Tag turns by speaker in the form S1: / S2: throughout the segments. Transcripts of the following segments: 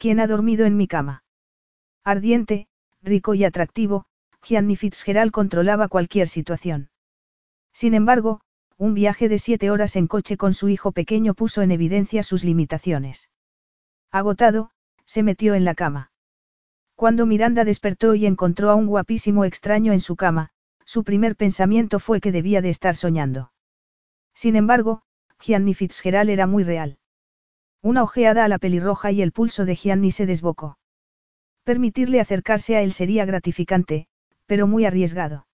S1: ¿Quién ha dormido en mi cama? Ardiente, rico y atractivo, Gianni Fitzgerald controlaba cualquier situación. Sin embargo, un viaje de siete horas en coche con su hijo pequeño puso en evidencia sus limitaciones. Agotado, se metió en la cama. Cuando Miranda despertó y encontró a un guapísimo extraño en su cama, su primer pensamiento fue que debía de estar soñando. Sin embargo, Gianni Fitzgerald era muy real. Una ojeada a la pelirroja y el pulso de Gianni se desbocó. Permitirle acercarse a él sería gratificante, pero muy arriesgado.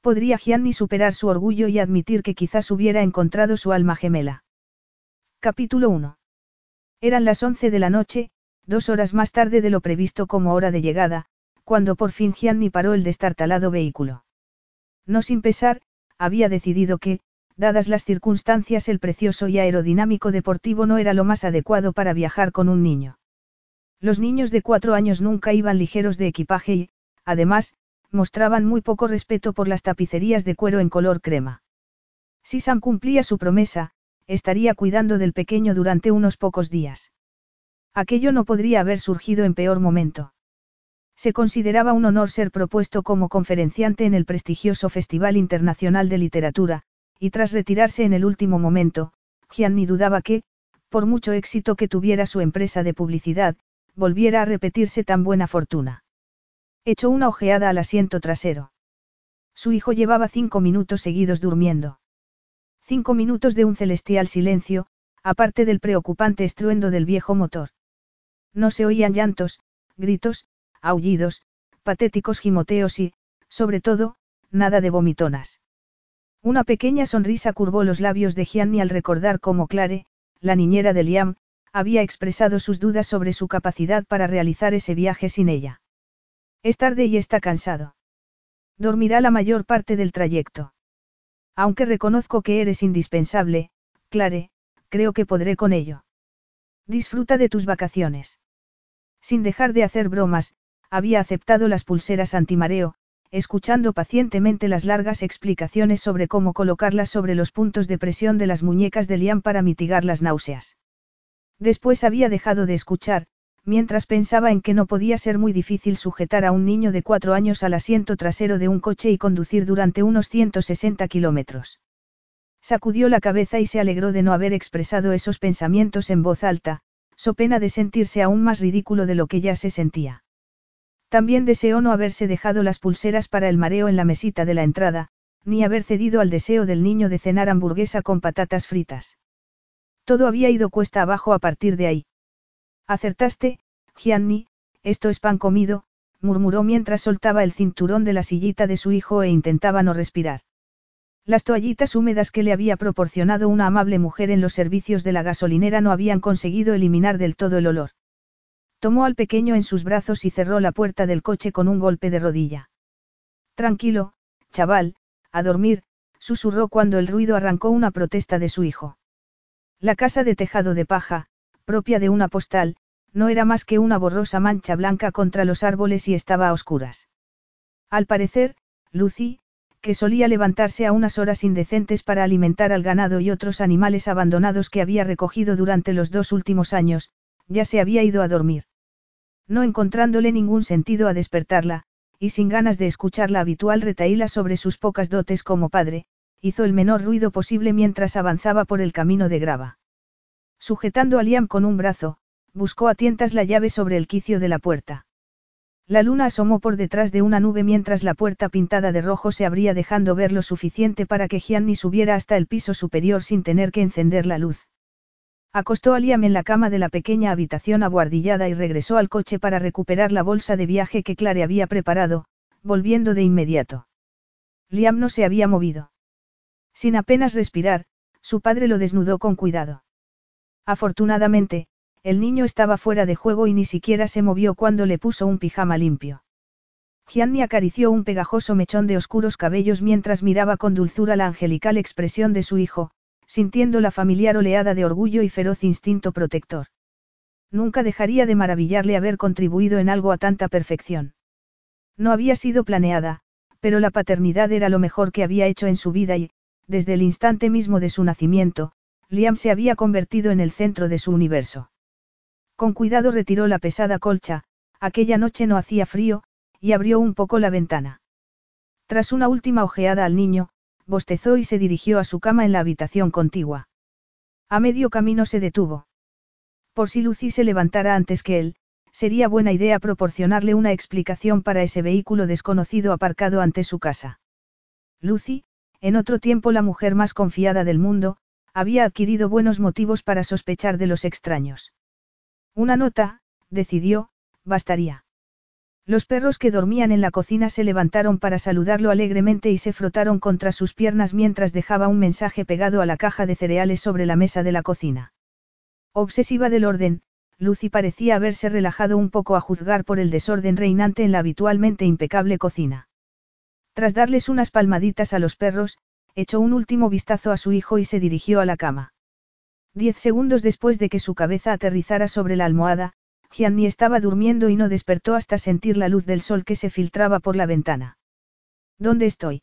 S1: Podría Gianni superar su orgullo y admitir que quizás hubiera encontrado su alma gemela. Capítulo 1. Eran las 11 de la noche, dos horas más tarde de lo previsto como hora de llegada, cuando por fin Gianni paró el destartalado vehículo. No sin pesar, había decidido que, dadas las circunstancias el precioso y aerodinámico deportivo no era lo más adecuado para viajar con un niño. Los niños de cuatro años nunca iban ligeros de equipaje y, además, mostraban muy poco respeto por las tapicerías de cuero en color crema. Si Sam cumplía su promesa, estaría cuidando del pequeño durante unos pocos días. Aquello no podría haber surgido en peor momento. Se consideraba un honor ser propuesto como conferenciante en el prestigioso Festival Internacional de Literatura, y tras retirarse en el último momento, Gianni dudaba que, por mucho éxito que tuviera su empresa de publicidad, volviera a repetirse tan buena fortuna. Echó una ojeada al asiento trasero. Su hijo llevaba cinco minutos seguidos durmiendo. Cinco minutos de un celestial silencio, aparte del preocupante estruendo del viejo motor. No se oían llantos, gritos, aullidos, patéticos gimoteos y, sobre todo, nada de vomitonas. Una pequeña sonrisa curvó los labios de Gianni al recordar cómo Clare, la niñera de Liam, había expresado sus dudas sobre su capacidad para realizar ese viaje sin ella. Es tarde y está cansado. Dormirá la mayor parte del trayecto. Aunque reconozco que eres indispensable, Clare, creo que podré con ello. Disfruta de tus vacaciones. Sin dejar de hacer bromas, había aceptado las pulseras antimareo, escuchando pacientemente las largas explicaciones sobre cómo colocarlas sobre los puntos de presión de las muñecas de Liam para mitigar las náuseas. Después había dejado de escuchar, mientras pensaba en que no podía ser muy difícil sujetar a un niño de cuatro años al asiento trasero de un coche y conducir durante unos 160 kilómetros. Sacudió la cabeza y se alegró de no haber expresado esos pensamientos en voz alta, so pena de sentirse aún más ridículo de lo que ya se sentía. También deseó no haberse dejado las pulseras para el mareo en la mesita de la entrada, ni haber cedido al deseo del niño de cenar hamburguesa con patatas fritas. Todo había ido cuesta abajo a partir de ahí. Acertaste, Gianni, esto es pan comido, murmuró mientras soltaba el cinturón de la sillita de su hijo e intentaba no respirar. Las toallitas húmedas que le había proporcionado una amable mujer en los servicios de la gasolinera no habían conseguido eliminar del todo el olor. Tomó al pequeño en sus brazos y cerró la puerta del coche con un golpe de rodilla. Tranquilo, chaval, a dormir, susurró cuando el ruido arrancó una protesta de su hijo. La casa de tejado de paja, propia de una postal, no era más que una borrosa mancha blanca contra los árboles y estaba a oscuras. Al parecer, Lucy, que solía levantarse a unas horas indecentes para alimentar al ganado y otros animales abandonados que había recogido durante los dos últimos años, ya se había ido a dormir. No encontrándole ningún sentido a despertarla, y sin ganas de escuchar la habitual retaíla sobre sus pocas dotes como padre, hizo el menor ruido posible mientras avanzaba por el camino de grava. Sujetando a Liam con un brazo, buscó a tientas la llave sobre el quicio de la puerta. La luna asomó por detrás de una nube mientras la puerta pintada de rojo se abría dejando ver lo suficiente para que Gianni subiera hasta el piso superior sin tener que encender la luz. Acostó a Liam en la cama de la pequeña habitación abuhardillada y regresó al coche para recuperar la bolsa de viaje que Clare había preparado, volviendo de inmediato. Liam no se había movido. Sin apenas respirar, su padre lo desnudó con cuidado. Afortunadamente, el niño estaba fuera de juego y ni siquiera se movió cuando le puso un pijama limpio. Gianni acarició un pegajoso mechón de oscuros cabellos mientras miraba con dulzura la angelical expresión de su hijo, sintiendo la familiar oleada de orgullo y feroz instinto protector. Nunca dejaría de maravillarle haber contribuido en algo a tanta perfección. No había sido planeada, pero la paternidad era lo mejor que había hecho en su vida y, desde el instante mismo de su nacimiento, Liam se había convertido en el centro de su universo. Con cuidado retiró la pesada colcha, aquella noche no hacía frío, y abrió un poco la ventana. Tras una última ojeada al niño, bostezó y se dirigió a su cama en la habitación contigua. A medio camino se detuvo. Por si Lucy se levantara antes que él, sería buena idea proporcionarle una explicación para ese vehículo desconocido aparcado ante su casa. Lucy, en otro tiempo la mujer más confiada del mundo, había adquirido buenos motivos para sospechar de los extraños. Una nota, decidió, bastaría. Los perros que dormían en la cocina se levantaron para saludarlo alegremente y se frotaron contra sus piernas mientras dejaba un mensaje pegado a la caja de cereales sobre la mesa de la cocina. Obsesiva del orden, Lucy parecía haberse relajado un poco a juzgar por el desorden reinante en la habitualmente impecable cocina. Tras darles unas palmaditas a los perros, echó un último vistazo a su hijo y se dirigió a la cama. Diez segundos después de que su cabeza aterrizara sobre la almohada, Gianni estaba durmiendo y no despertó hasta sentir la luz del sol que se filtraba por la ventana. ¿Dónde estoy?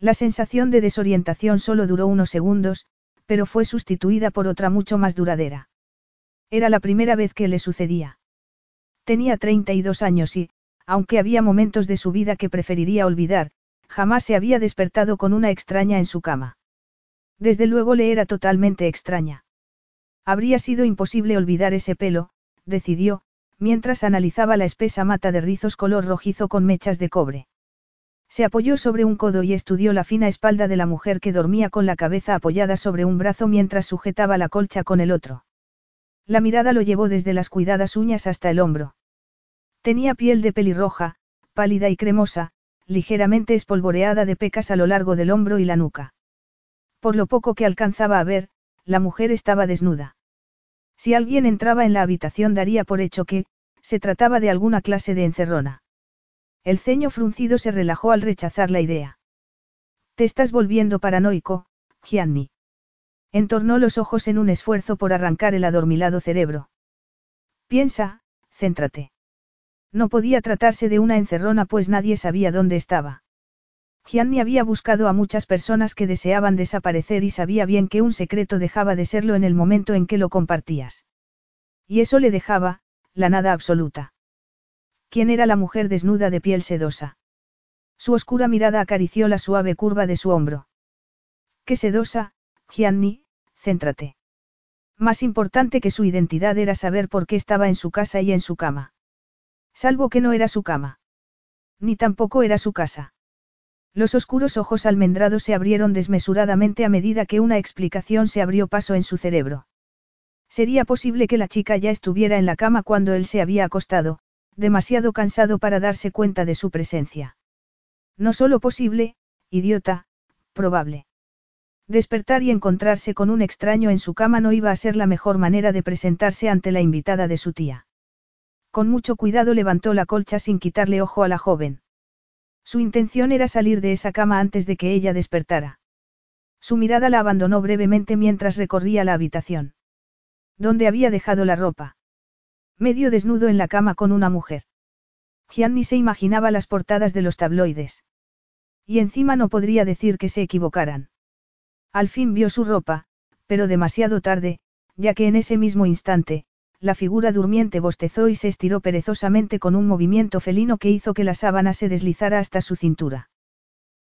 S1: La sensación de desorientación solo duró unos segundos, pero fue sustituida por otra mucho más duradera. Era la primera vez que le sucedía. Tenía 32 años y, aunque había momentos de su vida que preferiría olvidar, jamás se había despertado con una extraña en su cama. Desde luego le era totalmente extraña. Habría sido imposible olvidar ese pelo, decidió, mientras analizaba la espesa mata de rizos color rojizo con mechas de cobre. Se apoyó sobre un codo y estudió la fina espalda de la mujer que dormía con la cabeza apoyada sobre un brazo mientras sujetaba la colcha con el otro. La mirada lo llevó desde las cuidadas uñas hasta el hombro. Tenía piel de pelirroja, pálida y cremosa, ligeramente espolvoreada de pecas a lo largo del hombro y la nuca. Por lo poco que alcanzaba a ver, la mujer estaba desnuda. Si alguien entraba en la habitación daría por hecho que, se trataba de alguna clase de encerrona. El ceño fruncido se relajó al rechazar la idea. Te estás volviendo paranoico, Gianni. Entornó los ojos en un esfuerzo por arrancar el adormilado cerebro. Piensa, céntrate. No podía tratarse de una encerrona pues nadie sabía dónde estaba. Gianni había buscado a muchas personas que deseaban desaparecer y sabía bien que un secreto dejaba de serlo en el momento en que lo compartías. Y eso le dejaba, la nada absoluta. ¿Quién era la mujer desnuda de piel sedosa? Su oscura mirada acarició la suave curva de su hombro. Qué sedosa, Gianni, céntrate. Más importante que su identidad era saber por qué estaba en su casa y en su cama. Salvo que no era su cama. Ni tampoco era su casa. Los oscuros ojos almendrados se abrieron desmesuradamente a medida que una explicación se abrió paso en su cerebro. Sería posible que la chica ya estuviera en la cama cuando él se había acostado, demasiado cansado para darse cuenta de su presencia. No solo posible, idiota, probable. Despertar y encontrarse con un extraño en su cama no iba a ser la mejor manera de presentarse ante la invitada de su tía. Con mucho cuidado levantó la colcha sin quitarle ojo a la joven. Su intención era salir de esa cama antes de que ella despertara. Su mirada la abandonó brevemente mientras recorría la habitación. ¿Dónde había dejado la ropa? Medio desnudo en la cama con una mujer. Gianni se imaginaba las portadas de los tabloides. Y encima no podría decir que se equivocaran. Al fin vio su ropa, pero demasiado tarde, ya que en ese mismo instante, la figura durmiente bostezó y se estiró perezosamente con un movimiento felino que hizo que la sábana se deslizara hasta su cintura.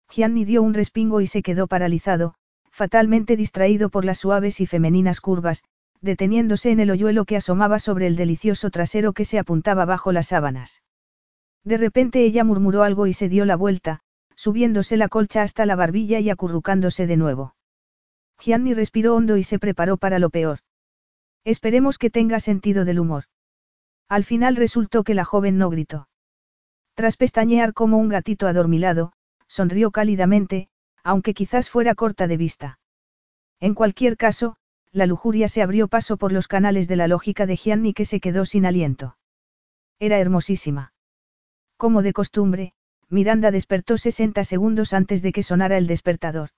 S1: Gianni dio un respingo y se quedó paralizado, fatalmente distraído por las suaves y femeninas curvas, deteniéndose en el hoyuelo que asomaba sobre el delicioso trasero que se apuntaba bajo las sábanas. De repente ella murmuró algo y se dio la vuelta, subiéndose la colcha hasta la barbilla y acurrucándose de nuevo. Gianni respiró hondo y se preparó para lo peor. Esperemos que tenga sentido del humor. Al final resultó que la joven no gritó. Tras pestañear como un gatito adormilado, sonrió cálidamente, aunque quizás fuera corta de vista. En cualquier caso, la lujuria se abrió paso por los canales de la lógica de Gianni que se quedó sin aliento. Era hermosísima. Como de costumbre, Miranda despertó 60 segundos antes de que sonara el despertador.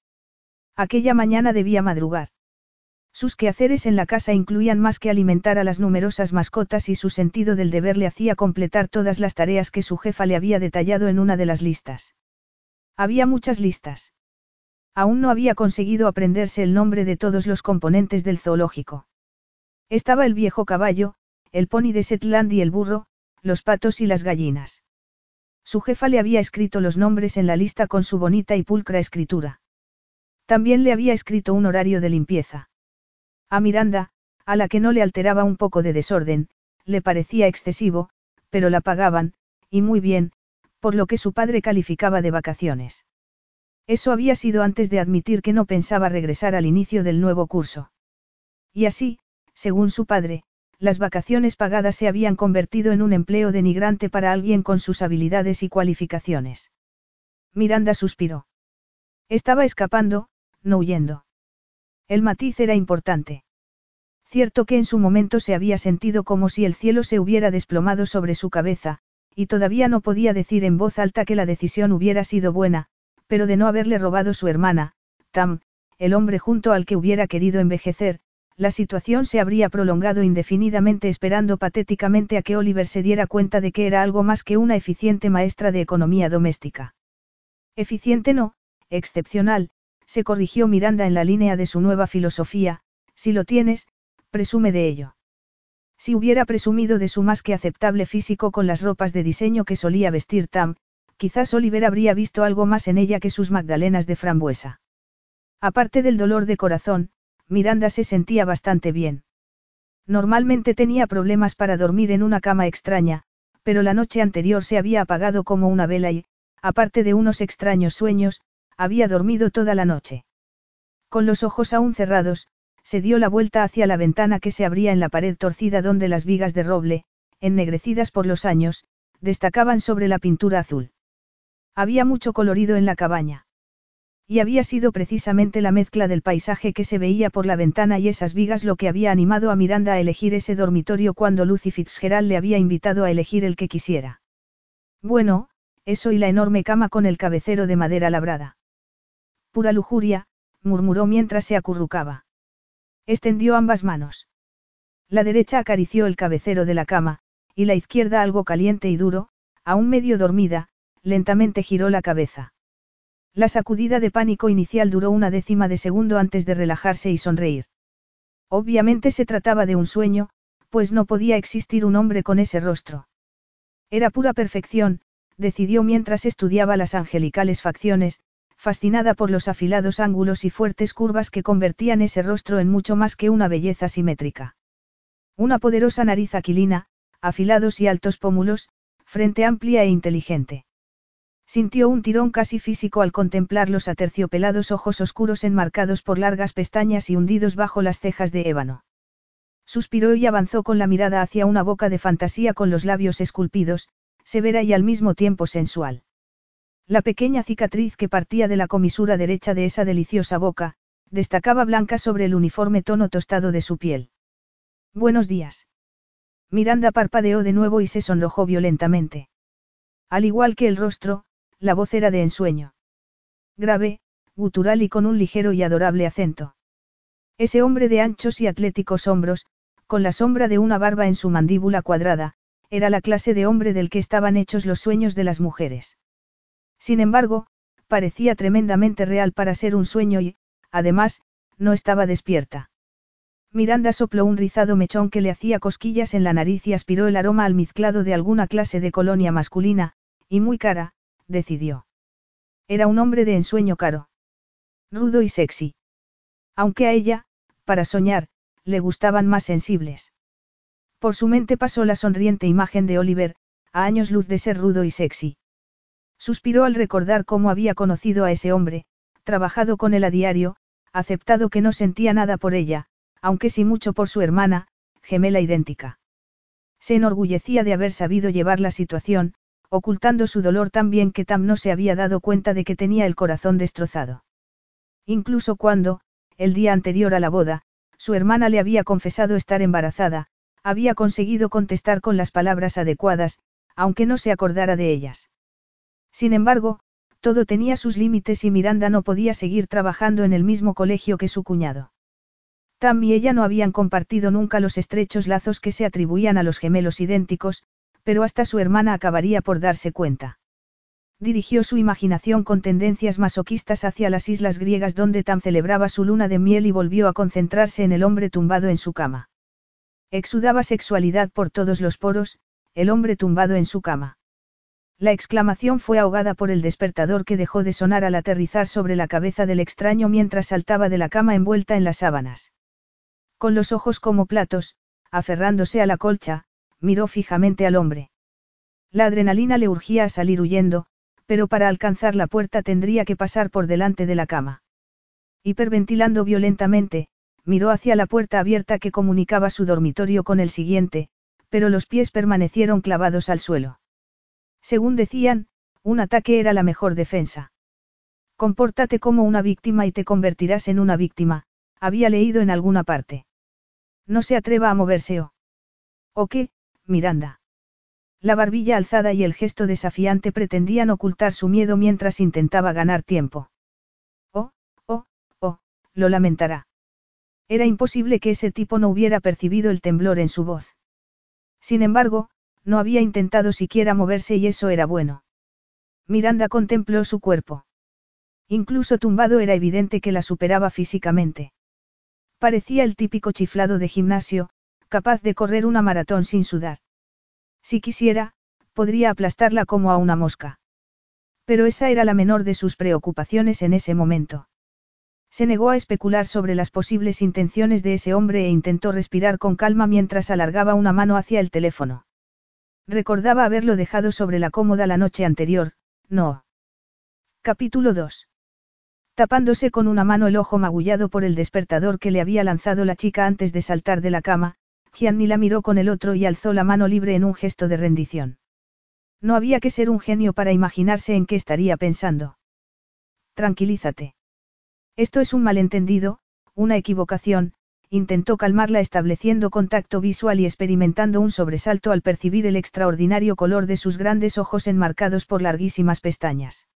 S1: Aquella mañana debía madrugar. Sus quehaceres en la casa incluían más que alimentar a las numerosas mascotas y su sentido del deber le hacía completar todas las tareas que su jefa le había detallado en una de las listas. Había muchas listas. Aún no había conseguido aprenderse el nombre de todos los componentes del zoológico. Estaba el viejo caballo, el pony de Setland y el burro, los patos y las gallinas. Su jefa le había escrito los nombres en la lista con su bonita y pulcra escritura. También le había escrito un horario de limpieza. A Miranda, a la que no le alteraba un poco de desorden, le parecía excesivo, pero la pagaban, y muy bien, por lo que su padre calificaba de vacaciones. Eso había sido antes de admitir que no pensaba regresar al inicio del nuevo curso. Y así, según su padre, las vacaciones pagadas se habían convertido en un empleo denigrante para alguien con sus habilidades y cualificaciones. Miranda suspiró. Estaba escapando, no huyendo. El matiz era importante. Cierto que en su momento se había sentido como si el cielo se hubiera desplomado sobre su cabeza, y todavía no podía decir en voz alta que la decisión hubiera sido buena, pero de no haberle robado su hermana, Tam, el hombre junto al que hubiera querido envejecer, la situación se habría prolongado indefinidamente esperando patéticamente a que Oliver se diera cuenta de que era algo más que una eficiente maestra de economía doméstica. Eficiente no, excepcional, se corrigió Miranda en la línea de su nueva filosofía, si lo tienes, presume de ello. Si hubiera presumido de su más que aceptable físico con las ropas de diseño que solía vestir Tam, quizás Oliver habría visto algo más en ella que sus magdalenas de frambuesa. Aparte del dolor de corazón, Miranda se sentía bastante bien. Normalmente tenía problemas para dormir en una cama extraña, pero la noche anterior se había apagado como una vela y, aparte de unos extraños sueños, había dormido toda la noche. Con los ojos aún cerrados, se dio la vuelta hacia la ventana que se abría en la pared torcida donde las vigas de roble, ennegrecidas por los años, destacaban sobre la pintura azul. Había mucho colorido en la cabaña. Y había sido precisamente la mezcla del paisaje que se veía por la ventana y esas vigas lo que había animado a Miranda a elegir ese dormitorio cuando Lucy Fitzgerald le había invitado a elegir el que quisiera. Bueno, eso y la enorme cama con el cabecero de madera labrada. Pura lujuria, murmuró mientras se acurrucaba. Extendió ambas manos. La derecha acarició el cabecero de la cama, y la izquierda algo caliente y duro, aún medio dormida, lentamente giró la cabeza. La sacudida de pánico inicial duró una décima de segundo antes de relajarse y sonreír. Obviamente se trataba de un sueño, pues no podía existir un hombre con ese rostro. Era pura perfección, decidió mientras estudiaba las angelicales facciones, fascinada por los afilados ángulos y fuertes curvas que convertían ese rostro en mucho más que una belleza simétrica. Una poderosa nariz aquilina, afilados y altos pómulos, frente amplia e inteligente. Sintió un tirón casi físico al contemplar los aterciopelados ojos oscuros enmarcados por largas pestañas y hundidos bajo las cejas de ébano. Suspiró y avanzó con la mirada hacia una boca de fantasía con los labios esculpidos, severa y al mismo tiempo sensual. La pequeña cicatriz que partía de la comisura derecha de esa deliciosa boca, destacaba blanca sobre el uniforme tono tostado de su piel. Buenos días. Miranda parpadeó de nuevo y se sonrojó violentamente. Al igual que el rostro, la voz era de ensueño. Grave, gutural y con un ligero y adorable acento. Ese hombre de anchos y atléticos hombros, con la sombra de una barba en su mandíbula cuadrada, era la clase de hombre del que estaban hechos los sueños de las mujeres. Sin embargo, parecía tremendamente real para ser un sueño y, además, no estaba despierta. Miranda sopló un rizado mechón que le hacía cosquillas en la nariz y aspiró el aroma almizclado de alguna clase de colonia masculina, y muy cara, decidió. Era un hombre de ensueño caro. Rudo y sexy. Aunque a ella, para soñar, le gustaban más sensibles. Por su mente pasó la sonriente imagen de Oliver, a años luz de ser rudo y sexy. Suspiró al recordar cómo había conocido a ese hombre, trabajado con él a diario, aceptado que no sentía nada por ella, aunque sí mucho por su hermana, gemela idéntica. Se enorgullecía de haber sabido llevar la situación, ocultando su dolor tan bien que Tam no se había dado cuenta de que tenía el corazón destrozado. Incluso cuando, el día anterior a la boda, Su hermana le había confesado estar embarazada, había conseguido contestar con las palabras adecuadas, aunque no se acordara de ellas. Sin embargo, todo tenía sus límites y Miranda no podía seguir trabajando en el mismo colegio que su cuñado. Tam y ella no habían compartido nunca los estrechos lazos que se atribuían a los gemelos idénticos, pero hasta su hermana acabaría por darse cuenta. Dirigió su imaginación con tendencias masoquistas hacia las islas griegas donde Tam celebraba su luna de miel y volvió a concentrarse en el hombre tumbado en su cama. Exudaba sexualidad por todos los poros, el hombre tumbado en su cama. La exclamación fue ahogada por el despertador que dejó de sonar al aterrizar sobre la cabeza del extraño mientras saltaba de la cama envuelta en las sábanas. Con los ojos como platos, aferrándose a la colcha, miró fijamente al hombre. La adrenalina le urgía a salir huyendo, pero para alcanzar la puerta tendría que pasar por delante de la cama. Hiperventilando violentamente, miró hacia la puerta abierta que comunicaba su dormitorio con el siguiente, pero los pies permanecieron clavados al suelo. Según decían, un ataque era la mejor defensa. Compórtate como una víctima y te convertirás en una víctima, había leído en alguna parte. No se atreva a moverse o. ¿O qué, Miranda? La barbilla alzada y el gesto desafiante pretendían ocultar su miedo mientras intentaba ganar tiempo. Oh, oh, oh, lo lamentará. Era imposible que ese tipo no hubiera percibido el temblor en su voz. Sin embargo, no había intentado siquiera moverse y eso era bueno. Miranda contempló su cuerpo. Incluso tumbado era evidente que la superaba físicamente. Parecía el típico chiflado de gimnasio, capaz de correr una maratón sin sudar. Si quisiera, podría aplastarla como a una mosca. Pero esa era la menor de sus preocupaciones en ese momento. Se negó a especular sobre las posibles intenciones de ese hombre e intentó respirar con calma mientras alargaba una mano hacia el teléfono. Recordaba haberlo dejado sobre la cómoda la noche anterior, no. Capítulo 2. Tapándose con una mano el ojo magullado por el despertador que le había lanzado la chica antes de saltar de la cama, Gianni la miró con el otro y alzó la mano libre en un gesto de rendición. No había que ser un genio para imaginarse en qué estaría pensando. Tranquilízate. Esto es un malentendido, una equivocación, intentó calmarla estableciendo contacto visual y experimentando un sobresalto al percibir el extraordinario color de sus grandes ojos enmarcados por larguísimas pestañas.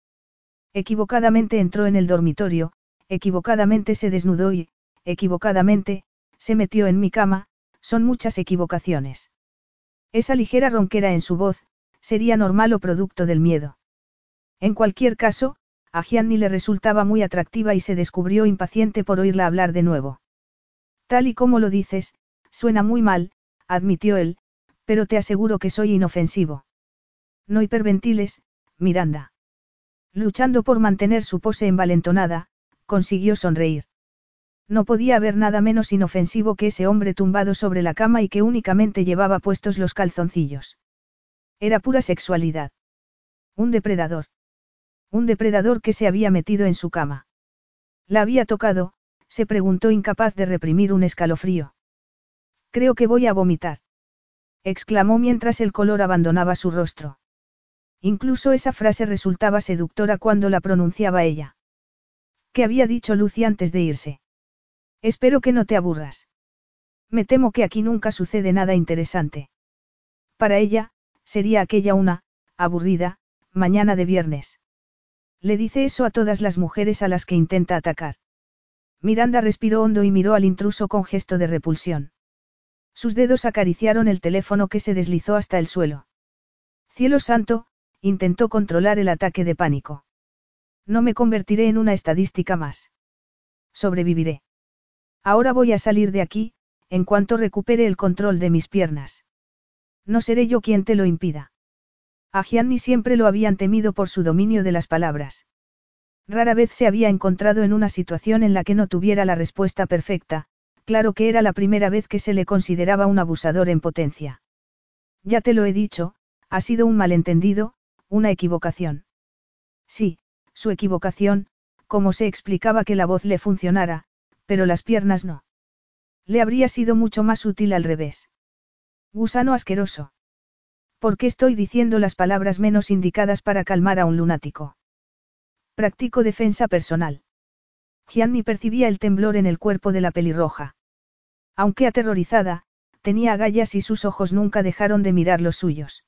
S1: Equivocadamente entró en el dormitorio, equivocadamente se desnudó y, equivocadamente, se metió en mi cama, son muchas equivocaciones. Esa ligera ronquera en su voz, sería normal o producto del miedo. En cualquier caso, a Gianni le resultaba muy atractiva y se descubrió impaciente por oírla hablar de nuevo. Tal y como lo dices, suena muy mal, admitió él, pero te aseguro que soy inofensivo. No hiperventiles, Miranda. Luchando por mantener su pose envalentonada, consiguió sonreír. No podía haber nada menos inofensivo que ese hombre tumbado sobre la cama y que únicamente llevaba puestos los calzoncillos. Era pura sexualidad. Un depredador. Un depredador que se había metido en su cama. La había tocado, se preguntó incapaz de reprimir un escalofrío. Creo que voy a vomitar. exclamó mientras el color abandonaba su rostro. Incluso esa frase resultaba seductora cuando la pronunciaba ella. ¿Qué había dicho Lucy antes de irse? Espero que no te aburras. Me temo que aquí nunca sucede nada interesante. Para ella, sería aquella una, aburrida, mañana de viernes. Le dice eso a todas las mujeres a las que intenta atacar. Miranda respiró hondo y miró al intruso con gesto de repulsión. Sus dedos acariciaron el teléfono que se deslizó hasta el suelo. Cielo santo, intentó controlar el ataque de pánico. No me convertiré en una estadística más. Sobreviviré. Ahora voy a salir de aquí, en cuanto recupere el control de mis piernas. No seré yo quien te lo impida. A Gianni siempre lo habían temido por su dominio de las palabras. Rara vez se había encontrado en una situación en la que no tuviera la respuesta perfecta, claro que era la primera vez que se le consideraba un abusador en potencia. Ya te lo he dicho, ha sido un malentendido, una equivocación. Sí, su equivocación, como se explicaba que la voz le funcionara, pero las piernas no. Le habría sido mucho más útil al revés. Gusano asqueroso. ¿Por qué estoy diciendo las palabras menos indicadas para calmar a un lunático? Practico defensa personal. Gianni percibía el temblor en el cuerpo de la pelirroja. Aunque aterrorizada, tenía agallas y sus ojos nunca dejaron de mirar los suyos.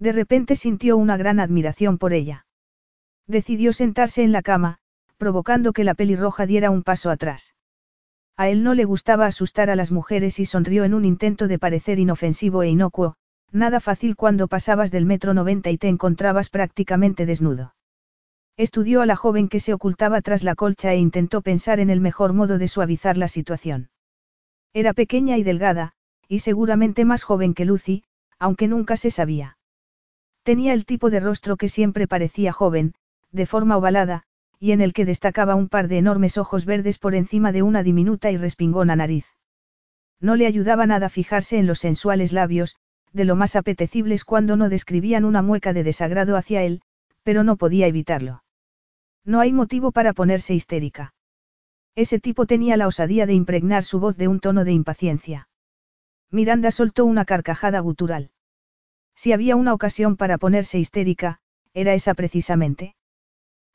S1: De repente sintió una gran admiración por ella. Decidió sentarse en la cama, provocando que la pelirroja diera un paso atrás. A él no le gustaba asustar a las mujeres y sonrió en un intento de parecer inofensivo e inocuo, nada fácil cuando pasabas del metro 90 y te encontrabas prácticamente desnudo. Estudió a la joven que se ocultaba tras la colcha e intentó pensar en el mejor modo de suavizar la situación. Era pequeña y delgada, y seguramente más joven que Lucy, aunque nunca se sabía. Tenía el tipo de rostro que siempre parecía joven, de forma ovalada, y en el que destacaba un par de enormes ojos verdes por encima de una diminuta y respingona nariz. No le ayudaba nada fijarse en los sensuales labios, de lo más apetecibles cuando no describían una mueca de desagrado hacia él, pero no podía evitarlo. No hay motivo para ponerse histérica. Ese tipo tenía la osadía de impregnar su voz de un tono de impaciencia. Miranda soltó una carcajada gutural. Si había una ocasión para ponerse histérica, era esa precisamente.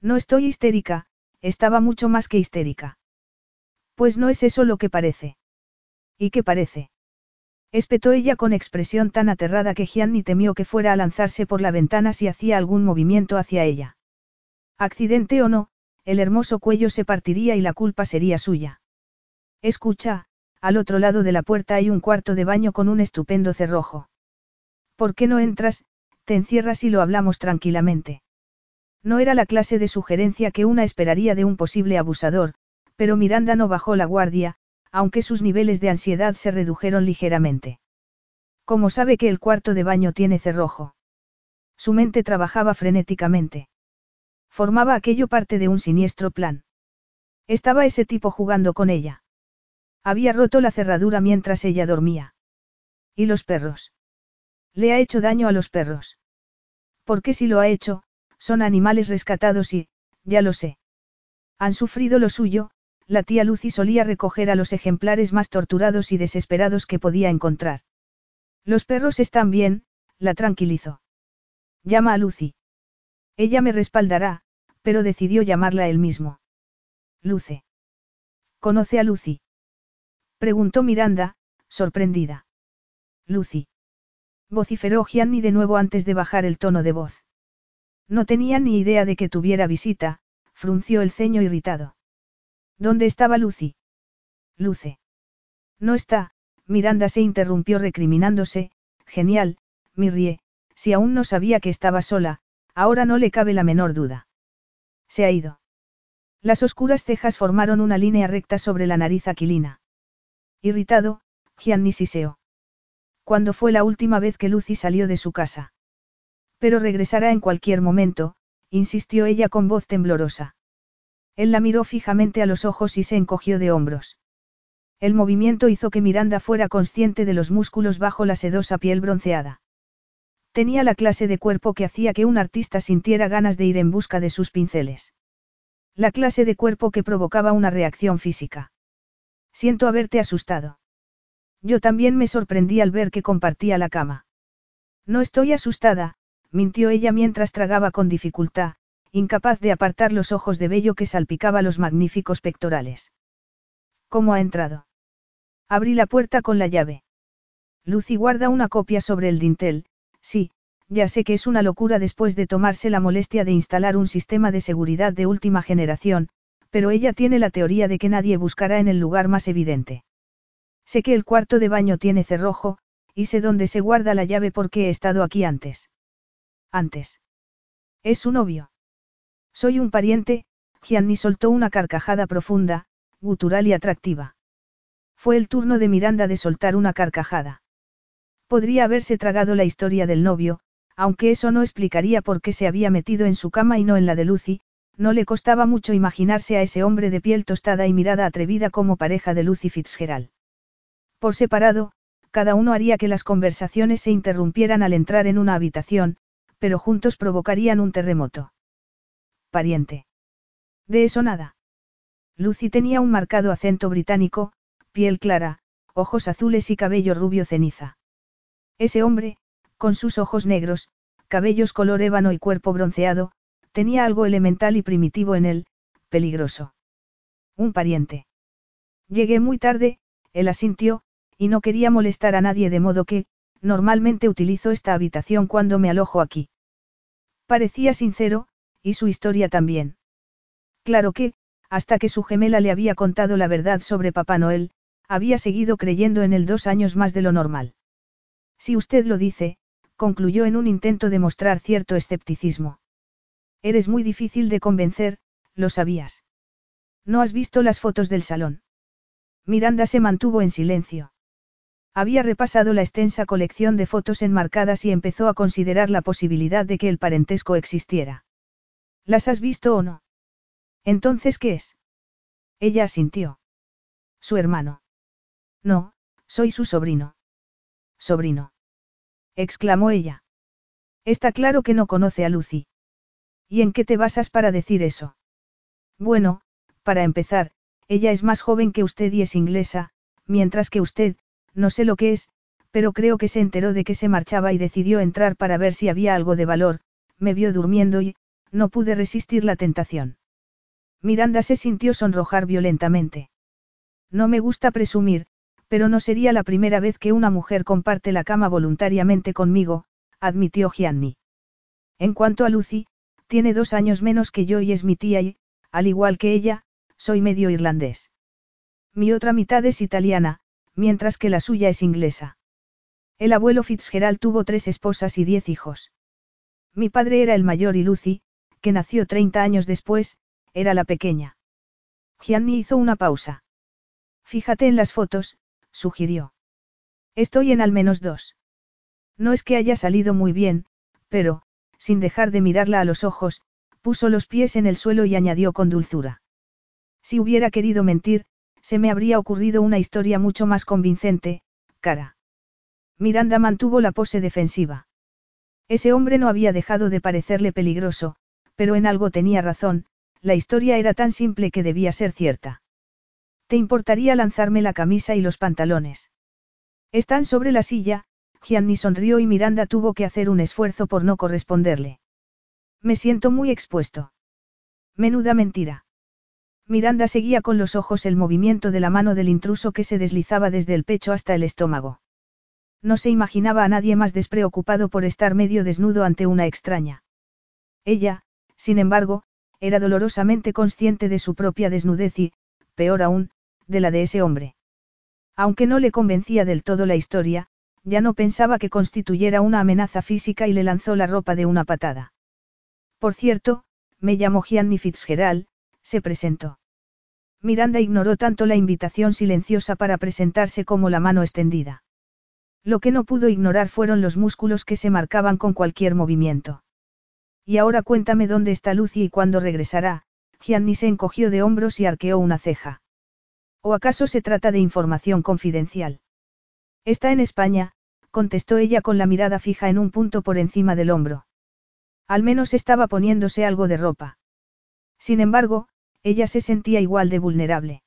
S1: No estoy histérica, estaba mucho más que histérica. Pues no es eso lo que parece. ¿Y qué parece? Espetó ella con expresión tan aterrada que Gianni temió que fuera a lanzarse por la ventana si hacía algún movimiento hacia ella. Accidente o no, el hermoso cuello se partiría y la culpa sería suya. Escucha, al otro lado de la puerta hay un cuarto de baño con un estupendo cerrojo. ¿Por qué no entras, te encierras y lo hablamos tranquilamente? No era la clase de sugerencia que una esperaría de un posible abusador, pero Miranda no bajó la guardia, aunque sus niveles de ansiedad se redujeron ligeramente. ¿Cómo sabe que el cuarto de baño tiene cerrojo? Su mente trabajaba frenéticamente. Formaba aquello parte de un siniestro plan. Estaba ese tipo jugando con ella. Había roto la cerradura mientras ella dormía. ¿Y los perros? Le ha hecho daño a los perros. Porque si lo ha hecho, son animales rescatados y, ya lo sé. Han sufrido lo suyo, la tía Lucy solía recoger a los ejemplares más torturados y desesperados que podía encontrar. Los perros están bien, la tranquilizó. Llama a Lucy. Ella me respaldará, pero decidió llamarla él mismo. Luce. ¿Conoce a Lucy? Preguntó Miranda, sorprendida. Lucy. Vociferó Gianni de nuevo antes de bajar el tono de voz. No tenía ni idea de que tuviera visita, frunció el ceño irritado. ¿Dónde estaba Lucy? Luce. No está, Miranda se interrumpió recriminándose, genial, Mirrie, si aún no sabía que estaba sola, ahora no le cabe la menor duda. Se ha ido. Las oscuras cejas formaron una línea recta sobre la nariz aquilina. Irritado, Gianni siseó. ¿Cuándo fue la última vez que Lucy salió de su casa? Pero regresará en cualquier momento, insistió ella con voz temblorosa. Él la miró fijamente a los ojos y se encogió de hombros. El movimiento hizo que Miranda fuera consciente de los músculos bajo la sedosa piel bronceada. Tenía la clase de cuerpo que hacía que un artista sintiera ganas de ir en busca de sus pinceles. La clase de cuerpo que provocaba una reacción física. Siento haberte asustado. Yo también me sorprendí al ver que compartía la cama. No estoy asustada, mintió ella mientras tragaba con dificultad, incapaz de apartar los ojos de vello que salpicaba los magníficos pectorales. ¿Cómo ha entrado? Abrí la puerta con la llave. Lucy guarda una copia sobre el dintel, sí, ya sé que es una locura después de tomarse la molestia de instalar un sistema de seguridad de última generación, pero ella tiene la teoría de que nadie buscará en el lugar más evidente. Sé que el cuarto de baño tiene cerrojo, y sé dónde se guarda la llave porque he estado aquí antes. Antes. Es su novio. Soy un pariente, Gianni soltó una carcajada profunda, gutural y atractiva. Fue el turno de Miranda de soltar una carcajada. Podría haberse tragado la historia del novio, aunque eso no explicaría por qué se había metido en su cama y no en la de Lucy, no le costaba mucho imaginarse a ese hombre de piel tostada y mirada atrevida como pareja de Lucy Fitzgerald. Por separado, cada uno haría que las conversaciones se interrumpieran al entrar en una habitación, pero juntos provocarían un terremoto. Pariente. De eso nada. Lucy tenía un marcado acento británico, piel clara, ojos azules y cabello rubio ceniza. Ese hombre, con sus ojos negros, cabellos color ébano y cuerpo bronceado, tenía algo elemental y primitivo en él, peligroso. Un pariente. Llegué muy tarde, Él asintió, y no quería molestar a nadie de modo que, normalmente utilizo esta habitación cuando me alojo aquí. Parecía sincero, y su historia también. Claro que, hasta que su gemela le había contado la verdad sobre Papá Noel, había seguido creyendo en él dos años más de lo normal. Si usted lo dice, concluyó en un intento de mostrar cierto escepticismo. Eres muy difícil de convencer, lo sabías. ¿No has visto las fotos del salón? Miranda se mantuvo en silencio. Había repasado la extensa colección de fotos enmarcadas y empezó a considerar la posibilidad de que el parentesco existiera. ¿Las has visto o no? Entonces, ¿qué es? Ella asintió. Su hermano. No, soy su sobrino. Sobrino. exclamó ella. Está claro que no conoce a Lucy. ¿Y en qué te basas para decir eso? Bueno, para empezar, ella es más joven que usted y es inglesa, mientras que usted, no sé lo que es, pero creo que se enteró de que se marchaba y decidió entrar para ver si había algo de valor, me vio durmiendo y, no pude resistir la tentación. Miranda se sintió sonrojar violentamente. No me gusta presumir, pero no sería la primera vez que una mujer comparte la cama voluntariamente conmigo, admitió Gianni. En cuanto a Lucy, tiene dos años menos que yo y es mi tía y, al igual que ella, soy medio irlandés. Mi otra mitad es italiana, mientras que la suya es inglesa. El abuelo Fitzgerald tuvo tres esposas y diez hijos. Mi padre era el mayor y Lucy, que nació 30 años después, era la pequeña. Gianni hizo una pausa. Fíjate en las fotos, sugirió. Estoy en al menos dos. No es que haya salido muy bien, pero, sin dejar de mirarla a los ojos, puso los pies en el suelo y añadió con dulzura. Si hubiera querido mentir, se me habría ocurrido una historia mucho más convincente, cara. Miranda mantuvo la pose defensiva. Ese hombre no había dejado de parecerle peligroso, pero en algo tenía razón, la historia era tan simple que debía ser cierta. ¿Te importaría lanzarme la camisa y los pantalones? Están sobre la silla, Gianni sonrió y Miranda tuvo que hacer un esfuerzo por no corresponderle. Me siento muy expuesto. Menuda mentira. Miranda seguía con los ojos el movimiento de la mano del intruso que se deslizaba desde el pecho hasta el estómago. No se imaginaba a nadie más despreocupado por estar medio desnudo ante una extraña. Ella, sin embargo, era dolorosamente consciente de su propia desnudez y, peor aún, de la de ese hombre. Aunque no le convencía del todo la historia, ya no pensaba que constituyera una amenaza física y le lanzó la ropa de una patada. Por cierto, me llamo Gianni Fitzgerald, se presentó. Miranda ignoró tanto la invitación silenciosa para presentarse como la mano extendida. Lo que no pudo ignorar fueron los músculos que se marcaban con cualquier movimiento. Y ahora cuéntame dónde está Lucy y cuándo regresará, Gianni se encogió de hombros y arqueó una ceja. ¿O acaso se trata de información confidencial? Está en España, contestó ella con la mirada fija en un punto por encima del hombro. Al menos estaba poniéndose algo de ropa. Sin embargo, ella se sentía igual de vulnerable.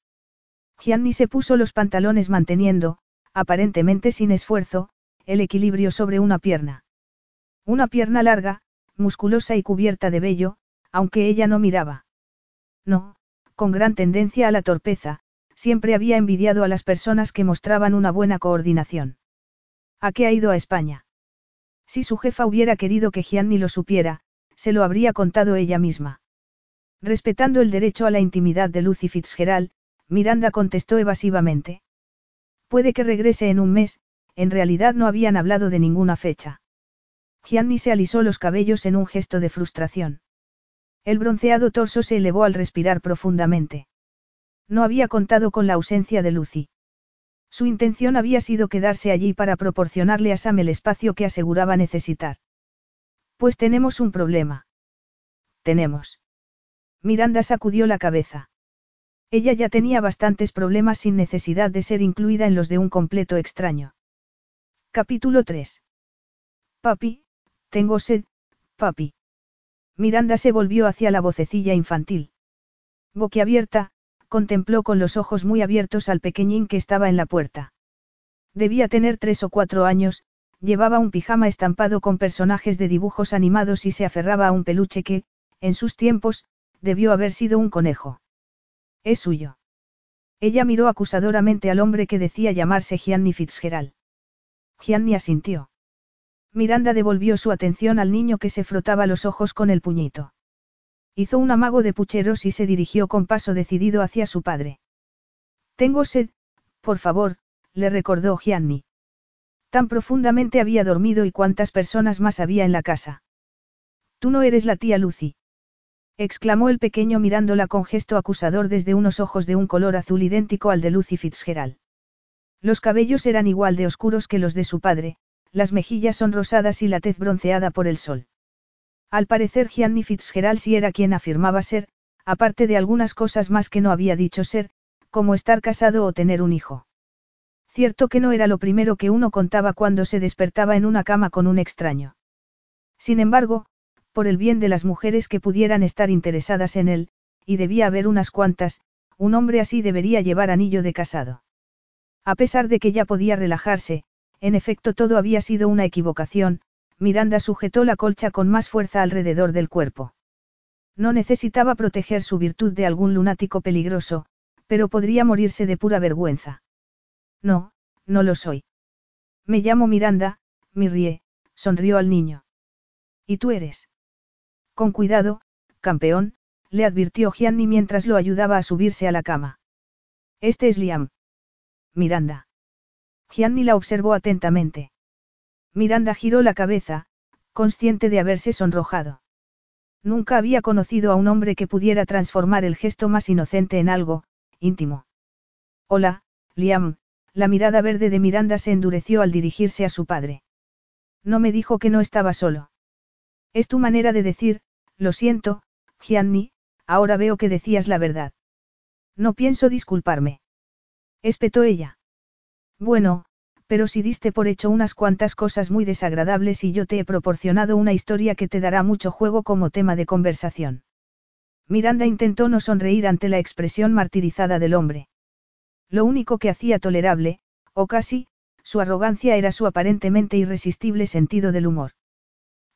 S1: Gianni se puso los pantalones manteniendo, aparentemente sin esfuerzo, el equilibrio sobre una pierna. Una pierna larga, musculosa y cubierta de vello, aunque ella no miraba. No, con gran tendencia a la torpeza, siempre había envidiado a las personas que mostraban una buena coordinación. ¿A qué ha ido a España? Si su jefa hubiera querido que Gianni lo supiera, se lo habría contado ella misma. Respetando el derecho a la intimidad de Lucy Fitzgerald, Miranda contestó evasivamente. Puede que regrese en un mes, en realidad no habían hablado de ninguna fecha. Gianni se alisó los cabellos en un gesto de frustración. El bronceado torso se elevó al respirar profundamente. No había contado con la ausencia de Lucy. Su intención había sido quedarse allí para proporcionarle a Sam el espacio que aseguraba necesitar. Pues tenemos un problema. Tenemos. Miranda sacudió la cabeza. Ella ya tenía bastantes problemas sin necesidad de ser incluida en los de un completo extraño. Capítulo 3. Papi, tengo sed, papi. Miranda se volvió hacia la vocecilla infantil. Boquiabierta, contempló con los ojos muy abiertos al pequeñín que estaba en la puerta. Debía tener tres o cuatro años, llevaba un pijama estampado con personajes de dibujos animados y se aferraba a un peluche que, en sus tiempos, debió haber sido un conejo. Es suyo. Ella miró acusadoramente al hombre que decía llamarse Gianni Fitzgerald. Gianni asintió. Miranda devolvió su atención al niño que se frotaba los ojos con el puñito. Hizo un amago de pucheros y se dirigió con paso decidido hacia su padre. Tengo sed, por favor, le recordó Gianni. Tan profundamente había dormido y cuántas personas más había en la casa. Tú no eres la tía Lucy exclamó el pequeño mirándola con gesto acusador desde unos ojos de un color azul idéntico al de Lucy Fitzgerald. Los cabellos eran igual de oscuros que los de su padre, las mejillas son rosadas y la tez bronceada por el sol. Al parecer Gianni Fitzgerald sí era quien afirmaba ser, aparte de algunas cosas más que no había dicho ser, como estar casado o tener un hijo. Cierto que no era lo primero que uno contaba cuando se despertaba en una cama con un extraño. Sin embargo, por el bien de las mujeres que pudieran estar interesadas en él, y debía haber unas cuantas, un hombre así debería llevar anillo de casado. A pesar de que ya podía relajarse, en efecto todo había sido una equivocación, Miranda sujetó la colcha con más fuerza alrededor del cuerpo. No necesitaba proteger su virtud de algún lunático peligroso, pero podría morirse de pura vergüenza. No, no lo soy. Me llamo Miranda, rie, sonrió al niño. ¿Y tú eres? Con cuidado, campeón, le advirtió Gianni mientras lo ayudaba a subirse a la cama. Este es Liam. Miranda. Gianni la observó atentamente. Miranda giró la cabeza, consciente de haberse sonrojado. Nunca había conocido a un hombre que pudiera transformar el gesto más inocente en algo, íntimo. Hola, Liam, la mirada verde de Miranda se endureció al dirigirse a su padre. No me dijo que no estaba solo. Es tu manera de decir, lo siento, Gianni, ahora veo que decías la verdad. No pienso disculparme. Espetó ella. Bueno, pero si diste por hecho unas cuantas cosas muy desagradables y yo te he proporcionado una historia que te dará mucho juego como tema de conversación. Miranda intentó no sonreír ante la expresión martirizada del hombre. Lo único que hacía tolerable, o casi, su arrogancia era su aparentemente irresistible sentido del humor.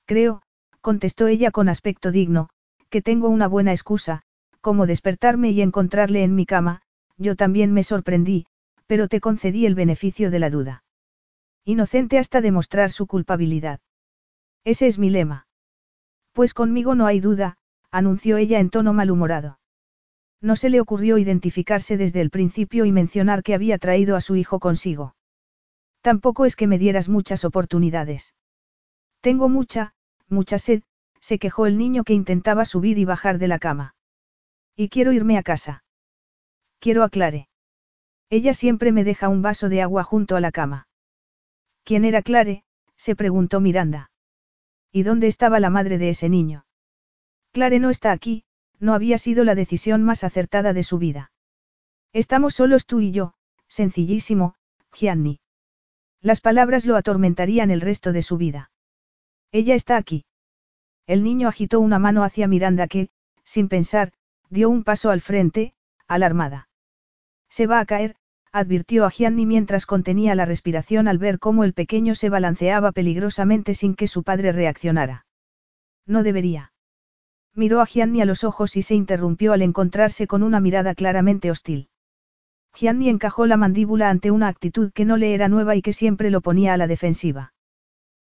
S1: Creo, contestó ella con aspecto digno, que tengo una buena excusa, como despertarme y encontrarle en mi cama, yo también me sorprendí, pero te concedí el beneficio de la duda. Inocente hasta demostrar su culpabilidad. Ese es mi lema. Pues conmigo no hay duda, anunció ella en tono malhumorado. No se le ocurrió identificarse desde el principio y mencionar que había traído a su hijo consigo. Tampoco es que me dieras muchas oportunidades. Tengo mucha, mucha sed, se quejó el niño que intentaba subir y bajar de la cama. Y quiero irme a casa. Quiero aclare. Ella siempre me deja un vaso de agua junto a la cama. ¿Quién era Clare? se preguntó Miranda. ¿Y dónde estaba la madre de ese niño? Clare no está aquí, no había sido la decisión más acertada de su vida. Estamos solos tú y yo, sencillísimo, Gianni. Las palabras lo atormentarían el resto de su vida. Ella está aquí. El niño agitó una mano hacia Miranda que, sin pensar, dio un paso al frente, alarmada. Se va a caer, advirtió a Gianni mientras contenía la respiración al ver cómo el pequeño se balanceaba peligrosamente sin que su padre reaccionara. No debería. Miró a Gianni a los ojos y se interrumpió al encontrarse con una mirada claramente hostil. Gianni encajó la mandíbula ante una actitud que no le era nueva y que siempre lo ponía a la defensiva.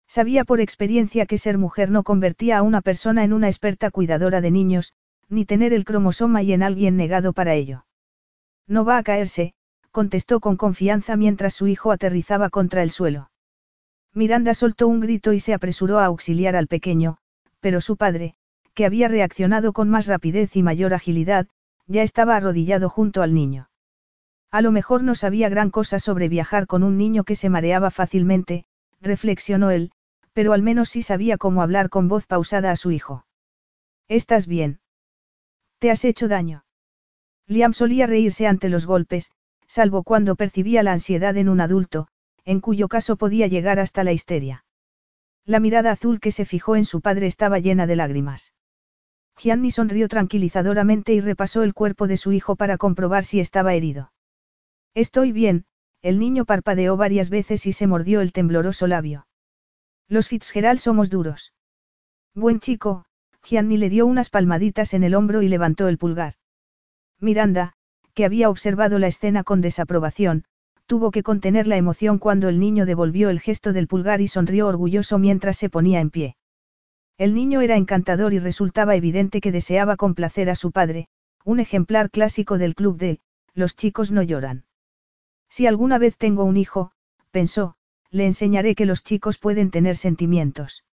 S1: Sabía por experiencia que ser mujer no convertía a una persona en una experta cuidadora de niños, ni tener el cromosoma y en alguien negado para ello. No va a caerse, contestó con confianza mientras su hijo aterrizaba contra el suelo. Miranda soltó un grito y se apresuró a auxiliar al pequeño, pero su padre, que había reaccionado con más rapidez y mayor agilidad, ya estaba arrodillado junto al niño. A lo mejor no sabía gran cosa sobre viajar con un niño que se mareaba fácilmente, reflexionó él, pero al menos sí sabía cómo hablar con voz pausada a su hijo. ¿Estás bien? ¿Te has hecho daño? Liam solía reírse ante los golpes, salvo cuando percibía la ansiedad en un adulto, en cuyo caso podía llegar hasta la histeria. La mirada azul que se fijó en su padre estaba llena de lágrimas. Gianni sonrió tranquilizadoramente y repasó el cuerpo de su hijo para comprobar si estaba herido. Estoy bien, el niño parpadeó varias veces y se mordió el tembloroso labio. Los Fitzgerald somos duros. Buen chico, Gianni le dio unas palmaditas en el hombro y levantó el pulgar. Miranda, que había observado la escena con desaprobación, tuvo que contener la emoción cuando el niño devolvió el gesto del pulgar y sonrió orgulloso mientras se ponía en pie. El niño era encantador y resultaba evidente que deseaba complacer a su padre, un ejemplar clásico del club de, los chicos no lloran. Si alguna vez tengo un hijo, pensó, le enseñaré que los chicos pueden tener sentimientos.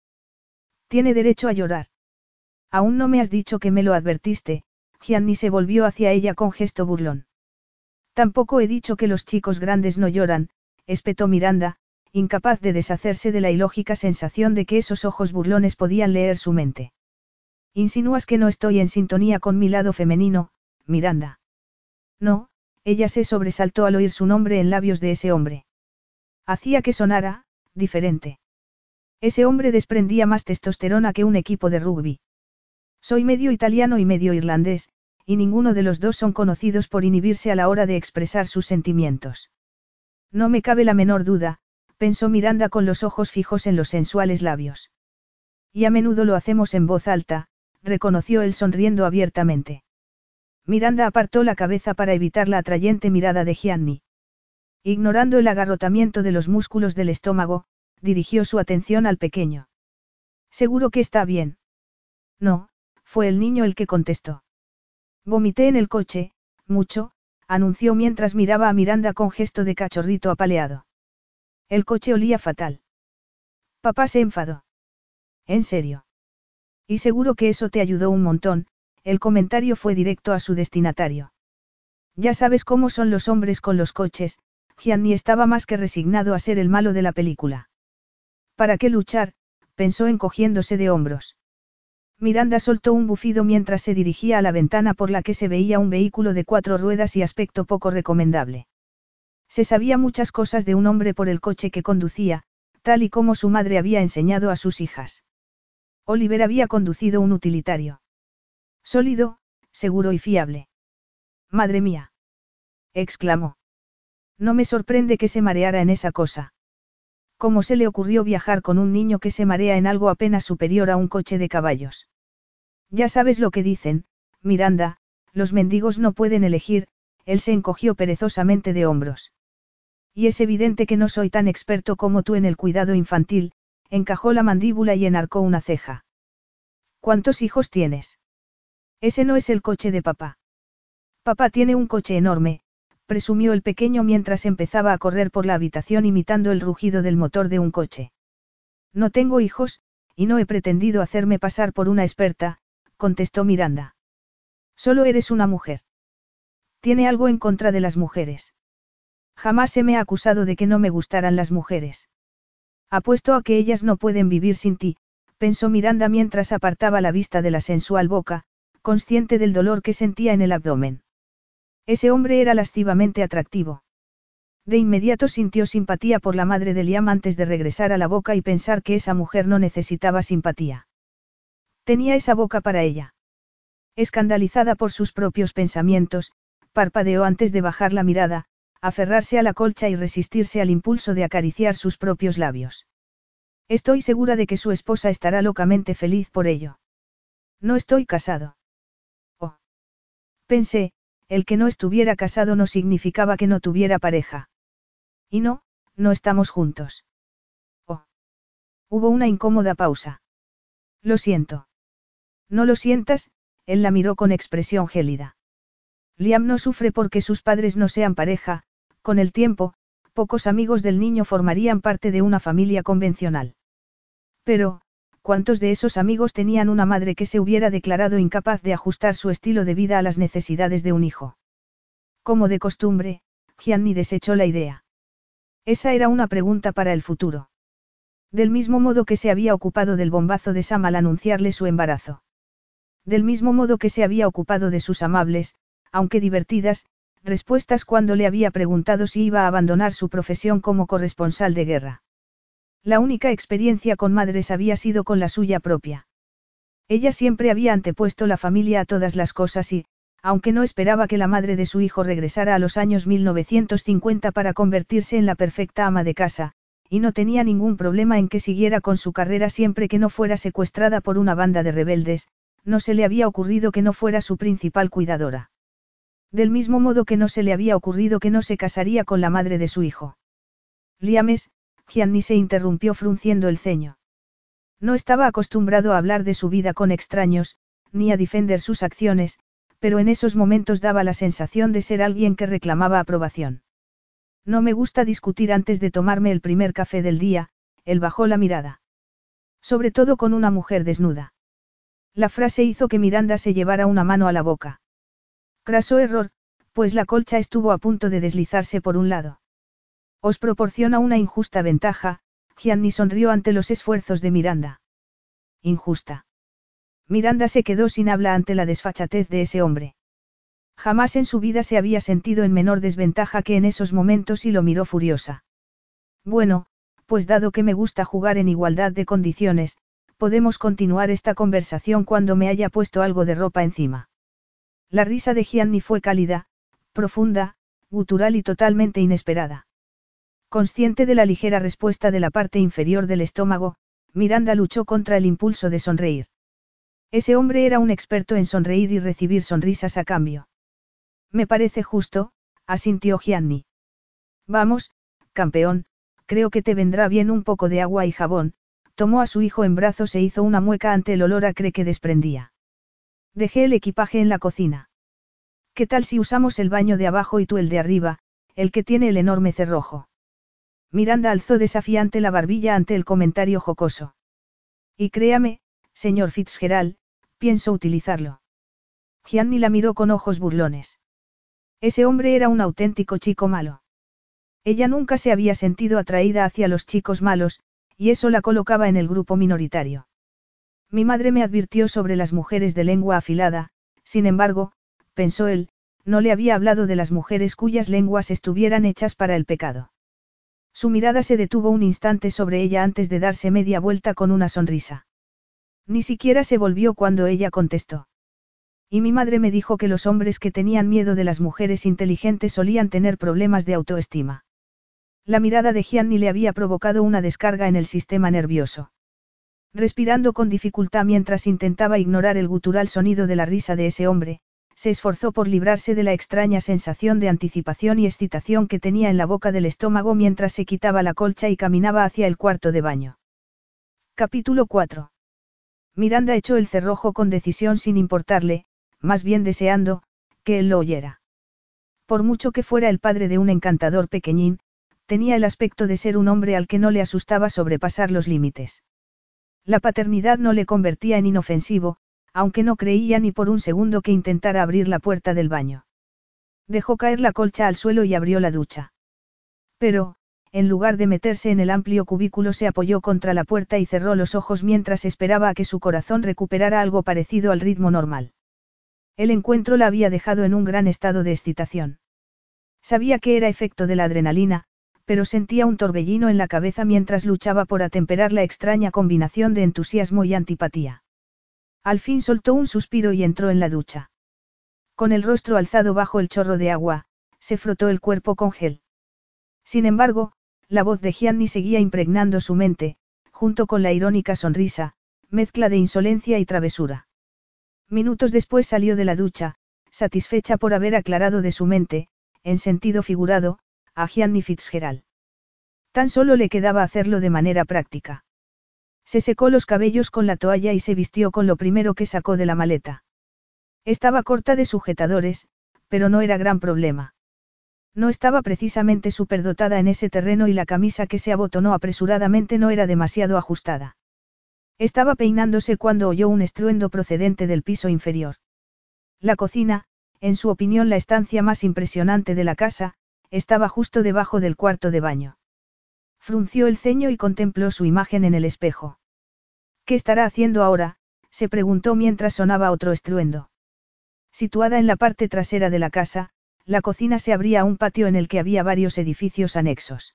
S1: Tiene derecho a llorar. Aún no me has dicho que me lo advertiste, Gianni se volvió hacia ella con gesto burlón. Tampoco he dicho que los chicos grandes no lloran, espetó Miranda, incapaz de deshacerse de la ilógica sensación de que esos ojos burlones podían leer su mente. Insinúas que no estoy en sintonía con mi lado femenino, Miranda. No, ella se sobresaltó al oír su nombre en labios de ese hombre. Hacía que sonara, diferente. Ese hombre desprendía más testosterona que un equipo de rugby. Soy medio italiano y medio irlandés, y ninguno de los dos son conocidos por inhibirse a la hora de expresar sus sentimientos. No me cabe la menor duda, pensó Miranda con los ojos fijos en los sensuales labios. Y a menudo lo hacemos en voz alta, reconoció él sonriendo abiertamente. Miranda apartó la cabeza para evitar la atrayente mirada de Gianni. Ignorando el agarrotamiento de los músculos del estómago, dirigió su atención al pequeño. Seguro que está bien. No, fue el niño el que contestó. Vomité en el coche, mucho, anunció mientras miraba a Miranda con gesto de cachorrito apaleado. El coche olía fatal. Papá se enfadó. ¿En serio? Y seguro que eso te ayudó un montón, el comentario fue directo a su destinatario. Ya sabes cómo son los hombres con los coches, Gianni estaba más que resignado a ser el malo de la película. ¿Para qué luchar? pensó encogiéndose de hombros. Miranda soltó un bufido mientras se dirigía a la ventana por la que se veía un vehículo de cuatro ruedas y aspecto poco recomendable. Se sabía muchas cosas de un hombre por el coche que conducía, tal y como su madre había enseñado a sus hijas. Oliver había conducido un utilitario. Sólido, seguro y fiable. Madre mía. exclamó. No me sorprende que se mareara en esa cosa. ¿Cómo se le ocurrió viajar con un niño que se marea en algo apenas superior a un coche de caballos? Ya sabes lo que dicen, Miranda, los mendigos no pueden elegir, él se encogió perezosamente de hombros. Y es evidente que no soy tan experto como tú en el cuidado infantil, encajó la mandíbula y enarcó una ceja. ¿Cuántos hijos tienes? Ese no es el coche de papá. Papá tiene un coche enorme, presumió el pequeño mientras empezaba a correr por la habitación imitando el rugido del motor de un coche. No tengo hijos, y no he pretendido hacerme pasar por una experta, contestó Miranda. Solo eres una mujer. Tiene algo en contra de las mujeres. Jamás se me ha acusado de que no me gustaran las mujeres. Apuesto a que ellas no pueden vivir sin ti, pensó Miranda mientras apartaba la vista de la sensual boca, consciente del dolor que sentía en el abdomen. Ese hombre era lascivamente atractivo. De inmediato sintió simpatía por la madre de Liam antes de regresar a la boca y pensar que esa mujer no necesitaba simpatía. Tenía esa boca para ella. Escandalizada por sus propios pensamientos, parpadeó antes de bajar la mirada, aferrarse a la colcha y resistirse al impulso de acariciar sus propios labios. Estoy segura de que su esposa estará locamente feliz por ello. No estoy casado. Oh. Pensé, el que no estuviera casado no significaba que no tuviera pareja. Y no, no estamos juntos. Oh. Hubo una incómoda pausa. Lo siento. No lo sientas, él la miró con expresión gélida. Liam no sufre porque sus padres no sean pareja, con el tiempo, pocos amigos del niño formarían parte de una familia convencional. Pero, ¿cuántos de esos amigos tenían una madre que se hubiera declarado incapaz de ajustar su estilo de vida a las necesidades de un hijo? Como de costumbre, Gianni desechó la idea. Esa era una pregunta para el futuro. Del mismo modo que se había ocupado del bombazo de Sam al anunciarle su embarazo. Del mismo modo que se había ocupado de sus amables, aunque divertidas, respuestas cuando le había preguntado si iba a abandonar su profesión como corresponsal de guerra. La única experiencia con madres había sido con la suya propia. Ella siempre había antepuesto la familia a todas las cosas y, aunque no esperaba que la madre de su hijo regresara a los años 1950 para convertirse en la perfecta ama de casa, y no tenía ningún problema en que siguiera con su carrera siempre que no fuera secuestrada por una banda de rebeldes, no se le había ocurrido que no fuera su principal cuidadora. Del mismo modo que no se le había ocurrido que no se casaría con la madre de su hijo. Liames, Gianni se interrumpió frunciendo el ceño. No estaba acostumbrado a hablar de su vida con extraños, ni a defender sus acciones, pero en esos momentos daba la sensación de ser alguien que reclamaba aprobación. No me gusta discutir antes de tomarme el primer café del día, él bajó la mirada. Sobre todo con una mujer desnuda. La frase hizo que Miranda se llevara una mano a la boca. Craso error, pues la colcha estuvo a punto de deslizarse por un lado. Os proporciona una injusta ventaja, Gianni sonrió ante los esfuerzos de Miranda. Injusta. Miranda se quedó sin habla ante la desfachatez de ese hombre. Jamás en su vida se había sentido en menor desventaja que en esos momentos y lo miró furiosa. Bueno, pues dado que me gusta jugar en igualdad de condiciones, podemos continuar esta conversación cuando me haya puesto algo de ropa encima. La risa de Gianni fue cálida, profunda, gutural y totalmente inesperada. Consciente de la ligera respuesta de la parte inferior del estómago, Miranda luchó contra el impulso de sonreír. Ese hombre era un experto en sonreír y recibir sonrisas a cambio. Me parece justo, asintió Gianni. Vamos, campeón, creo que te vendrá bien un poco de agua y jabón, tomó a su hijo en brazos e hizo una mueca ante el olor acre que desprendía. Dejé el equipaje en la cocina. ¿Qué tal si usamos el baño de abajo y tú el de arriba, el que tiene el enorme cerrojo? Miranda alzó desafiante la barbilla ante el comentario jocoso. Y créame, señor Fitzgerald, pienso utilizarlo. Gianni la miró con ojos burlones. Ese hombre era un auténtico chico malo. Ella nunca se había sentido atraída hacia los chicos malos, y eso la colocaba en el grupo minoritario. Mi madre me advirtió sobre las mujeres de lengua afilada, sin embargo, pensó él, no le había hablado de las mujeres cuyas lenguas estuvieran hechas para el pecado. Su mirada se detuvo un instante sobre ella antes de darse media vuelta con una sonrisa. Ni siquiera se volvió cuando ella contestó. Y mi madre me dijo que los hombres que tenían miedo de las mujeres inteligentes solían tener problemas de autoestima. La mirada de Gianni le había provocado una descarga en el sistema nervioso. Respirando con dificultad mientras intentaba ignorar el gutural sonido de la risa de ese hombre, se esforzó por librarse de la extraña sensación de anticipación y excitación que tenía en la boca del estómago mientras se quitaba la colcha y caminaba hacia el cuarto de baño. Capítulo 4. Miranda echó el cerrojo con decisión sin importarle, más bien deseando, que él lo oyera. Por mucho que fuera el padre de un encantador pequeñín, tenía el aspecto de ser un hombre al que no le asustaba sobrepasar los límites. La paternidad no le convertía en inofensivo, aunque no creía ni por un segundo que intentara abrir la puerta del baño. Dejó caer la colcha al suelo y abrió la ducha. Pero, en lugar de meterse en el amplio cubículo se apoyó contra la puerta y cerró los ojos mientras esperaba a que su corazón recuperara algo parecido al ritmo normal. El encuentro la había dejado en un gran estado de excitación. Sabía que era efecto de la adrenalina, pero sentía un torbellino en la cabeza mientras luchaba por atemperar la extraña combinación de entusiasmo y antipatía. Al fin soltó un suspiro y entró en la ducha. Con el rostro alzado bajo el chorro de agua, se frotó el cuerpo con gel. Sin embargo, la voz de Gianni seguía impregnando su mente, junto con la irónica sonrisa, mezcla de insolencia y travesura. Minutos después salió de la ducha, satisfecha por haber aclarado de su mente, en sentido figurado, a Gianni Fitzgerald. Tan solo le quedaba hacerlo de manera práctica. Se secó los cabellos con la toalla y se vistió con lo primero que sacó de la maleta. Estaba corta de sujetadores, pero no era gran problema. No estaba precisamente superdotada en ese terreno y la camisa que se abotonó apresuradamente no era demasiado ajustada. Estaba peinándose cuando oyó un estruendo procedente del piso inferior. La cocina, en su opinión la estancia más impresionante de la casa, estaba justo debajo del cuarto de baño. Frunció el ceño y contempló su imagen en el espejo. ¿Qué estará haciendo ahora? se preguntó mientras sonaba otro estruendo. Situada en la parte trasera de la casa, la cocina se abría a un patio en el que había varios edificios anexos.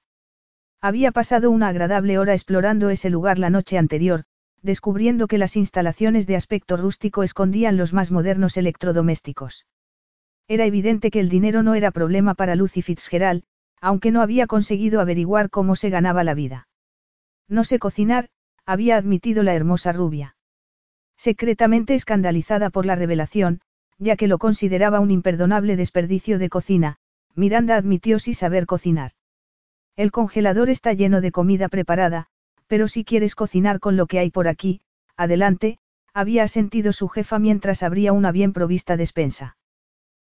S1: Había pasado una agradable hora explorando ese lugar la noche anterior, descubriendo que las instalaciones de aspecto rústico escondían los más modernos electrodomésticos. Era evidente que el dinero no era problema para Lucy Fitzgerald, aunque no había conseguido averiguar cómo se ganaba la vida. No sé cocinar, había admitido la hermosa rubia. Secretamente escandalizada por la revelación, ya que lo consideraba un imperdonable desperdicio de cocina, Miranda admitió sí saber cocinar. El congelador está lleno de comida preparada, pero si quieres cocinar con lo que hay por aquí, adelante, había sentido su jefa mientras abría una bien provista despensa.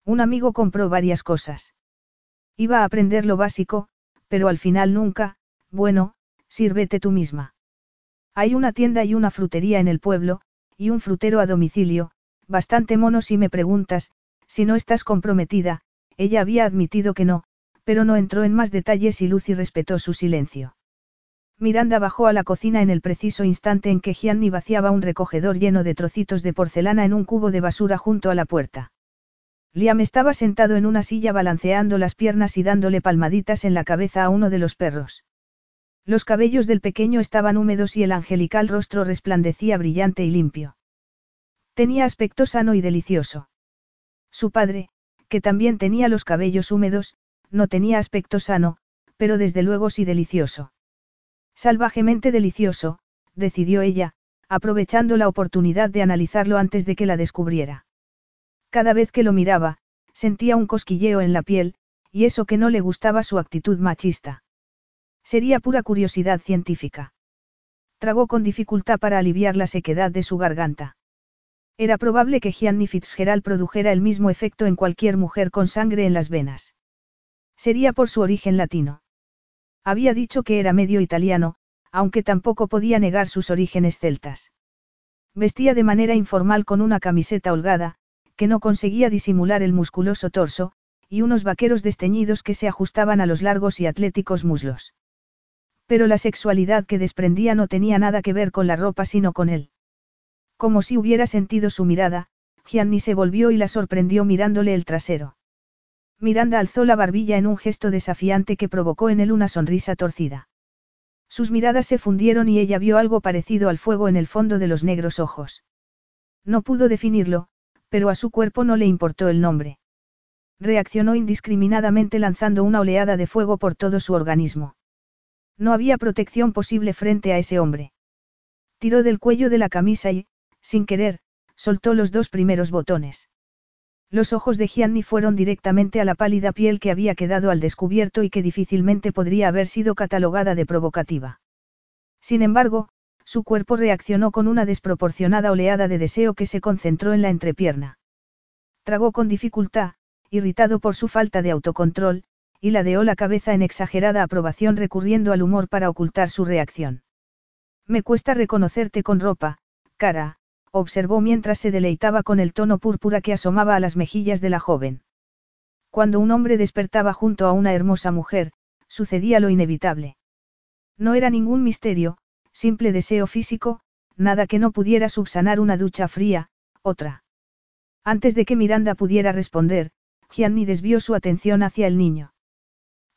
S1: Un amigo compró varias cosas. Iba a aprender lo básico, pero al final nunca, bueno, sírvete tú misma. Hay una tienda y una frutería en el pueblo, y un frutero a domicilio, bastante mono si me preguntas, si no estás comprometida, ella había admitido que no, pero no entró en más detalles y Lucy respetó su silencio. Miranda bajó a la cocina en el preciso instante en que Gianni vaciaba un recogedor lleno de trocitos de porcelana en un cubo de basura junto a la puerta. Liam estaba sentado en una silla balanceando las piernas y dándole palmaditas en la cabeza a uno de los perros. Los cabellos del pequeño estaban húmedos y el angelical rostro resplandecía brillante y limpio. Tenía aspecto sano y delicioso. Su padre, que también tenía los cabellos húmedos, no tenía aspecto sano, pero desde luego sí delicioso. Salvajemente delicioso, decidió ella, aprovechando la oportunidad de analizarlo antes de que la descubriera. Cada vez que lo miraba, sentía un cosquilleo en la piel, y eso que no le gustaba su actitud machista. Sería pura curiosidad científica. Tragó con dificultad para aliviar la sequedad de su garganta. Era probable que Gianni Fitzgerald produjera el mismo efecto en cualquier mujer con sangre en las venas. Sería por su origen latino. Había dicho que era medio italiano, aunque tampoco podía negar sus orígenes celtas. Vestía de manera informal con una camiseta holgada, que no conseguía disimular el musculoso torso, y unos vaqueros desteñidos que se ajustaban a los largos y atléticos muslos. Pero la sexualidad que desprendía no tenía nada que ver con la ropa sino con él. Como si hubiera sentido su mirada, Gianni se volvió y la sorprendió mirándole el trasero. Miranda alzó la barbilla en un gesto desafiante que provocó en él una sonrisa torcida. Sus miradas se fundieron y ella vio algo parecido al fuego en el fondo de los negros ojos. No pudo definirlo, pero a su cuerpo no le importó el nombre. Reaccionó indiscriminadamente lanzando una oleada de fuego por todo su organismo. No había protección posible frente a ese hombre. Tiró del cuello de la camisa y, sin querer, soltó los dos primeros botones. Los ojos de Gianni fueron directamente a la pálida piel que había quedado al descubierto y que difícilmente podría haber sido catalogada de provocativa. Sin embargo, su cuerpo reaccionó con una desproporcionada oleada de deseo que se concentró en la entrepierna. Tragó con dificultad, irritado por su falta de autocontrol, y ladeó la cabeza en exagerada aprobación recurriendo al humor para ocultar su reacción. Me cuesta reconocerte con ropa, cara, observó mientras se deleitaba con el tono púrpura que asomaba a las mejillas de la joven. Cuando un hombre despertaba junto a una hermosa mujer, sucedía lo inevitable. No era ningún misterio, simple deseo físico, nada que no pudiera subsanar una ducha fría, otra. Antes de que Miranda pudiera responder, Gianni desvió su atención hacia el niño.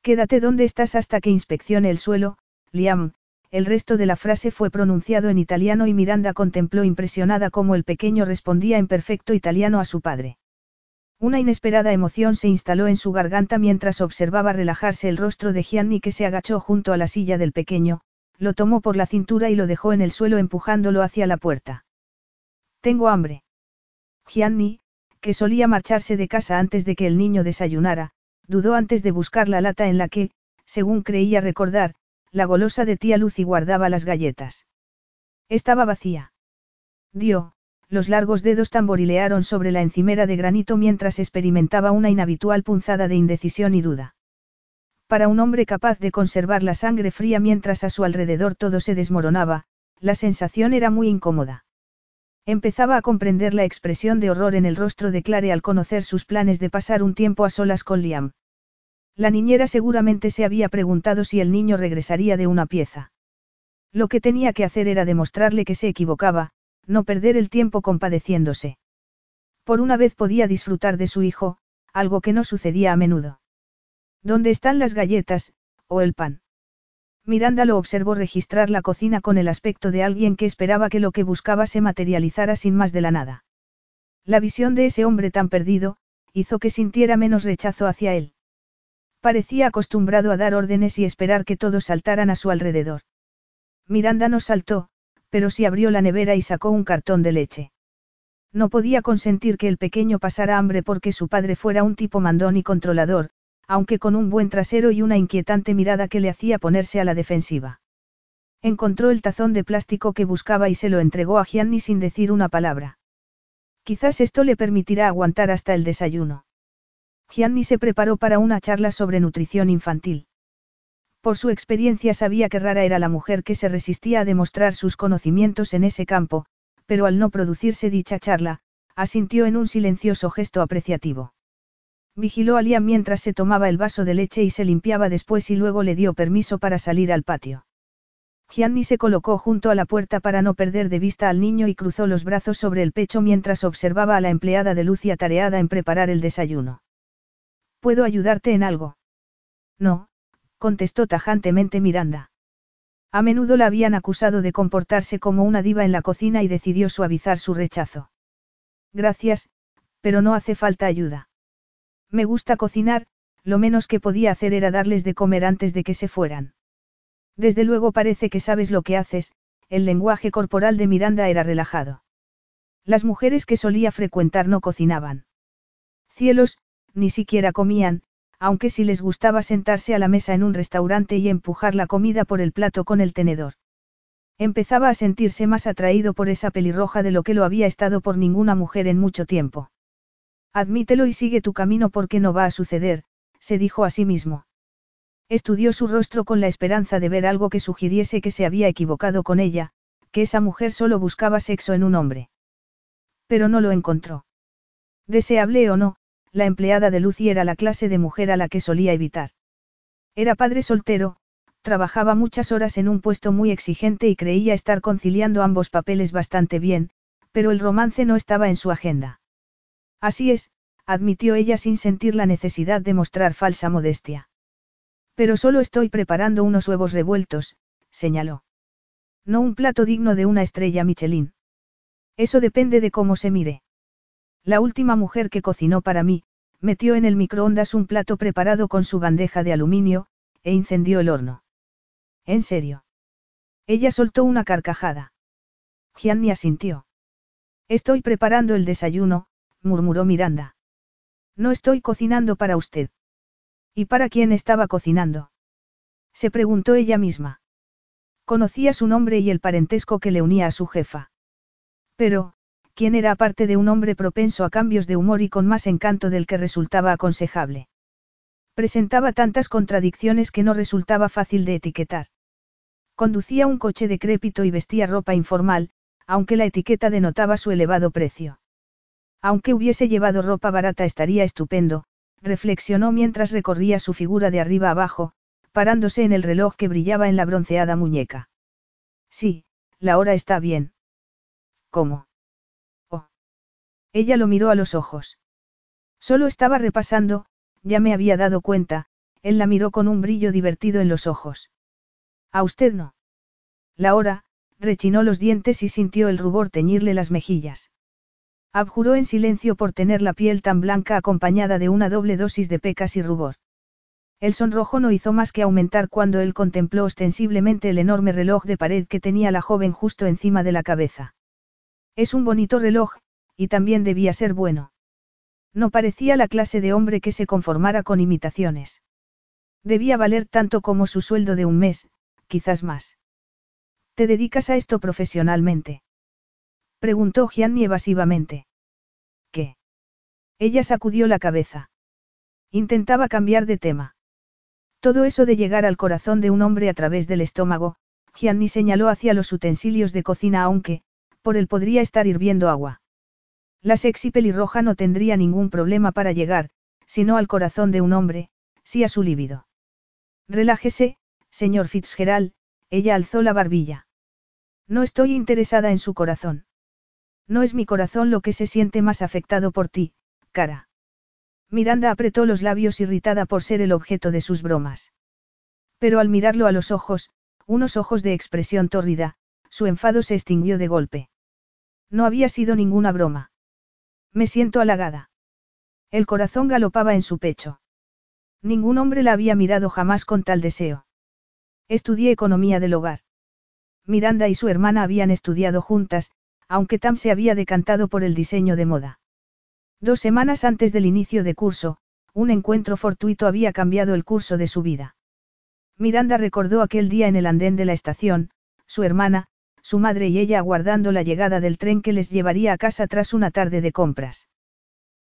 S1: Quédate donde estás hasta que inspeccione el suelo, Liam. El resto de la frase fue pronunciado en italiano y Miranda contempló impresionada cómo el pequeño respondía en perfecto italiano a su padre. Una inesperada emoción se instaló en su garganta mientras observaba relajarse el rostro de Gianni que se agachó junto a la silla del pequeño, lo tomó por la cintura y lo dejó en el suelo empujándolo hacia la puerta. Tengo hambre. Gianni, que solía marcharse de casa antes de que el niño desayunara, dudó antes de buscar la lata en la que, según creía recordar, la golosa de tía Lucy guardaba las galletas. Estaba vacía. Dio, los largos dedos tamborilearon sobre la encimera de granito mientras experimentaba una inhabitual punzada de indecisión y duda. Para un hombre capaz de conservar la sangre fría mientras a su alrededor todo se desmoronaba, la sensación era muy incómoda. Empezaba a comprender la expresión de horror en el rostro de Clare al conocer sus planes de pasar un tiempo a solas con Liam. La niñera seguramente se había preguntado si el niño regresaría de una pieza. Lo que tenía que hacer era demostrarle que se equivocaba, no perder el tiempo compadeciéndose. Por una vez podía disfrutar de su hijo, algo que no sucedía a menudo. ¿Dónde están las galletas, o el pan? Miranda lo observó registrar la cocina con el aspecto de alguien que esperaba que lo que buscaba se materializara sin más de la nada. La visión de ese hombre tan perdido, hizo que sintiera menos rechazo hacia él. Parecía acostumbrado a dar órdenes y esperar que todos saltaran a su alrededor. Miranda no saltó, pero sí abrió la nevera y sacó un cartón de leche. No podía consentir que el pequeño pasara hambre porque su padre fuera un tipo mandón y controlador, aunque con un buen trasero y una inquietante mirada que le hacía ponerse a la defensiva. Encontró el tazón de plástico que buscaba y se lo entregó a Gianni sin decir una palabra. Quizás esto le permitirá aguantar hasta el desayuno. Gianni se preparó para una charla sobre nutrición infantil. Por su experiencia sabía que rara era la mujer que se resistía a demostrar sus conocimientos en ese campo, pero al no producirse dicha charla, asintió en un silencioso gesto apreciativo. Vigiló a Liam mientras se tomaba el vaso de leche y se limpiaba después y luego le dio permiso para salir al patio. Gianni se colocó junto a la puerta para no perder de vista al niño y cruzó los brazos sobre el pecho mientras observaba a la empleada de Lucia tareada en preparar el desayuno. ¿Puedo ayudarte en algo? No, contestó tajantemente Miranda. A menudo la habían acusado de comportarse como una diva en la cocina y decidió suavizar su rechazo. Gracias, pero no hace falta ayuda. Me gusta cocinar, lo menos que podía hacer era darles de comer antes de que se fueran. Desde luego parece que sabes lo que haces, el lenguaje corporal de Miranda era relajado. Las mujeres que solía frecuentar no cocinaban. Cielos, ni siquiera comían, aunque sí les gustaba sentarse a la mesa en un restaurante y empujar la comida por el plato con el tenedor. Empezaba a sentirse más atraído por esa pelirroja de lo que lo había estado por ninguna mujer en mucho tiempo. Admítelo y sigue tu camino porque no va a suceder, se dijo a sí mismo. Estudió su rostro con la esperanza de ver algo que sugiriese que se había equivocado con ella, que esa mujer solo buscaba sexo en un hombre. Pero no lo encontró. Deseable o no, la empleada de Lucy era la clase de mujer a la que solía evitar. Era padre soltero, trabajaba muchas horas en un puesto muy exigente y creía estar conciliando ambos papeles bastante bien, pero el romance no estaba en su agenda. Así es, admitió ella sin sentir la necesidad de mostrar falsa modestia. Pero solo estoy preparando unos huevos revueltos, señaló. No un plato digno de una estrella Michelin. Eso depende de cómo se mire. La última mujer que cocinó para mí, metió en el microondas un plato preparado con su bandeja de aluminio, e incendió el horno. ¿En serio? Ella soltó una carcajada. Gianni asintió. Estoy preparando el desayuno, murmuró Miranda. No estoy cocinando para usted. ¿Y para quién estaba cocinando? Se preguntó ella misma. Conocía su nombre y el parentesco que le unía a su jefa. Pero, ¿quién era aparte de un hombre propenso a cambios de humor y con más encanto del que resultaba aconsejable? Presentaba tantas contradicciones que no resultaba fácil de etiquetar. Conducía un coche decrépito y vestía ropa informal, aunque la etiqueta denotaba su elevado precio. Aunque hubiese llevado ropa barata estaría estupendo, reflexionó mientras recorría su figura de arriba abajo, parándose en el reloj que brillaba en la bronceada muñeca. Sí, la hora está bien. ¿Cómo? Oh. Ella lo miró a los ojos. Solo estaba repasando, ya me había dado cuenta, él la miró con un brillo divertido en los ojos. A usted no. La hora, rechinó los dientes y sintió el rubor teñirle las mejillas. Abjuró en silencio por tener la piel tan blanca acompañada de una doble dosis de pecas y rubor. El sonrojo no hizo más que aumentar cuando él contempló ostensiblemente el enorme reloj de pared que tenía la joven justo encima de la cabeza. Es un bonito reloj, y también debía ser bueno. No parecía la clase de hombre que se conformara con imitaciones. Debía valer tanto como su sueldo de un mes, quizás más. ¿Te dedicas a esto profesionalmente? Preguntó Gianni evasivamente. ¿Qué? Ella sacudió la cabeza. Intentaba cambiar de tema. Todo eso de llegar al corazón de un hombre a través del estómago, Gianni señaló hacia los utensilios de cocina aunque, por él podría estar hirviendo agua. La sexy pelirroja no tendría ningún problema para llegar, sino al corazón de un hombre, sí a su líbido. Relájese, señor Fitzgerald, ella alzó la barbilla. No estoy interesada en su corazón. No es mi corazón lo que se siente más afectado por ti, cara. Miranda apretó los labios irritada por ser el objeto de sus bromas. Pero al mirarlo a los ojos, unos ojos de expresión tórrida, su enfado se extinguió de golpe. No había sido ninguna broma. Me siento halagada. El corazón galopaba en su pecho. Ningún hombre la había mirado jamás con tal deseo. Estudié economía del hogar. Miranda y su hermana habían estudiado juntas, aunque Tam se había decantado por el diseño de moda. Dos semanas antes del inicio de curso, un encuentro fortuito había cambiado el curso de su vida. Miranda recordó aquel día en el andén de la estación, su hermana, su madre y ella aguardando la llegada del tren que les llevaría a casa tras una tarde de compras.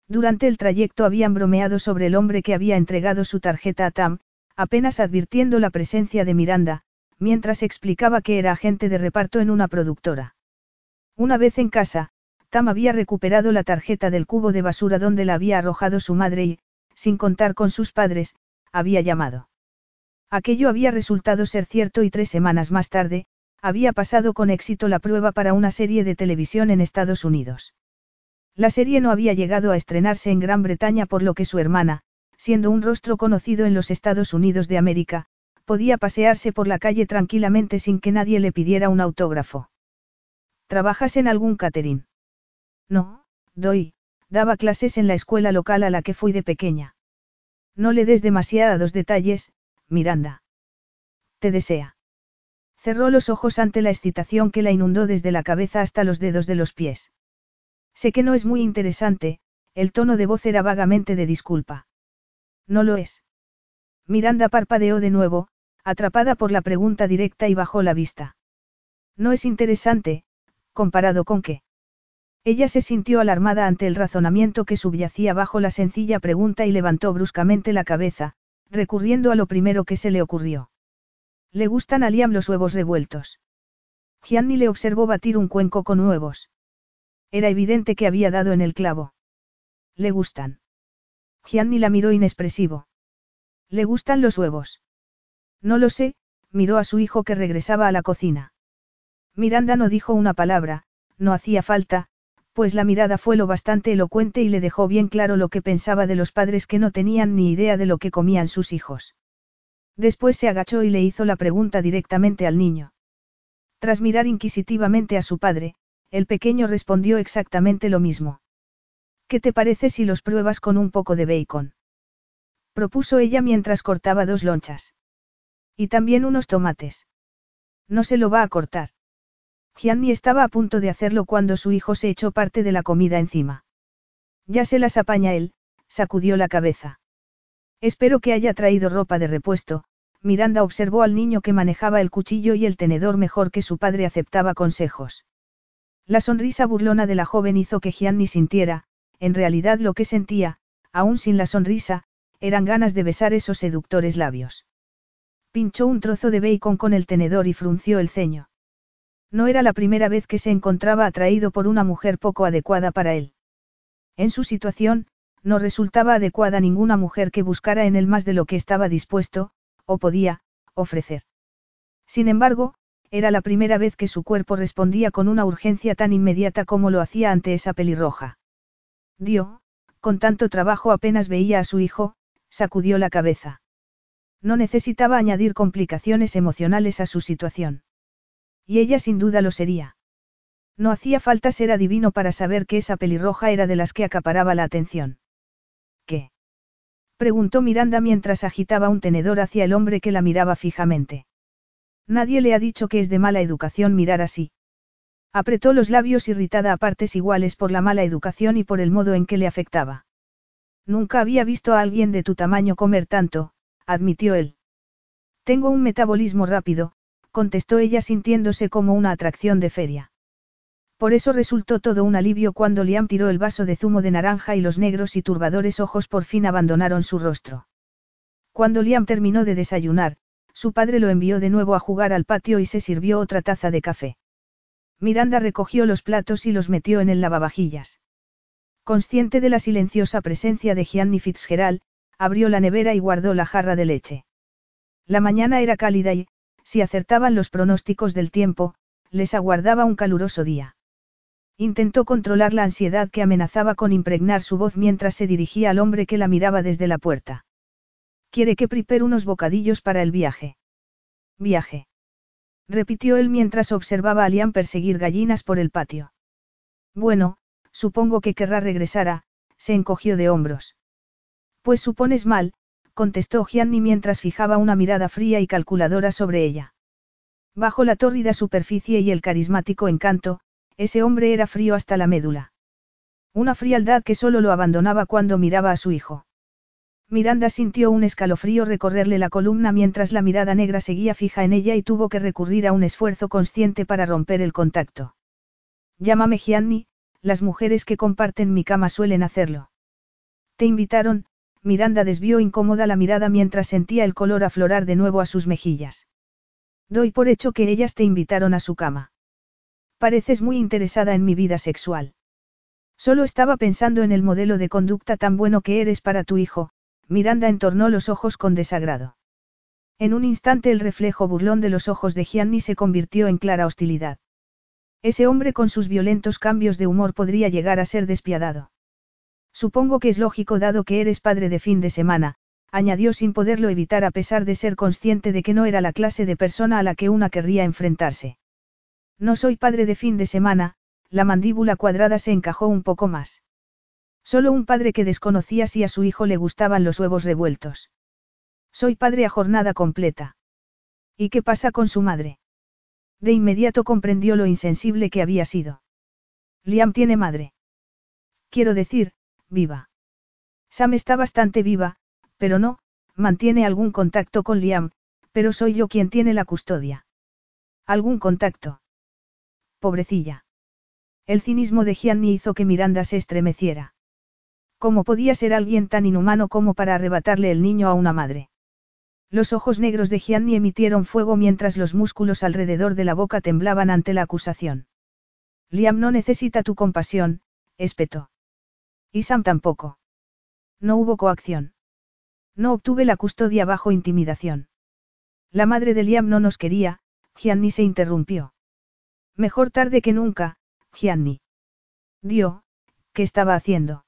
S1: Durante el trayecto habían bromeado sobre el hombre que había entregado su tarjeta a Tam, apenas advirtiendo la presencia de Miranda, mientras explicaba que era agente de reparto en una productora. Una vez en casa, Tam había recuperado la tarjeta del cubo de basura donde la había arrojado su madre y, sin contar con sus padres, había llamado. Aquello había resultado ser cierto y tres semanas más tarde, había pasado con éxito la prueba para una serie de televisión en Estados Unidos. La serie no había llegado a estrenarse en Gran Bretaña por lo que su hermana, siendo un rostro conocido en los Estados Unidos de América, podía pasearse por la calle tranquilamente sin que nadie le pidiera un autógrafo. ¿Trabajas en algún catering? No, doy, daba clases en la escuela local a la que fui de pequeña. No le des demasiados detalles, Miranda. Te desea. Cerró los ojos ante la excitación que la inundó desde la cabeza hasta los dedos de los pies. Sé que no es muy interesante, el tono de voz era vagamente de disculpa. No lo es. Miranda parpadeó de nuevo, atrapada por la pregunta directa y bajó la vista. No es interesante, comparado con qué. Ella se sintió alarmada ante el razonamiento que subyacía bajo la sencilla pregunta y levantó bruscamente la cabeza, recurriendo a lo primero que se le ocurrió. Le gustan a Liam los huevos revueltos. Gianni le observó batir un cuenco con huevos. Era evidente que había dado en el clavo. Le gustan. Gianni la miró inexpresivo. ¿Le gustan los huevos? No lo sé, miró a su hijo que regresaba a la cocina. Miranda no dijo una palabra, no hacía falta, pues la mirada fue lo bastante elocuente y le dejó bien claro lo que pensaba de los padres que no tenían ni idea de lo que comían sus hijos. Después se agachó y le hizo la pregunta directamente al niño. Tras mirar inquisitivamente a su padre, el pequeño respondió exactamente lo mismo. ¿Qué te parece si los pruebas con un poco de bacon? Propuso ella mientras cortaba dos lonchas. Y también unos tomates. No se lo va a cortar. Gianni estaba a punto de hacerlo cuando su hijo se echó parte de la comida encima. Ya se las apaña él, sacudió la cabeza. Espero que haya traído ropa de repuesto, Miranda observó al niño que manejaba el cuchillo y el tenedor mejor que su padre aceptaba consejos. La sonrisa burlona de la joven hizo que Gianni sintiera, en realidad lo que sentía, aún sin la sonrisa, eran ganas de besar esos seductores labios. Pinchó un trozo de bacon con el tenedor y frunció el ceño. No era la primera vez que se encontraba atraído por una mujer poco adecuada para él. En su situación, no resultaba adecuada ninguna mujer que buscara en él más de lo que estaba dispuesto, o podía, ofrecer. Sin embargo, era la primera vez que su cuerpo respondía con una urgencia tan inmediata como lo hacía ante esa pelirroja. Dio, con tanto trabajo apenas veía a su hijo, sacudió la cabeza. No necesitaba añadir complicaciones emocionales a su situación. Y ella sin duda lo sería. No hacía falta ser adivino para saber que esa pelirroja era de las que acaparaba la atención. ¿Qué? preguntó Miranda mientras agitaba un tenedor hacia el hombre que la miraba fijamente. Nadie le ha dicho que es de mala educación mirar así. Apretó los labios irritada a partes iguales por la mala educación y por el modo en que le afectaba. Nunca había visto a alguien de tu tamaño comer tanto, admitió él. Tengo un metabolismo rápido, contestó ella sintiéndose como una atracción de feria. Por eso resultó todo un alivio cuando Liam tiró el vaso de zumo de naranja y los negros y turbadores ojos por fin abandonaron su rostro. Cuando Liam terminó de desayunar, su padre lo envió de nuevo a jugar al patio y se sirvió otra taza de café. Miranda recogió los platos y los metió en el lavavajillas. Consciente de la silenciosa presencia de Gianni Fitzgerald, abrió la nevera y guardó la jarra de leche. La mañana era cálida y, si acertaban los pronósticos del tiempo, les aguardaba un caluroso día. Intentó controlar la ansiedad que amenazaba con impregnar su voz mientras se dirigía al hombre que la miraba desde la puerta. Quiere que prepare unos bocadillos para el viaje. Viaje. Repitió él mientras observaba a Liam perseguir gallinas por el patio. Bueno, supongo que querrá regresar a, se encogió de hombros. Pues supones mal, contestó Gianni mientras fijaba una mirada fría y calculadora sobre ella. Bajo la tórrida superficie y el carismático encanto, ese hombre era frío hasta la médula. Una frialdad que solo lo abandonaba cuando miraba a su hijo. Miranda sintió un escalofrío recorrerle la columna mientras la mirada negra seguía fija en ella y tuvo que recurrir a un esfuerzo consciente para romper el contacto. Llámame Gianni, las mujeres que comparten mi cama suelen hacerlo. Te invitaron, Miranda desvió incómoda la mirada mientras sentía el color aflorar de nuevo a sus mejillas. Doy por hecho que ellas te invitaron a su cama. Pareces muy interesada en mi vida sexual. Solo estaba pensando en el modelo de conducta tan bueno que eres para tu hijo, Miranda entornó los ojos con desagrado. En un instante el reflejo burlón de los ojos de Gianni se convirtió en clara hostilidad. Ese hombre con sus violentos cambios de humor podría llegar a ser despiadado. Supongo que es lógico dado que eres padre de fin de semana, añadió sin poderlo evitar a pesar de ser consciente de que no era la clase de persona a la que una querría enfrentarse. No soy padre de fin de semana, la mandíbula cuadrada se encajó un poco más. Solo un padre que desconocía si a su hijo le gustaban los huevos revueltos. Soy padre a jornada completa. ¿Y qué pasa con su madre? De inmediato comprendió lo insensible que había sido. Liam tiene madre. Quiero decir, viva. Sam está bastante viva, pero no, mantiene algún contacto con Liam, pero soy yo quien tiene la custodia. ¿Algún contacto? Pobrecilla. El cinismo de Gianni hizo que Miranda se estremeciera. ¿Cómo podía ser alguien tan inhumano como para arrebatarle el niño a una madre? Los ojos negros de Gianni emitieron fuego mientras los músculos alrededor de la boca temblaban ante la acusación. Liam no necesita tu compasión, espetó. Y Sam tampoco. No hubo coacción. No obtuve la custodia bajo intimidación. La madre de Liam no nos quería, Gianni se interrumpió. Mejor tarde que nunca, Gianni. Dio, ¿qué estaba haciendo?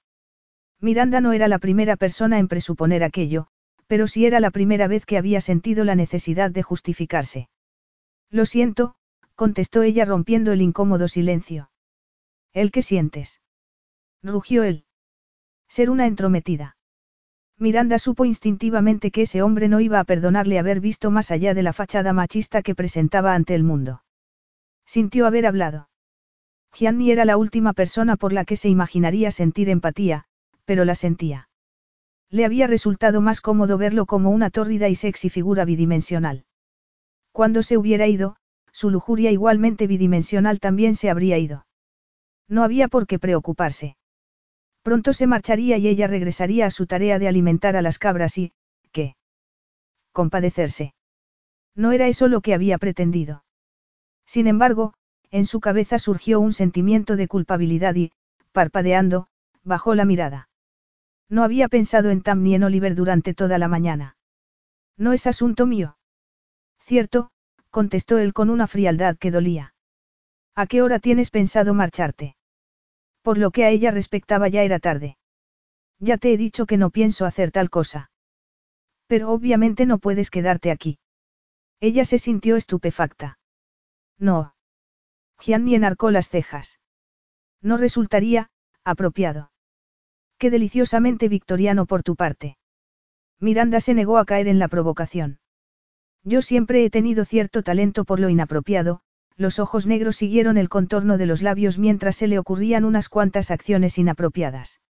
S1: Miranda no era la primera persona en presuponer aquello, pero sí era la primera vez que había sentido la necesidad de justificarse. Lo siento, contestó ella rompiendo el incómodo silencio. ¿El qué sientes? Rugió él. Ser una entrometida. Miranda supo instintivamente que ese hombre no iba a perdonarle haber visto más allá de la fachada machista que presentaba ante el mundo. Sintió haber hablado. Gianni era la última persona por la que se imaginaría sentir empatía, pero la sentía. Le había resultado más cómodo verlo como una tórrida y sexy figura bidimensional. Cuando se hubiera ido, su lujuria igualmente bidimensional también se habría ido. No había por qué preocuparse. Pronto se marcharía y ella regresaría a su tarea de alimentar a las cabras y, ¿qué? Compadecerse. No era eso lo que había pretendido. Sin embargo, en su cabeza surgió un sentimiento de culpabilidad y, parpadeando, bajó la mirada. No había pensado en Tam ni en Oliver durante toda la mañana. No es asunto mío. Cierto, contestó él con una frialdad que dolía. ¿A qué hora tienes pensado marcharte? Por lo que a ella respectaba ya era tarde. Ya te he dicho que no pienso hacer tal cosa. Pero obviamente no puedes quedarte aquí. Ella se sintió estupefacta. No. Gianni enarcó las cejas. No resultaría, apropiado. Qué deliciosamente victoriano por tu parte. Miranda se negó a caer en la provocación. Yo siempre he tenido cierto talento por lo inapropiado, los ojos negros siguieron el contorno de los labios mientras se le ocurrían unas cuantas acciones inapropiadas.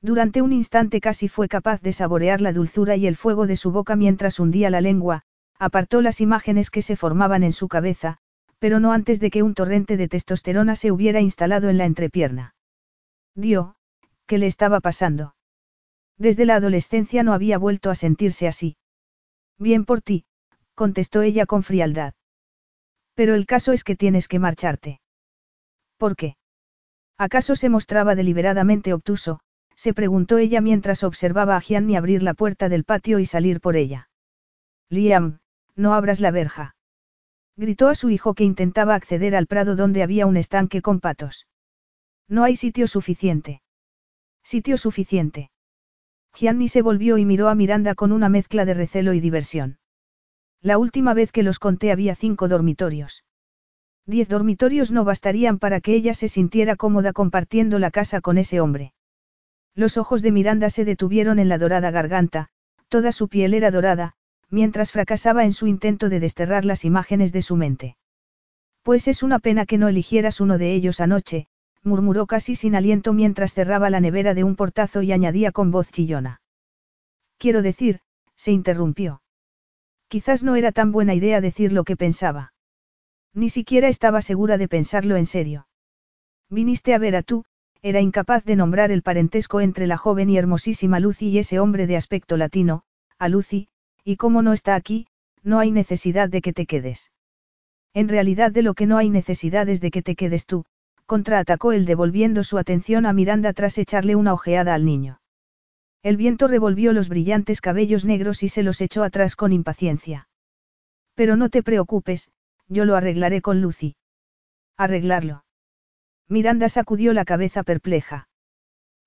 S1: Durante un instante casi fue capaz de saborear la dulzura y el fuego de su boca mientras hundía la lengua, apartó las imágenes que se formaban en su cabeza, pero no antes de que un torrente de testosterona se hubiera instalado en la entrepierna. Dio, ¿qué le estaba pasando? Desde la adolescencia no había vuelto a sentirse así. Bien por ti, contestó ella con frialdad. Pero el caso es que tienes que marcharte. ¿Por qué? ¿Acaso se mostraba deliberadamente obtuso? se preguntó ella mientras observaba a Gianni abrir la puerta del patio y salir por ella. Liam, no abras la verja. Gritó a su hijo que intentaba acceder al prado donde había un estanque con patos. No hay sitio suficiente. Sitio suficiente. Gianni se volvió y miró a Miranda con una mezcla de recelo y diversión. La última vez que los conté había cinco dormitorios. Diez dormitorios no bastarían para que ella se sintiera cómoda compartiendo la casa con ese hombre. Los ojos de Miranda se detuvieron en la dorada garganta, toda su piel era dorada, mientras fracasaba en su intento de desterrar las imágenes de su mente. Pues es una pena que no eligieras uno de ellos anoche, murmuró casi sin aliento mientras cerraba la nevera de un portazo y añadía con voz chillona. Quiero decir, se interrumpió. Quizás no era tan buena idea decir lo que pensaba. Ni siquiera estaba segura de pensarlo en serio. Viniste a ver a tú, era incapaz de nombrar el parentesco entre la joven y hermosísima Lucy y ese hombre de aspecto latino, a Lucy, y como no está aquí, no hay necesidad de que te quedes. En realidad de lo que no hay necesidad es de que te quedes tú, contraatacó él devolviendo su atención a Miranda tras echarle una ojeada al niño. El viento revolvió los brillantes cabellos negros y se los echó atrás con impaciencia. Pero no te preocupes, yo lo arreglaré con Lucy. Arreglarlo. Miranda sacudió la cabeza perpleja.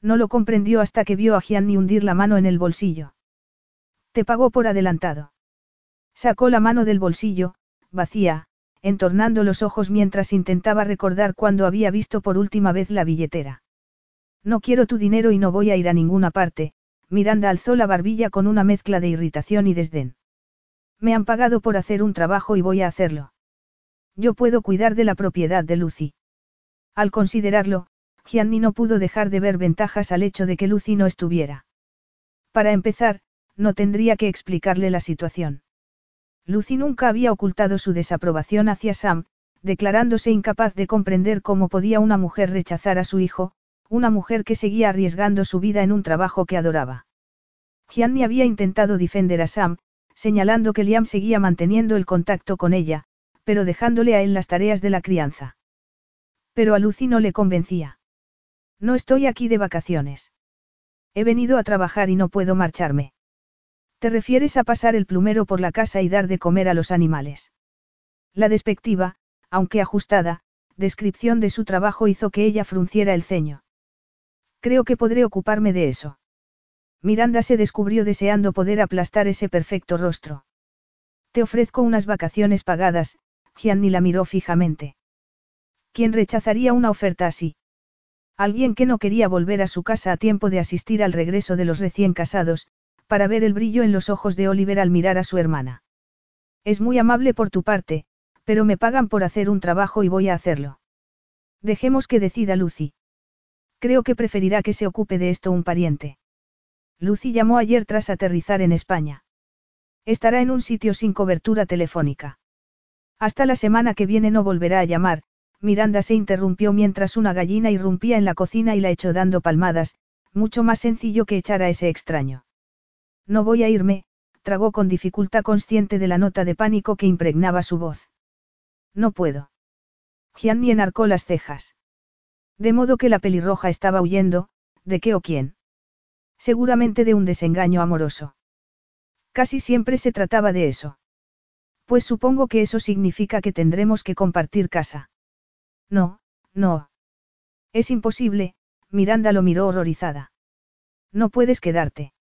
S1: No lo comprendió hasta que vio a Gianni hundir la mano en el bolsillo. Te pagó por adelantado. Sacó la mano del bolsillo, vacía, entornando los ojos mientras intentaba recordar cuándo había visto por última vez la billetera. No quiero tu dinero y no voy a ir a ninguna parte, Miranda alzó la barbilla con una mezcla de irritación y desdén. Me han pagado por hacer un trabajo y voy a hacerlo. Yo puedo cuidar de la propiedad de Lucy. Al considerarlo, Gianni no pudo dejar de ver ventajas al hecho de que Lucy no estuviera. Para empezar, no tendría que explicarle la situación. Lucy nunca había ocultado su desaprobación hacia Sam, declarándose incapaz de comprender cómo podía una mujer rechazar a su hijo, una mujer que seguía arriesgando su vida en un trabajo que adoraba. Gianni había intentado defender a Sam, señalando que Liam seguía manteniendo el contacto con ella, pero dejándole a él las tareas de la crianza. Pero a Lucy no le convencía. No estoy aquí de vacaciones. He venido a trabajar y no puedo marcharme. Te refieres a pasar el plumero por la casa y dar de comer a los animales. La despectiva, aunque ajustada, descripción de su trabajo hizo que ella frunciera el ceño. Creo que podré ocuparme de eso. Miranda se descubrió deseando poder aplastar ese perfecto rostro. Te ofrezco unas vacaciones pagadas, Gianni la miró fijamente. ¿Quién rechazaría una oferta así? Alguien que no quería volver a su casa a tiempo de asistir al regreso de los recién casados, para ver el brillo en los ojos de Oliver al mirar a su hermana. Es muy amable por tu parte, pero me pagan por hacer un trabajo y voy a hacerlo. Dejemos que decida Lucy. Creo que preferirá que se ocupe de esto un pariente. Lucy llamó ayer tras aterrizar en España. Estará en un sitio sin cobertura telefónica. Hasta la semana que viene no volverá a llamar, Miranda se interrumpió mientras una gallina irrumpía en la cocina y la echó dando palmadas, mucho más sencillo que echar a ese extraño. No voy a irme, tragó con dificultad consciente de la nota de pánico que impregnaba su voz. No puedo. Gianni enarcó las cejas. De modo que la pelirroja estaba huyendo, ¿de qué o quién? Seguramente de un desengaño amoroso. Casi siempre se trataba de eso. Pues supongo que eso significa que tendremos que compartir casa. No, no. Es imposible, Miranda lo miró horrorizada. No puedes quedarte.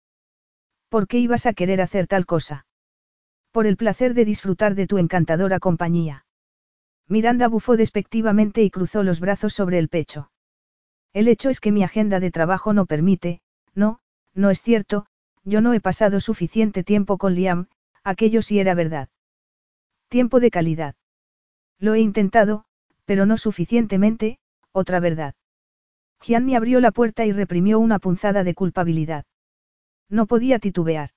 S1: ¿Por qué ibas a querer hacer tal cosa? Por el placer de disfrutar de tu encantadora compañía. Miranda bufó despectivamente y cruzó los brazos sobre el pecho. El hecho es que mi agenda de trabajo no permite, no, no es cierto, yo no he pasado suficiente tiempo con Liam, aquello sí era verdad. Tiempo de calidad. Lo he intentado, pero no suficientemente, otra verdad. Gianni abrió la puerta y reprimió una punzada de culpabilidad. No podía titubear.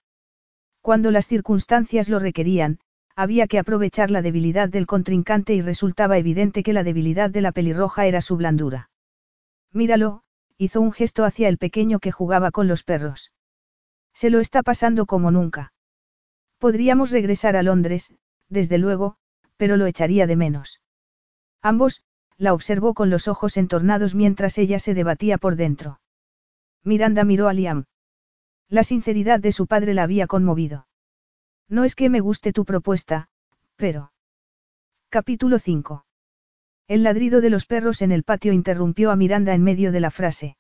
S1: Cuando las circunstancias lo requerían, había que aprovechar la debilidad del contrincante y resultaba evidente que la debilidad de la pelirroja era su blandura. Míralo, hizo un gesto hacia el pequeño que jugaba con los perros. Se lo está pasando como nunca. Podríamos regresar a Londres, desde luego, pero lo echaría de menos. Ambos, la observó con los ojos entornados mientras ella se debatía por dentro. Miranda miró a Liam. La sinceridad de su padre la había conmovido. No es que me guste tu propuesta, pero... Capítulo 5. El ladrido de los perros en el patio interrumpió a Miranda en medio de la frase.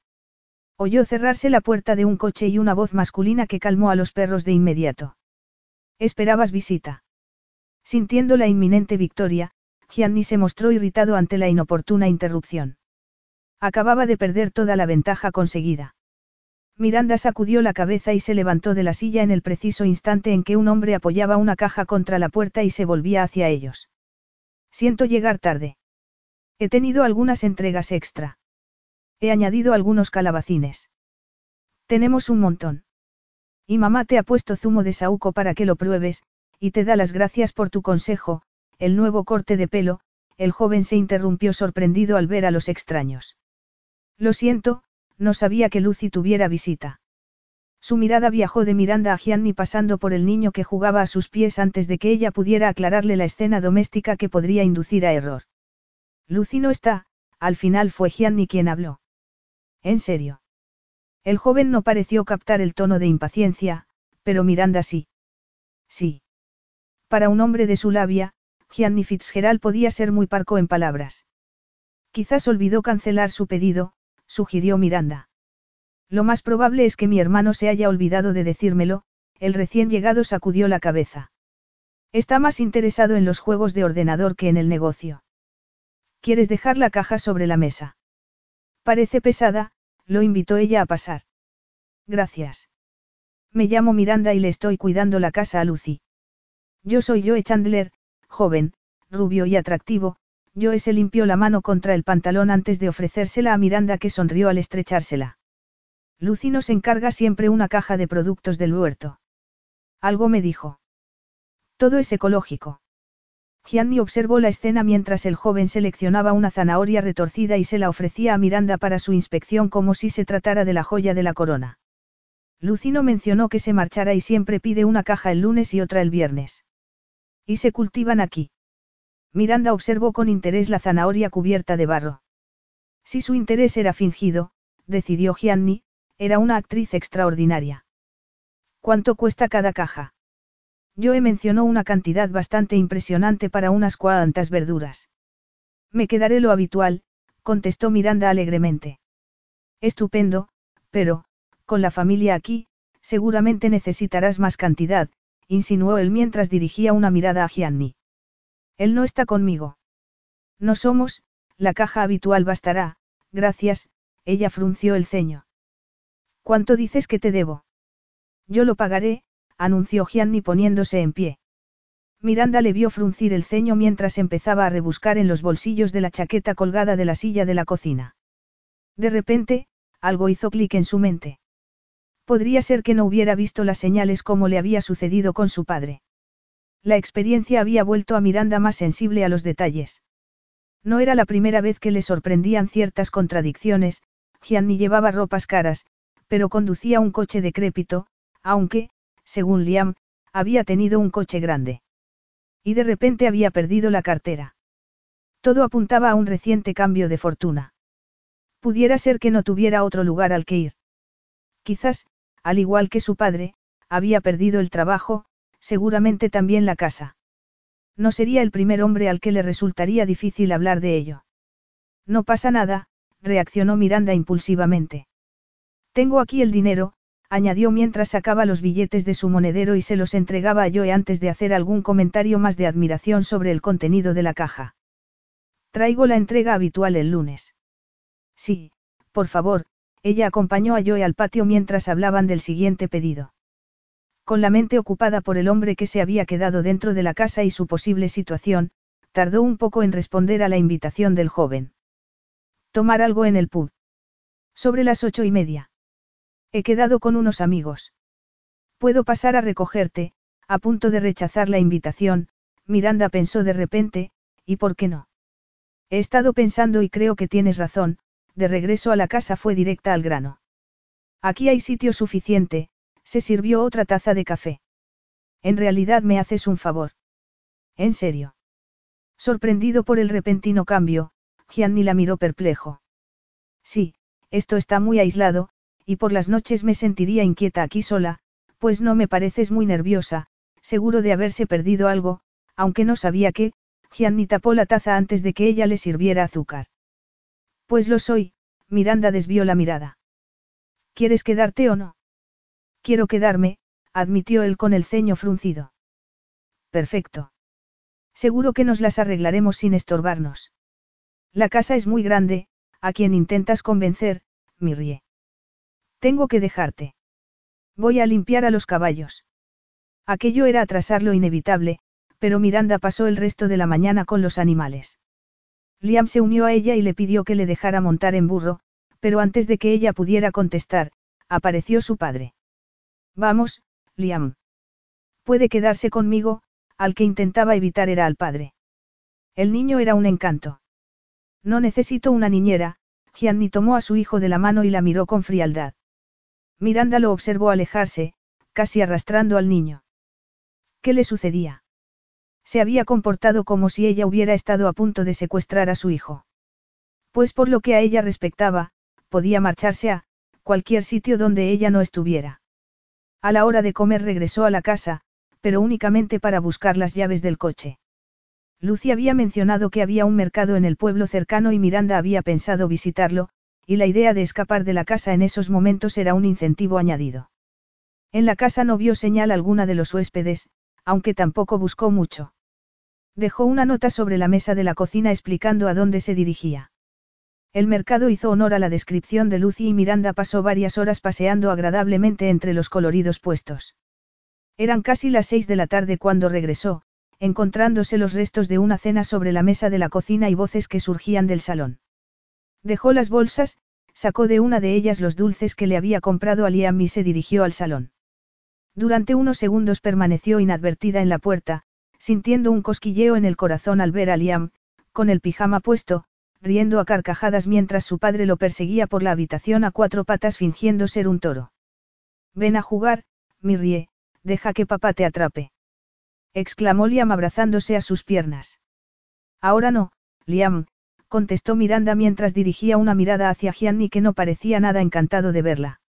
S1: Oyó cerrarse la puerta de un coche y una voz masculina que calmó a los perros de inmediato. ¿Esperabas visita? Sintiendo la inminente victoria, Gianni se mostró irritado ante la inoportuna interrupción. Acababa de perder toda la ventaja conseguida. Miranda sacudió la cabeza y se levantó de la silla en el preciso instante en que un hombre apoyaba una caja contra la puerta y se volvía hacia ellos. Siento llegar tarde. He tenido algunas entregas extra. He añadido algunos calabacines. Tenemos un montón. Y mamá te ha puesto zumo de saúco para que lo pruebes, y te da las gracias por tu consejo, el nuevo corte de pelo, el joven se interrumpió sorprendido al ver a los extraños. Lo siento, no sabía que Lucy tuviera visita. Su mirada viajó de Miranda a Gianni pasando por el niño que jugaba a sus pies antes de que ella pudiera aclararle la escena doméstica que podría inducir a error. Lucy no está, al final fue Gianni quien habló. ¿En serio? El joven no pareció captar el tono de impaciencia, pero Miranda sí. Sí. Para un hombre de su labia, Gianni Fitzgerald podía ser muy parco en palabras. Quizás olvidó cancelar su pedido, sugirió Miranda. Lo más probable es que mi hermano se haya olvidado de decírmelo, el recién llegado sacudió la cabeza. Está más interesado en los juegos de ordenador que en el negocio. ¿Quieres dejar la caja sobre la mesa? Parece pesada, lo invitó ella a pasar. Gracias. Me llamo Miranda y le estoy cuidando la casa a Lucy. Yo soy Joe Chandler, joven, rubio y atractivo, Joe se limpió la mano contra el pantalón antes de ofrecérsela a Miranda que sonrió al estrechársela. Lucy nos encarga siempre una caja de productos del huerto. Algo me dijo. Todo es ecológico. Gianni observó la escena mientras el joven seleccionaba una zanahoria retorcida y se la ofrecía a Miranda para su inspección como si se tratara de la joya de la corona. Lucy no mencionó que se marchara y siempre pide una caja el lunes y otra el viernes. ¿Y se cultivan aquí? Miranda observó con interés la zanahoria cubierta de barro. Si su interés era fingido, decidió Gianni, era una actriz extraordinaria. ¿Cuánto cuesta cada caja? Joe mencionó una cantidad bastante impresionante para unas cuantas verduras. Me quedaré lo habitual, contestó Miranda alegremente. Estupendo, pero, con la familia aquí, seguramente necesitarás más cantidad, insinuó él mientras dirigía una mirada a Gianni. Él no está conmigo. No somos, la caja habitual bastará, gracias, ella frunció el ceño. ¿Cuánto dices que te debo? Yo lo pagaré, anunció Gianni poniéndose en pie. Miranda le vio fruncir el ceño mientras empezaba a rebuscar en los bolsillos de la chaqueta colgada de la silla de la cocina. De repente, algo hizo clic en su mente. Podría ser que no hubiera visto las señales como le había sucedido con su padre. La experiencia había vuelto a Miranda más sensible a los detalles. No era la primera vez que le sorprendían ciertas contradicciones, Gianni llevaba ropas caras, pero conducía un coche decrépito, aunque, según Liam, había tenido un coche grande. Y de repente había perdido la cartera. Todo apuntaba a un reciente cambio de fortuna. Pudiera ser que no tuviera otro lugar al que ir. Quizás, al igual que su padre, había perdido el trabajo, seguramente también la casa. No sería el primer hombre al que le resultaría difícil hablar de ello. No pasa nada, reaccionó Miranda impulsivamente. Tengo aquí el dinero, añadió mientras sacaba los billetes de su monedero y se los entregaba a Joe antes de hacer algún comentario más de admiración sobre el contenido de la caja. Traigo la entrega habitual el lunes. Sí, por favor, ella acompañó a Joe al patio mientras hablaban del siguiente pedido. Con la mente ocupada por el hombre que se había quedado dentro de la casa y su posible situación, tardó un poco en responder a la invitación del joven. Tomar algo en el pub. Sobre las ocho y media. He quedado con unos amigos. Puedo pasar a recogerte, a punto de rechazar la invitación, Miranda pensó de repente, ¿y por qué no? He estado pensando y creo que tienes razón, de regreso a la casa fue directa al grano. Aquí hay sitio suficiente, se sirvió otra taza de café. En realidad me haces un favor. ¿En serio? Sorprendido por el repentino cambio, Gianni la miró perplejo. Sí, esto está muy aislado, y por las noches me sentiría inquieta aquí sola, pues no me pareces muy nerviosa, seguro de haberse perdido algo, aunque no sabía qué, Gianni tapó la taza antes de que ella le sirviera azúcar. Pues lo soy, Miranda desvió la mirada. ¿Quieres quedarte o no? Quiero quedarme, admitió él con el ceño fruncido. Perfecto. Seguro que nos las arreglaremos sin estorbarnos. La casa es muy grande, a quien intentas convencer, Mirrie. Tengo que dejarte. Voy a limpiar a los caballos. Aquello era atrasar lo inevitable, pero Miranda pasó el resto de la mañana con los animales. Liam se unió a ella y le pidió que le dejara montar en burro, pero antes de que ella pudiera contestar, apareció su padre. Vamos, Liam. Puede quedarse conmigo, al que intentaba evitar era al padre. El niño era un encanto. No necesito una niñera, Gianni tomó a su hijo de la mano y la miró con frialdad. Miranda lo observó alejarse, casi arrastrando al niño. ¿Qué le sucedía? Se había comportado como si ella hubiera estado a punto de secuestrar a su hijo. Pues por lo que a ella respectaba, podía marcharse a cualquier sitio donde ella no estuviera. A la hora de comer regresó a la casa, pero únicamente para buscar las llaves del coche. Lucy había mencionado que había un mercado en el pueblo cercano y Miranda había pensado visitarlo, y la idea de escapar de la casa en esos momentos era un incentivo añadido. En la casa no vio señal alguna de los huéspedes, aunque tampoco buscó mucho. Dejó una nota sobre la mesa de la cocina explicando a dónde se dirigía. El mercado hizo honor a la descripción de Lucy y Miranda pasó varias horas paseando agradablemente entre los coloridos puestos. Eran casi las seis de la tarde cuando regresó, encontrándose los restos de una cena sobre la mesa de la cocina y voces que surgían del salón. Dejó las bolsas, sacó de una de ellas los dulces que le había comprado a Liam y se dirigió al salón. Durante unos segundos permaneció inadvertida en la puerta, sintiendo un cosquilleo en el corazón al ver a Liam, con el pijama puesto, riendo a carcajadas mientras su padre lo perseguía por la habitación a cuatro patas fingiendo ser un toro. Ven a jugar, Mirrie, deja que papá te atrape. exclamó Liam abrazándose a sus piernas. Ahora no, Liam, contestó Miranda mientras dirigía una mirada hacia Gianni que no parecía nada encantado de verla.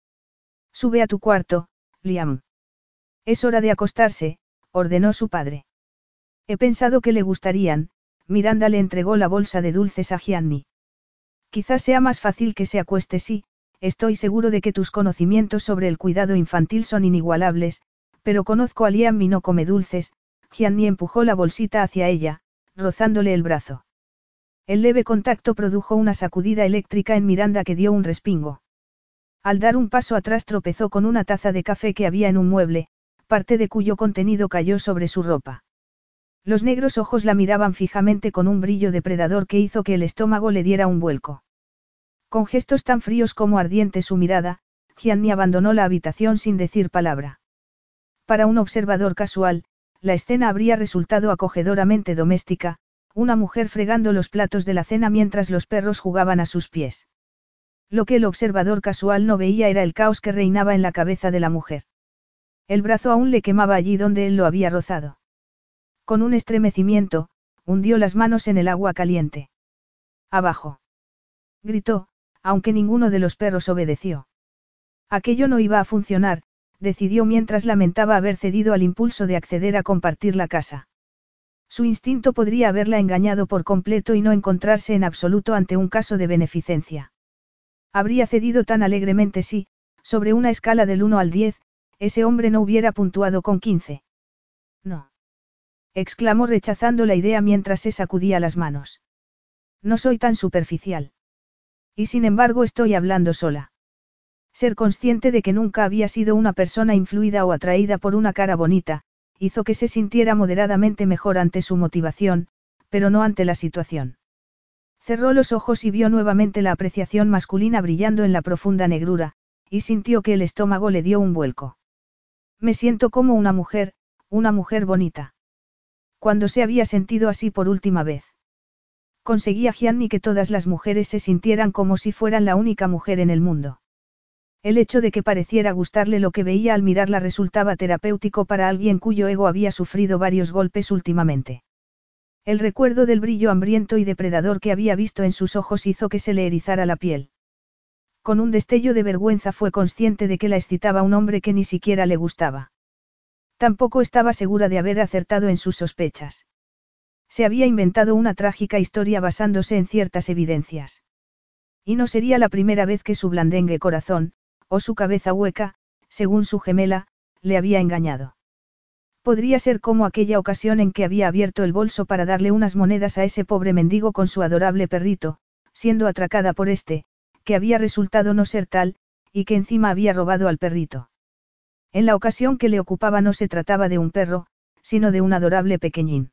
S1: Sube a tu cuarto, Liam. Es hora de acostarse, ordenó su padre. He pensado que le gustarían, Miranda le entregó la bolsa de dulces a Gianni. Quizás sea más fácil que se acueste sí, estoy seguro de que tus conocimientos sobre el cuidado infantil son inigualables, pero conozco a Liam y no come dulces, Gianni empujó la bolsita hacia ella, rozándole el brazo. El leve contacto produjo una sacudida eléctrica en Miranda que dio un respingo. Al dar un paso atrás tropezó con una taza de café que había en un mueble, parte de cuyo contenido cayó sobre su ropa. Los negros ojos la miraban fijamente con un brillo depredador que hizo que el estómago le diera un vuelco. Con gestos tan fríos como ardiente su mirada, Gianni abandonó la habitación sin decir palabra. Para un observador casual, la escena habría resultado acogedoramente doméstica, una mujer fregando los platos de la cena mientras los perros jugaban a sus pies. Lo que el observador casual no veía era el caos que reinaba en la cabeza de la mujer. El brazo aún le quemaba allí donde él lo había rozado. Con un estremecimiento, hundió las manos en el agua caliente. Abajo. Gritó, aunque ninguno de los perros obedeció. Aquello no iba a funcionar, decidió mientras lamentaba haber cedido al impulso de acceder a compartir la casa. Su instinto podría haberla engañado por completo y no encontrarse en absoluto ante un caso de beneficencia. Habría cedido tan alegremente si, sobre una escala del 1 al 10, ese hombre no hubiera puntuado con 15. No exclamó rechazando la idea mientras se sacudía las manos. No soy tan superficial. Y sin embargo estoy hablando sola. Ser consciente de que nunca había sido una persona influida o atraída por una cara bonita, hizo que se sintiera moderadamente mejor ante su motivación, pero no ante la situación. Cerró los ojos y vio nuevamente la apreciación masculina brillando en la profunda negrura, y sintió que el estómago le dio un vuelco. Me siento como una mujer, una mujer bonita. Cuando se había sentido así por última vez. Conseguía Gianni que todas las mujeres se sintieran como si fueran la única mujer en el mundo. El hecho de que pareciera gustarle lo que veía al mirarla resultaba terapéutico para alguien cuyo ego había sufrido varios golpes últimamente. El recuerdo del brillo hambriento y depredador que había visto en sus ojos hizo que se le erizara la piel. Con un destello de vergüenza fue consciente de que la excitaba un hombre que ni siquiera le gustaba. Tampoco estaba segura de haber acertado en sus sospechas. Se había inventado una trágica historia basándose en ciertas evidencias. Y no sería la primera vez que su blandengue corazón, o su cabeza hueca, según su gemela, le había engañado. Podría ser como aquella ocasión en que había abierto el bolso para darle unas monedas a ese pobre mendigo con su adorable perrito, siendo atracada por este, que había resultado no ser tal, y que encima había robado al perrito. En la ocasión que le ocupaba no se trataba de un perro, sino de un adorable pequeñín.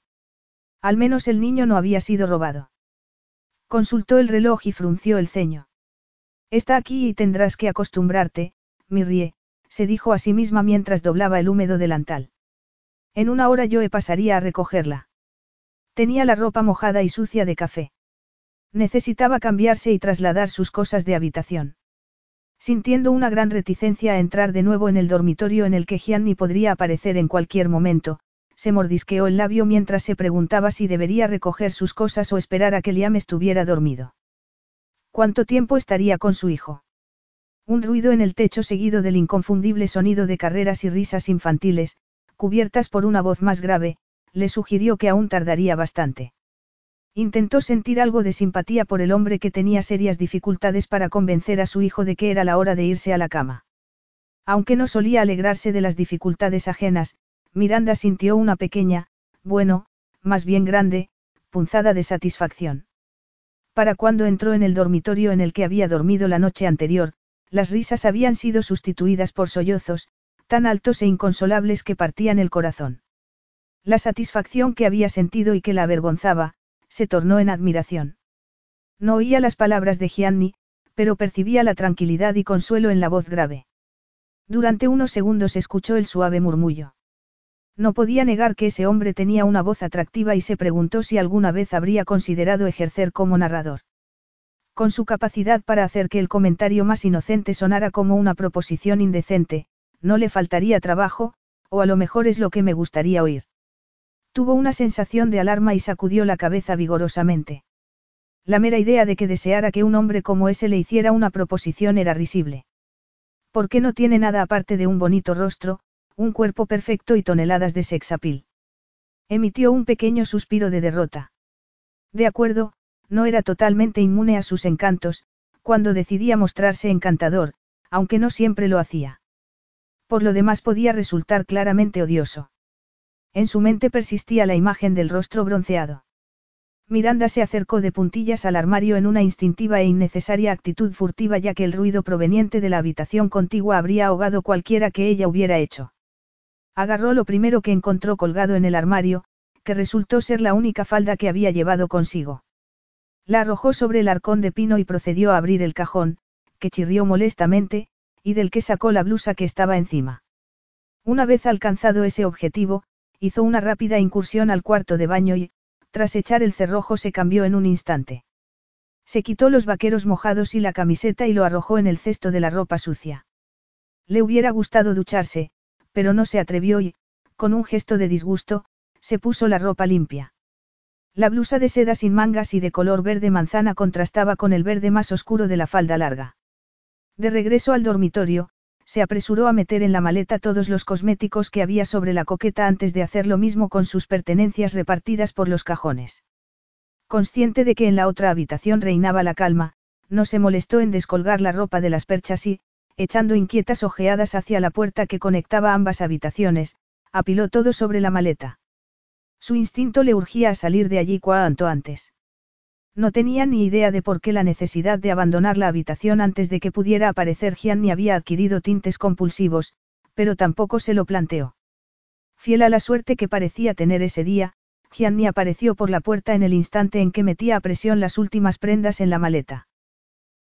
S1: Al menos el niño no había sido robado. Consultó el reloj y frunció el ceño. Está aquí y tendrás que acostumbrarte, Mirrie, se dijo a sí misma mientras doblaba el húmedo delantal. En una hora yo pasaría a recogerla. Tenía la ropa mojada y sucia de café. Necesitaba cambiarse y trasladar sus cosas de habitación. Sintiendo una gran reticencia a entrar de nuevo en el dormitorio en el que Gianni podría aparecer en cualquier momento, se mordisqueó el labio mientras se preguntaba si debería recoger sus cosas o esperar a que Liam estuviera dormido. ¿Cuánto tiempo estaría con su hijo? Un ruido en el techo seguido del inconfundible sonido de carreras y risas infantiles, cubiertas por una voz más grave, le sugirió que aún tardaría bastante. Intentó sentir algo de simpatía por el hombre que tenía serias dificultades para convencer a su hijo de que era la hora de irse a la cama. Aunque no solía alegrarse de las dificultades ajenas, Miranda sintió una pequeña, bueno, más bien grande, punzada de satisfacción. Para cuando entró en el dormitorio en el que había dormido la noche anterior, las risas habían sido sustituidas por sollozos, tan altos e inconsolables que partían el corazón. La satisfacción que había sentido y que la avergonzaba, se tornó en admiración. No oía las palabras de Gianni, pero percibía la tranquilidad y consuelo en la voz grave. Durante unos segundos escuchó el suave murmullo. No podía negar que ese hombre tenía una voz atractiva y se preguntó si alguna vez habría considerado ejercer como narrador. Con su capacidad para hacer que el comentario más inocente sonara como una proposición indecente, no le faltaría trabajo, o a lo mejor es lo que me gustaría oír. Tuvo una sensación de alarma y sacudió la cabeza vigorosamente. La mera idea de que deseara que un hombre como ese le hiciera una proposición era risible. ¿Por qué no tiene nada aparte de un bonito rostro, un cuerpo perfecto y toneladas de sexapil? Emitió un pequeño suspiro de derrota. De acuerdo, no era totalmente inmune a sus encantos, cuando decidía mostrarse encantador, aunque no siempre lo hacía. Por lo demás podía resultar claramente odioso. En su mente persistía la imagen del rostro bronceado. Miranda se acercó de puntillas al armario en una instintiva e innecesaria actitud furtiva ya que el ruido proveniente de la habitación contigua habría ahogado cualquiera que ella hubiera hecho. Agarró lo primero que encontró colgado en el armario, que resultó ser la única falda que había llevado consigo. La arrojó sobre el arcón de pino y procedió a abrir el cajón, que chirrió molestamente, y del que sacó la blusa que estaba encima. Una vez alcanzado ese objetivo, hizo una rápida incursión al cuarto de baño y, tras echar el cerrojo, se cambió en un instante. Se quitó los vaqueros mojados y la camiseta y lo arrojó en el cesto de la ropa sucia. Le hubiera gustado ducharse, pero no se atrevió y, con un gesto de disgusto, se puso la ropa limpia. La blusa de seda sin mangas y de color verde manzana contrastaba con el verde más oscuro de la falda larga. De regreso al dormitorio, se apresuró a meter en la maleta todos los cosméticos que había sobre la coqueta antes de hacer lo mismo con sus pertenencias repartidas por los cajones. Consciente de que en la otra habitación reinaba la calma, no se molestó en descolgar la ropa de las perchas y, echando inquietas ojeadas hacia la puerta que conectaba ambas habitaciones, apiló todo sobre la maleta. Su instinto le urgía a salir de allí cuanto antes. No tenía ni idea de por qué la necesidad de abandonar la habitación antes de que pudiera aparecer Gianni había adquirido tintes compulsivos, pero tampoco se lo planteó. Fiel a la suerte que parecía tener ese día, Gianni apareció por la puerta en el instante en que metía a presión las últimas prendas en la maleta.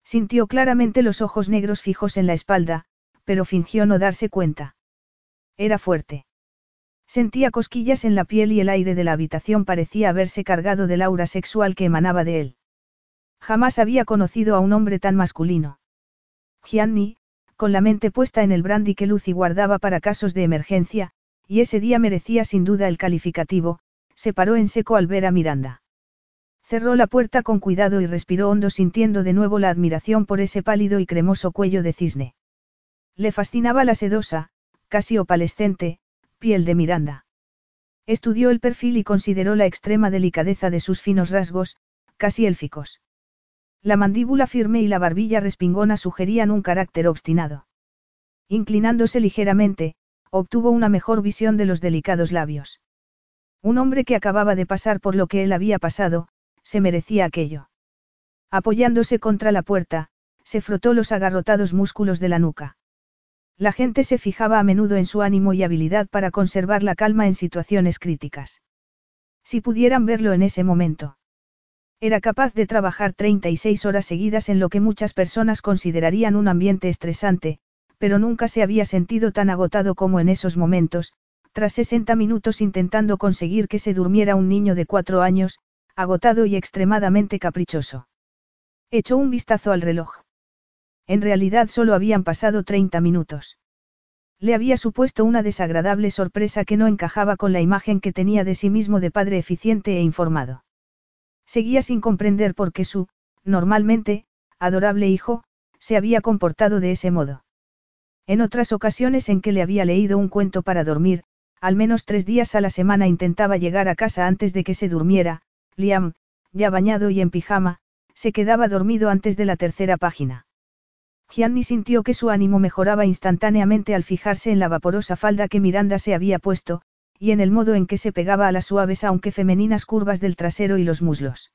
S1: Sintió claramente los ojos negros fijos en la espalda, pero fingió no darse cuenta. Era fuerte. Sentía cosquillas en la piel y el aire de la habitación parecía haberse cargado del aura sexual que emanaba de él. Jamás había conocido a un hombre tan masculino. Gianni, con la mente puesta en el brandy que Lucy guardaba para casos de emergencia, y ese día merecía sin duda el calificativo, se paró en seco al ver a Miranda. Cerró la puerta con cuidado y respiró hondo sintiendo de nuevo la admiración por ese pálido y cremoso cuello de cisne. Le fascinaba la sedosa, casi opalescente, piel de Miranda. Estudió el perfil y consideró la extrema delicadeza de sus finos rasgos, casi élficos. La mandíbula firme y la barbilla respingona sugerían un carácter obstinado. Inclinándose ligeramente, obtuvo una mejor visión de los delicados labios. Un hombre que acababa de pasar por lo que él había pasado, se merecía aquello. Apoyándose contra la puerta, se frotó los agarrotados músculos de la nuca. La gente se fijaba a menudo en su ánimo y habilidad para conservar la calma en situaciones críticas. Si pudieran verlo en ese momento. Era capaz de trabajar 36 horas seguidas en lo que muchas personas considerarían un ambiente estresante, pero nunca se había sentido tan agotado como en esos momentos, tras 60 minutos intentando conseguir que se durmiera un niño de cuatro años, agotado y extremadamente caprichoso. Echó un vistazo al reloj. En realidad solo habían pasado 30 minutos. Le había supuesto una desagradable sorpresa que no encajaba con la imagen que tenía de sí mismo de padre eficiente e informado. Seguía sin comprender por qué su, normalmente, adorable hijo, se había comportado de ese modo. En otras ocasiones en que le había leído un cuento para dormir, al menos tres días a la semana intentaba llegar a casa antes de que se durmiera, Liam, ya bañado y en pijama, se quedaba dormido antes de la tercera página. Gianni sintió que su ánimo mejoraba instantáneamente al fijarse en la vaporosa falda que Miranda se había puesto, y en el modo en que se pegaba a las suaves aunque femeninas curvas del trasero y los muslos.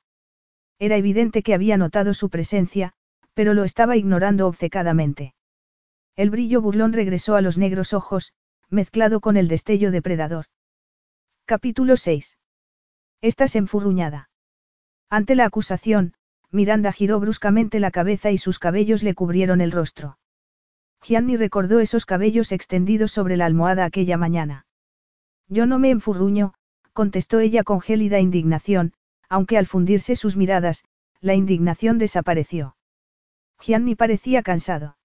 S1: Era evidente que había notado su presencia, pero lo estaba ignorando obcecadamente. El brillo burlón regresó a los negros ojos, mezclado con el destello depredador. Capítulo 6. Estás enfurruñada. Ante la acusación, Miranda giró bruscamente la cabeza y sus cabellos le cubrieron el rostro. Gianni recordó esos cabellos extendidos sobre la almohada aquella mañana. Yo no me enfurruño, contestó ella con gélida indignación, aunque al fundirse sus miradas, la indignación desapareció. Gianni parecía cansado.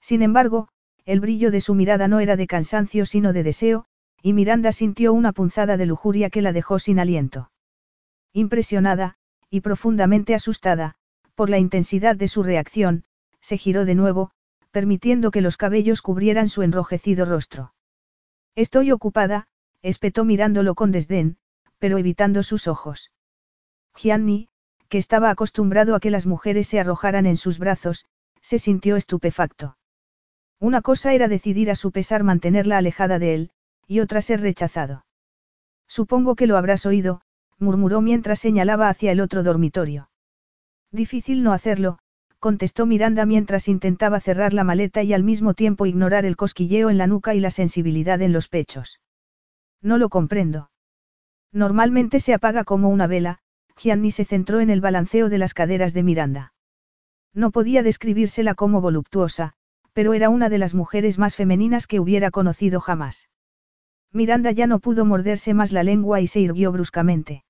S1: Sin embargo, el brillo de su mirada no era de cansancio sino de deseo, y Miranda sintió una punzada de lujuria que la dejó sin aliento. Impresionada, y profundamente asustada, por la intensidad de su reacción, se giró de nuevo, permitiendo que los cabellos cubrieran su enrojecido rostro. Estoy ocupada, espetó mirándolo con desdén, pero evitando sus ojos. Gianni, que estaba acostumbrado a que las mujeres se arrojaran en sus brazos, se sintió estupefacto. Una cosa era decidir a su pesar mantenerla alejada de él, y otra ser rechazado. Supongo que lo habrás oído, murmuró mientras señalaba hacia el otro dormitorio. Difícil no hacerlo, contestó Miranda mientras intentaba cerrar la maleta y al mismo tiempo ignorar el cosquilleo en la nuca y la sensibilidad en los pechos. No lo comprendo. Normalmente se apaga como una vela, Gianni se centró en el balanceo de las caderas de Miranda. No podía describírsela como voluptuosa, pero era una de las mujeres más femeninas que hubiera conocido jamás. Miranda ya no pudo morderse más la lengua y se irguió bruscamente.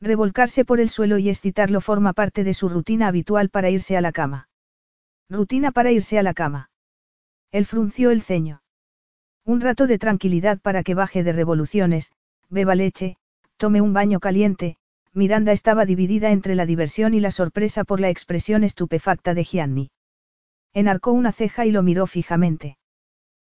S1: Revolcarse por el suelo y excitarlo forma parte de su rutina habitual para irse a la cama. Rutina para irse a la cama. Él frunció el ceño. Un rato de tranquilidad para que baje de revoluciones, beba leche, tome un baño caliente, Miranda estaba dividida entre la diversión y la sorpresa por la expresión estupefacta de Gianni. Enarcó una ceja y lo miró fijamente.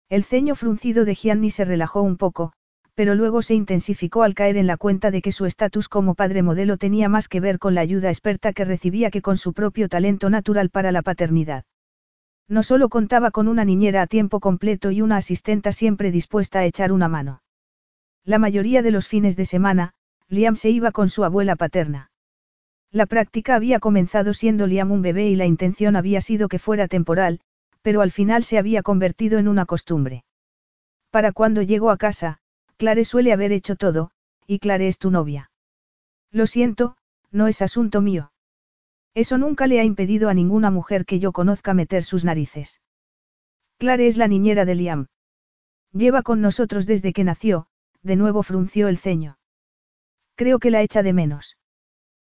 S1: El ceño fruncido de Gianni se relajó un poco, pero luego se intensificó al caer en la cuenta de que su estatus como padre modelo tenía más que ver con la ayuda experta que recibía que con su propio talento natural para la paternidad. No solo contaba con una niñera a tiempo completo y una asistenta siempre dispuesta a echar una mano. La mayoría de los fines de semana, Liam se iba con su abuela paterna. La práctica había comenzado siendo Liam un bebé y la intención había sido que fuera temporal, pero al final se había convertido en una costumbre. Para cuando llegó a casa, Clare suele haber hecho todo, y Clare es tu novia. Lo siento, no es asunto mío. Eso nunca le ha impedido a ninguna mujer que yo conozca meter sus narices. Clare es la niñera de Liam. Lleva con nosotros desde que nació, de nuevo frunció el ceño. Creo que la echa de menos.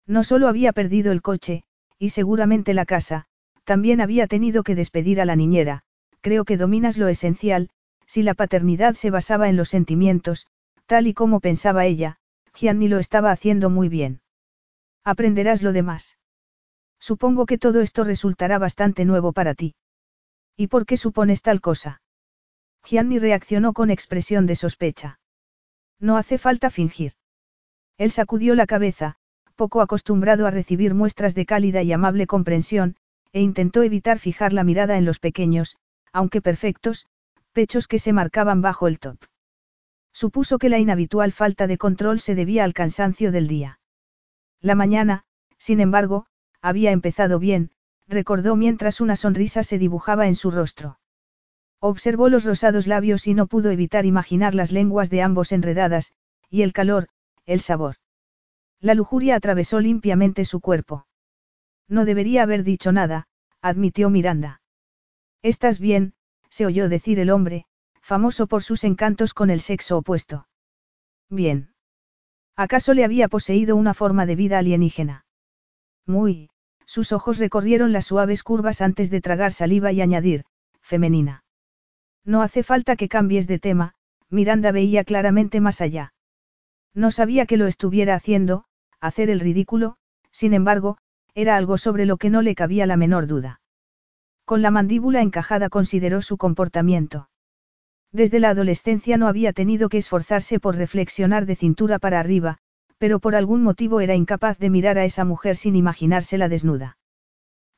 S1: No solo había perdido el coche, y seguramente la casa, también había tenido que despedir a la niñera, creo que dominas lo esencial, si la paternidad se basaba en los sentimientos, tal y como pensaba ella, Gianni lo estaba haciendo muy bien. Aprenderás lo demás. Supongo que todo esto resultará bastante nuevo para ti. ¿Y por qué supones tal cosa? Gianni reaccionó con expresión de sospecha. No hace falta fingir. Él sacudió la cabeza, poco acostumbrado a recibir muestras de cálida y amable comprensión, e intentó evitar fijar la mirada en los pequeños, aunque perfectos, pechos que se marcaban bajo el top. Supuso que la inhabitual falta de control se debía al cansancio del día. La mañana, sin embargo, había empezado bien, recordó mientras una sonrisa se dibujaba en su rostro. Observó los rosados labios y no pudo evitar imaginar las lenguas de ambos enredadas, y el calor, el sabor. La lujuria atravesó limpiamente su cuerpo. No debería haber dicho nada, admitió Miranda. Estás bien, se oyó decir el hombre, famoso por sus encantos con el sexo opuesto. Bien. ¿Acaso le había poseído una forma de vida alienígena? Muy, sus ojos recorrieron las suaves curvas antes de tragar saliva y añadir, femenina. No hace falta que cambies de tema, Miranda veía claramente más allá. No sabía que lo estuviera haciendo, hacer el ridículo, sin embargo, era algo sobre lo que no le cabía la menor duda. Con la mandíbula encajada consideró su comportamiento. Desde la adolescencia no había tenido que esforzarse por reflexionar de cintura para arriba, pero por algún motivo era incapaz de mirar a esa mujer sin imaginársela desnuda.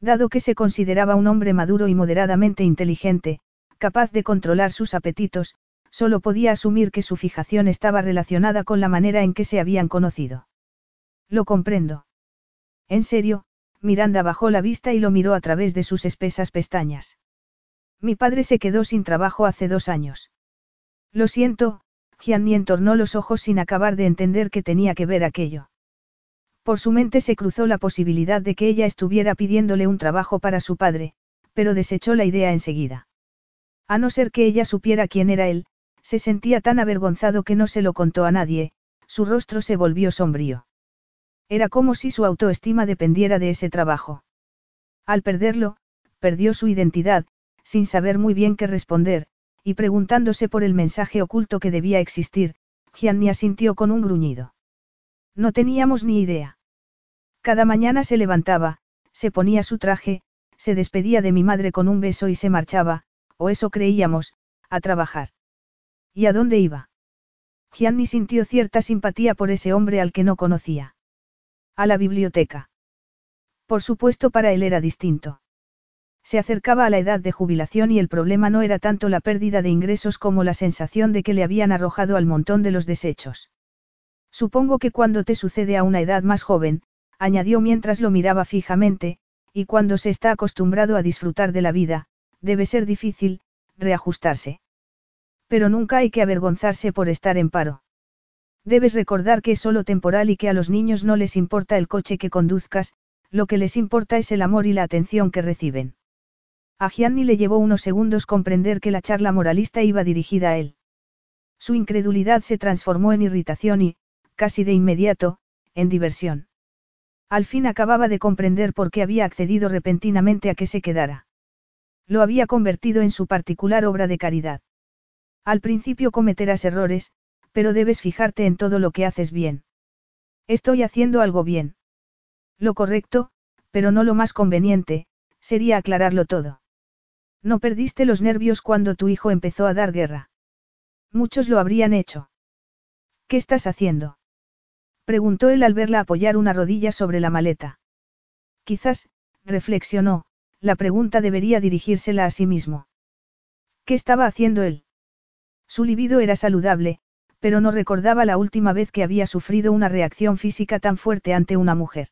S1: Dado que se consideraba un hombre maduro y moderadamente inteligente, capaz de controlar sus apetitos, solo podía asumir que su fijación estaba relacionada con la manera en que se habían conocido. Lo comprendo. En serio, Miranda bajó la vista y lo miró a través de sus espesas pestañas. Mi padre se quedó sin trabajo hace dos años. Lo siento, Gianni entornó los ojos sin acabar de entender qué tenía que ver aquello. Por su mente se cruzó la posibilidad de que ella estuviera pidiéndole un trabajo para su padre, pero desechó la idea enseguida. A no ser que ella supiera quién era él, se sentía tan avergonzado que no se lo contó a nadie, su rostro se volvió sombrío. Era como si su autoestima dependiera de ese trabajo. Al perderlo, perdió su identidad, sin saber muy bien qué responder, y preguntándose por el mensaje oculto que debía existir, Gianni asintió con un gruñido. No teníamos ni idea. Cada mañana se levantaba, se ponía su traje, se despedía de mi madre con un beso y se marchaba, o eso creíamos, a trabajar. ¿Y a dónde iba? Gianni sintió cierta simpatía por ese hombre al que no conocía. A la biblioteca. Por supuesto para él era distinto. Se acercaba a la edad de jubilación y el problema no era tanto la pérdida de ingresos como la sensación de que le habían arrojado al montón de los desechos. Supongo que cuando te sucede a una edad más joven, añadió mientras lo miraba fijamente, y cuando se está acostumbrado a disfrutar de la vida, debe ser difícil, reajustarse. Pero nunca hay que avergonzarse por estar en paro. Debes recordar que es solo temporal y que a los niños no les importa el coche que conduzcas, lo que les importa es el amor y la atención que reciben. A Gianni le llevó unos segundos comprender que la charla moralista iba dirigida a él. Su incredulidad se transformó en irritación y, casi de inmediato, en diversión. Al fin acababa de comprender por qué había accedido repentinamente a que se quedara. Lo había convertido en su particular obra de caridad. Al principio cometerás errores, pero debes fijarte en todo lo que haces bien. Estoy haciendo algo bien. Lo correcto, pero no lo más conveniente, sería aclararlo todo. No perdiste los nervios cuando tu hijo empezó a dar guerra. Muchos lo habrían hecho. ¿Qué estás haciendo? Preguntó él al verla apoyar una rodilla sobre la maleta. Quizás, reflexionó, la pregunta debería dirigírsela a sí mismo. ¿Qué estaba haciendo él? Su libido era saludable, pero no recordaba la última vez que había sufrido una reacción física tan fuerte ante una mujer.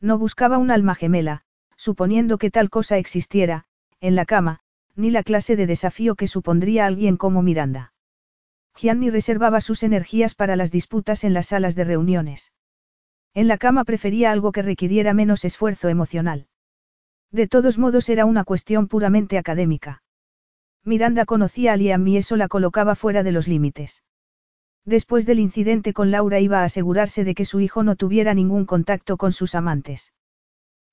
S1: No buscaba un alma gemela, suponiendo que tal cosa existiera, en la cama, ni la clase de desafío que supondría alguien como Miranda. Gianni reservaba sus energías para las disputas en las salas de reuniones. En la cama prefería algo que requiriera menos esfuerzo emocional. De todos modos era una cuestión puramente académica. Miranda conocía a Liam y eso la colocaba fuera de los límites. Después del incidente con Laura iba a asegurarse de que su hijo no tuviera ningún contacto con sus amantes.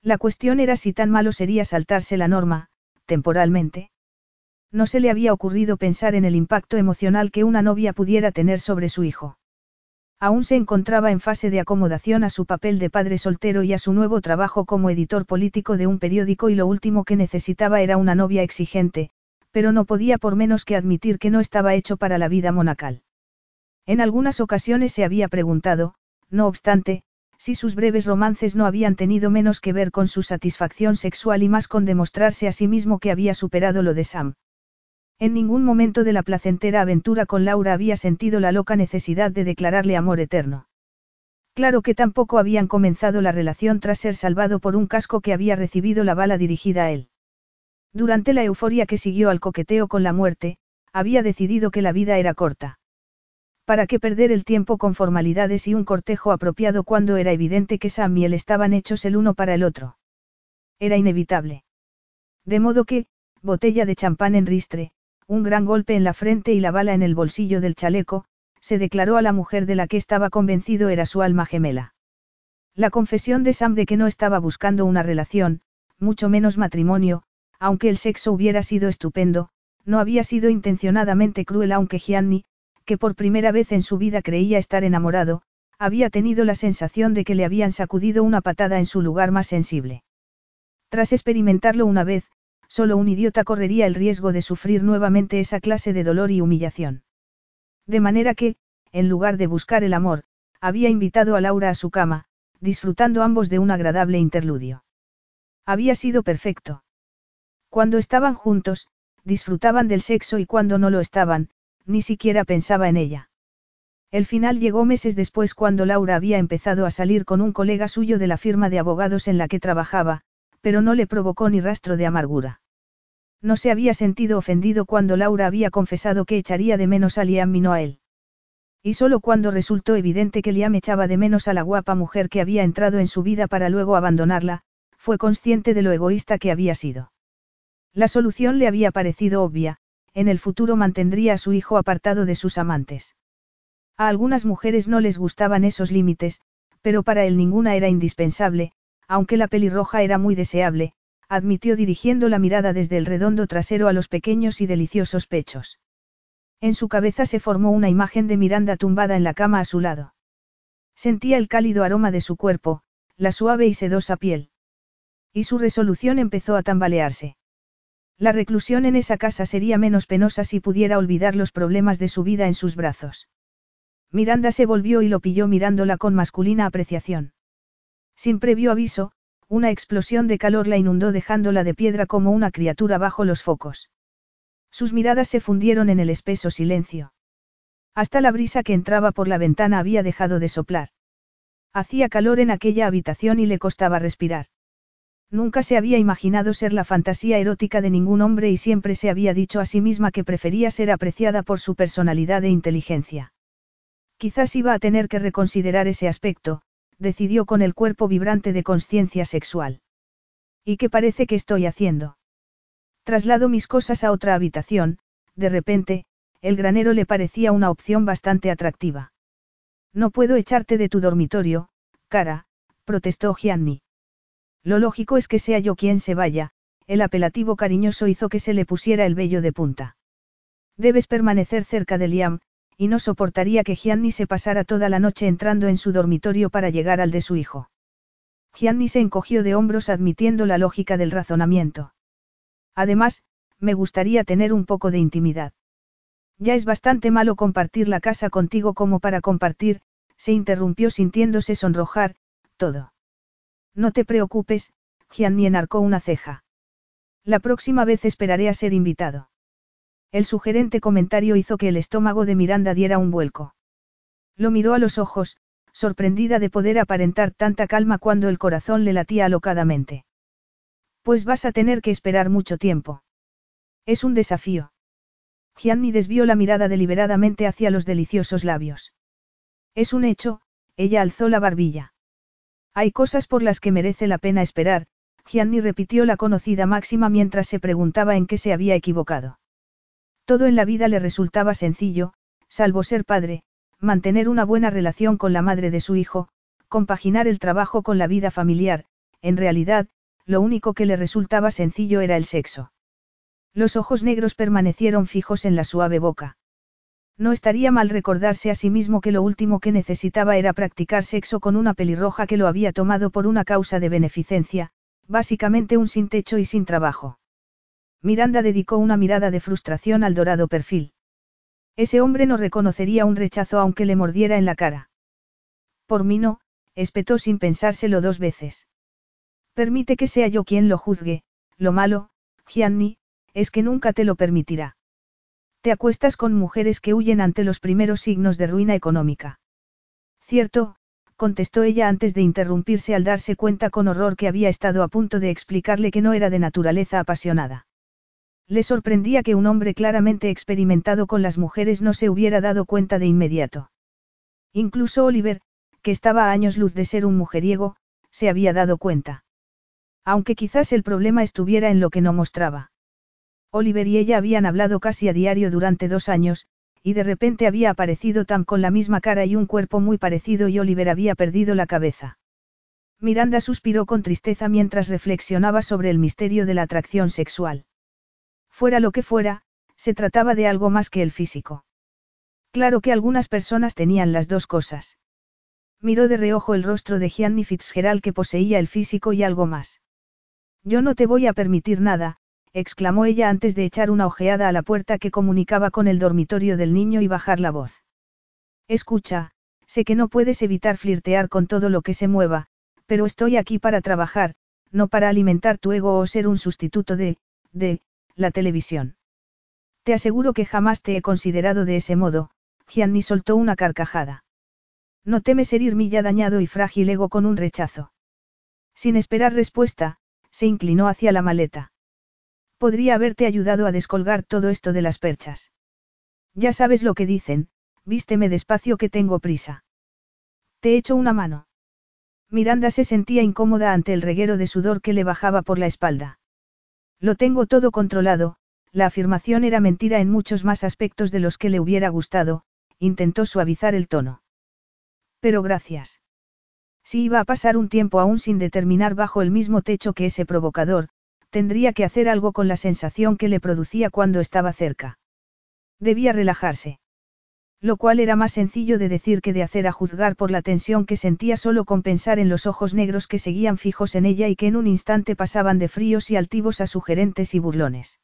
S1: La cuestión era si tan malo sería saltarse la norma, temporalmente. No se le había ocurrido pensar en el impacto emocional que una novia pudiera tener sobre su hijo. Aún se encontraba en fase de acomodación a su papel de padre soltero y a su nuevo trabajo como editor político de un periódico y lo último que necesitaba era una novia exigente, pero no podía por menos que admitir que no estaba hecho para la vida monacal. En algunas ocasiones se había preguntado, no obstante, si sus breves romances no habían tenido menos que ver con su satisfacción sexual y más con demostrarse a sí mismo que había superado lo de Sam. En ningún momento de la placentera aventura con Laura había sentido la loca necesidad de declararle amor eterno. Claro que tampoco habían comenzado la relación tras ser salvado por un casco que había recibido la bala dirigida a él. Durante la euforia que siguió al coqueteo con la muerte, había decidido que la vida era corta. ¿Para qué perder el tiempo con formalidades y un cortejo apropiado cuando era evidente que Sam y él estaban hechos el uno para el otro? Era inevitable. De modo que, botella de champán en ristre, un gran golpe en la frente y la bala en el bolsillo del chaleco, se declaró a la mujer de la que estaba convencido era su alma gemela. La confesión de Sam de que no estaba buscando una relación, mucho menos matrimonio, aunque el sexo hubiera sido estupendo, no había sido intencionadamente cruel aunque Gianni, que por primera vez en su vida creía estar enamorado, había tenido la sensación de que le habían sacudido una patada en su lugar más sensible. Tras experimentarlo una vez, solo un idiota correría el riesgo de sufrir nuevamente esa clase de dolor y humillación. De manera que, en lugar de buscar el amor, había invitado a Laura a su cama, disfrutando ambos de un agradable interludio. Había sido perfecto. Cuando estaban juntos, disfrutaban del sexo y cuando no lo estaban, ni siquiera pensaba en ella. El final llegó meses después cuando Laura había empezado a salir con un colega suyo de la firma de abogados en la que trabajaba, pero no le provocó ni rastro de amargura. No se había sentido ofendido cuando Laura había confesado que echaría de menos a Liam y no a él. Y solo cuando resultó evidente que Liam echaba de menos a la guapa mujer que había entrado en su vida para luego abandonarla, fue consciente de lo egoísta que había sido. La solución le había parecido obvia, en el futuro mantendría a su hijo apartado de sus amantes. A algunas mujeres no les gustaban esos límites, pero para él ninguna era indispensable, aunque la pelirroja era muy deseable, admitió dirigiendo la mirada desde el redondo trasero a los pequeños y deliciosos pechos. En su cabeza se formó una imagen de Miranda tumbada en la cama a su lado. Sentía el cálido aroma de su cuerpo, la suave y sedosa piel. Y su resolución empezó a tambalearse. La reclusión en esa casa sería menos penosa si pudiera olvidar los problemas de su vida en sus brazos. Miranda se volvió y lo pilló mirándola con masculina apreciación. Sin previo aviso, una explosión de calor la inundó dejándola de piedra como una criatura bajo los focos. Sus miradas se fundieron en el espeso silencio. Hasta la brisa que entraba por la ventana había dejado de soplar. Hacía calor en aquella habitación y le costaba respirar. Nunca se había imaginado ser la fantasía erótica de ningún hombre y siempre se había dicho a sí misma que prefería ser apreciada por su personalidad e inteligencia. Quizás iba a tener que reconsiderar ese aspecto, decidió con el cuerpo vibrante de conciencia sexual. ¿Y qué parece que estoy haciendo? Traslado mis cosas a otra habitación, de repente, el granero le parecía una opción bastante atractiva. No puedo echarte de tu dormitorio, cara, protestó Gianni. Lo lógico es que sea yo quien se vaya, el apelativo cariñoso hizo que se le pusiera el vello de punta. Debes permanecer cerca de Liam, y no soportaría que Gianni se pasara toda la noche entrando en su dormitorio para llegar al de su hijo. Gianni se encogió de hombros admitiendo la lógica del razonamiento. Además, me gustaría tener un poco de intimidad. Ya es bastante malo compartir la casa contigo como para compartir, se interrumpió sintiéndose sonrojar, todo. No te preocupes, Gianni enarcó una ceja. La próxima vez esperaré a ser invitado. El sugerente comentario hizo que el estómago de Miranda diera un vuelco. Lo miró a los ojos, sorprendida de poder aparentar tanta calma cuando el corazón le latía alocadamente. Pues vas a tener que esperar mucho tiempo. Es un desafío. Gianni desvió la mirada deliberadamente hacia los deliciosos labios. Es un hecho, ella alzó la barbilla. Hay cosas por las que merece la pena esperar, Gianni repitió la conocida máxima mientras se preguntaba en qué se había equivocado. Todo en la vida le resultaba sencillo, salvo ser padre, mantener una buena relación con la madre de su hijo, compaginar el trabajo con la vida familiar, en realidad, lo único que le resultaba sencillo era el sexo. Los ojos negros permanecieron fijos en la suave boca. No estaría mal recordarse a sí mismo que lo último que necesitaba era practicar sexo con una pelirroja que lo había tomado por una causa de beneficencia, básicamente un sin techo y sin trabajo. Miranda dedicó una mirada de frustración al dorado perfil. Ese hombre no reconocería un rechazo aunque le mordiera en la cara. Por mí no, espetó sin pensárselo dos veces. Permite que sea yo quien lo juzgue, lo malo, Gianni, es que nunca te lo permitirá. Te acuestas con mujeres que huyen ante los primeros signos de ruina económica. Cierto, contestó ella antes de interrumpirse al darse cuenta con horror que había estado a punto de explicarle que no era de naturaleza apasionada. Le sorprendía que un hombre claramente experimentado con las mujeres no se hubiera dado cuenta de inmediato. Incluso Oliver, que estaba a años luz de ser un mujeriego, se había dado cuenta. Aunque quizás el problema estuviera en lo que no mostraba. Oliver y ella habían hablado casi a diario durante dos años, y de repente había aparecido Tam con la misma cara y un cuerpo muy parecido y Oliver había perdido la cabeza. Miranda suspiró con tristeza mientras reflexionaba sobre el misterio de la atracción sexual. Fuera lo que fuera, se trataba de algo más que el físico. Claro que algunas personas tenían las dos cosas. Miró de reojo el rostro de Gianni Fitzgerald que poseía el físico y algo más. Yo no te voy a permitir nada, exclamó ella antes de echar una ojeada a la puerta que comunicaba con el dormitorio del niño y bajar la voz. Escucha, sé que no puedes evitar flirtear con todo lo que se mueva, pero estoy aquí para trabajar, no para alimentar tu ego o ser un sustituto de, de, la televisión. Te aseguro que jamás te he considerado de ese modo, Gianni soltó una carcajada. No temes herir mi ya dañado y frágil ego con un rechazo. Sin esperar respuesta, se inclinó hacia la maleta. Podría haberte ayudado a descolgar todo esto de las perchas. Ya sabes lo que dicen, vísteme despacio que tengo prisa. Te echo una mano. Miranda se sentía incómoda ante el reguero de sudor que le bajaba por la espalda. Lo tengo todo controlado, la afirmación era mentira en muchos más aspectos de los que le hubiera gustado, intentó suavizar el tono. Pero gracias. Si iba a pasar un tiempo aún sin determinar bajo el mismo techo que ese provocador, tendría que hacer algo con la sensación que le producía cuando estaba cerca. Debía relajarse. Lo cual era más sencillo de decir que de hacer a juzgar por la tensión que sentía solo con pensar en los ojos negros que seguían fijos en ella y que en un instante pasaban de fríos y altivos a sugerentes y burlones.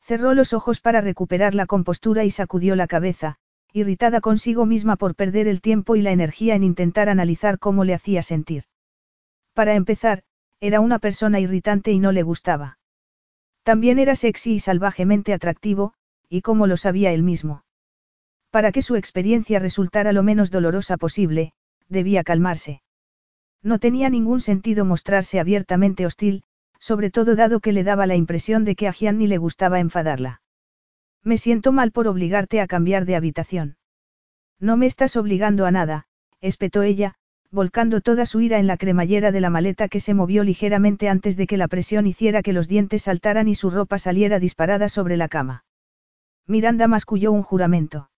S1: Cerró los ojos para recuperar la compostura y sacudió la cabeza, irritada consigo misma por perder el tiempo y la energía en intentar analizar cómo le hacía sentir. Para empezar, era una persona irritante y no le gustaba. También era sexy y salvajemente atractivo, y como lo sabía él mismo. Para que su experiencia resultara lo menos dolorosa posible, debía calmarse. No tenía ningún sentido mostrarse abiertamente hostil, sobre todo dado que le daba la impresión de que a Gianni le gustaba enfadarla. Me siento mal por obligarte a cambiar de habitación. No me estás obligando a nada, espetó ella, volcando toda su ira en la cremallera de la maleta que se movió ligeramente antes de que la presión hiciera que los dientes saltaran y su ropa saliera disparada sobre la cama. Miranda masculló un juramento.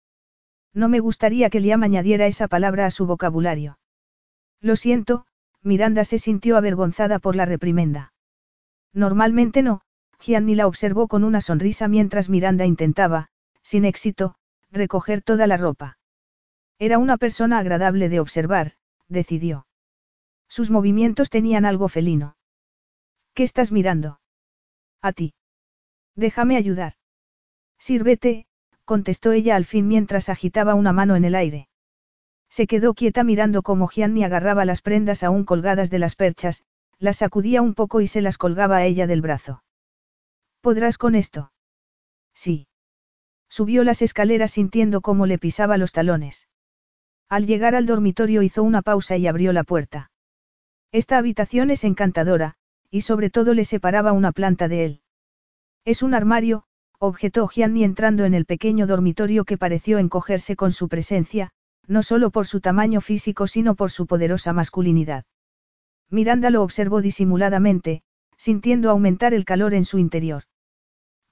S1: No me gustaría que Liam añadiera esa palabra a su vocabulario. Lo siento, Miranda se sintió avergonzada por la reprimenda. Normalmente no, Gianni la observó con una sonrisa mientras Miranda intentaba, sin éxito, recoger toda la ropa. Era una persona agradable de observar, decidió. Sus movimientos tenían algo felino. ¿Qué estás mirando? A ti. Déjame ayudar. Sírvete, contestó ella al fin mientras agitaba una mano en el aire. Se quedó quieta mirando cómo Gianni agarraba las prendas aún colgadas de las perchas, las sacudía un poco y se las colgaba a ella del brazo. ¿Podrás con esto? Sí. Subió las escaleras sintiendo cómo le pisaba los talones. Al llegar al dormitorio hizo una pausa y abrió la puerta. Esta habitación es encantadora, y sobre todo le separaba una planta de él. Es un armario, objetó Gianni entrando en el pequeño dormitorio que pareció encogerse con su presencia, no solo por su tamaño físico sino por su poderosa masculinidad. Miranda lo observó disimuladamente, sintiendo aumentar el calor en su interior.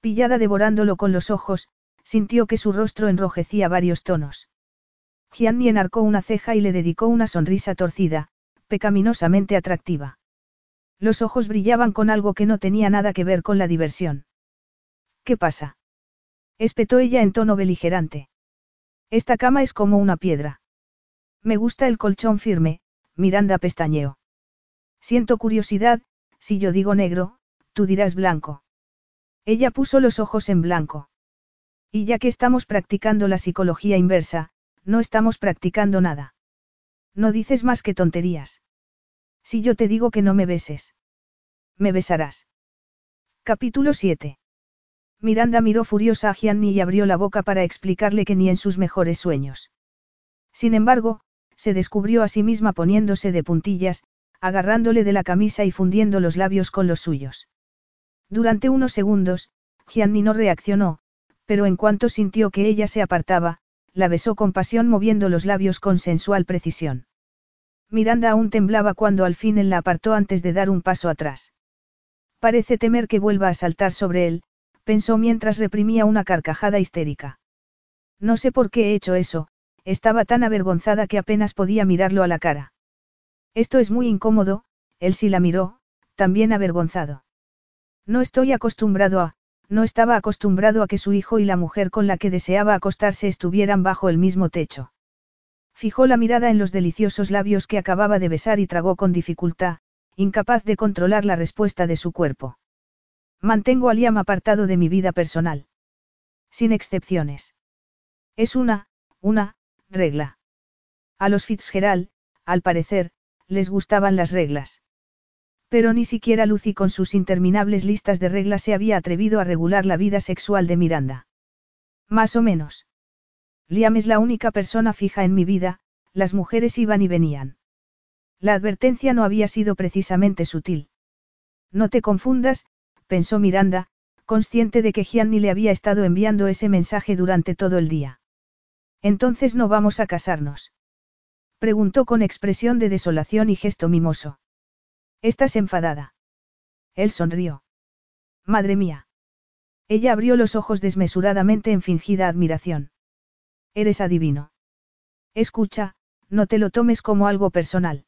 S1: Pillada devorándolo con los ojos, sintió que su rostro enrojecía varios tonos. Gianni enarcó una ceja y le dedicó una sonrisa torcida, pecaminosamente atractiva. Los ojos brillaban con algo que no tenía nada que ver con la diversión. ¿Qué pasa? espetó ella en tono beligerante. Esta cama es como una piedra. Me gusta el colchón firme, Miranda pestañeó. Siento curiosidad, si yo digo negro, tú dirás blanco. Ella puso los ojos en blanco. Y ya que estamos practicando la psicología inversa, no estamos practicando nada. No dices más que tonterías. Si yo te digo que no me beses. Me besarás. Capítulo 7. Miranda miró furiosa a Gianni y abrió la boca para explicarle que ni en sus mejores sueños. Sin embargo, se descubrió a sí misma poniéndose de puntillas, agarrándole de la camisa y fundiendo los labios con los suyos. Durante unos segundos, Gianni no reaccionó, pero en cuanto sintió que ella se apartaba, la besó con pasión moviendo los labios con sensual precisión. Miranda aún temblaba cuando al fin él la apartó antes de dar un paso atrás. Parece temer que vuelva a saltar sobre él, pensó mientras reprimía una carcajada histérica. No sé por qué he hecho eso, estaba tan avergonzada que apenas podía mirarlo a la cara. Esto es muy incómodo, él sí la miró, también avergonzado. No estoy acostumbrado a, no estaba acostumbrado a que su hijo y la mujer con la que deseaba acostarse estuvieran bajo el mismo techo. Fijó la mirada en los deliciosos labios que acababa de besar y tragó con dificultad, incapaz de controlar la respuesta de su cuerpo. Mantengo a Liam apartado de mi vida personal. Sin excepciones. Es una, una, regla. A los Fitzgerald, al parecer, les gustaban las reglas. Pero ni siquiera Lucy con sus interminables listas de reglas se había atrevido a regular la vida sexual de Miranda. Más o menos. Liam es la única persona fija en mi vida, las mujeres iban y venían. La advertencia no había sido precisamente sutil. No te confundas, pensó Miranda, consciente de que Gianni le había estado enviando ese mensaje durante todo el día. Entonces no vamos a casarnos. Preguntó con expresión de desolación y gesto mimoso. ¿Estás enfadada? Él sonrió. Madre mía. Ella abrió los ojos desmesuradamente en fingida admiración. Eres adivino. Escucha, no te lo tomes como algo personal.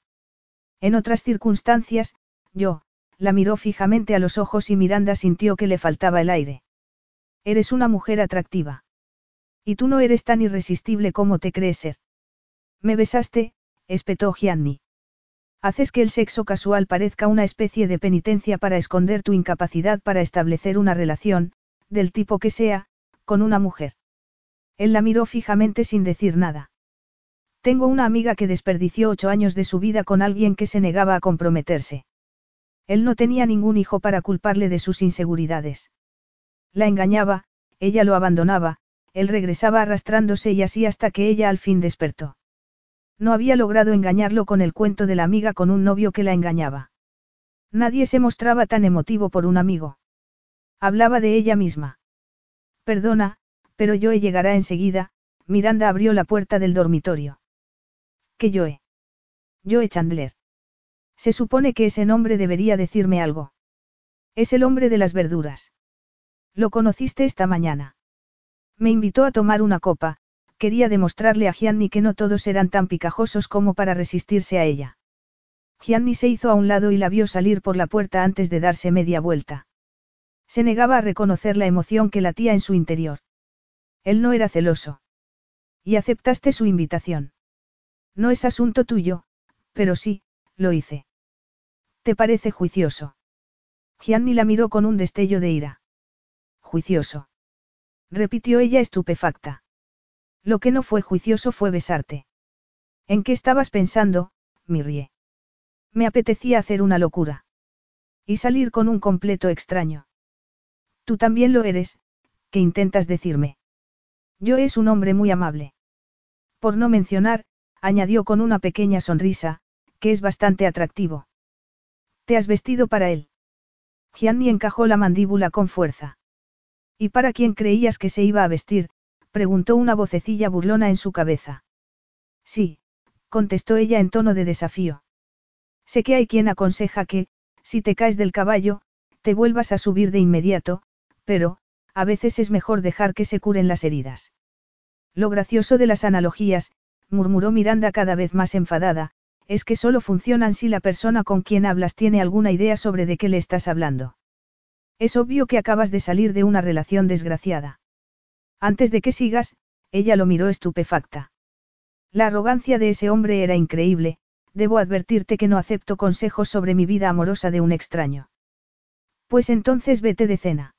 S1: En otras circunstancias, yo, la miró fijamente a los ojos y Miranda sintió que le faltaba el aire. Eres una mujer atractiva. Y tú no eres tan irresistible como te crees ser. Me besaste, espetó Gianni. Haces que el sexo casual parezca una especie de penitencia para esconder tu incapacidad para establecer una relación, del tipo que sea, con una mujer. Él la miró fijamente sin decir nada. Tengo una amiga que desperdició ocho años de su vida con alguien que se negaba a comprometerse. Él no tenía ningún hijo para culparle de sus inseguridades. La engañaba, ella lo abandonaba, él regresaba arrastrándose y así hasta que ella al fin despertó. No había logrado engañarlo con el cuento de la amiga con un novio que la engañaba. Nadie se mostraba tan emotivo por un amigo. Hablaba de ella misma. Perdona, pero Joe llegará enseguida, Miranda abrió la puerta del dormitorio. ¿Qué Joe? Joe Chandler. Se supone que ese nombre debería decirme algo. Es el hombre de las verduras. Lo conociste esta mañana. Me invitó a tomar una copa, quería demostrarle a Gianni que no todos eran tan picajosos como para resistirse a ella. Gianni se hizo a un lado y la vio salir por la puerta antes de darse media vuelta. Se negaba a reconocer la emoción que latía en su interior. Él no era celoso. Y aceptaste su invitación. No es asunto tuyo, pero sí, lo hice. ¿Te parece juicioso? Gianni la miró con un destello de ira. Juicioso. Repitió ella estupefacta. Lo que no fue juicioso fue besarte. ¿En qué estabas pensando, Mirrie? Me apetecía hacer una locura. Y salir con un completo extraño. Tú también lo eres, ¿qué intentas decirme? Yo es un hombre muy amable. Por no mencionar, añadió con una pequeña sonrisa, que es bastante atractivo. ¿Te has vestido para él? Gianni encajó la mandíbula con fuerza. ¿Y para quién creías que se iba a vestir? Preguntó una vocecilla burlona en su cabeza. Sí, contestó ella en tono de desafío. Sé que hay quien aconseja que, si te caes del caballo, te vuelvas a subir de inmediato, pero, a veces es mejor dejar que se curen las heridas. Lo gracioso de las analogías, murmuró Miranda cada vez más enfadada, es que solo funcionan si la persona con quien hablas tiene alguna idea sobre de qué le estás hablando. Es obvio que acabas de salir de una relación desgraciada. Antes de que sigas, ella lo miró estupefacta. La arrogancia de ese hombre era increíble, debo advertirte que no acepto consejos sobre mi vida amorosa de un extraño. Pues entonces vete de cena.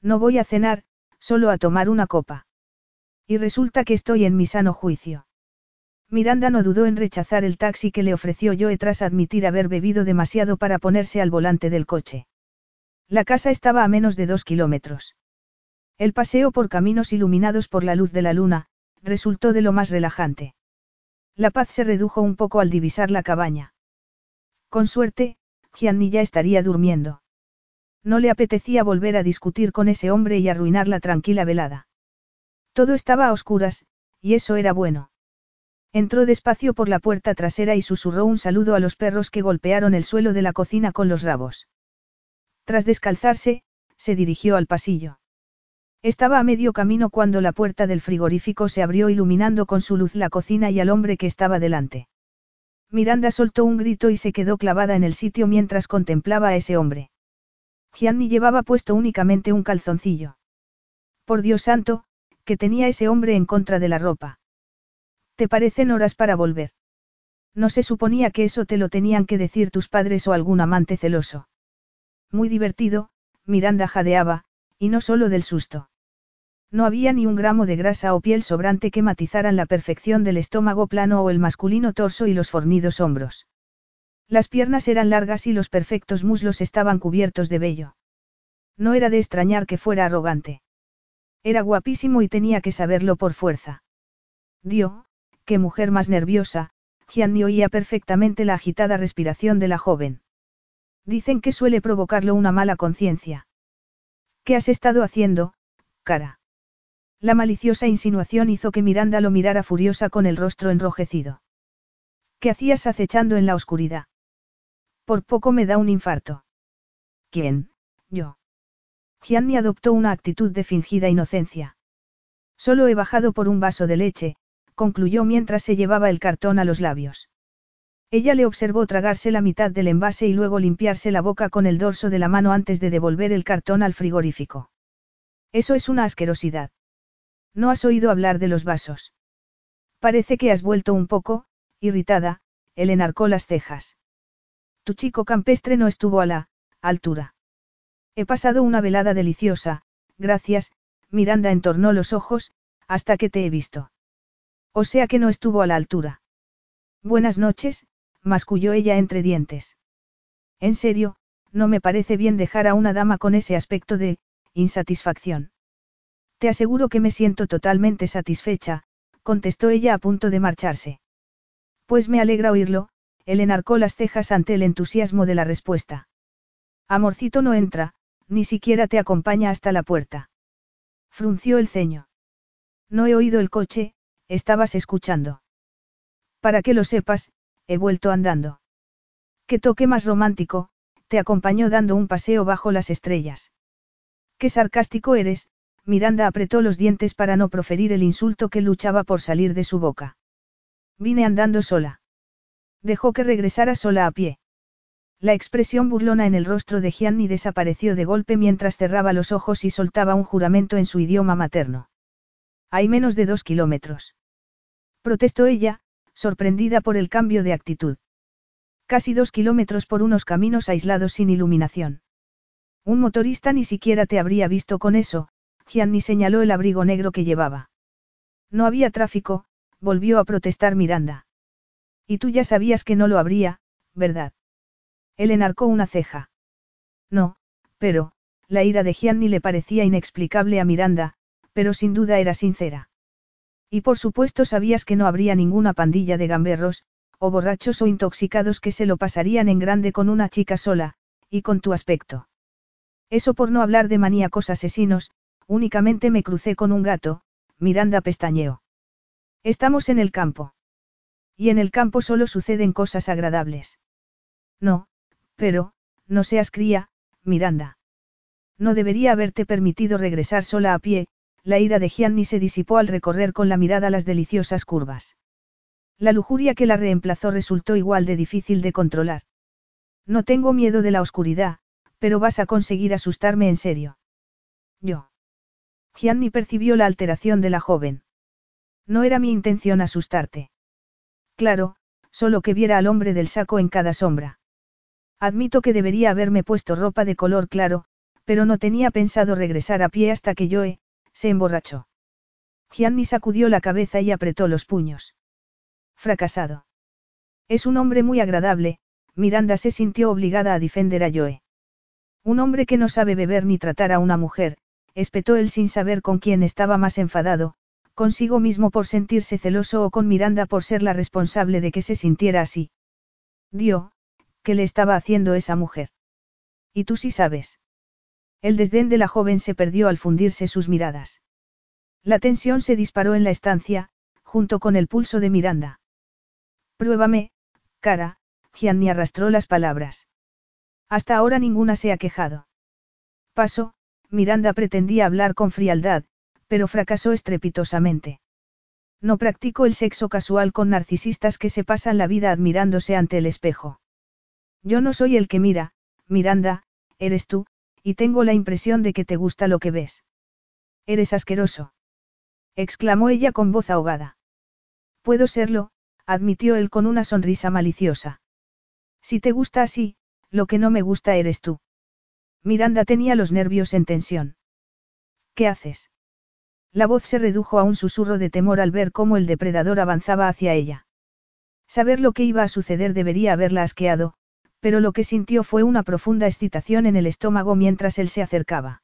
S1: No voy a cenar, solo a tomar una copa. Y resulta que estoy en mi sano juicio. Miranda no dudó en rechazar el taxi que le ofreció Joe tras admitir haber bebido demasiado para ponerse al volante del coche. La casa estaba a menos de dos kilómetros. El paseo por caminos iluminados por la luz de la luna, resultó de lo más relajante. La paz se redujo un poco al divisar la cabaña. Con suerte, Gianni ya estaría durmiendo. No le apetecía volver a discutir con ese hombre y arruinar la tranquila velada. Todo estaba a oscuras, y eso era bueno. Entró despacio por la puerta trasera y susurró un saludo a los perros que golpearon el suelo de la cocina con los rabos. Tras descalzarse, se dirigió al pasillo. Estaba a medio camino cuando la puerta del frigorífico se abrió iluminando con su luz la cocina y al hombre que estaba delante. Miranda soltó un grito y se quedó clavada en el sitio mientras contemplaba a ese hombre. Gianni llevaba puesto únicamente un calzoncillo. Por Dios santo, que tenía ese hombre en contra de la ropa. ¿Te parecen horas para volver? No se suponía que eso te lo tenían que decir tus padres o algún amante celoso. Muy divertido, Miranda jadeaba, y no solo del susto. No había ni un gramo de grasa o piel sobrante que matizaran la perfección del estómago plano o el masculino torso y los fornidos hombros. Las piernas eran largas y los perfectos muslos estaban cubiertos de vello. No era de extrañar que fuera arrogante. Era guapísimo y tenía que saberlo por fuerza. Dio, qué mujer más nerviosa, Gianni oía perfectamente la agitada respiración de la joven. Dicen que suele provocarlo una mala conciencia. ¿Qué has estado haciendo, cara? La maliciosa insinuación hizo que Miranda lo mirara furiosa con el rostro enrojecido. ¿Qué hacías acechando en la oscuridad? Por poco me da un infarto. ¿Quién? Yo. Gianni adoptó una actitud de fingida inocencia. Solo he bajado por un vaso de leche, concluyó mientras se llevaba el cartón a los labios. Ella le observó tragarse la mitad del envase y luego limpiarse la boca con el dorso de la mano antes de devolver el cartón al frigorífico. Eso es una asquerosidad. ¿No has oído hablar de los vasos? Parece que has vuelto un poco, irritada, él enarcó las cejas. Tu chico campestre no estuvo a la altura. He pasado una velada deliciosa, gracias, Miranda entornó los ojos, hasta que te he visto. O sea que no estuvo a la altura. Buenas noches, masculló ella entre dientes. En serio, no me parece bien dejar a una dama con ese aspecto de insatisfacción. Te aseguro que me siento totalmente satisfecha, contestó ella a punto de marcharse. Pues me alegra oírlo, él enarcó las cejas ante el entusiasmo de la respuesta. Amorcito no entra, ni siquiera te acompaña hasta la puerta. Frunció el ceño. No he oído el coche, Estabas escuchando. Para que lo sepas, he vuelto andando. Qué toque más romántico, te acompañó dando un paseo bajo las estrellas. Qué sarcástico eres, Miranda apretó los dientes para no proferir el insulto que luchaba por salir de su boca. Vine andando sola. Dejó que regresara sola a pie. La expresión burlona en el rostro de Gianni desapareció de golpe mientras cerraba los ojos y soltaba un juramento en su idioma materno. Hay menos de dos kilómetros. Protestó ella, sorprendida por el cambio de actitud. Casi dos kilómetros por unos caminos aislados sin iluminación. Un motorista ni siquiera te habría visto con eso, Gianni señaló el abrigo negro que llevaba. No había tráfico, volvió a protestar Miranda. Y tú ya sabías que no lo habría, ¿verdad? Él enarcó una ceja. No, pero, la ira de Gianni le parecía inexplicable a Miranda, pero sin duda era sincera. Y por supuesto sabías que no habría ninguna pandilla de gamberros, o borrachos o intoxicados que se lo pasarían en grande con una chica sola, y con tu aspecto. Eso por no hablar de maníacos asesinos, únicamente me crucé con un gato, Miranda pestañeó. Estamos en el campo. Y en el campo solo suceden cosas agradables. No, pero, no seas cría, Miranda. No debería haberte permitido regresar sola a pie, la ira de Gianni se disipó al recorrer con la mirada las deliciosas curvas. La lujuria que la reemplazó resultó igual de difícil de controlar. No tengo miedo de la oscuridad, pero vas a conseguir asustarme en serio. Yo. Gianni percibió la alteración de la joven. No era mi intención asustarte. Claro, solo que viera al hombre del saco en cada sombra. Admito que debería haberme puesto ropa de color claro, pero no tenía pensado regresar a pie hasta que yo he, se emborrachó. Gianni sacudió la cabeza y apretó los puños. Fracasado. Es un hombre muy agradable, Miranda se sintió obligada a defender a Joe. Un hombre que no sabe beber ni tratar a una mujer, espetó él sin saber con quién estaba más enfadado, consigo mismo por sentirse celoso o con Miranda por ser la responsable de que se sintiera así. Dio, ¿qué le estaba haciendo esa mujer? Y tú sí sabes. El desdén de la joven se perdió al fundirse sus miradas. La tensión se disparó en la estancia, junto con el pulso de Miranda. Pruébame, cara, Gianni arrastró las palabras. Hasta ahora ninguna se ha quejado. Paso, Miranda pretendía hablar con frialdad, pero fracasó estrepitosamente. No practico el sexo casual con narcisistas que se pasan la vida admirándose ante el espejo. Yo no soy el que mira, Miranda, eres tú, y tengo la impresión de que te gusta lo que ves. Eres asqueroso. exclamó ella con voz ahogada. Puedo serlo, admitió él con una sonrisa maliciosa. Si te gusta así, lo que no me gusta eres tú. Miranda tenía los nervios en tensión. ¿Qué haces? La voz se redujo a un susurro de temor al ver cómo el depredador avanzaba hacia ella. Saber lo que iba a suceder debería haberla asqueado, pero lo que sintió fue una profunda excitación en el estómago mientras él se acercaba.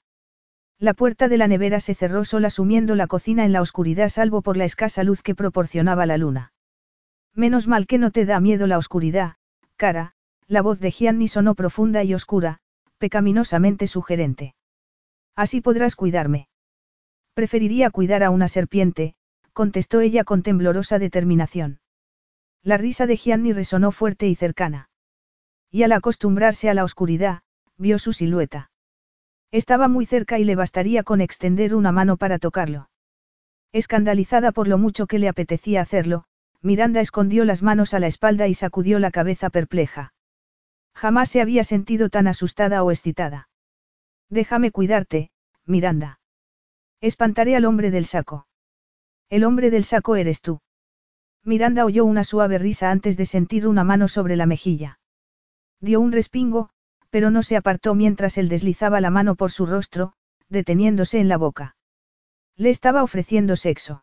S1: La puerta de la nevera se cerró sola sumiendo la cocina en la oscuridad salvo por la escasa luz que proporcionaba la luna. Menos mal que no te da miedo la oscuridad, cara, la voz de Gianni sonó profunda y oscura, pecaminosamente sugerente. Así podrás cuidarme. Preferiría cuidar a una serpiente, contestó ella con temblorosa determinación. La risa de Gianni resonó fuerte y cercana. Y al acostumbrarse a la oscuridad, vio su silueta. Estaba muy cerca y le bastaría con extender una mano para tocarlo. Escandalizada por lo mucho que le apetecía hacerlo, Miranda escondió las manos a la espalda y sacudió la cabeza perpleja. Jamás se había sentido tan asustada o excitada. Déjame cuidarte, Miranda. Espantaré al hombre del saco. El hombre del saco eres tú. Miranda oyó una suave risa antes de sentir una mano sobre la mejilla. Dio un respingo, pero no se apartó mientras él deslizaba la mano por su rostro, deteniéndose en la boca. Le estaba ofreciendo sexo.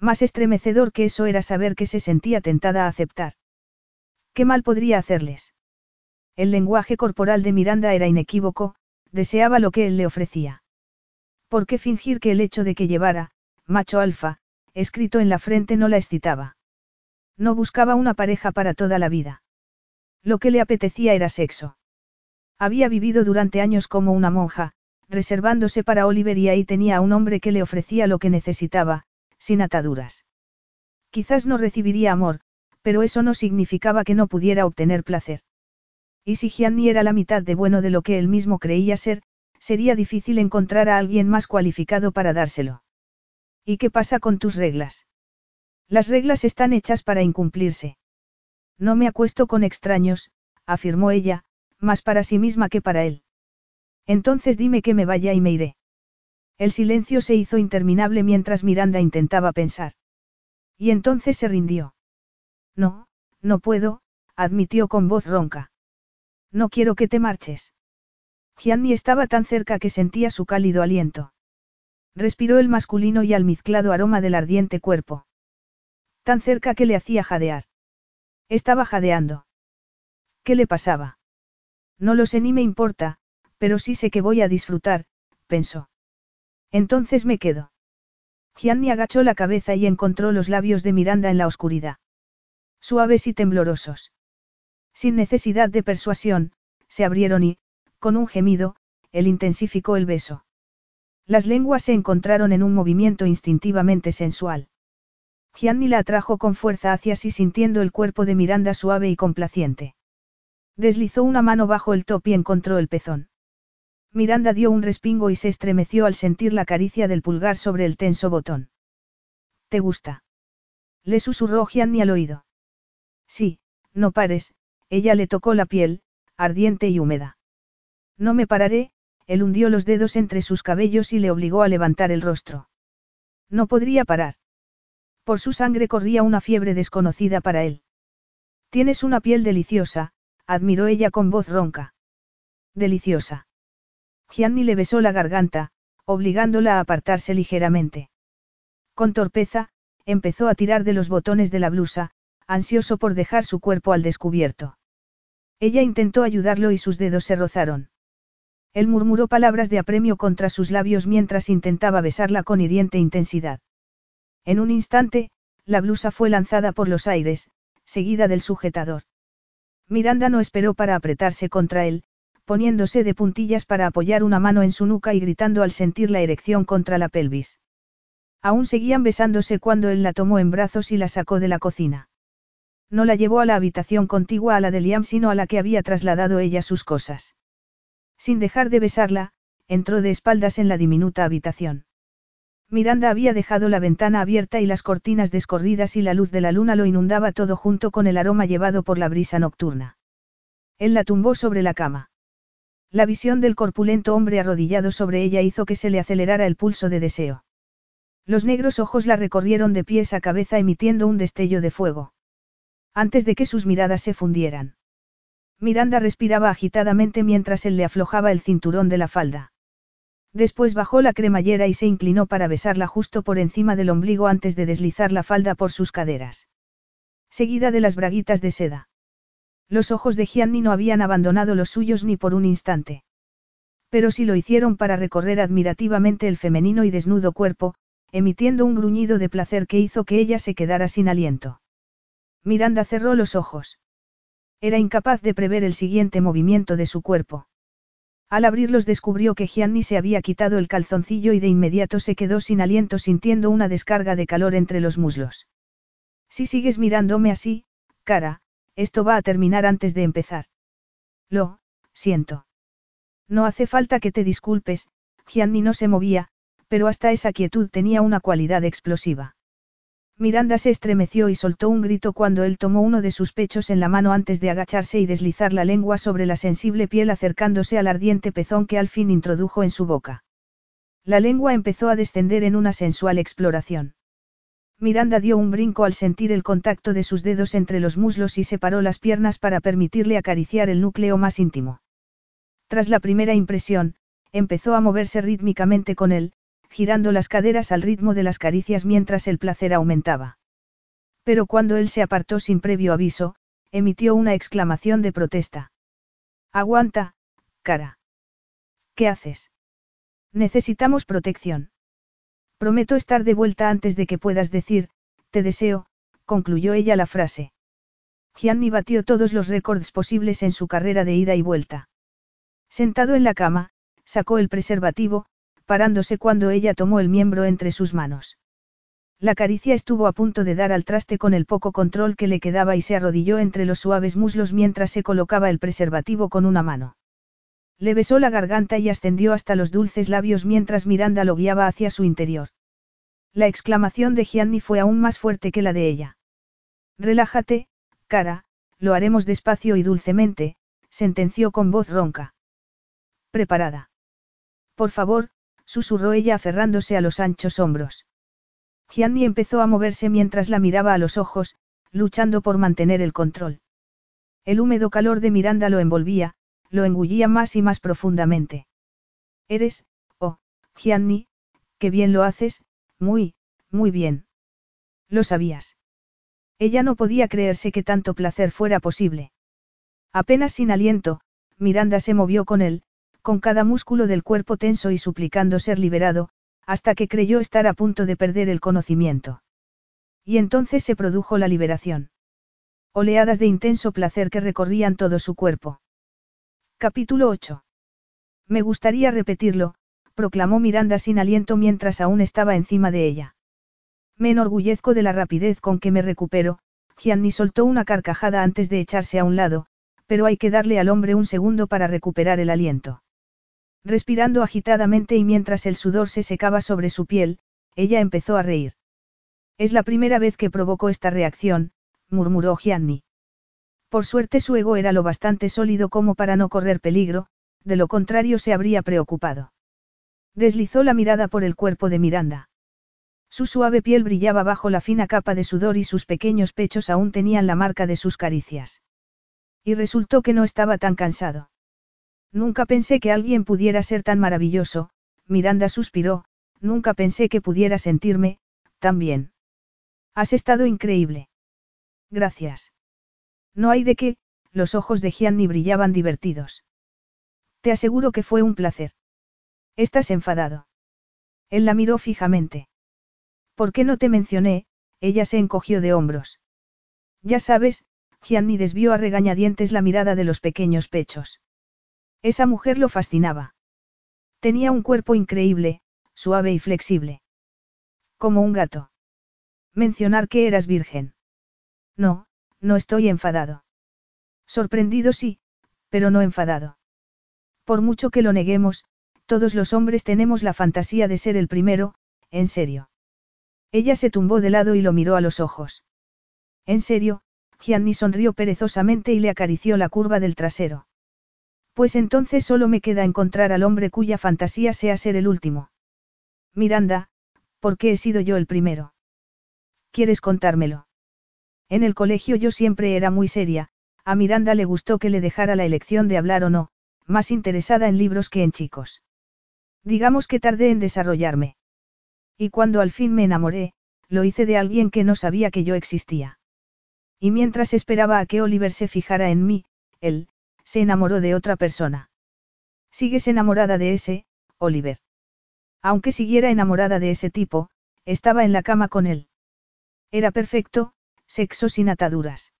S1: Más estremecedor que eso era saber que se sentía tentada a aceptar. ¿Qué mal podría hacerles? El lenguaje corporal de Miranda era inequívoco, deseaba lo que él le ofrecía. ¿Por qué fingir que el hecho de que llevara, macho alfa, escrito en la frente no la excitaba? No buscaba una pareja para toda la vida. Lo que le apetecía era sexo. Había vivido durante años como una monja, reservándose para Oliver y ahí tenía a un hombre que le ofrecía lo que necesitaba, sin ataduras. Quizás no recibiría amor, pero eso no significaba que no pudiera obtener placer. Y si Gianni era la mitad de bueno de lo que él mismo creía ser, sería difícil encontrar a alguien más cualificado para dárselo. ¿Y qué pasa con tus reglas? Las reglas están hechas para incumplirse. No me acuesto con extraños, afirmó ella, más para sí misma que para él. Entonces dime que me vaya y me iré. El silencio se hizo interminable mientras Miranda intentaba pensar. Y entonces se rindió. No, no puedo, admitió con voz ronca. No quiero que te marches. Gianni estaba tan cerca que sentía su cálido aliento. Respiró el masculino y almizclado aroma del ardiente cuerpo. Tan cerca que le hacía jadear. Estaba jadeando. ¿Qué le pasaba? No lo sé ni me importa, pero sí sé que voy a disfrutar, pensó. Entonces me quedo. Gianni agachó la cabeza y encontró los labios de Miranda en la oscuridad. Suaves y temblorosos. Sin necesidad de persuasión, se abrieron y, con un gemido, él intensificó el beso. Las lenguas se encontraron en un movimiento instintivamente sensual. Gianni la atrajo con fuerza hacia sí sintiendo el cuerpo de Miranda suave y complaciente. Deslizó una mano bajo el top y encontró el pezón. Miranda dio un respingo y se estremeció al sentir la caricia del pulgar sobre el tenso botón. ¿Te gusta? Le susurró Gianni al oído. Sí, no pares, ella le tocó la piel, ardiente y húmeda. No me pararé, él hundió los dedos entre sus cabellos y le obligó a levantar el rostro. No podría parar. Por su sangre corría una fiebre desconocida para él. Tienes una piel deliciosa, admiró ella con voz ronca. Deliciosa. Gianni le besó la garganta, obligándola a apartarse ligeramente. Con torpeza, empezó a tirar de los botones de la blusa, ansioso por dejar su cuerpo al descubierto. Ella intentó ayudarlo y sus dedos se rozaron. Él murmuró palabras de apremio contra sus labios mientras intentaba besarla con hiriente intensidad. En un instante, la blusa fue lanzada por los aires, seguida del sujetador. Miranda no esperó para apretarse contra él, poniéndose de puntillas para apoyar una mano en su nuca y gritando al sentir la erección contra la pelvis. Aún seguían besándose cuando él la tomó en brazos y la sacó de la cocina. No la llevó a la habitación contigua a la de Liam, sino a la que había trasladado ella sus cosas. Sin dejar de besarla, entró de espaldas en la diminuta habitación. Miranda había dejado la ventana abierta y las cortinas descorridas y la luz de la luna lo inundaba todo junto con el aroma llevado por la brisa nocturna. Él la tumbó sobre la cama. La visión del corpulento hombre arrodillado sobre ella hizo que se le acelerara el pulso de deseo. Los negros ojos la recorrieron de pies a cabeza emitiendo un destello de fuego. Antes de que sus miradas se fundieran. Miranda respiraba agitadamente mientras él le aflojaba el cinturón de la falda. Después bajó la cremallera y se inclinó para besarla justo por encima del ombligo antes de deslizar la falda por sus caderas. Seguida de las braguitas de seda. Los ojos de Gianni no habían abandonado los suyos ni por un instante. Pero sí lo hicieron para recorrer admirativamente el femenino y desnudo cuerpo, emitiendo un gruñido de placer que hizo que ella se quedara sin aliento. Miranda cerró los ojos. Era incapaz de prever el siguiente movimiento de su cuerpo. Al abrirlos descubrió que Gianni se había quitado el calzoncillo y de inmediato se quedó sin aliento sintiendo una descarga de calor entre los muslos. Si sigues mirándome así, cara, esto va a terminar antes de empezar. Lo, siento. No hace falta que te disculpes, Gianni no se movía, pero hasta esa quietud tenía una cualidad explosiva. Miranda se estremeció y soltó un grito cuando él tomó uno de sus pechos en la mano antes de agacharse y deslizar la lengua sobre la sensible piel acercándose al ardiente pezón que al fin introdujo en su boca. La lengua empezó a descender en una sensual exploración. Miranda dio un brinco al sentir el contacto de sus dedos entre los muslos y separó las piernas para permitirle acariciar el núcleo más íntimo. Tras la primera impresión, empezó a moverse rítmicamente con él, girando las caderas al ritmo de las caricias mientras el placer aumentaba. Pero cuando él se apartó sin previo aviso, emitió una exclamación de protesta. Aguanta, cara. ¿Qué haces? Necesitamos protección. Prometo estar de vuelta antes de que puedas decir, te deseo, concluyó ella la frase. Gianni batió todos los récords posibles en su carrera de ida y vuelta. Sentado en la cama, sacó el preservativo, parándose cuando ella tomó el miembro entre sus manos. La caricia estuvo a punto de dar al traste con el poco control que le quedaba y se arrodilló entre los suaves muslos mientras se colocaba el preservativo con una mano. Le besó la garganta y ascendió hasta los dulces labios mientras Miranda lo guiaba hacia su interior. La exclamación de Gianni fue aún más fuerte que la de ella. Relájate, cara, lo haremos despacio y dulcemente, sentenció con voz ronca. Preparada. Por favor, susurró ella aferrándose a los anchos hombros. Gianni empezó a moverse mientras la miraba a los ojos, luchando por mantener el control. El húmedo calor de Miranda lo envolvía, lo engullía más y más profundamente. Eres, oh, Gianni, qué bien lo haces, muy, muy bien. Lo sabías. Ella no podía creerse que tanto placer fuera posible. Apenas sin aliento, Miranda se movió con él, con cada músculo del cuerpo tenso y suplicando ser liberado, hasta que creyó estar a punto de perder el conocimiento. Y entonces se produjo la liberación. Oleadas de intenso placer que recorrían todo su cuerpo. Capítulo 8. Me gustaría repetirlo, proclamó Miranda sin aliento mientras aún estaba encima de ella. Me enorgullezco de la rapidez con que me recupero, Gianni soltó una carcajada antes de echarse a un lado, pero hay que darle al hombre un segundo para recuperar el aliento. Respirando agitadamente y mientras el sudor se secaba sobre su piel, ella empezó a reír. Es la primera vez que provocó esta reacción, murmuró Gianni. Por suerte su ego era lo bastante sólido como para no correr peligro, de lo contrario se habría preocupado. Deslizó la mirada por el cuerpo de Miranda. Su suave piel brillaba bajo la fina capa de sudor y sus pequeños pechos aún tenían la marca de sus caricias. Y resultó que no estaba tan cansado. Nunca pensé que alguien pudiera ser tan maravilloso, Miranda suspiró, nunca pensé que pudiera sentirme, tan bien. Has estado increíble. Gracias. No hay de qué, los ojos de Gianni brillaban divertidos. Te aseguro que fue un placer. Estás enfadado. Él la miró fijamente. ¿Por qué no te mencioné? Ella se encogió de hombros. Ya sabes, Gianni desvió a regañadientes la mirada de los pequeños pechos. Esa mujer lo fascinaba. Tenía un cuerpo increíble, suave y flexible. Como un gato. Mencionar que eras virgen. No, no estoy enfadado. Sorprendido sí, pero no enfadado. Por mucho que lo neguemos, todos los hombres tenemos la fantasía de ser el primero, en serio. Ella se tumbó de lado y lo miró a los ojos. En serio, Gianni sonrió perezosamente y le acarició la curva del trasero. Pues entonces solo me queda encontrar al hombre cuya fantasía sea ser el último. Miranda, ¿por qué he sido yo el primero? ¿Quieres contármelo? En el colegio yo siempre era muy seria, a Miranda le gustó que le dejara la elección de hablar o no, más interesada en libros que en chicos. Digamos que tardé en desarrollarme. Y cuando al fin me enamoré, lo hice de alguien que no sabía que yo existía. Y mientras esperaba a que Oliver se fijara en mí, él, se enamoró de otra persona. Sigues enamorada de ese, Oliver. Aunque siguiera enamorada de ese tipo, estaba en la cama con él. Era perfecto, sexo sin ataduras.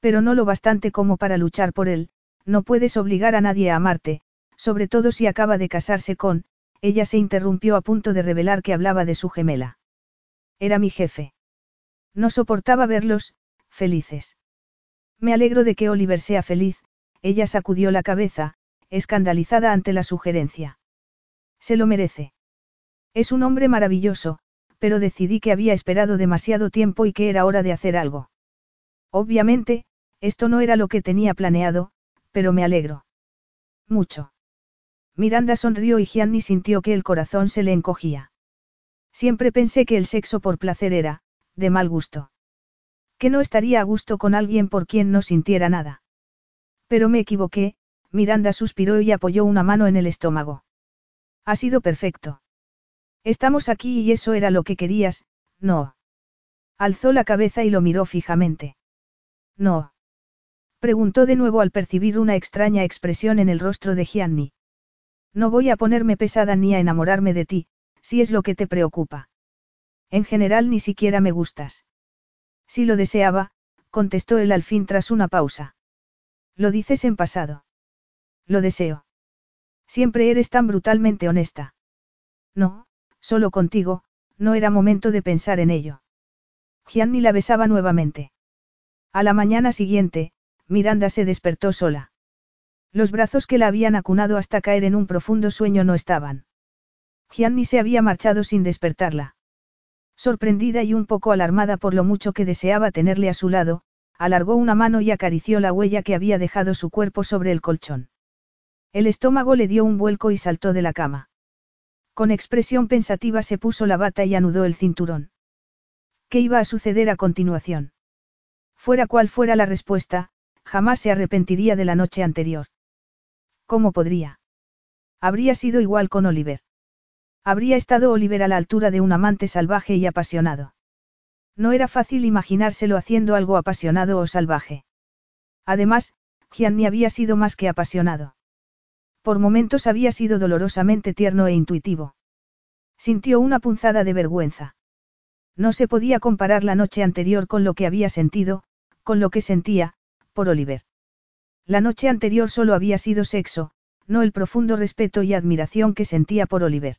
S1: Pero no lo bastante como para luchar por él, no puedes obligar a nadie a amarte, sobre todo si acaba de casarse con, ella se interrumpió a punto de revelar que hablaba de su gemela. Era mi jefe. No soportaba verlos, felices. Me alegro de que Oliver sea feliz, ella sacudió la cabeza, escandalizada ante la sugerencia. Se lo merece. Es un hombre maravilloso, pero decidí que había esperado demasiado tiempo y que era hora de hacer algo. Obviamente, esto no era lo que tenía planeado, pero me alegro. Mucho. Miranda sonrió y Gianni sintió que el corazón se le encogía. Siempre pensé que el sexo por placer era, de mal gusto. Que no estaría a gusto con alguien por quien no sintiera nada. Pero me equivoqué, Miranda suspiró y apoyó una mano en el estómago. Ha sido perfecto. Estamos aquí y eso era lo que querías, no. Alzó la cabeza y lo miró fijamente. No. Preguntó de nuevo al percibir una extraña expresión en el rostro de Gianni. No voy a ponerme pesada ni a enamorarme de ti, si es lo que te preocupa. En general ni siquiera me gustas. Si lo deseaba, contestó él al fin tras una pausa. Lo dices en pasado. Lo deseo. Siempre eres tan brutalmente honesta. No, solo contigo, no era momento de pensar en ello. Gianni la besaba nuevamente. A la mañana siguiente, Miranda se despertó sola. Los brazos que la habían acunado hasta caer en un profundo sueño no estaban. Gianni se había marchado sin despertarla. Sorprendida y un poco alarmada por lo mucho que deseaba tenerle a su lado, alargó una mano y acarició la huella que había dejado su cuerpo sobre el colchón. El estómago le dio un vuelco y saltó de la cama. Con expresión pensativa se puso la bata y anudó el cinturón. ¿Qué iba a suceder a continuación? Fuera cual fuera la respuesta, jamás se arrepentiría de la noche anterior. ¿Cómo podría? Habría sido igual con Oliver. Habría estado Oliver a la altura de un amante salvaje y apasionado. No era fácil imaginárselo haciendo algo apasionado o salvaje. Además, Gianni había sido más que apasionado. Por momentos había sido dolorosamente tierno e intuitivo. Sintió una punzada de vergüenza. No se podía comparar la noche anterior con lo que había sentido, con lo que sentía, por Oliver. La noche anterior solo había sido sexo, no el profundo respeto y admiración que sentía por Oliver.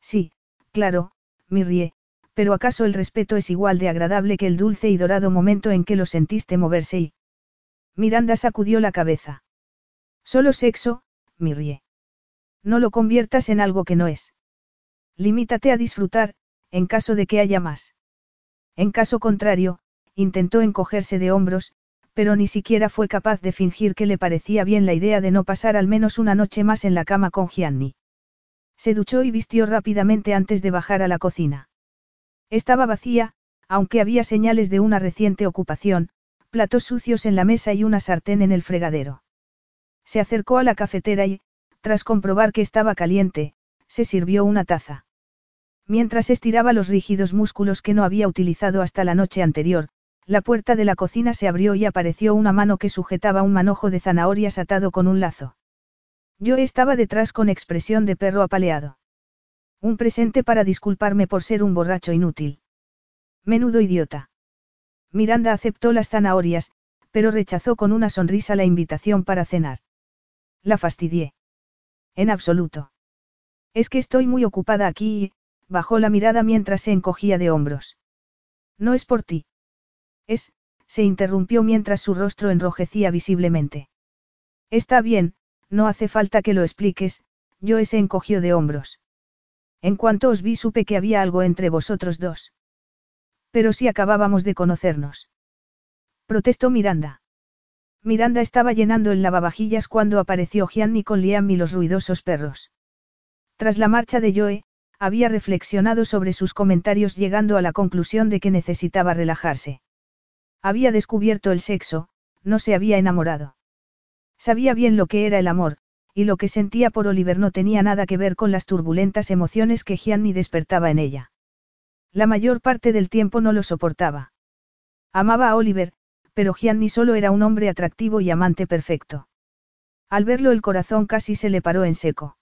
S1: Sí, claro, Mirrie, pero ¿acaso el respeto es igual de agradable que el dulce y dorado momento en que lo sentiste moverse y... Miranda sacudió la cabeza. Solo sexo, Mirrie. No lo conviertas en algo que no es. Limítate a disfrutar, en caso de que haya más. En caso contrario, intentó encogerse de hombros, pero ni siquiera fue capaz de fingir que le parecía bien la idea de no pasar al menos una noche más en la cama con Gianni. Se duchó y vistió rápidamente antes de bajar a la cocina. Estaba vacía, aunque había señales de una reciente ocupación, platos sucios en la mesa y una sartén en el fregadero. Se acercó a la cafetera y, tras comprobar que estaba caliente, se sirvió una taza. Mientras estiraba los rígidos músculos que no había utilizado hasta la noche anterior, la puerta de la cocina se abrió y apareció una mano que sujetaba un manojo de zanahorias atado con un lazo. Yo estaba detrás con expresión de perro apaleado. Un presente para disculparme por ser un borracho inútil. Menudo idiota. Miranda aceptó las zanahorias, pero rechazó con una sonrisa la invitación para cenar. La fastidié. En absoluto. Es que estoy muy ocupada aquí y, bajó la mirada mientras se encogía de hombros. No es por ti. Es, se interrumpió mientras su rostro enrojecía visiblemente. Está bien, no hace falta que lo expliques, yo se encogió de hombros. En cuanto os vi supe que había algo entre vosotros dos. Pero si acabábamos de conocernos. Protestó Miranda. Miranda estaba llenando el lavavajillas cuando apareció Gianni con Liam y los ruidosos perros. Tras la marcha de Joe, había reflexionado sobre sus comentarios llegando a la conclusión de que necesitaba relajarse. Había descubierto el sexo, no se había enamorado. Sabía bien lo que era el amor, y lo que sentía por Oliver no tenía nada que ver con las turbulentas emociones que Gianni despertaba en ella. La mayor parte del tiempo no lo soportaba. Amaba a Oliver, pero Gianni solo era un hombre atractivo y amante perfecto. Al verlo el corazón casi se le paró en seco.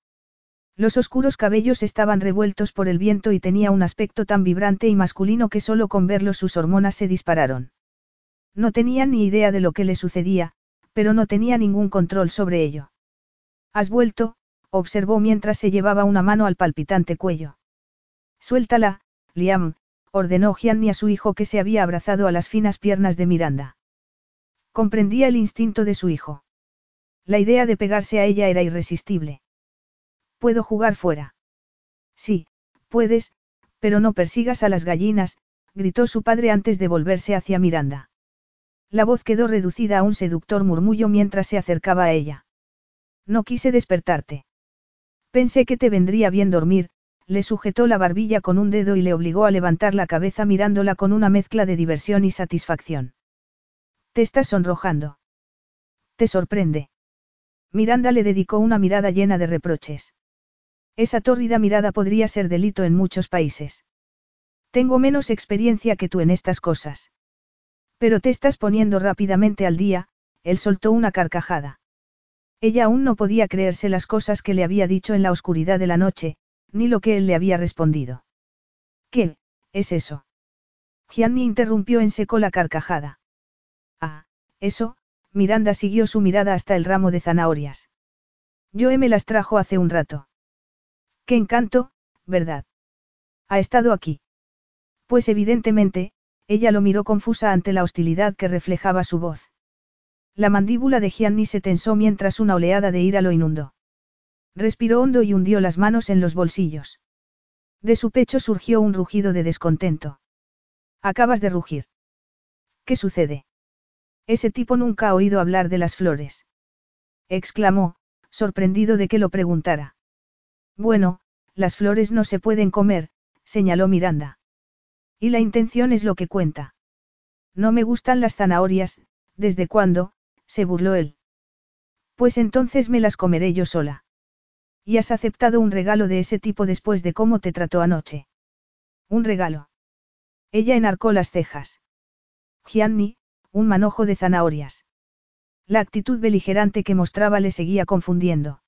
S1: Los oscuros cabellos estaban revueltos por el viento y tenía un aspecto tan vibrante y masculino que solo con verlo sus hormonas se dispararon. No tenía ni idea de lo que le sucedía, pero no tenía ningún control sobre ello. Has vuelto, observó mientras se llevaba una mano al palpitante cuello. Suéltala, Liam, ordenó Gianni a su hijo que se había abrazado a las finas piernas de Miranda. Comprendía el instinto de su hijo. La idea de pegarse a ella era irresistible. ¿Puedo jugar fuera? Sí, puedes, pero no persigas a las gallinas, gritó su padre antes de volverse hacia Miranda. La voz quedó reducida a un seductor murmullo mientras se acercaba a ella. No quise despertarte. Pensé que te vendría bien dormir, le sujetó la barbilla con un dedo y le obligó a levantar la cabeza mirándola con una mezcla de diversión y satisfacción. Te estás sonrojando. Te sorprende. Miranda le dedicó una mirada llena de reproches. Esa tórrida mirada podría ser delito en muchos países. Tengo menos experiencia que tú en estas cosas. Pero te estás poniendo rápidamente al día, él soltó una carcajada. Ella aún no podía creerse las cosas que le había dicho en la oscuridad de la noche, ni lo que él le había respondido. ¿Qué, es eso? Gianni interrumpió en seco la carcajada. Ah, eso, Miranda siguió su mirada hasta el ramo de zanahorias. Joe me las trajo hace un rato. Qué encanto, ¿verdad? Ha estado aquí. Pues evidentemente, ella lo miró confusa ante la hostilidad que reflejaba su voz. La mandíbula de Gianni se tensó mientras una oleada de ira lo inundó. Respiró hondo y hundió las manos en los bolsillos. De su pecho surgió un rugido de descontento. Acabas de rugir. ¿Qué sucede? Ese tipo nunca ha oído hablar de las flores. exclamó, sorprendido de que lo preguntara. Bueno, las flores no se pueden comer, señaló Miranda. Y la intención es lo que cuenta. No me gustan las zanahorias, ¿desde cuándo? Se burló él. Pues entonces me las comeré yo sola. Y has aceptado un regalo de ese tipo después de cómo te trató anoche. Un regalo. Ella enarcó las cejas. Gianni, un manojo de zanahorias. La actitud beligerante que mostraba le seguía confundiendo.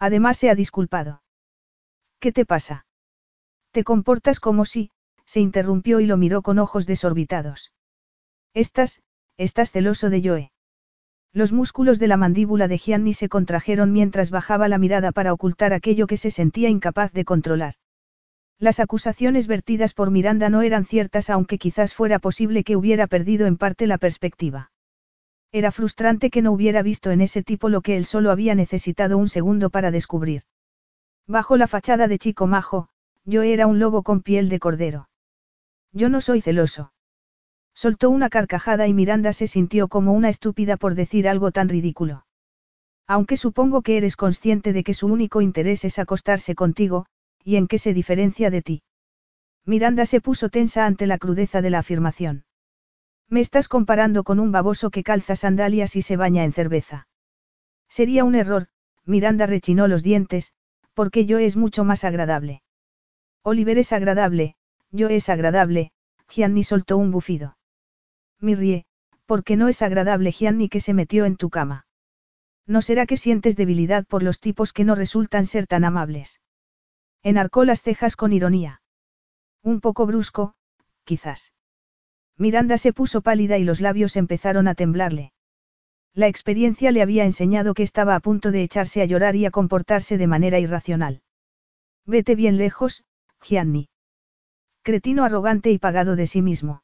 S1: Además se ha disculpado. ¿Qué te pasa? Te comportas como si, se interrumpió y lo miró con ojos desorbitados. Estás, estás celoso de Joe. Los músculos de la mandíbula de Gianni se contrajeron mientras bajaba la mirada para ocultar aquello que se sentía incapaz de controlar. Las acusaciones vertidas por Miranda no eran ciertas aunque quizás fuera posible que hubiera perdido en parte la perspectiva. Era frustrante que no hubiera visto en ese tipo lo que él solo había necesitado un segundo para descubrir. Bajo la fachada de chico majo, yo era un lobo con piel de cordero. Yo no soy celoso. Soltó una carcajada y Miranda se sintió como una estúpida por decir algo tan ridículo. Aunque supongo que eres consciente de que su único interés es acostarse contigo, ¿Y en qué se diferencia de ti? Miranda se puso tensa ante la crudeza de la afirmación. Me estás comparando con un baboso que calza sandalias y se baña en cerveza. Sería un error, Miranda rechinó los dientes, porque yo es mucho más agradable. Oliver es agradable, yo es agradable, Gianni soltó un bufido. Mirrie, porque no es agradable Gianni que se metió en tu cama. ¿No será que sientes debilidad por los tipos que no resultan ser tan amables? Enarcó las cejas con ironía. Un poco brusco, quizás. Miranda se puso pálida y los labios empezaron a temblarle. La experiencia le había enseñado que estaba a punto de echarse a llorar y a comportarse de manera irracional. Vete bien lejos, Gianni. Cretino arrogante y pagado de sí mismo.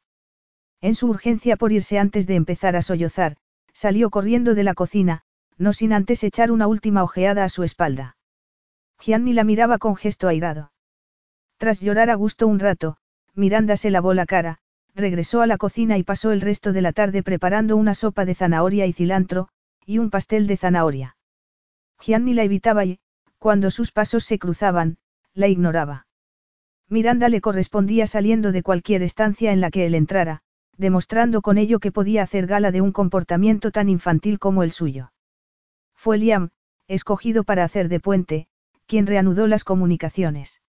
S1: En su urgencia por irse antes de empezar a sollozar, salió corriendo de la cocina, no sin antes echar una última ojeada a su espalda. Gianni la miraba con gesto airado. Tras llorar a gusto un rato, Miranda se lavó la cara, regresó a la cocina y pasó el resto de la tarde preparando una sopa de zanahoria y cilantro, y un pastel de zanahoria. Gianni la evitaba y, cuando sus pasos se cruzaban, la ignoraba. Miranda le correspondía saliendo de cualquier estancia en la que él entrara, demostrando con ello que podía hacer gala de un comportamiento tan infantil como el suyo. Fue Liam, escogido para hacer de puente, quien reanudó las comunicaciones.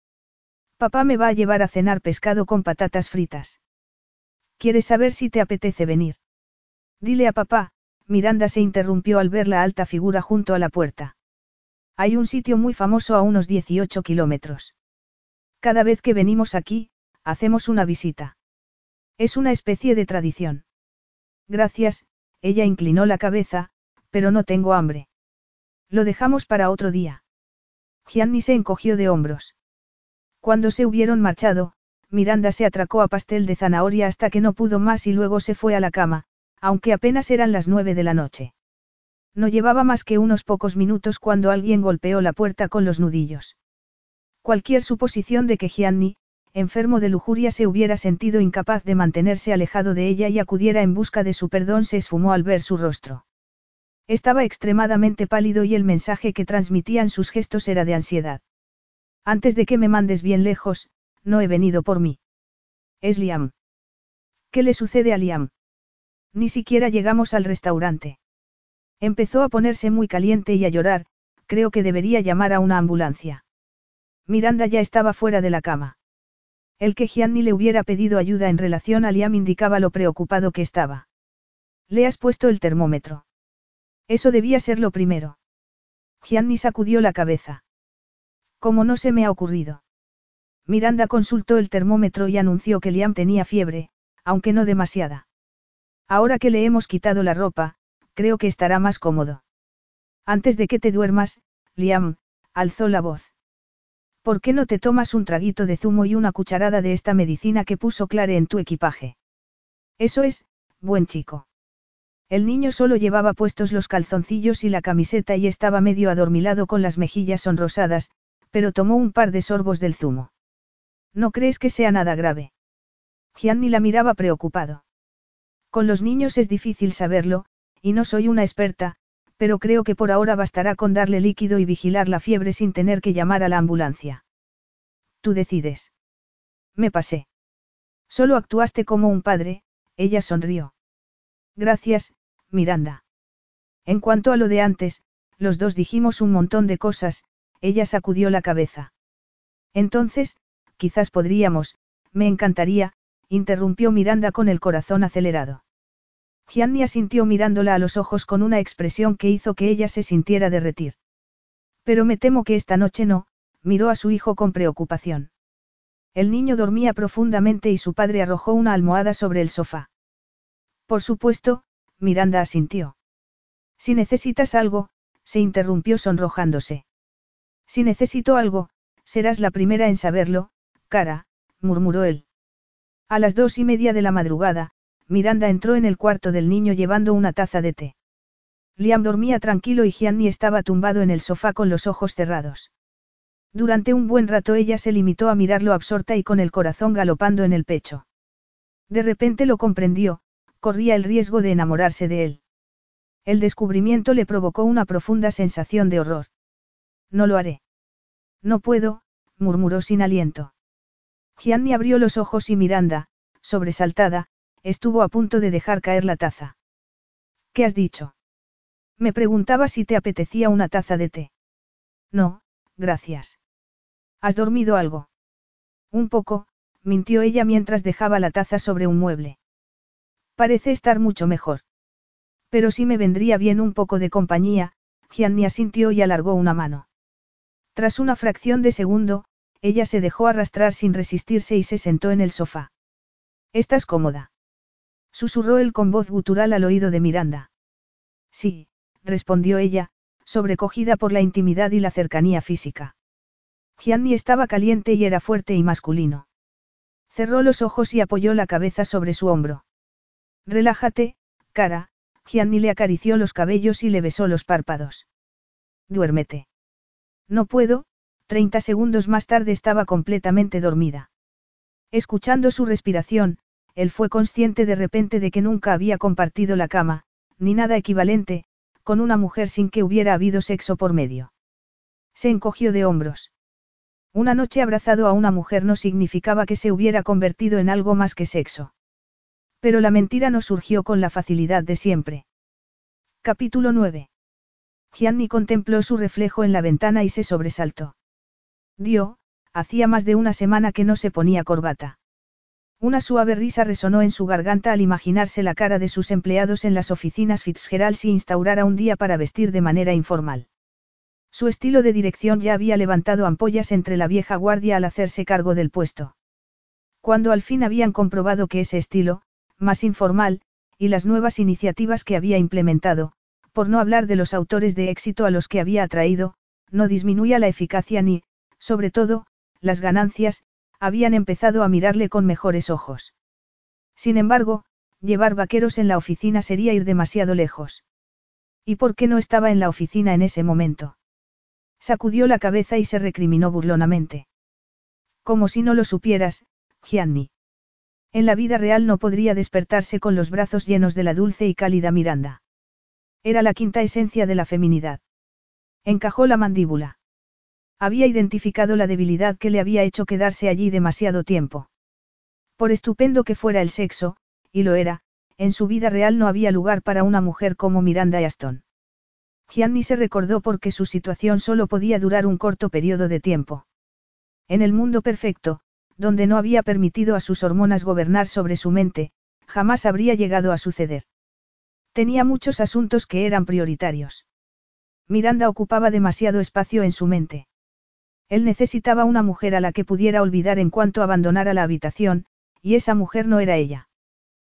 S1: Papá me va a llevar a cenar pescado con patatas fritas. ¿Quieres saber si te apetece venir? Dile a papá, Miranda se interrumpió al ver la alta figura junto a la puerta. Hay un sitio muy famoso a unos 18 kilómetros. Cada vez que venimos aquí, hacemos una visita. Es una especie de tradición. Gracias, ella inclinó la cabeza, pero no tengo hambre. Lo dejamos para otro día. Gianni se encogió de hombros. Cuando se hubieron marchado, Miranda se atracó a pastel de zanahoria hasta que no pudo más y luego se fue a la cama, aunque apenas eran las nueve de la noche. No llevaba más que unos pocos minutos cuando alguien golpeó la puerta con los nudillos. Cualquier suposición de que Gianni, enfermo de lujuria, se hubiera sentido incapaz de mantenerse alejado de ella y acudiera en busca de su perdón se esfumó al ver su rostro. Estaba extremadamente pálido y el mensaje que transmitían sus gestos era de ansiedad. Antes de que me mandes bien lejos, no he venido por mí. Es Liam. ¿Qué le sucede a Liam? Ni siquiera llegamos al restaurante. Empezó a ponerse muy caliente y a llorar, creo que debería llamar a una ambulancia. Miranda ya estaba fuera de la cama. El que Gianni le hubiera pedido ayuda en relación a Liam indicaba lo preocupado que estaba. Le has puesto el termómetro. Eso debía ser lo primero. Gianni sacudió la cabeza. ¿Cómo no se me ha ocurrido? Miranda consultó el termómetro y anunció que Liam tenía fiebre, aunque no demasiada. Ahora que le hemos quitado la ropa, creo que estará más cómodo. Antes de que te duermas, Liam, alzó la voz. ¿Por qué no te tomas un traguito de zumo y una cucharada de esta medicina que puso Clare en tu equipaje? Eso es, buen chico. El niño solo llevaba puestos los calzoncillos y la camiseta y estaba medio adormilado con las mejillas sonrosadas, pero tomó un par de sorbos del zumo. ¿No crees que sea nada grave? Gianni la miraba preocupado. Con los niños es difícil saberlo, y no soy una experta, pero creo que por ahora bastará con darle líquido y vigilar la fiebre sin tener que llamar a la ambulancia. Tú decides. Me pasé. Solo actuaste como un padre, ella sonrió. Gracias, Miranda. En cuanto a lo de antes, los dos dijimos un montón de cosas, ella sacudió la cabeza. Entonces, quizás podríamos, me encantaría, interrumpió Miranda con el corazón acelerado. Gianni asintió mirándola a los ojos con una expresión que hizo que ella se sintiera derretir. Pero me temo que esta noche no, miró a su hijo con preocupación. El niño dormía profundamente y su padre arrojó una almohada sobre el sofá. Por supuesto, Miranda asintió. Si necesitas algo, se interrumpió sonrojándose. Si necesito algo, serás la primera en saberlo, cara, murmuró él. A las dos y media de la madrugada, Miranda entró en el cuarto del niño llevando una taza de té. Liam dormía tranquilo y Gianni estaba tumbado en el sofá con los ojos cerrados. Durante un buen rato ella se limitó a mirarlo absorta y con el corazón galopando en el pecho. De repente lo comprendió, corría el riesgo de enamorarse de él. El descubrimiento le provocó una profunda sensación de horror. No lo haré. No puedo, murmuró sin aliento. Gianni abrió los ojos y Miranda, sobresaltada, estuvo a punto de dejar caer la taza. ¿Qué has dicho? Me preguntaba si te apetecía una taza de té. No, gracias. ¿Has dormido algo? Un poco, mintió ella mientras dejaba la taza sobre un mueble. Parece estar mucho mejor. Pero sí me vendría bien un poco de compañía, Gianni asintió y alargó una mano. Tras una fracción de segundo, ella se dejó arrastrar sin resistirse y se sentó en el sofá. ¿Estás cómoda? Susurró él con voz gutural al oído de Miranda. Sí, respondió ella, sobrecogida por la intimidad y la cercanía física. Gianni estaba caliente y era fuerte y masculino. Cerró los ojos y apoyó la cabeza sobre su hombro. Relájate, cara, Gianni le acarició los cabellos y le besó los párpados. Duérmete. No puedo, treinta segundos más tarde estaba completamente dormida. Escuchando su respiración, él fue consciente de repente de que nunca había compartido la cama, ni nada equivalente, con una mujer sin que hubiera habido sexo por medio. Se encogió de hombros. Una noche abrazado a una mujer no significaba que se hubiera convertido en algo más que sexo. Pero la mentira no surgió con la facilidad de siempre. Capítulo 9. Gianni contempló su reflejo en la ventana y se sobresaltó. Dio, hacía más de una semana que no se ponía corbata. Una suave risa resonó en su garganta al imaginarse la cara de sus empleados en las oficinas Fitzgerald si instaurara un día para vestir de manera informal. Su estilo de dirección ya había levantado ampollas entre la vieja guardia al hacerse cargo del puesto. Cuando al fin habían comprobado que ese estilo, más informal, y las nuevas iniciativas que había implementado, por no hablar de los autores de éxito a los que había atraído, no disminuía la eficacia ni, sobre todo, las ganancias, habían empezado a mirarle con mejores ojos. Sin embargo, llevar vaqueros en la oficina sería ir demasiado lejos. ¿Y por qué no estaba en la oficina en ese momento? Sacudió la cabeza y se recriminó burlonamente. Como si no lo supieras, Gianni. En la vida real no podría despertarse con los brazos llenos de la dulce y cálida Miranda. Era la quinta esencia de la feminidad. Encajó la mandíbula. Había identificado la debilidad que le había hecho quedarse allí demasiado tiempo. Por estupendo que fuera el sexo, y lo era, en su vida real no había lugar para una mujer como Miranda Aston. Gianni se recordó porque su situación solo podía durar un corto periodo de tiempo. En el mundo perfecto, donde no había permitido a sus hormonas gobernar sobre su mente, jamás habría llegado a suceder. Tenía muchos asuntos que eran prioritarios. Miranda ocupaba demasiado espacio en su mente. Él necesitaba una mujer a la que pudiera olvidar en cuanto abandonara la habitación, y esa mujer no era ella.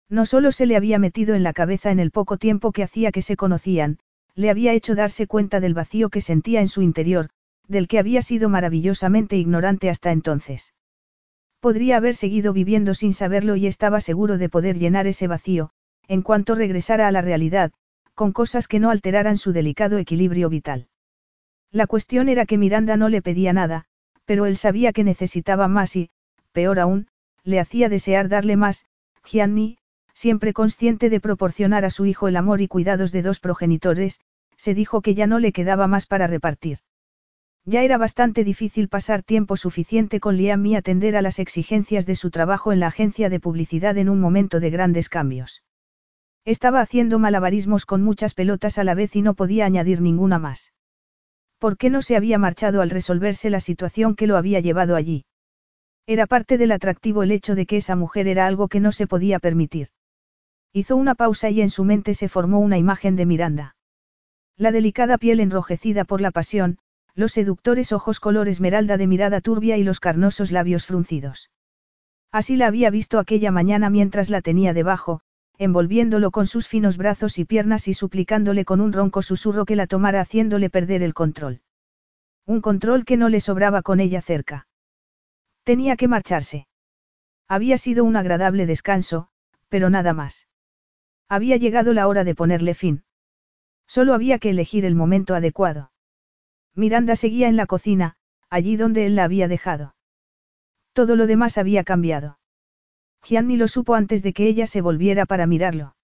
S1: No solo se le había metido en la cabeza en el poco tiempo que hacía que se conocían, le había hecho darse cuenta del vacío que sentía en su interior, del que había sido maravillosamente ignorante hasta entonces. Podría haber seguido viviendo sin saberlo y estaba seguro de poder llenar ese vacío, en cuanto regresara a la realidad, con cosas que no alteraran su delicado equilibrio vital. La cuestión era que Miranda no le pedía nada, pero él sabía que necesitaba más y, peor aún, le hacía desear darle más, Gianni, siempre consciente de proporcionar a su hijo el amor y cuidados de dos progenitores, se dijo que ya no le quedaba más para repartir. Ya era bastante difícil pasar tiempo suficiente con Liam y atender a las exigencias de su trabajo en la agencia de publicidad en un momento de grandes cambios. Estaba haciendo malabarismos con muchas pelotas a la vez y no podía añadir ninguna más. ¿Por qué no se había marchado al resolverse la situación que lo había llevado allí? Era parte del atractivo el hecho de que esa mujer era algo que no se podía permitir. Hizo una pausa y en su mente se formó una imagen de Miranda. La delicada piel enrojecida por la pasión, los seductores ojos color esmeralda de mirada turbia y los carnosos labios fruncidos. Así la había visto aquella mañana mientras la tenía debajo, envolviéndolo con sus finos brazos y piernas y suplicándole con un ronco susurro que la tomara haciéndole perder el control. Un control que no le sobraba con ella cerca. Tenía que marcharse. Había sido un agradable descanso, pero nada más. Había llegado la hora de ponerle fin. Solo había que elegir el momento adecuado. Miranda seguía en la cocina, allí donde él la había dejado. Todo lo demás había cambiado. Gianni lo supo antes de que ella se volviera para mirarlo.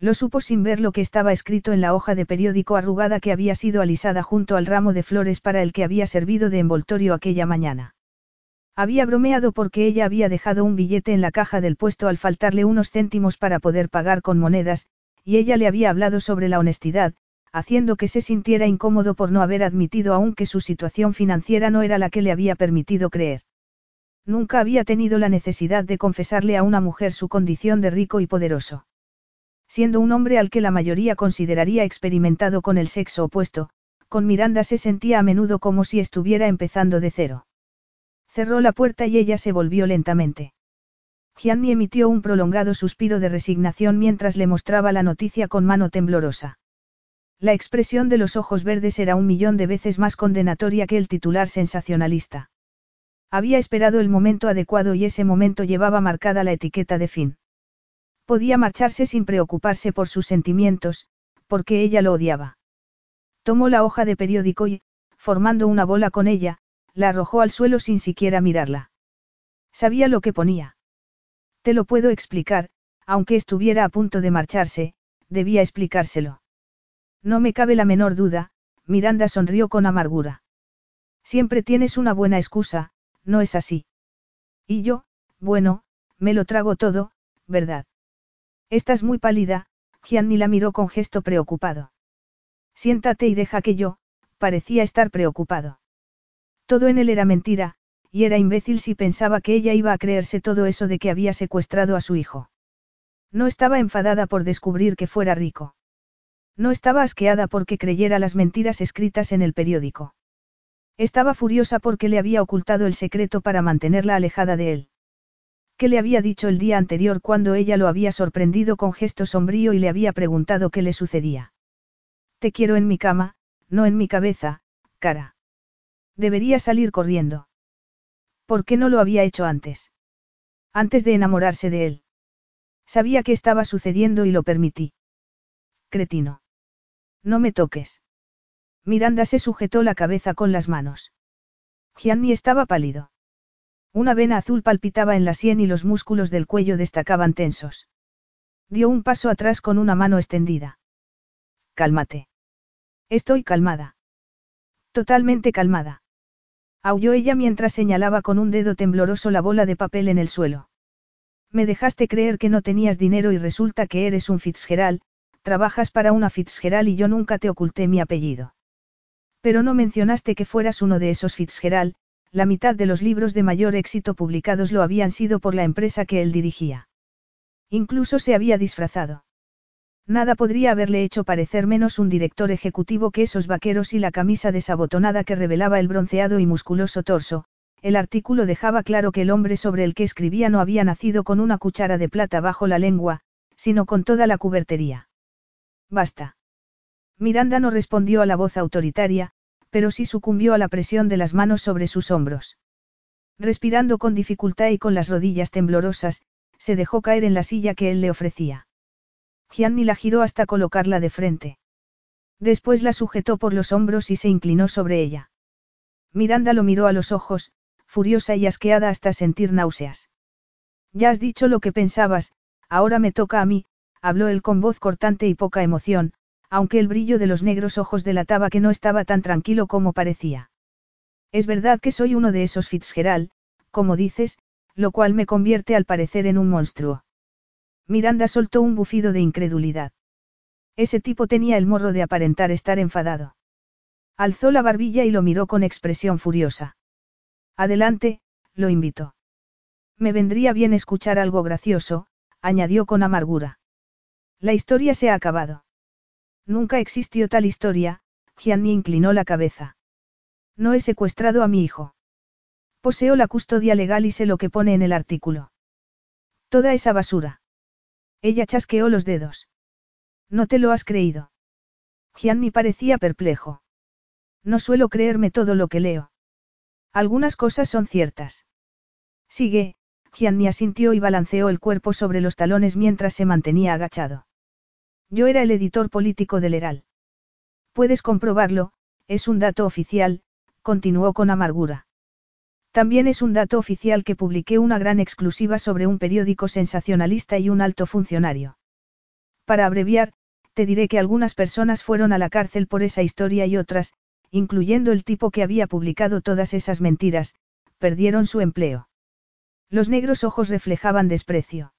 S1: Lo supo sin ver lo que estaba escrito en la hoja de periódico arrugada que había sido alisada junto al ramo de flores para el que había servido de envoltorio aquella mañana. Había bromeado porque ella había dejado un billete en la caja del puesto al faltarle unos céntimos para poder pagar con monedas, y ella le había hablado sobre la honestidad, haciendo que se sintiera incómodo por no haber admitido aún que su situación financiera no era la que le había permitido creer. Nunca había tenido la necesidad de confesarle a una mujer su condición de rico y poderoso. Siendo un hombre al que la mayoría consideraría experimentado con el sexo opuesto, con Miranda se sentía a menudo como si estuviera empezando de cero. Cerró la puerta y ella se volvió lentamente. Gianni emitió un prolongado suspiro de resignación mientras le mostraba la noticia con mano temblorosa. La expresión de los ojos verdes era un millón de veces más condenatoria que el titular sensacionalista. Había esperado el momento adecuado y ese momento llevaba marcada la etiqueta de fin. Podía marcharse sin preocuparse por sus sentimientos, porque ella lo odiaba. Tomó la hoja de periódico y, formando una bola con ella, la arrojó al suelo sin siquiera mirarla. Sabía lo que ponía. Te lo puedo explicar, aunque estuviera a punto de marcharse, debía explicárselo. No me cabe la menor duda, Miranda sonrió con amargura. Siempre tienes una buena excusa, ¿no es así? Y yo, bueno, me lo trago todo, ¿verdad? Estás muy pálida, Gianni la miró con gesto preocupado. Siéntate y deja que yo, parecía estar preocupado. Todo en él era mentira, y era imbécil si pensaba que ella iba a creerse todo eso de que había secuestrado a su hijo. No estaba enfadada por descubrir que fuera rico. No estaba asqueada porque creyera las mentiras escritas en el periódico. Estaba furiosa porque le había ocultado el secreto para mantenerla alejada de él. ¿Qué le había dicho el día anterior cuando ella lo había sorprendido con gesto sombrío y le había preguntado qué le sucedía? Te quiero en mi cama, no en mi cabeza, cara. Debería salir corriendo. ¿Por qué no lo había hecho antes? Antes de enamorarse de él. Sabía que estaba sucediendo y lo permití. Cretino. No me toques. Miranda se sujetó la cabeza con las manos. Gianni estaba pálido. Una vena azul palpitaba en la sien y los músculos del cuello destacaban tensos. Dio un paso atrás con una mano extendida. Cálmate. Estoy calmada. Totalmente calmada. Aulló ella mientras señalaba con un dedo tembloroso la bola de papel en el suelo. Me dejaste creer que no tenías dinero y resulta que eres un Fitzgerald, trabajas para una Fitzgerald y yo nunca te oculté mi apellido. Pero no mencionaste que fueras uno de esos Fitzgerald, la mitad de los libros de mayor éxito publicados lo habían sido por la empresa que él dirigía. Incluso se había disfrazado. Nada podría haberle hecho parecer menos un director ejecutivo que esos vaqueros y la camisa desabotonada que revelaba el bronceado y musculoso torso. El artículo dejaba claro que el hombre sobre el que escribía no había nacido con una cuchara de plata bajo la lengua, sino con toda la cubertería. Basta. Miranda no respondió a la voz autoritaria, pero sí sucumbió a la presión de las manos sobre sus hombros. Respirando con dificultad y con las rodillas temblorosas, se dejó caer en la silla que él le ofrecía. Gianni la giró hasta colocarla de frente. Después la sujetó por los hombros y se inclinó sobre ella. Miranda lo miró a los ojos, furiosa y asqueada hasta sentir náuseas. Ya has dicho lo que pensabas, ahora me toca a mí, habló él con voz cortante y poca emoción, aunque el brillo de los negros ojos delataba que no estaba tan tranquilo como parecía. Es verdad que soy uno de esos Fitzgerald, como dices, lo cual me convierte al parecer en un monstruo. Miranda soltó un bufido de incredulidad. Ese tipo tenía el morro de aparentar estar enfadado. Alzó la barbilla y lo miró con expresión furiosa. Adelante, lo invitó. Me vendría bien escuchar algo gracioso, añadió con amargura. La historia se ha acabado. Nunca existió tal historia, Gianni inclinó la cabeza. No he secuestrado a mi hijo. Poseo la custodia legal y sé lo que pone en el artículo. Toda esa basura. Ella chasqueó los dedos. No te lo has creído. Gianni parecía perplejo. No suelo creerme todo lo que leo. Algunas cosas son ciertas. Sigue, Gianni asintió y balanceó el cuerpo sobre los talones mientras se mantenía agachado. Yo era el editor político del Heral. Puedes comprobarlo, es un dato oficial, continuó con amargura. También es un dato oficial que publiqué una gran exclusiva sobre un periódico sensacionalista y un alto funcionario. Para abreviar, te diré que algunas personas fueron a la cárcel por esa historia y otras, incluyendo el tipo que había publicado todas esas mentiras, perdieron su empleo. Los negros ojos reflejaban desprecio.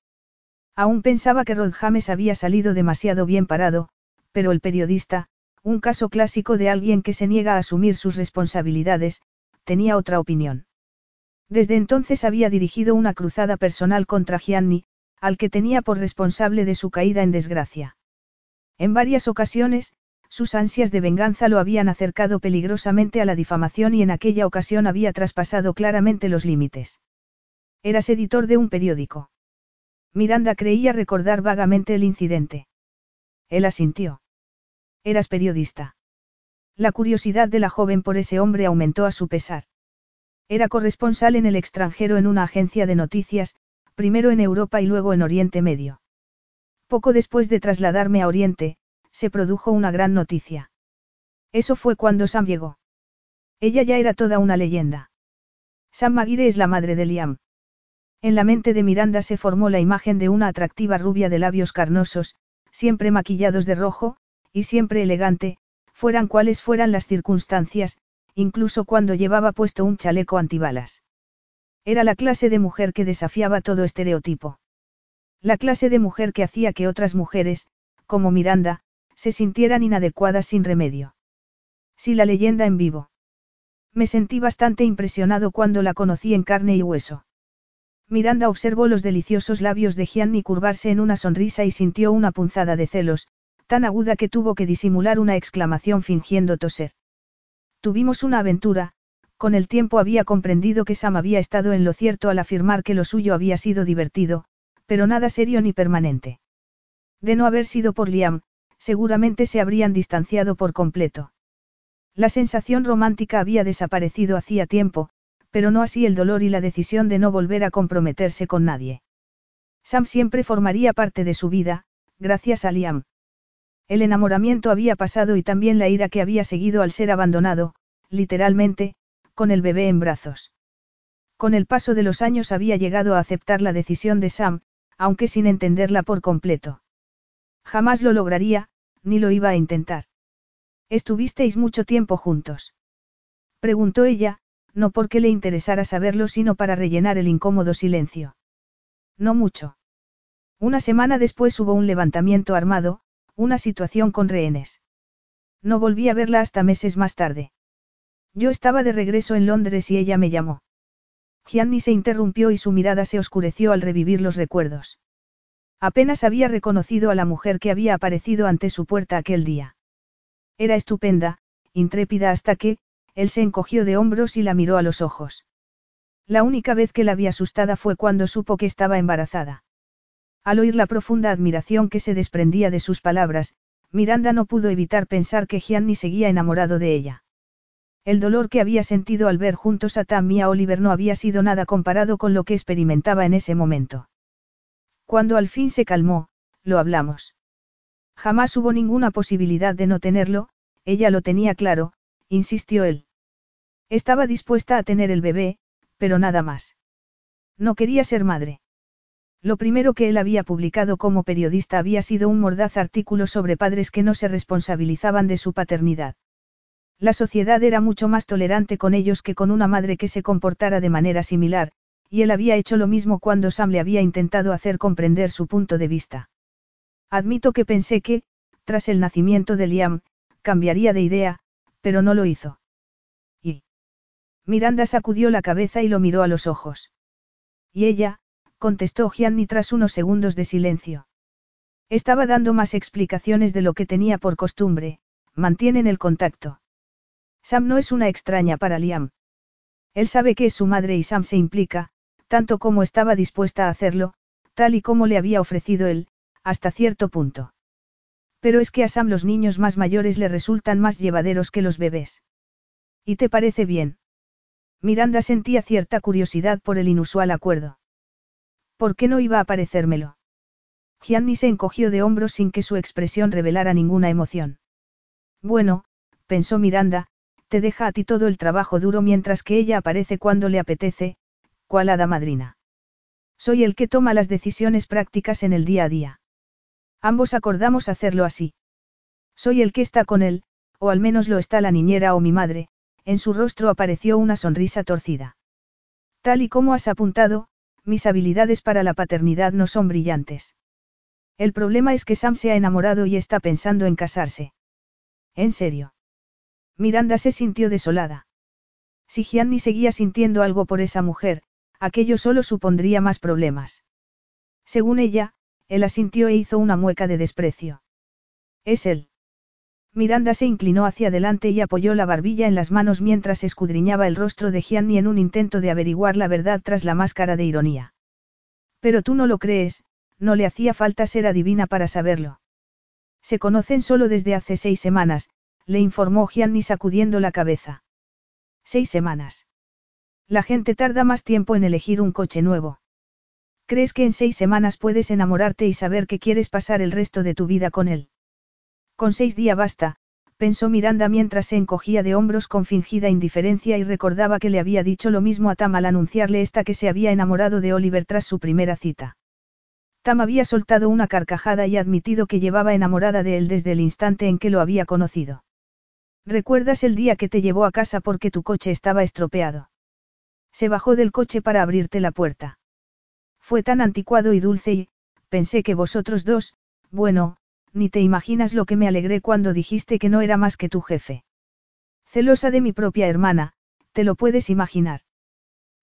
S1: Aún pensaba que Rod James había salido demasiado bien parado, pero el periodista, un caso clásico de alguien que se niega a asumir sus responsabilidades, tenía otra opinión. Desde entonces había dirigido una cruzada personal contra Gianni, al que tenía por responsable de su caída en desgracia. En varias ocasiones, sus ansias de venganza lo habían acercado peligrosamente a la difamación y en aquella ocasión había traspasado claramente los límites. Eras editor de un periódico. Miranda creía recordar vagamente el incidente. Él asintió. Eras periodista. La curiosidad de la joven por ese hombre aumentó a su pesar. Era corresponsal en el extranjero en una agencia de noticias, primero en Europa y luego en Oriente Medio. Poco después de trasladarme a Oriente, se produjo una gran noticia. Eso fue cuando Sam llegó. Ella ya era toda una leyenda. Sam Maguire es la madre de Liam. En la mente de Miranda se formó la imagen de una atractiva rubia de labios carnosos, siempre maquillados de rojo, y siempre elegante, fueran cuales fueran las circunstancias, incluso cuando llevaba puesto un chaleco antibalas. Era la clase de mujer que desafiaba todo estereotipo. La clase de mujer que hacía que otras mujeres, como Miranda, se sintieran inadecuadas sin remedio. Sí la leyenda en vivo. Me sentí bastante impresionado cuando la conocí en carne y hueso. Miranda observó los deliciosos labios de Gianni curvarse en una sonrisa y sintió una punzada de celos, tan aguda que tuvo que disimular una exclamación fingiendo toser. Tuvimos una aventura, con el tiempo había comprendido que Sam había estado en lo cierto al afirmar que lo suyo había sido divertido, pero nada serio ni permanente. De no haber sido por Liam, seguramente se habrían distanciado por completo. La sensación romántica había desaparecido hacía tiempo, pero no así el dolor y la decisión de no volver a comprometerse con nadie. Sam siempre formaría parte de su vida, gracias a Liam. El enamoramiento había pasado y también la ira que había seguido al ser abandonado, literalmente, con el bebé en brazos. Con el paso de los años había llegado a aceptar la decisión de Sam, aunque sin entenderla por completo. Jamás lo lograría, ni lo iba a intentar. ¿Estuvisteis mucho tiempo juntos? Preguntó ella, no porque le interesara saberlo, sino para rellenar el incómodo silencio. No mucho. Una semana después hubo un levantamiento armado, una situación con rehenes. No volví a verla hasta meses más tarde. Yo estaba de regreso en Londres y ella me llamó. Gianni se interrumpió y su mirada se oscureció al revivir los recuerdos. Apenas había reconocido a la mujer que había aparecido ante su puerta aquel día. Era estupenda, intrépida hasta que, él se encogió de hombros y la miró a los ojos. La única vez que la vi asustada fue cuando supo que estaba embarazada. Al oír la profunda admiración que se desprendía de sus palabras, Miranda no pudo evitar pensar que Gianni seguía enamorado de ella. El dolor que había sentido al ver juntos a Tam y a Oliver no había sido nada comparado con lo que experimentaba en ese momento. Cuando al fin se calmó, lo hablamos. Jamás hubo ninguna posibilidad de no tenerlo, ella lo tenía claro, insistió él. Estaba dispuesta a tener el bebé, pero nada más. No quería ser madre. Lo primero que él había publicado como periodista había sido un mordaz artículo sobre padres que no se responsabilizaban de su paternidad. La sociedad era mucho más tolerante con ellos que con una madre que se comportara de manera similar, y él había hecho lo mismo cuando Sam le había intentado hacer comprender su punto de vista. Admito que pensé que, tras el nacimiento de Liam, cambiaría de idea, pero no lo hizo. Miranda sacudió la cabeza y lo miró a los ojos. Y ella, contestó Gianni tras unos segundos de silencio. Estaba dando más explicaciones de lo que tenía por costumbre, mantienen el contacto. Sam no es una extraña para Liam. Él sabe que es su madre y Sam se implica, tanto como estaba dispuesta a hacerlo, tal y como le había ofrecido él, hasta cierto punto. Pero es que a Sam los niños más mayores le resultan más llevaderos que los bebés. ¿Y te parece bien? Miranda sentía cierta curiosidad por el inusual acuerdo. ¿Por qué no iba a parecérmelo? Gianni se encogió de hombros sin que su expresión revelara ninguna emoción. Bueno, pensó Miranda, te deja a ti todo el trabajo duro mientras que ella aparece cuando le apetece, cual hada madrina. Soy el que toma las decisiones prácticas en el día a día. Ambos acordamos hacerlo así. Soy el que está con él, o al menos lo está la niñera o mi madre, en su rostro apareció una sonrisa torcida. Tal y como has apuntado, mis habilidades para la paternidad no son brillantes. El problema es que Sam se ha enamorado y está pensando en casarse. ¿En serio? Miranda se sintió desolada. Si Gianni seguía sintiendo algo por esa mujer, aquello solo supondría más problemas. Según ella, él asintió e hizo una mueca de desprecio. Es él. Miranda se inclinó hacia adelante y apoyó la barbilla en las manos mientras escudriñaba el rostro de Gianni en un intento de averiguar la verdad tras la máscara de ironía. Pero tú no lo crees, no le hacía falta ser adivina para saberlo. Se conocen solo desde hace seis semanas, le informó Gianni sacudiendo la cabeza. Seis semanas. La gente tarda más tiempo en elegir un coche nuevo. ¿Crees que en seis semanas puedes enamorarte y saber que quieres pasar el resto de tu vida con él? Con seis días basta, pensó Miranda mientras se encogía de hombros con fingida indiferencia y recordaba que le había dicho lo mismo a Tam al anunciarle esta que se había enamorado de Oliver tras su primera cita. Tam había soltado una carcajada y admitido que llevaba enamorada de él desde el instante en que lo había conocido. ¿Recuerdas el día que te llevó a casa porque tu coche estaba estropeado? Se bajó del coche para abrirte la puerta. Fue tan anticuado y dulce y, pensé que vosotros dos, bueno, ni te imaginas lo que me alegré cuando dijiste que no era más que tu jefe. Celosa de mi propia hermana, te lo puedes imaginar.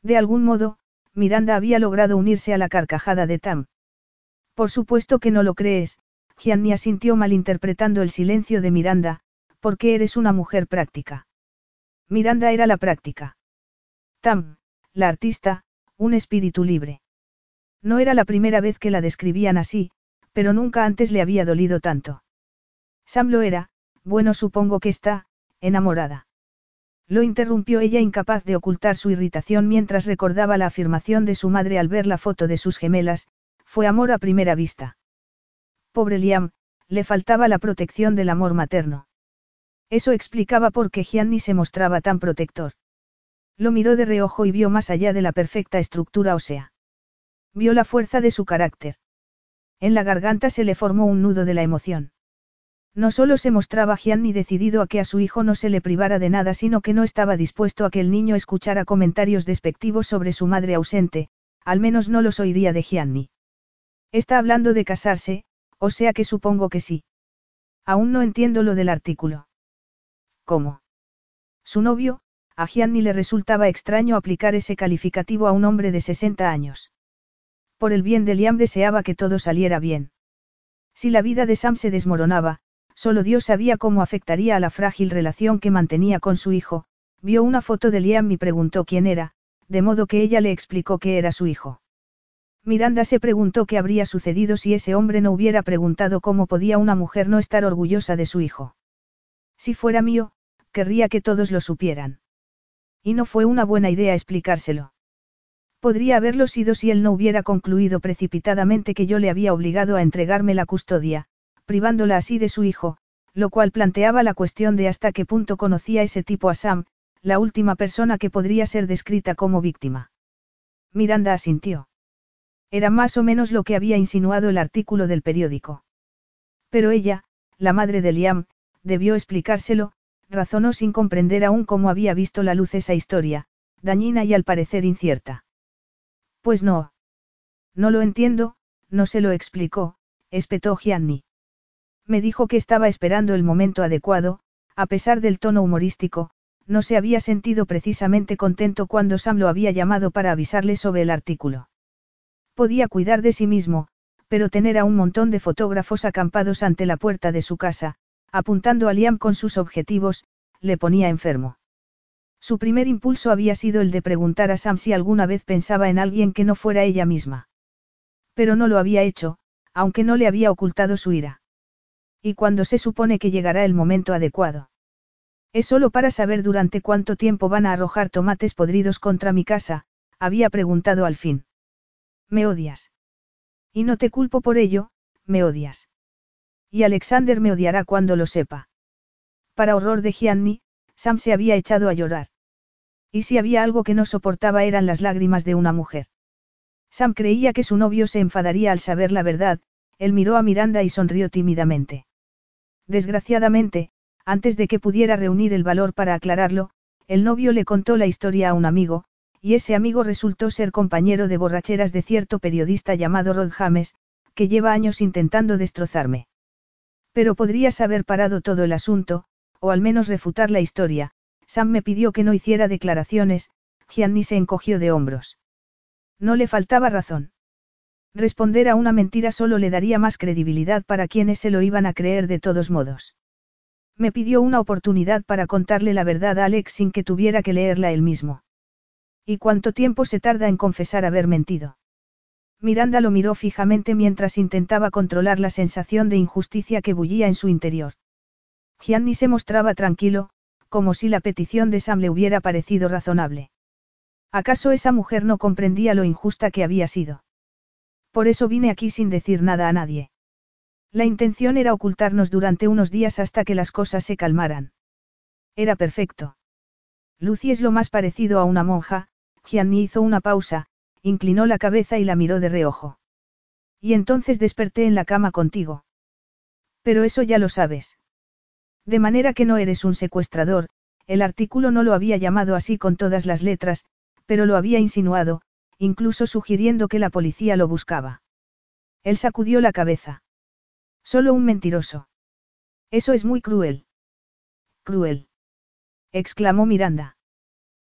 S1: De algún modo, Miranda había logrado unirse a la carcajada de Tam. Por supuesto que no lo crees, Gianni asintió malinterpretando el silencio de Miranda, porque eres una mujer práctica. Miranda era la práctica. Tam, la artista, un espíritu libre. No era la primera vez que la describían así, pero nunca antes le había dolido tanto. Sam lo era, bueno supongo que está, enamorada. Lo interrumpió ella incapaz de ocultar su irritación mientras recordaba la afirmación de su madre al ver la foto de sus gemelas, fue amor a primera vista. Pobre Liam, le faltaba la protección del amor materno. Eso explicaba por qué Gianni se mostraba tan protector. Lo miró de reojo y vio más allá de la perfecta estructura ósea. Vio la fuerza de su carácter. En la garganta se le formó un nudo de la emoción. No solo se mostraba Gianni decidido a que a su hijo no se le privara de nada, sino que no estaba dispuesto a que el niño escuchara comentarios despectivos sobre su madre ausente, al menos no los oiría de Gianni. Está hablando de casarse, o sea que supongo que sí. Aún no entiendo lo del artículo. ¿Cómo? Su novio, a Gianni le resultaba extraño aplicar ese calificativo a un hombre de 60 años. Por el bien de Liam deseaba que todo saliera bien. Si la vida de Sam se desmoronaba, solo Dios sabía cómo afectaría a la frágil relación que mantenía con su hijo, vio una foto de Liam y preguntó quién era, de modo que ella le explicó que era su hijo. Miranda se preguntó qué habría sucedido si ese hombre no hubiera preguntado cómo podía una mujer no estar orgullosa de su hijo. Si fuera mío, querría que todos lo supieran. Y no fue una buena idea explicárselo. Podría haberlo sido si él no hubiera concluido precipitadamente que yo le había obligado a entregarme la custodia, privándola así de su hijo, lo cual planteaba la cuestión de hasta qué punto conocía ese tipo a Sam, la última persona que podría ser descrita como víctima. Miranda asintió. Era más o menos lo que había insinuado el artículo del periódico. Pero ella, la madre de Liam, debió explicárselo, razonó sin comprender aún cómo había visto la luz esa historia, dañina y al parecer incierta. Pues no. No lo entiendo, no se lo explicó, espetó Gianni. Me dijo que estaba esperando el momento adecuado, a pesar del tono humorístico, no se había sentido precisamente contento cuando Sam lo había llamado para avisarle sobre el artículo. Podía cuidar de sí mismo, pero tener a un montón de fotógrafos acampados ante la puerta de su casa, apuntando a Liam con sus objetivos, le ponía enfermo. Su primer impulso había sido el de preguntar a Sam si alguna vez pensaba en alguien que no fuera ella misma. Pero no lo había hecho, aunque no le había ocultado su ira. ¿Y cuando se supone que llegará el momento adecuado? Es solo para saber durante cuánto tiempo van a arrojar tomates podridos contra mi casa, había preguntado al fin. Me odias. Y no te culpo por ello, me odias. Y Alexander me odiará cuando lo sepa. Para horror de Gianni, Sam se había echado a llorar. Y si había algo que no soportaba eran las lágrimas de una mujer. Sam creía que su novio se enfadaría al saber la verdad, él miró a Miranda y sonrió tímidamente. Desgraciadamente, antes de que pudiera reunir el valor para aclararlo, el novio le contó la historia a un amigo, y ese amigo resultó ser compañero de borracheras de cierto periodista llamado Rod James, que lleva años intentando destrozarme. Pero podrías haber parado todo el asunto, o al menos refutar la historia, Sam me pidió que no hiciera declaraciones, Gianni se encogió de hombros. No le faltaba razón. Responder a una mentira solo le daría más credibilidad para quienes se lo iban a creer de todos modos. Me pidió una oportunidad para contarle la verdad a Alex sin que tuviera que leerla él mismo. ¿Y cuánto tiempo se tarda en confesar haber mentido? Miranda lo miró fijamente mientras intentaba controlar la sensación de injusticia que bullía en su interior. Gianni se mostraba tranquilo, como si la petición de Sam le hubiera parecido razonable. ¿Acaso esa mujer no comprendía lo injusta que había sido? Por eso vine aquí sin decir nada a nadie. La intención era ocultarnos durante unos días hasta que las cosas se calmaran. Era perfecto. Lucy es lo más parecido a una monja, Gianni hizo una pausa, inclinó la cabeza y la miró de reojo. Y entonces desperté en la cama contigo. Pero eso ya lo sabes. De manera que no eres un secuestrador, el artículo no lo había llamado así con todas las letras, pero lo había insinuado, incluso sugiriendo que la policía lo buscaba. Él sacudió la cabeza. Solo un mentiroso. Eso es muy cruel. Cruel. exclamó Miranda.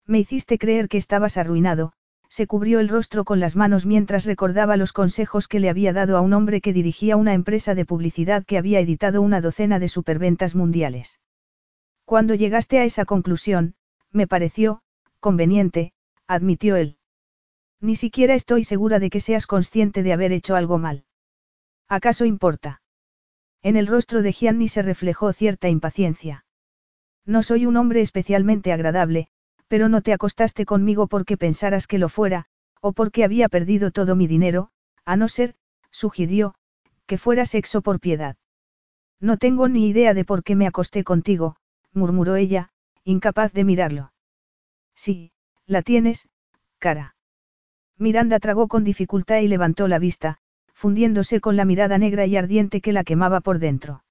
S1: Me hiciste creer que estabas arruinado, se cubrió el rostro con las manos mientras recordaba los consejos que le había dado a un hombre que dirigía una empresa de publicidad que había editado una docena de superventas mundiales. Cuando llegaste a esa conclusión, me pareció, conveniente, admitió él. Ni siquiera estoy segura de que seas consciente de haber hecho algo mal. ¿Acaso importa? En el rostro de Gianni se reflejó cierta impaciencia. No soy un hombre especialmente agradable, pero no te acostaste conmigo porque pensaras que lo fuera, o porque había perdido todo mi dinero, a no ser, sugirió, que fuera sexo por piedad. No tengo ni idea de por qué me acosté contigo, murmuró ella, incapaz de mirarlo. Sí, la tienes, cara. Miranda tragó con dificultad y levantó la vista, fundiéndose con la mirada negra y ardiente que la quemaba por dentro.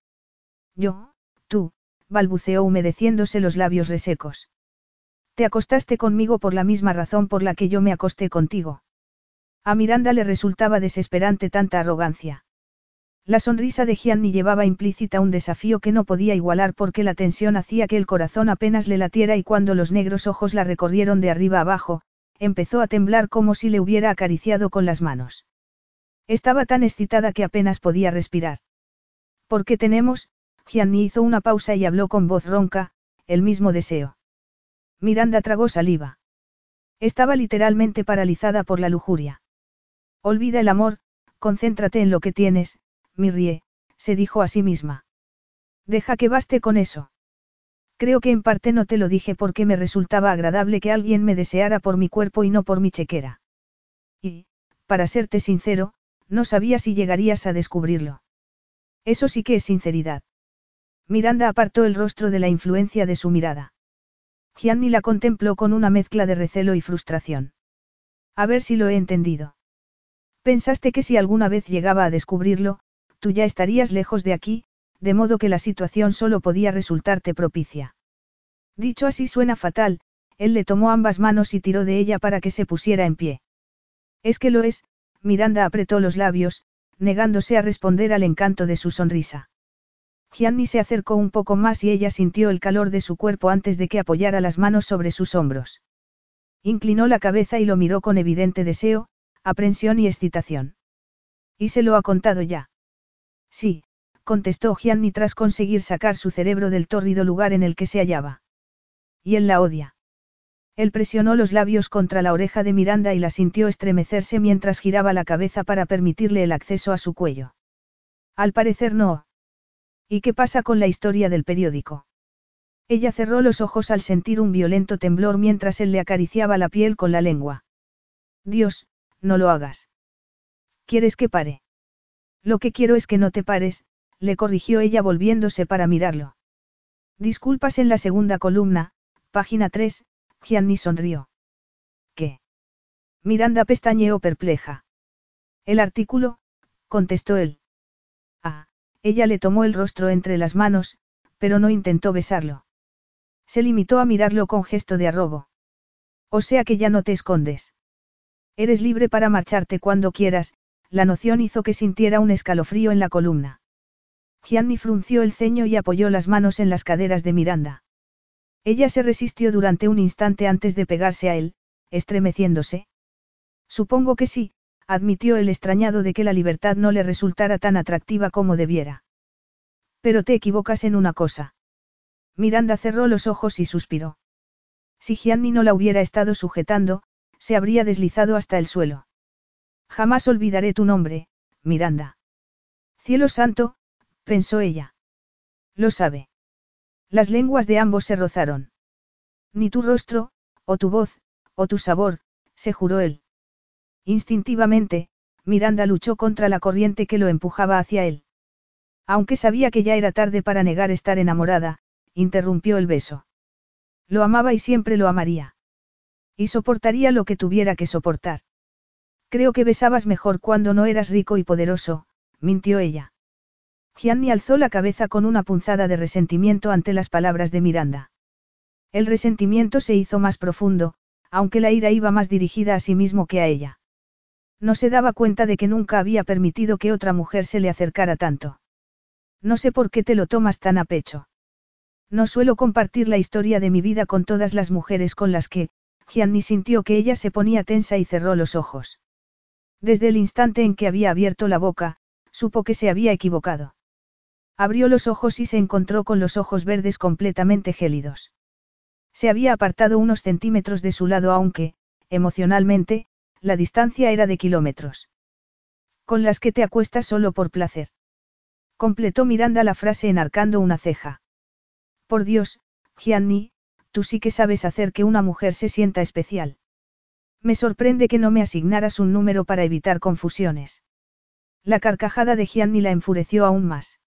S1: Yo, tú, balbuceó humedeciéndose los labios resecos. Te acostaste conmigo por la misma razón por la que yo me acosté contigo. A Miranda le resultaba desesperante tanta arrogancia. La sonrisa de Gianni llevaba implícita un desafío que no podía igualar porque la tensión hacía que el corazón apenas le latiera y cuando los negros ojos la recorrieron de arriba abajo, empezó a temblar como si le hubiera acariciado con las manos. Estaba tan excitada que apenas podía respirar. ¿Por qué tenemos? Gianni hizo una pausa y habló con voz ronca, el mismo deseo. Miranda tragó saliva. Estaba literalmente paralizada por la lujuria. Olvida el amor, concéntrate en lo que tienes, Mirrie, se dijo a sí misma. Deja que baste con eso. Creo que en parte no te lo dije porque me resultaba agradable que alguien me deseara por mi cuerpo y no por mi chequera. Y, para serte sincero, no sabía si llegarías a descubrirlo. Eso sí que es sinceridad. Miranda apartó el rostro de la influencia de su mirada. Gianni la contempló con una mezcla de recelo y frustración. A ver si lo he entendido. Pensaste que si alguna vez llegaba a descubrirlo, tú ya estarías lejos de aquí, de modo que la situación solo podía resultarte propicia. Dicho así suena fatal, él le tomó ambas manos y tiró de ella para que se pusiera en pie. Es que lo es, Miranda apretó los labios, negándose a responder al encanto de su sonrisa. Gianni se acercó un poco más y ella sintió el calor de su cuerpo antes de que apoyara las manos sobre sus hombros. Inclinó la cabeza y lo miró con evidente deseo, aprensión y excitación. ¿Y se lo ha contado ya? Sí, contestó Gianni tras conseguir sacar su cerebro del tórrido lugar en el que se hallaba. Y él la odia. Él presionó los labios contra la oreja de Miranda y la sintió estremecerse mientras giraba la cabeza para permitirle el acceso a su cuello. Al parecer no. ¿Y qué pasa con la historia del periódico? Ella cerró los ojos al sentir un violento temblor mientras él le acariciaba la piel con la lengua. Dios, no lo hagas. ¿Quieres que pare? Lo que quiero es que no te pares, le corrigió ella volviéndose para mirarlo. Disculpas en la segunda columna, página 3, Gianni sonrió. ¿Qué? Miranda pestañeó perpleja. El artículo, contestó él. Ah, ella le tomó el rostro entre las manos, pero no intentó besarlo. Se limitó a mirarlo con gesto de arrobo. O sea que ya no te escondes. Eres libre para marcharte cuando quieras, la noción hizo que sintiera un escalofrío en la columna. Gianni frunció el ceño y apoyó las manos en las caderas de Miranda. Ella se resistió durante un instante antes de pegarse a él, estremeciéndose. Supongo que sí, admitió el extrañado de que la libertad no le resultara tan atractiva como debiera. Pero te equivocas en una cosa. Miranda cerró los ojos y suspiró. Si Gianni no la hubiera estado sujetando, se habría deslizado hasta el suelo. Jamás olvidaré tu nombre, Miranda. Cielo santo, pensó ella. Lo sabe. Las lenguas de ambos se rozaron. Ni tu rostro, o tu voz, o tu sabor, se juró él. Instintivamente, Miranda luchó contra la corriente que lo empujaba hacia él. Aunque sabía que ya era tarde para negar estar enamorada, interrumpió el beso. Lo amaba y siempre lo amaría. Y soportaría lo que tuviera que soportar. Creo que besabas mejor cuando no eras rico y poderoso, mintió ella. Gianni alzó la cabeza con una punzada de resentimiento ante las palabras de Miranda. El resentimiento se hizo más profundo, aunque la ira iba más dirigida a sí mismo que a ella. No se daba cuenta de que nunca había permitido que otra mujer se le acercara tanto. No sé por qué te lo tomas tan a pecho. No suelo compartir la historia de mi vida con todas las mujeres con las que, Gianni sintió que ella se ponía tensa y cerró los ojos. Desde el instante en que había abierto la boca, supo que se había equivocado. Abrió los ojos y se encontró con los ojos verdes completamente gélidos. Se había apartado unos centímetros de su lado aunque, emocionalmente, la distancia era de kilómetros. Con las que te acuestas solo por placer. Completó Miranda la frase enarcando una ceja. Por Dios, Gianni, tú sí que sabes hacer que una mujer se sienta especial. Me sorprende que no me asignaras un número para evitar confusiones. La carcajada de Gianni la enfureció aún más.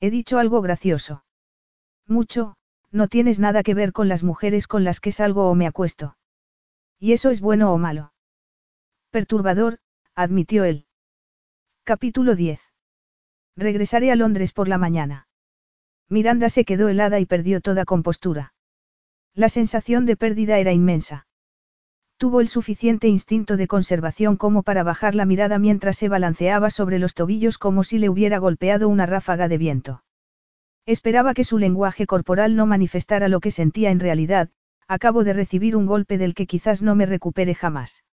S1: He dicho algo gracioso. Mucho, no tienes nada que ver con las mujeres con las que salgo o me acuesto. ¿Y eso es bueno o malo? Perturbador, admitió él. Capítulo 10. Regresaré a Londres por la mañana. Miranda se quedó helada y perdió toda compostura. La sensación de pérdida era inmensa. Tuvo el suficiente instinto de conservación como para bajar la mirada mientras se balanceaba sobre los tobillos como si le hubiera golpeado una ráfaga de viento. Esperaba que su lenguaje corporal no manifestara lo que sentía en realidad, acabo de recibir un golpe del que quizás no me recupere jamás.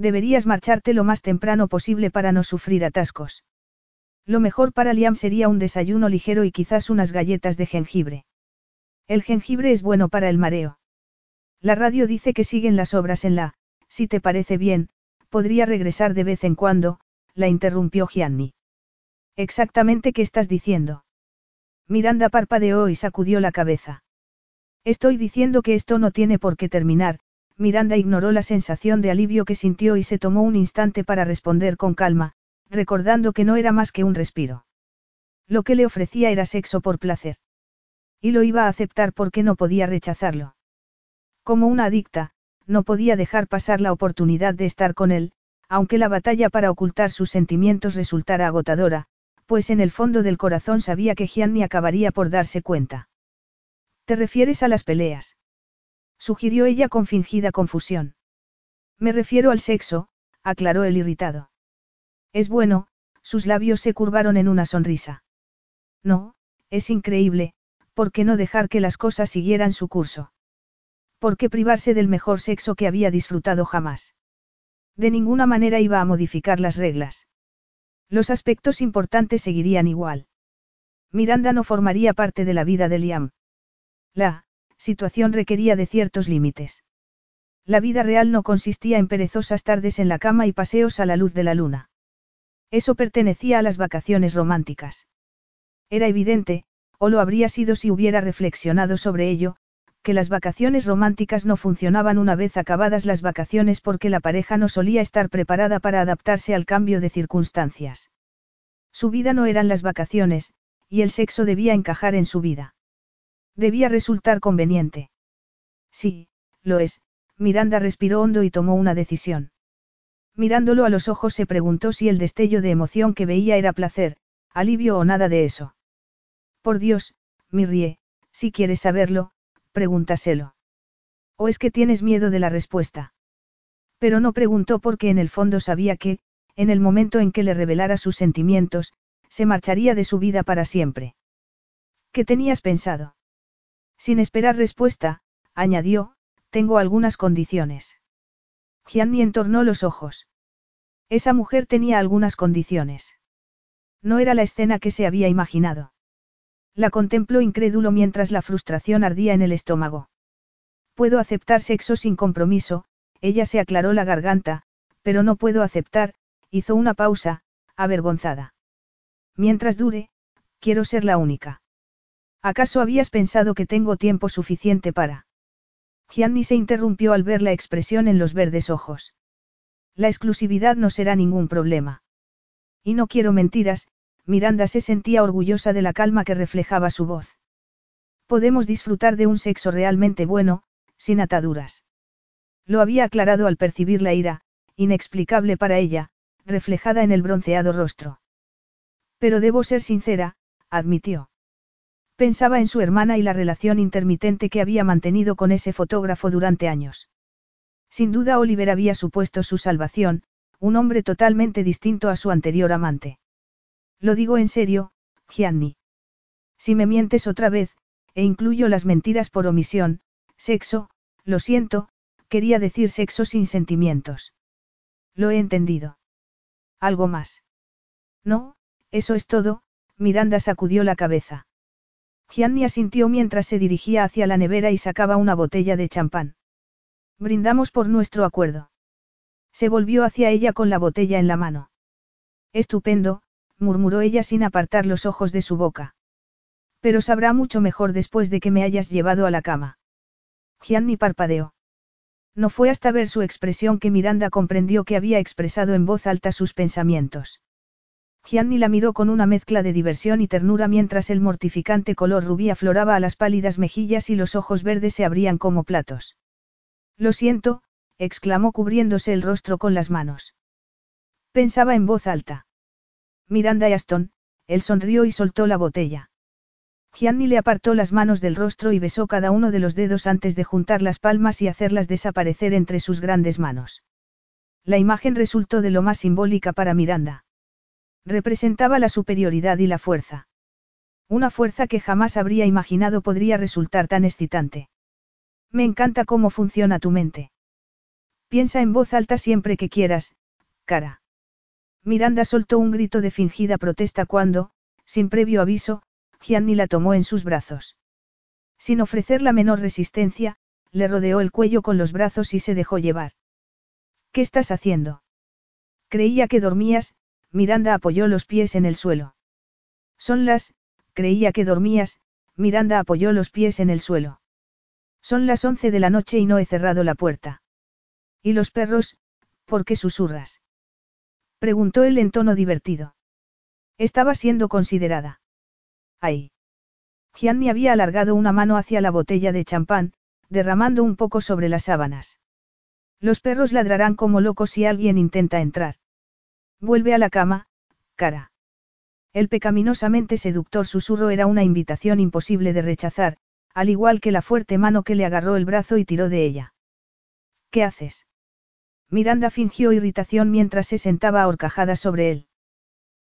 S1: Deberías marcharte lo más temprano posible para no sufrir atascos. Lo mejor para Liam sería un desayuno ligero y quizás unas galletas de jengibre. El jengibre es bueno para el mareo. La radio dice que siguen las obras en la, si te parece bien, podría regresar de vez en cuando, la interrumpió Gianni. Exactamente qué estás diciendo. Miranda parpadeó y sacudió la cabeza. Estoy diciendo que esto no tiene por qué terminar, Miranda ignoró la sensación de alivio que sintió y se tomó un instante para responder con calma, recordando que no era más que un respiro. Lo que le ofrecía era sexo por placer. Y lo iba a aceptar porque no podía rechazarlo. Como una adicta, no podía dejar pasar la oportunidad de estar con él, aunque la batalla para ocultar sus sentimientos resultara agotadora, pues en el fondo del corazón sabía que Gianni acabaría por darse cuenta. ¿Te refieres a las peleas? Sugirió ella con fingida confusión. Me refiero al sexo, aclaró el irritado. Es bueno, sus labios se curvaron en una sonrisa. No, es increíble, ¿por qué no dejar que las cosas siguieran su curso? ¿Por qué privarse del mejor sexo que había disfrutado jamás? De ninguna manera iba a modificar las reglas. Los aspectos importantes seguirían igual. Miranda no formaría parte de la vida de Liam. La situación requería de ciertos límites. La vida real no consistía en perezosas tardes en la cama y paseos a la luz de la luna. Eso pertenecía a las vacaciones románticas. Era evidente, o lo habría sido si hubiera reflexionado sobre ello, que las vacaciones románticas no funcionaban una vez acabadas las vacaciones porque la pareja no solía estar preparada para adaptarse al cambio de circunstancias. Su vida no eran las vacaciones, y el sexo debía encajar en su vida. Debía resultar conveniente. Sí, lo es, Miranda respiró hondo y tomó una decisión. Mirándolo a los ojos se preguntó si el destello de emoción que veía era placer, alivio o nada de eso. Por Dios, Mirrie, si quieres saberlo, pregúntaselo. ¿O es que tienes miedo de la respuesta? Pero no preguntó porque en el fondo sabía que, en el momento en que le revelara sus sentimientos, se marcharía de su vida para siempre. ¿Qué tenías pensado? Sin esperar respuesta, añadió, tengo algunas condiciones. Gianni entornó los ojos. Esa mujer tenía algunas condiciones. No era la escena que se había imaginado. La contempló incrédulo mientras la frustración ardía en el estómago. Puedo aceptar sexo sin compromiso, ella se aclaró la garganta, pero no puedo aceptar, hizo una pausa, avergonzada. Mientras dure, quiero ser la única. ¿Acaso habías pensado que tengo tiempo suficiente para... Gianni se interrumpió al ver la expresión en los verdes ojos. La exclusividad no será ningún problema. Y no quiero mentiras, Miranda se sentía orgullosa de la calma que reflejaba su voz. Podemos disfrutar de un sexo realmente bueno, sin ataduras. Lo había aclarado al percibir la ira, inexplicable para ella, reflejada en el bronceado rostro. Pero debo ser sincera, admitió. Pensaba en su hermana y la relación intermitente que había mantenido con ese fotógrafo durante años. Sin duda Oliver había supuesto su salvación, un hombre totalmente distinto a su anterior amante. Lo digo en serio, Gianni. Si me mientes otra vez, e incluyo las mentiras por omisión, sexo, lo siento, quería decir sexo sin sentimientos. Lo he entendido. ¿Algo más? No, eso es todo, Miranda sacudió la cabeza. Gianni asintió mientras se dirigía hacia la nevera y sacaba una botella de champán. Brindamos por nuestro acuerdo. Se volvió hacia ella con la botella en la mano. Estupendo, murmuró ella sin apartar los ojos de su boca. Pero sabrá mucho mejor después de que me hayas llevado a la cama. Gianni parpadeó. No fue hasta ver su expresión que Miranda comprendió que había expresado en voz alta sus pensamientos. Gianni la miró con una mezcla de diversión y ternura mientras el mortificante color rubí afloraba a las pálidas mejillas y los ojos verdes se abrían como platos. Lo siento, exclamó cubriéndose el rostro con las manos. Pensaba en voz alta. Miranda y Aston, él sonrió y soltó la botella. Gianni le apartó las manos del rostro y besó cada uno de los dedos antes de juntar las palmas y hacerlas desaparecer entre sus grandes manos. La imagen resultó de lo más simbólica para Miranda. Representaba la superioridad y la fuerza. Una fuerza que jamás habría imaginado podría resultar tan excitante. Me encanta cómo funciona tu mente. Piensa en voz alta siempre que quieras, cara. Miranda soltó un grito de fingida protesta cuando, sin previo aviso, Gianni la tomó en sus brazos. Sin ofrecer la menor resistencia, le rodeó el cuello con los brazos y se dejó llevar. ¿Qué estás haciendo? Creía que dormías, Miranda apoyó los pies en el suelo. Son las, creía que dormías, Miranda apoyó los pies en el suelo. Son las once de la noche y no he cerrado la puerta. ¿Y los perros, por qué susurras? Preguntó él en tono divertido. Estaba siendo considerada. ¡Ay! Gianni había alargado una mano hacia la botella de champán, derramando un poco sobre las sábanas. Los perros ladrarán como locos si alguien intenta entrar. Vuelve a la cama, cara. El pecaminosamente seductor susurro era una invitación imposible de rechazar, al igual que la fuerte mano que le agarró el brazo y tiró de ella. ¿Qué haces? Miranda fingió irritación mientras se sentaba ahorcajada sobre él.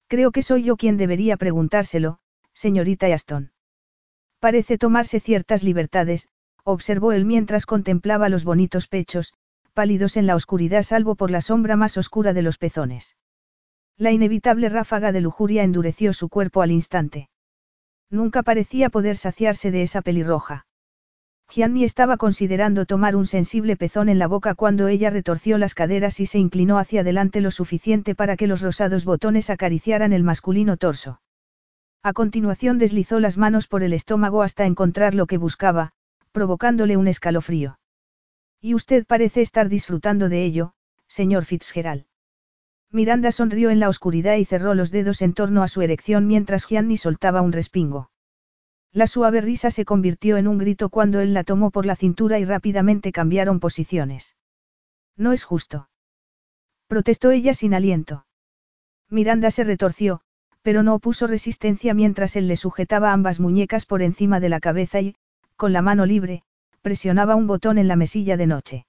S1: Creo que soy yo quien debería preguntárselo, señorita Aston. Parece tomarse ciertas libertades, observó él mientras contemplaba los bonitos pechos, pálidos en la oscuridad salvo por la sombra más oscura de los pezones. La inevitable ráfaga de lujuria endureció su cuerpo al instante. Nunca parecía poder saciarse de esa pelirroja. Gianni estaba considerando tomar un sensible pezón en la boca cuando ella retorció las caderas y se inclinó hacia adelante lo suficiente para que los rosados botones acariciaran el masculino torso. A continuación deslizó las manos por el estómago hasta encontrar lo que buscaba, provocándole un escalofrío. Y usted parece estar disfrutando de ello, señor Fitzgerald. Miranda sonrió en la oscuridad y cerró los dedos en torno a su erección mientras Gianni soltaba un respingo. La suave risa se convirtió en un grito cuando él la tomó por la cintura y rápidamente cambiaron posiciones. No es justo. Protestó ella sin aliento. Miranda se retorció, pero no opuso resistencia mientras él le sujetaba ambas muñecas por encima de la cabeza y, con la mano libre, presionaba un botón en la mesilla de noche.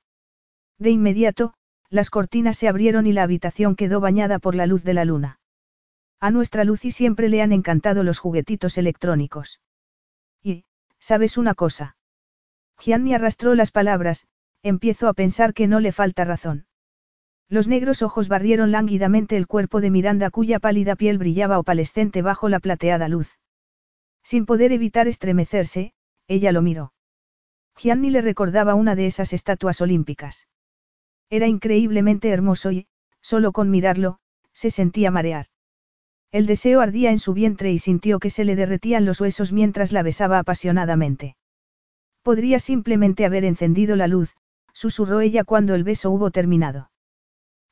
S1: De inmediato, las cortinas se abrieron y la habitación quedó bañada por la luz de la luna. A nuestra Lucy siempre le han encantado los juguetitos electrónicos. Y, ¿sabes una cosa? Gianni arrastró las palabras, empiezo a pensar que no le falta razón. Los negros ojos barrieron lánguidamente el cuerpo de Miranda cuya pálida piel brillaba opalescente bajo la plateada luz. Sin poder evitar estremecerse, ella lo miró. Gianni le recordaba una de esas estatuas olímpicas. Era increíblemente hermoso y, Solo con mirarlo, se sentía marear. El deseo ardía en su vientre y sintió que se le derretían los huesos mientras la besaba apasionadamente. Podría simplemente haber encendido la luz, susurró ella cuando el beso hubo terminado.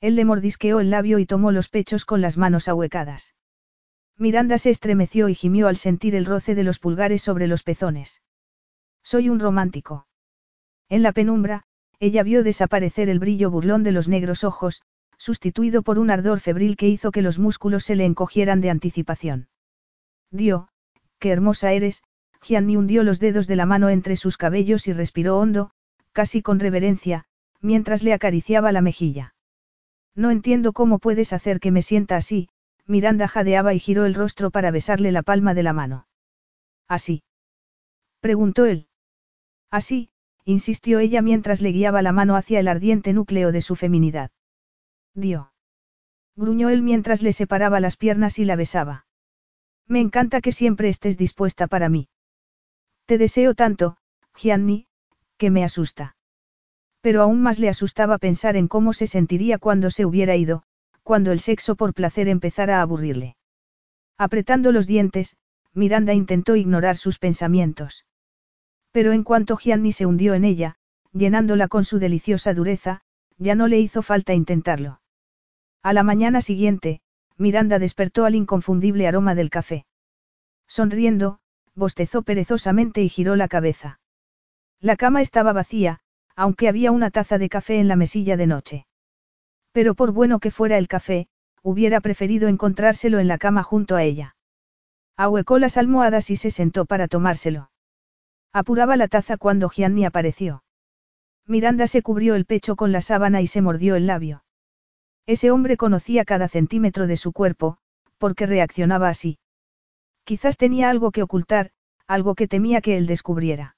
S1: Él le mordisqueó el labio y tomó los pechos con las manos ahuecadas. Miranda se estremeció y gimió al sentir el roce de los pulgares sobre los pezones. Soy un romántico. En la penumbra, ella vio desaparecer el brillo burlón de los negros ojos, sustituido por un ardor febril que hizo que los músculos se le encogieran de anticipación. Dio, qué hermosa eres, Gianni hundió los dedos de la mano entre sus cabellos y respiró hondo, casi con reverencia, mientras le acariciaba la mejilla. No entiendo cómo puedes hacer que me sienta así, Miranda jadeaba y giró el rostro para besarle la palma de la mano. ¿Así? preguntó él. Así, insistió ella mientras le guiaba la mano hacia el ardiente núcleo de su feminidad. Dio. Gruñó él mientras le separaba las piernas y la besaba. Me encanta que siempre estés dispuesta para mí. Te deseo tanto, Gianni, que me asusta. Pero aún más le asustaba pensar en cómo se sentiría cuando se hubiera ido, cuando el sexo por placer empezara a aburrirle. Apretando los dientes, Miranda intentó ignorar sus pensamientos. Pero en cuanto Gianni se hundió en ella, llenándola con su deliciosa dureza, ya no le hizo falta intentarlo. A la mañana siguiente, Miranda despertó al inconfundible aroma del café. Sonriendo, bostezó perezosamente y giró la cabeza. La cama estaba vacía, aunque había una taza de café en la mesilla de noche. Pero por bueno que fuera el café, hubiera preferido encontrárselo en la cama junto a ella. Ahuecó las almohadas y se sentó para tomárselo. Apuraba la taza cuando Gianni apareció. Miranda se cubrió el pecho con la sábana y se mordió el labio. Ese hombre conocía cada centímetro de su cuerpo, porque reaccionaba así. Quizás tenía algo que ocultar, algo que temía que él descubriera.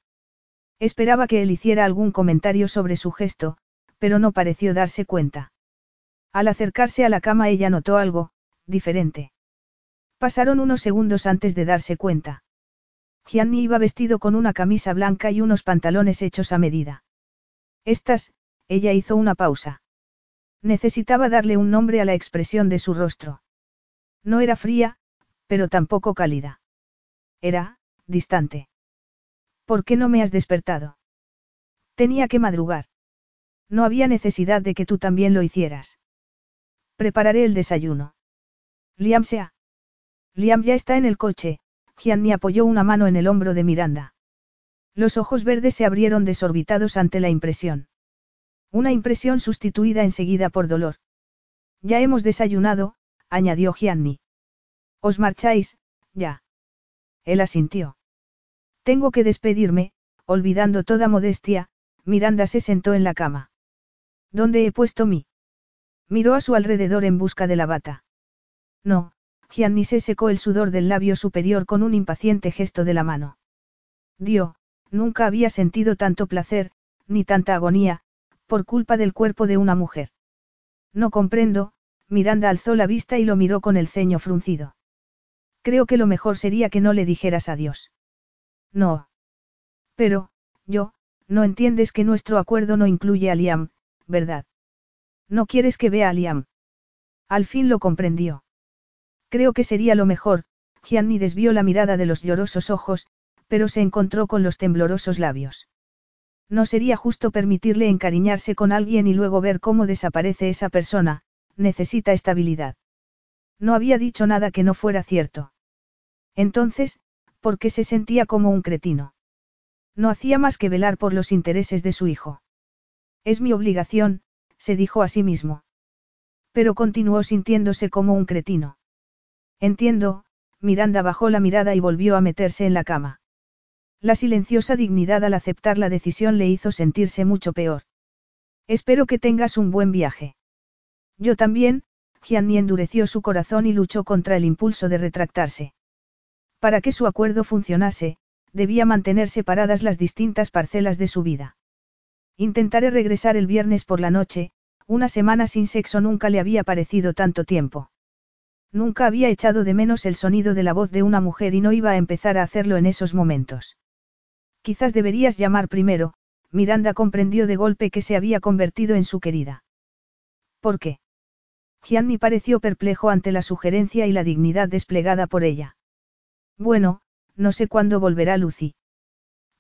S1: Esperaba que él hiciera algún comentario sobre su gesto, pero no pareció darse cuenta. Al acercarse a la cama ella notó algo, diferente. Pasaron unos segundos antes de darse cuenta. Gianni iba vestido con una camisa blanca y unos pantalones hechos a medida. Estas, ella hizo una pausa. Necesitaba darle un nombre a la expresión de su rostro. No era fría, pero tampoco cálida. Era, distante. ¿Por qué no me has despertado? Tenía que madrugar. No había necesidad de que tú también lo hicieras. Prepararé el desayuno. Liam sea. Liam ya está en el coche, Gianni apoyó una mano en el hombro de Miranda. Los ojos verdes se abrieron desorbitados ante la impresión. Una impresión sustituida enseguida por dolor. Ya hemos desayunado, añadió Gianni. Os marcháis, ya. Él asintió. Tengo que despedirme, olvidando toda modestia, Miranda se sentó en la cama. ¿Dónde he puesto mi? Miró a su alrededor en busca de la bata. No, Gianni se secó el sudor del labio superior con un impaciente gesto de la mano. Dio, nunca había sentido tanto placer, ni tanta agonía, por culpa del cuerpo de una mujer. No comprendo, Miranda alzó la vista y lo miró con el ceño fruncido. Creo que lo mejor sería que no le dijeras adiós. No. Pero, yo, no entiendes que nuestro acuerdo no incluye a Liam, ¿verdad? No quieres que vea a Liam. Al fin lo comprendió. Creo que sería lo mejor, Gianni desvió la mirada de los llorosos ojos, pero se encontró con los temblorosos labios. No sería justo permitirle encariñarse con alguien y luego ver cómo desaparece esa persona, necesita estabilidad. No había dicho nada que no fuera cierto. Entonces, ¿por qué se sentía como un cretino? No hacía más que velar por los intereses de su hijo. Es mi obligación, se dijo a sí mismo. Pero continuó sintiéndose como un cretino. Entiendo, Miranda bajó la mirada y volvió a meterse en la cama. La silenciosa dignidad al aceptar la decisión le hizo sentirse mucho peor. Espero que tengas un buen viaje. Yo también, Gianni endureció su corazón y luchó contra el impulso de retractarse. Para que su acuerdo funcionase, debía mantener separadas las distintas parcelas de su vida. Intentaré regresar el viernes por la noche, una semana sin sexo nunca le había parecido tanto tiempo. Nunca había echado de menos el sonido de la voz de una mujer y no iba a empezar a hacerlo en esos momentos. Quizás deberías llamar primero, Miranda comprendió de golpe que se había convertido en su querida. ¿Por qué? Gianni pareció perplejo ante la sugerencia y la dignidad desplegada por ella. Bueno, no sé cuándo volverá Lucy.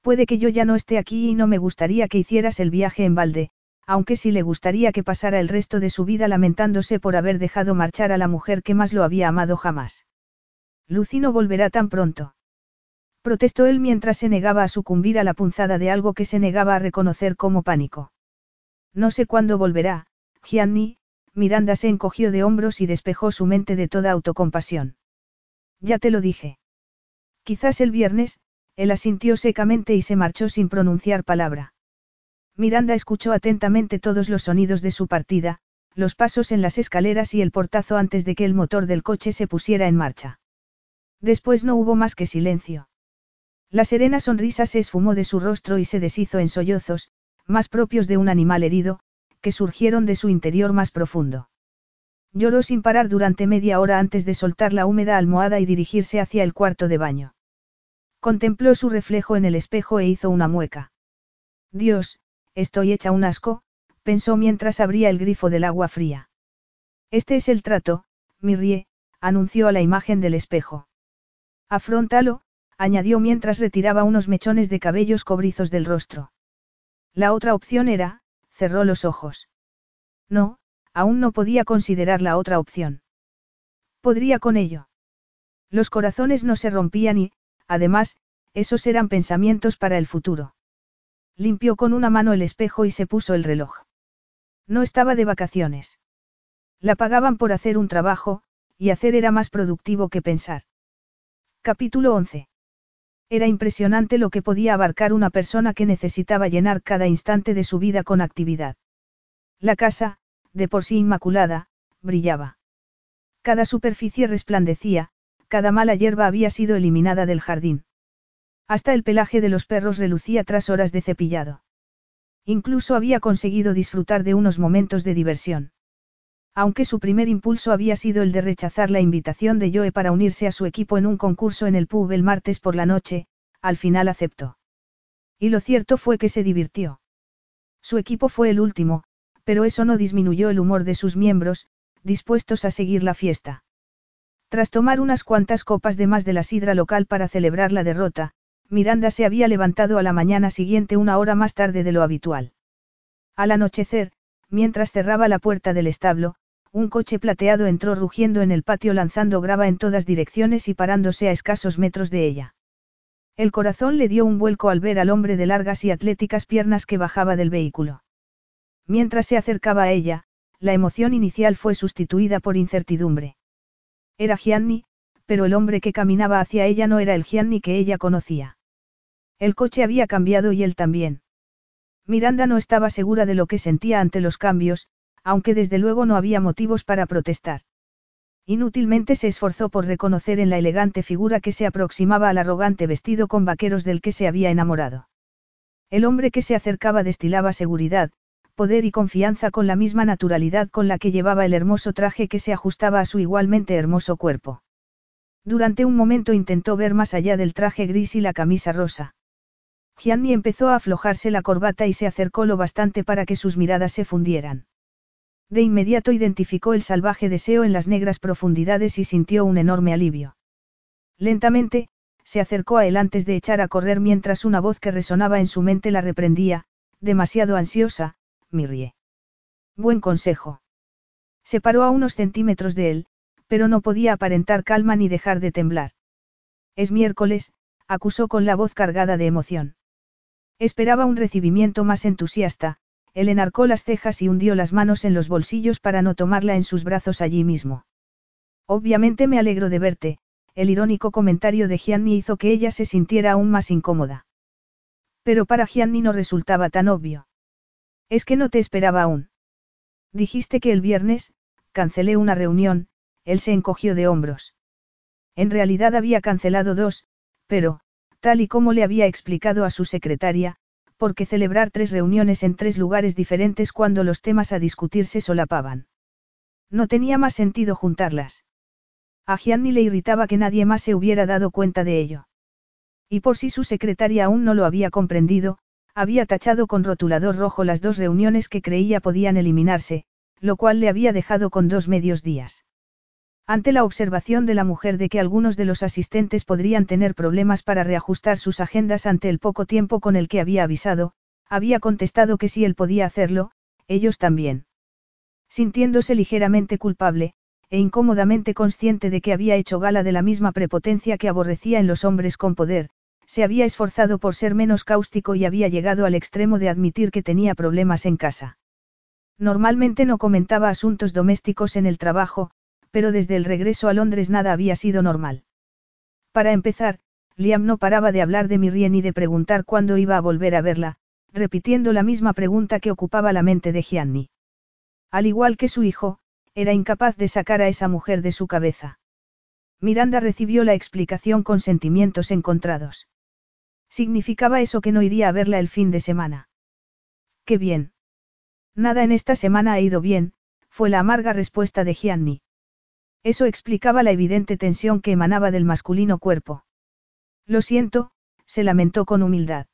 S1: Puede que yo ya no esté aquí y no me gustaría que hicieras el viaje en balde, aunque sí le gustaría que pasara el resto de su vida lamentándose por haber dejado marchar a la mujer que más lo había amado jamás. Lucy no volverá tan pronto. Protestó él mientras se negaba a sucumbir a la punzada de algo que se negaba a reconocer como pánico. No sé cuándo volverá, Gianni, Miranda se encogió de hombros y despejó su mente de toda autocompasión. Ya te lo dije. Quizás el viernes, él asintió secamente y se marchó sin pronunciar palabra. Miranda escuchó atentamente todos los sonidos de su partida, los pasos en las escaleras y el portazo antes de que el motor del coche se pusiera en marcha. Después no hubo más que silencio. La serena sonrisa se esfumó de su rostro y se deshizo en sollozos, más propios de un animal herido, que surgieron de su interior más profundo. Lloró sin parar durante media hora antes de soltar la húmeda almohada y dirigirse hacia el cuarto de baño. Contempló su reflejo en el espejo e hizo una mueca. Dios, estoy hecha un asco, pensó mientras abría el grifo del agua fría. Este es el trato, Mirrie, anunció a la imagen del espejo. Afróntalo, añadió mientras retiraba unos mechones de cabellos cobrizos del rostro. La otra opción era, cerró los ojos. No, aún no podía considerar la otra opción. Podría con ello. Los corazones no se rompían y, además, esos eran pensamientos para el futuro. Limpió con una mano el espejo y se puso el reloj. No estaba de vacaciones. La pagaban por hacer un trabajo, y hacer era más productivo que pensar. Capítulo 11. Era impresionante lo que podía abarcar una persona que necesitaba llenar cada instante de su vida con actividad. La casa, de por sí inmaculada, brillaba. Cada superficie resplandecía, cada mala hierba había sido eliminada del jardín. Hasta el pelaje de los perros relucía tras horas de cepillado. Incluso había conseguido disfrutar de unos momentos de diversión. Aunque su primer impulso había sido el de rechazar la invitación de Joe para unirse a su equipo en un concurso en el pub el martes por la noche, al final aceptó. Y lo cierto fue que se divirtió. Su equipo fue el último, pero eso no disminuyó el humor de sus miembros, dispuestos a seguir la fiesta. Tras tomar unas cuantas copas de más de la sidra local para celebrar la derrota, Miranda se había levantado a la mañana siguiente una hora más tarde de lo habitual. Al anochecer, mientras cerraba la puerta del establo, un coche plateado entró rugiendo en el patio lanzando grava en todas direcciones y parándose a escasos metros de ella. El corazón le dio un vuelco al ver al hombre de largas y atléticas piernas que bajaba del vehículo. Mientras se acercaba a ella, la emoción inicial fue sustituida por incertidumbre. Era Gianni, pero el hombre que caminaba hacia ella no era el Gianni que ella conocía. El coche había cambiado y él también. Miranda no estaba segura de lo que sentía ante los cambios, aunque desde luego no había motivos para protestar. Inútilmente se esforzó por reconocer en la elegante figura que se aproximaba al arrogante vestido con vaqueros del que se había enamorado. El hombre que se acercaba destilaba seguridad, poder y confianza con la misma naturalidad con la que llevaba el hermoso traje que se ajustaba a su igualmente hermoso cuerpo. Durante un momento intentó ver más allá del traje gris y la camisa rosa. Gianni empezó a aflojarse la corbata y se acercó lo bastante para que sus miradas se fundieran. De inmediato identificó el salvaje deseo en las negras profundidades y sintió un enorme alivio. Lentamente, se acercó a él antes de echar a correr mientras una voz que resonaba en su mente la reprendía, demasiado ansiosa, Mirrie. Buen consejo. Se paró a unos centímetros de él, pero no podía aparentar calma ni dejar de temblar. Es miércoles, acusó con la voz cargada de emoción. Esperaba un recibimiento más entusiasta, él enarcó las cejas y hundió las manos en los bolsillos para no tomarla en sus brazos allí mismo. Obviamente me alegro de verte, el irónico comentario de Gianni hizo que ella se sintiera aún más incómoda. Pero para Gianni no resultaba tan obvio. Es que no te esperaba aún. Dijiste que el viernes, cancelé una reunión, él se encogió de hombros. En realidad había cancelado dos, pero, tal y como le había explicado a su secretaria, porque celebrar tres reuniones en tres lugares diferentes cuando los temas a discutir se solapaban. No tenía más sentido juntarlas. A Gianni le irritaba que nadie más se hubiera dado cuenta de ello. Y por si su secretaria aún no lo había comprendido, había tachado con rotulador rojo las dos reuniones que creía podían eliminarse, lo cual le había dejado con dos medios días. Ante la observación de la mujer de que algunos de los asistentes podrían tener problemas para reajustar sus agendas ante el poco tiempo con el que había avisado, había contestado que si él podía hacerlo, ellos también. Sintiéndose ligeramente culpable, e incómodamente consciente de que había hecho gala de la misma prepotencia que aborrecía en los hombres con poder, se había esforzado por ser menos cáustico y había llegado al extremo de admitir que tenía problemas en casa. Normalmente no comentaba asuntos domésticos en el trabajo, pero desde el regreso a Londres nada había sido normal. Para empezar, Liam no paraba de hablar de Mirrien ni de preguntar cuándo iba a volver a verla, repitiendo la misma pregunta que ocupaba la mente de Gianni. Al igual que su hijo, era incapaz de sacar a esa mujer de su cabeza. Miranda recibió la explicación con sentimientos encontrados. Significaba eso que no iría a verla el fin de semana. Qué bien. Nada en esta semana ha ido bien, fue la amarga respuesta de Gianni. Eso explicaba la evidente tensión que emanaba del masculino cuerpo. Lo siento, se lamentó con humildad.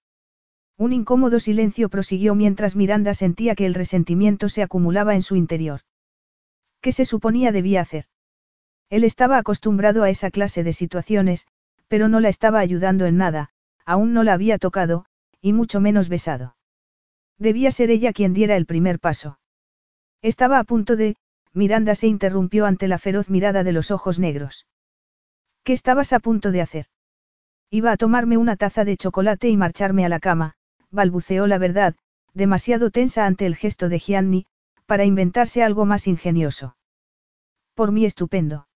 S1: Un incómodo silencio prosiguió mientras Miranda sentía que el resentimiento se acumulaba en su interior. ¿Qué se suponía debía hacer? Él estaba acostumbrado a esa clase de situaciones, pero no la estaba ayudando en nada, aún no la había tocado, y mucho menos besado. Debía ser ella quien diera el primer paso. Estaba a punto de, Miranda se interrumpió ante la feroz mirada de los ojos negros. ¿Qué estabas a punto de hacer? Iba a tomarme una taza de chocolate y marcharme a la cama, balbuceó la verdad, demasiado tensa ante el gesto de Gianni, para inventarse algo más ingenioso. Por mí estupendo.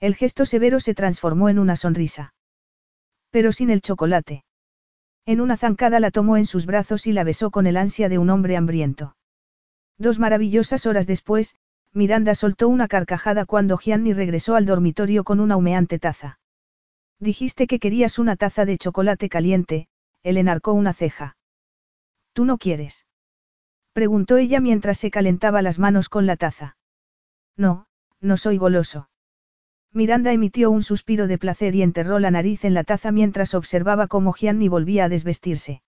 S1: El gesto severo se transformó en una sonrisa. Pero sin el chocolate. En una zancada la tomó en sus brazos y la besó con el ansia de un hombre hambriento. Dos maravillosas horas después, Miranda soltó una carcajada cuando Gianni regresó al dormitorio con una humeante taza. Dijiste que querías una taza de chocolate caliente, él enarcó una ceja. ¿Tú no quieres? Preguntó ella mientras se calentaba las manos con la taza. No, no soy goloso. Miranda emitió un suspiro de placer y enterró la nariz en la taza mientras observaba cómo Gianni volvía a desvestirse.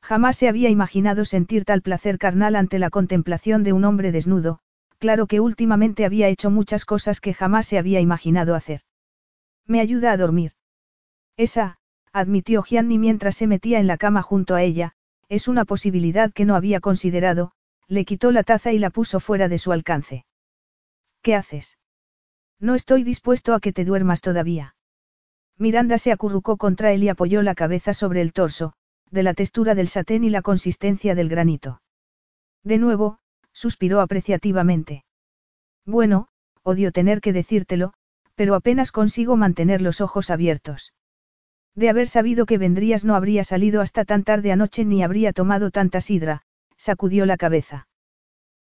S1: Jamás se había imaginado sentir tal placer carnal ante la contemplación de un hombre desnudo, claro que últimamente había hecho muchas cosas que jamás se había imaginado hacer. Me ayuda a dormir. Esa, admitió Gianni mientras se metía en la cama junto a ella, es una posibilidad que no había considerado, le quitó la taza y la puso fuera de su alcance. ¿Qué haces? No estoy dispuesto a que te duermas todavía. Miranda se acurrucó contra él y apoyó la cabeza sobre el torso, de la textura del satén y la consistencia del granito. De nuevo, suspiró apreciativamente. Bueno, odio tener que decírtelo, pero apenas consigo mantener los ojos abiertos. De haber sabido que vendrías no habría salido hasta tan tarde anoche ni habría tomado tanta sidra, sacudió la cabeza.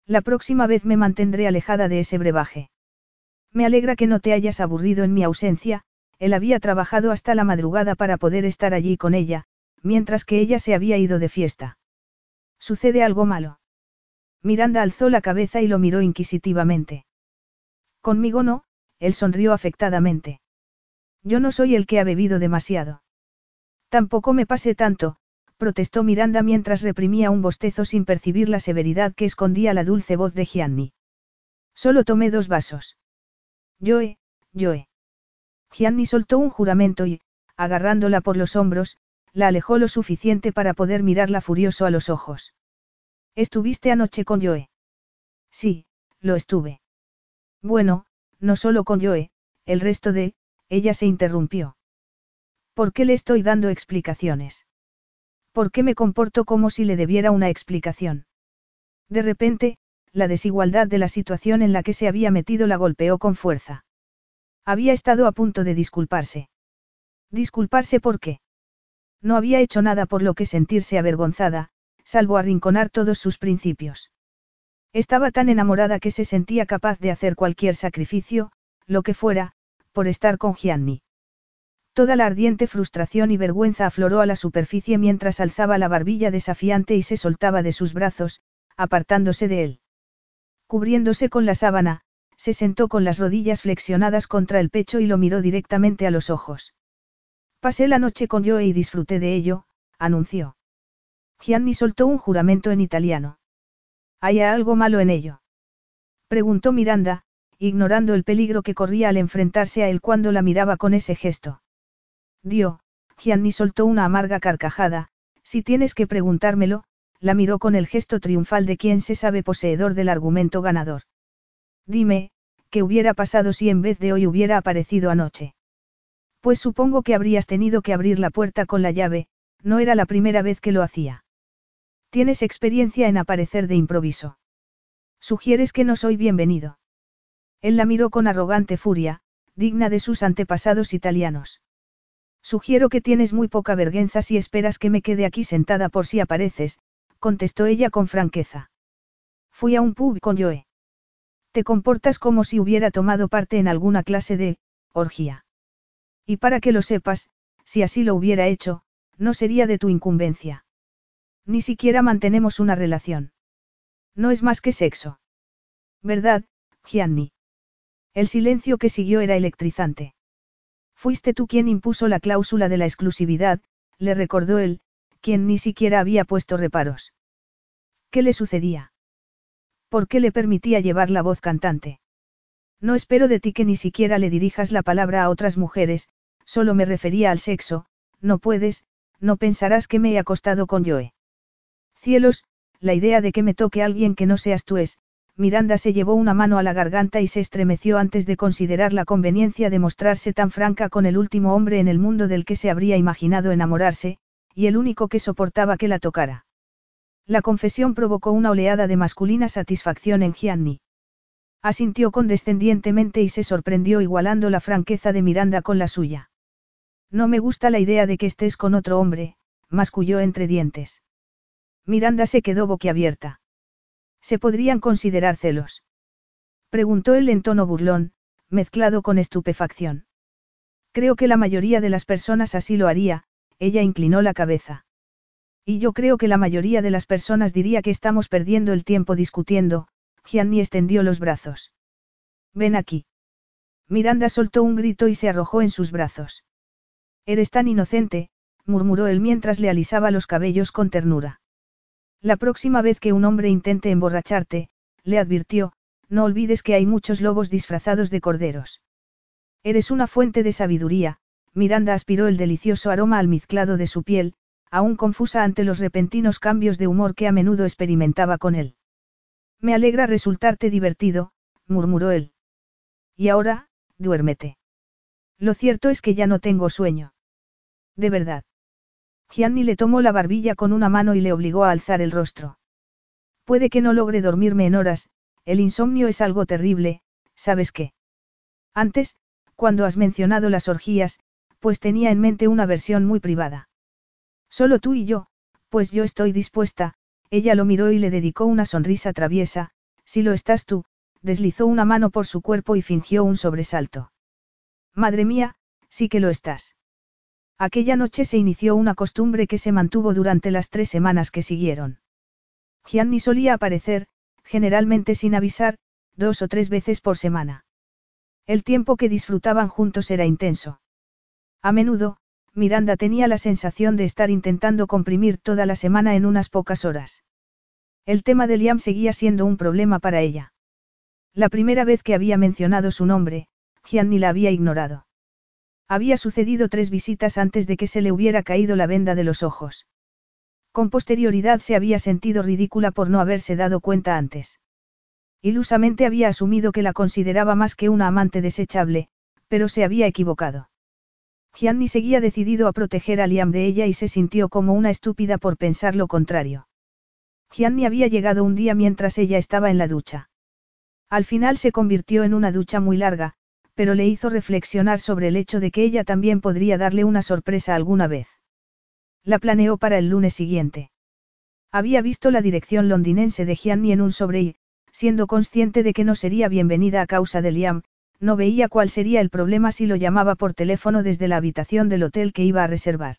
S1: La próxima vez me mantendré alejada de ese brebaje. Me alegra que no te hayas aburrido en mi ausencia, él había trabajado hasta la madrugada para poder estar allí con ella, mientras que ella se había ido de fiesta. ¿Sucede algo malo? Miranda alzó la cabeza y lo miró inquisitivamente. Conmigo no, él sonrió afectadamente. Yo no soy el que ha bebido demasiado. Tampoco me pase tanto, protestó Miranda mientras reprimía un bostezo sin percibir la severidad que escondía la dulce voz de Gianni. Solo tomé dos vasos. Yoe, Yoe. Gianni soltó un juramento y, agarrándola por los hombros, la alejó lo suficiente para poder mirarla furioso a los ojos. ¿Estuviste anoche con Joe? Sí, lo estuve. Bueno, no solo con Joe, el resto de, ella se interrumpió. ¿Por qué le estoy dando explicaciones? ¿Por qué me comporto como si le debiera una explicación? De repente, la desigualdad de la situación en la que se había metido la golpeó con fuerza. Había estado a punto de disculparse. ¿Disculparse por qué? No había hecho nada por lo que sentirse avergonzada, salvo arrinconar todos sus principios. Estaba tan enamorada que se sentía capaz de hacer cualquier sacrificio, lo que fuera, por estar con Gianni. Toda la ardiente frustración y vergüenza afloró a la superficie mientras alzaba la barbilla desafiante y se soltaba de sus brazos, apartándose de él. Cubriéndose con la sábana, se sentó con las rodillas flexionadas contra el pecho y lo miró directamente a los ojos. Pasé la noche con Joe y disfruté de ello, anunció. Gianni soltó un juramento en italiano. ¿Hay algo malo en ello? Preguntó Miranda, ignorando el peligro que corría al enfrentarse a él cuando la miraba con ese gesto. Dio, Gianni soltó una amarga carcajada, si tienes que preguntármelo, la miró con el gesto triunfal de quien se sabe poseedor del argumento ganador. Dime, ¿qué hubiera pasado si en vez de hoy hubiera aparecido anoche? Pues supongo que habrías tenido que abrir la puerta con la llave, no era la primera vez que lo hacía. Tienes experiencia en aparecer de improviso. Sugieres que no soy bienvenido. Él la miró con arrogante furia, digna de sus antepasados italianos. Sugiero que tienes muy poca vergüenza si esperas que me quede aquí sentada por si apareces, contestó ella con franqueza. Fui a un pub con Joe. Te comportas como si hubiera tomado parte en alguna clase de, orgía. Y para que lo sepas, si así lo hubiera hecho, no sería de tu incumbencia. Ni siquiera mantenemos una relación. No es más que sexo. ¿Verdad, Gianni? El silencio que siguió era electrizante. Fuiste tú quien impuso la cláusula de la exclusividad, le recordó él, quien ni siquiera había puesto reparos. ¿Qué le sucedía? ¿Por qué le permitía llevar la voz cantante? No espero de ti que ni siquiera le dirijas la palabra a otras mujeres, solo me refería al sexo, no puedes, no pensarás que me he acostado con Joe. Cielos, la idea de que me toque alguien que no seas tú es, Miranda se llevó una mano a la garganta y se estremeció antes de considerar la conveniencia de mostrarse tan franca con el último hombre en el mundo del que se habría imaginado enamorarse, y el único que soportaba que la tocara. La confesión provocó una oleada de masculina satisfacción en Gianni. Asintió condescendientemente y se sorprendió igualando la franqueza de Miranda con la suya. No me gusta la idea de que estés con otro hombre, masculló entre dientes. Miranda se quedó boquiabierta. ¿Se podrían considerar celos? Preguntó él en tono burlón, mezclado con estupefacción. Creo que la mayoría de las personas así lo haría, ella inclinó la cabeza. Y yo creo que la mayoría de las personas diría que estamos perdiendo el tiempo discutiendo, Gianni extendió los brazos. Ven aquí. Miranda soltó un grito y se arrojó en sus brazos. Eres tan inocente, murmuró él mientras le alisaba los cabellos con ternura. La próxima vez que un hombre intente emborracharte, le advirtió, no olvides que hay muchos lobos disfrazados de corderos. Eres una fuente de sabiduría, Miranda aspiró el delicioso aroma almizclado de su piel, aún confusa ante los repentinos cambios de humor que a menudo experimentaba con él. Me alegra resultarte divertido, murmuró él. Y ahora, duérmete. Lo cierto es que ya no tengo sueño. De verdad. Gianni le tomó la barbilla con una mano y le obligó a alzar el rostro. Puede que no logre dormirme en horas, el insomnio es algo terrible, ¿sabes qué? Antes, cuando has mencionado las orgías, pues tenía en mente una versión muy privada. Solo tú y yo, pues yo estoy dispuesta, ella lo miró y le dedicó una sonrisa traviesa, si lo estás tú, deslizó una mano por su cuerpo y fingió un sobresalto. Madre mía, sí que lo estás. Aquella noche se inició una costumbre que se mantuvo durante las tres semanas que siguieron. Gianni solía aparecer, generalmente sin avisar, dos o tres veces por semana. El tiempo que disfrutaban juntos era intenso. A menudo, Miranda tenía la sensación de estar intentando comprimir toda la semana en unas pocas horas. El tema de Liam seguía siendo un problema para ella. La primera vez que había mencionado su nombre, Gianni la había ignorado. Había sucedido tres visitas antes de que se le hubiera caído la venda de los ojos. Con posterioridad se había sentido ridícula por no haberse dado cuenta antes. Ilusamente había asumido que la consideraba más que una amante desechable, pero se había equivocado. Gianni seguía decidido a proteger a Liam de ella y se sintió como una estúpida por pensar lo contrario. Gianni había llegado un día mientras ella estaba en la ducha. Al final se convirtió en una ducha muy larga, pero le hizo reflexionar sobre el hecho de que ella también podría darle una sorpresa alguna vez. La planeó para el lunes siguiente. Había visto la dirección londinense de Gianni en un sobre y, siendo consciente de que no sería bienvenida a causa de Liam, no veía cuál sería el problema si lo llamaba por teléfono desde la habitación del hotel que iba a reservar.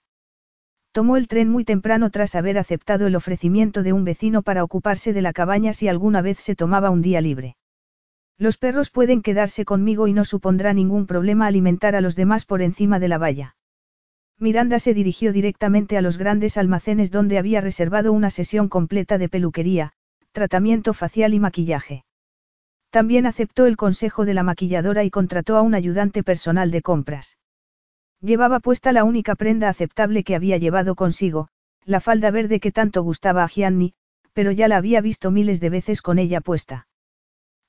S1: Tomó el tren muy temprano tras haber aceptado el ofrecimiento de un vecino para ocuparse de la cabaña si alguna vez se tomaba un día libre. Los perros pueden quedarse conmigo y no supondrá ningún problema alimentar a los demás por encima de la valla. Miranda se dirigió directamente a los grandes almacenes donde había reservado una sesión completa de peluquería, tratamiento facial y maquillaje. También aceptó el consejo de la maquilladora y contrató a un ayudante personal de compras. Llevaba puesta la única prenda aceptable que había llevado consigo, la falda verde que tanto gustaba a Gianni, pero ya la había visto miles de veces con ella puesta.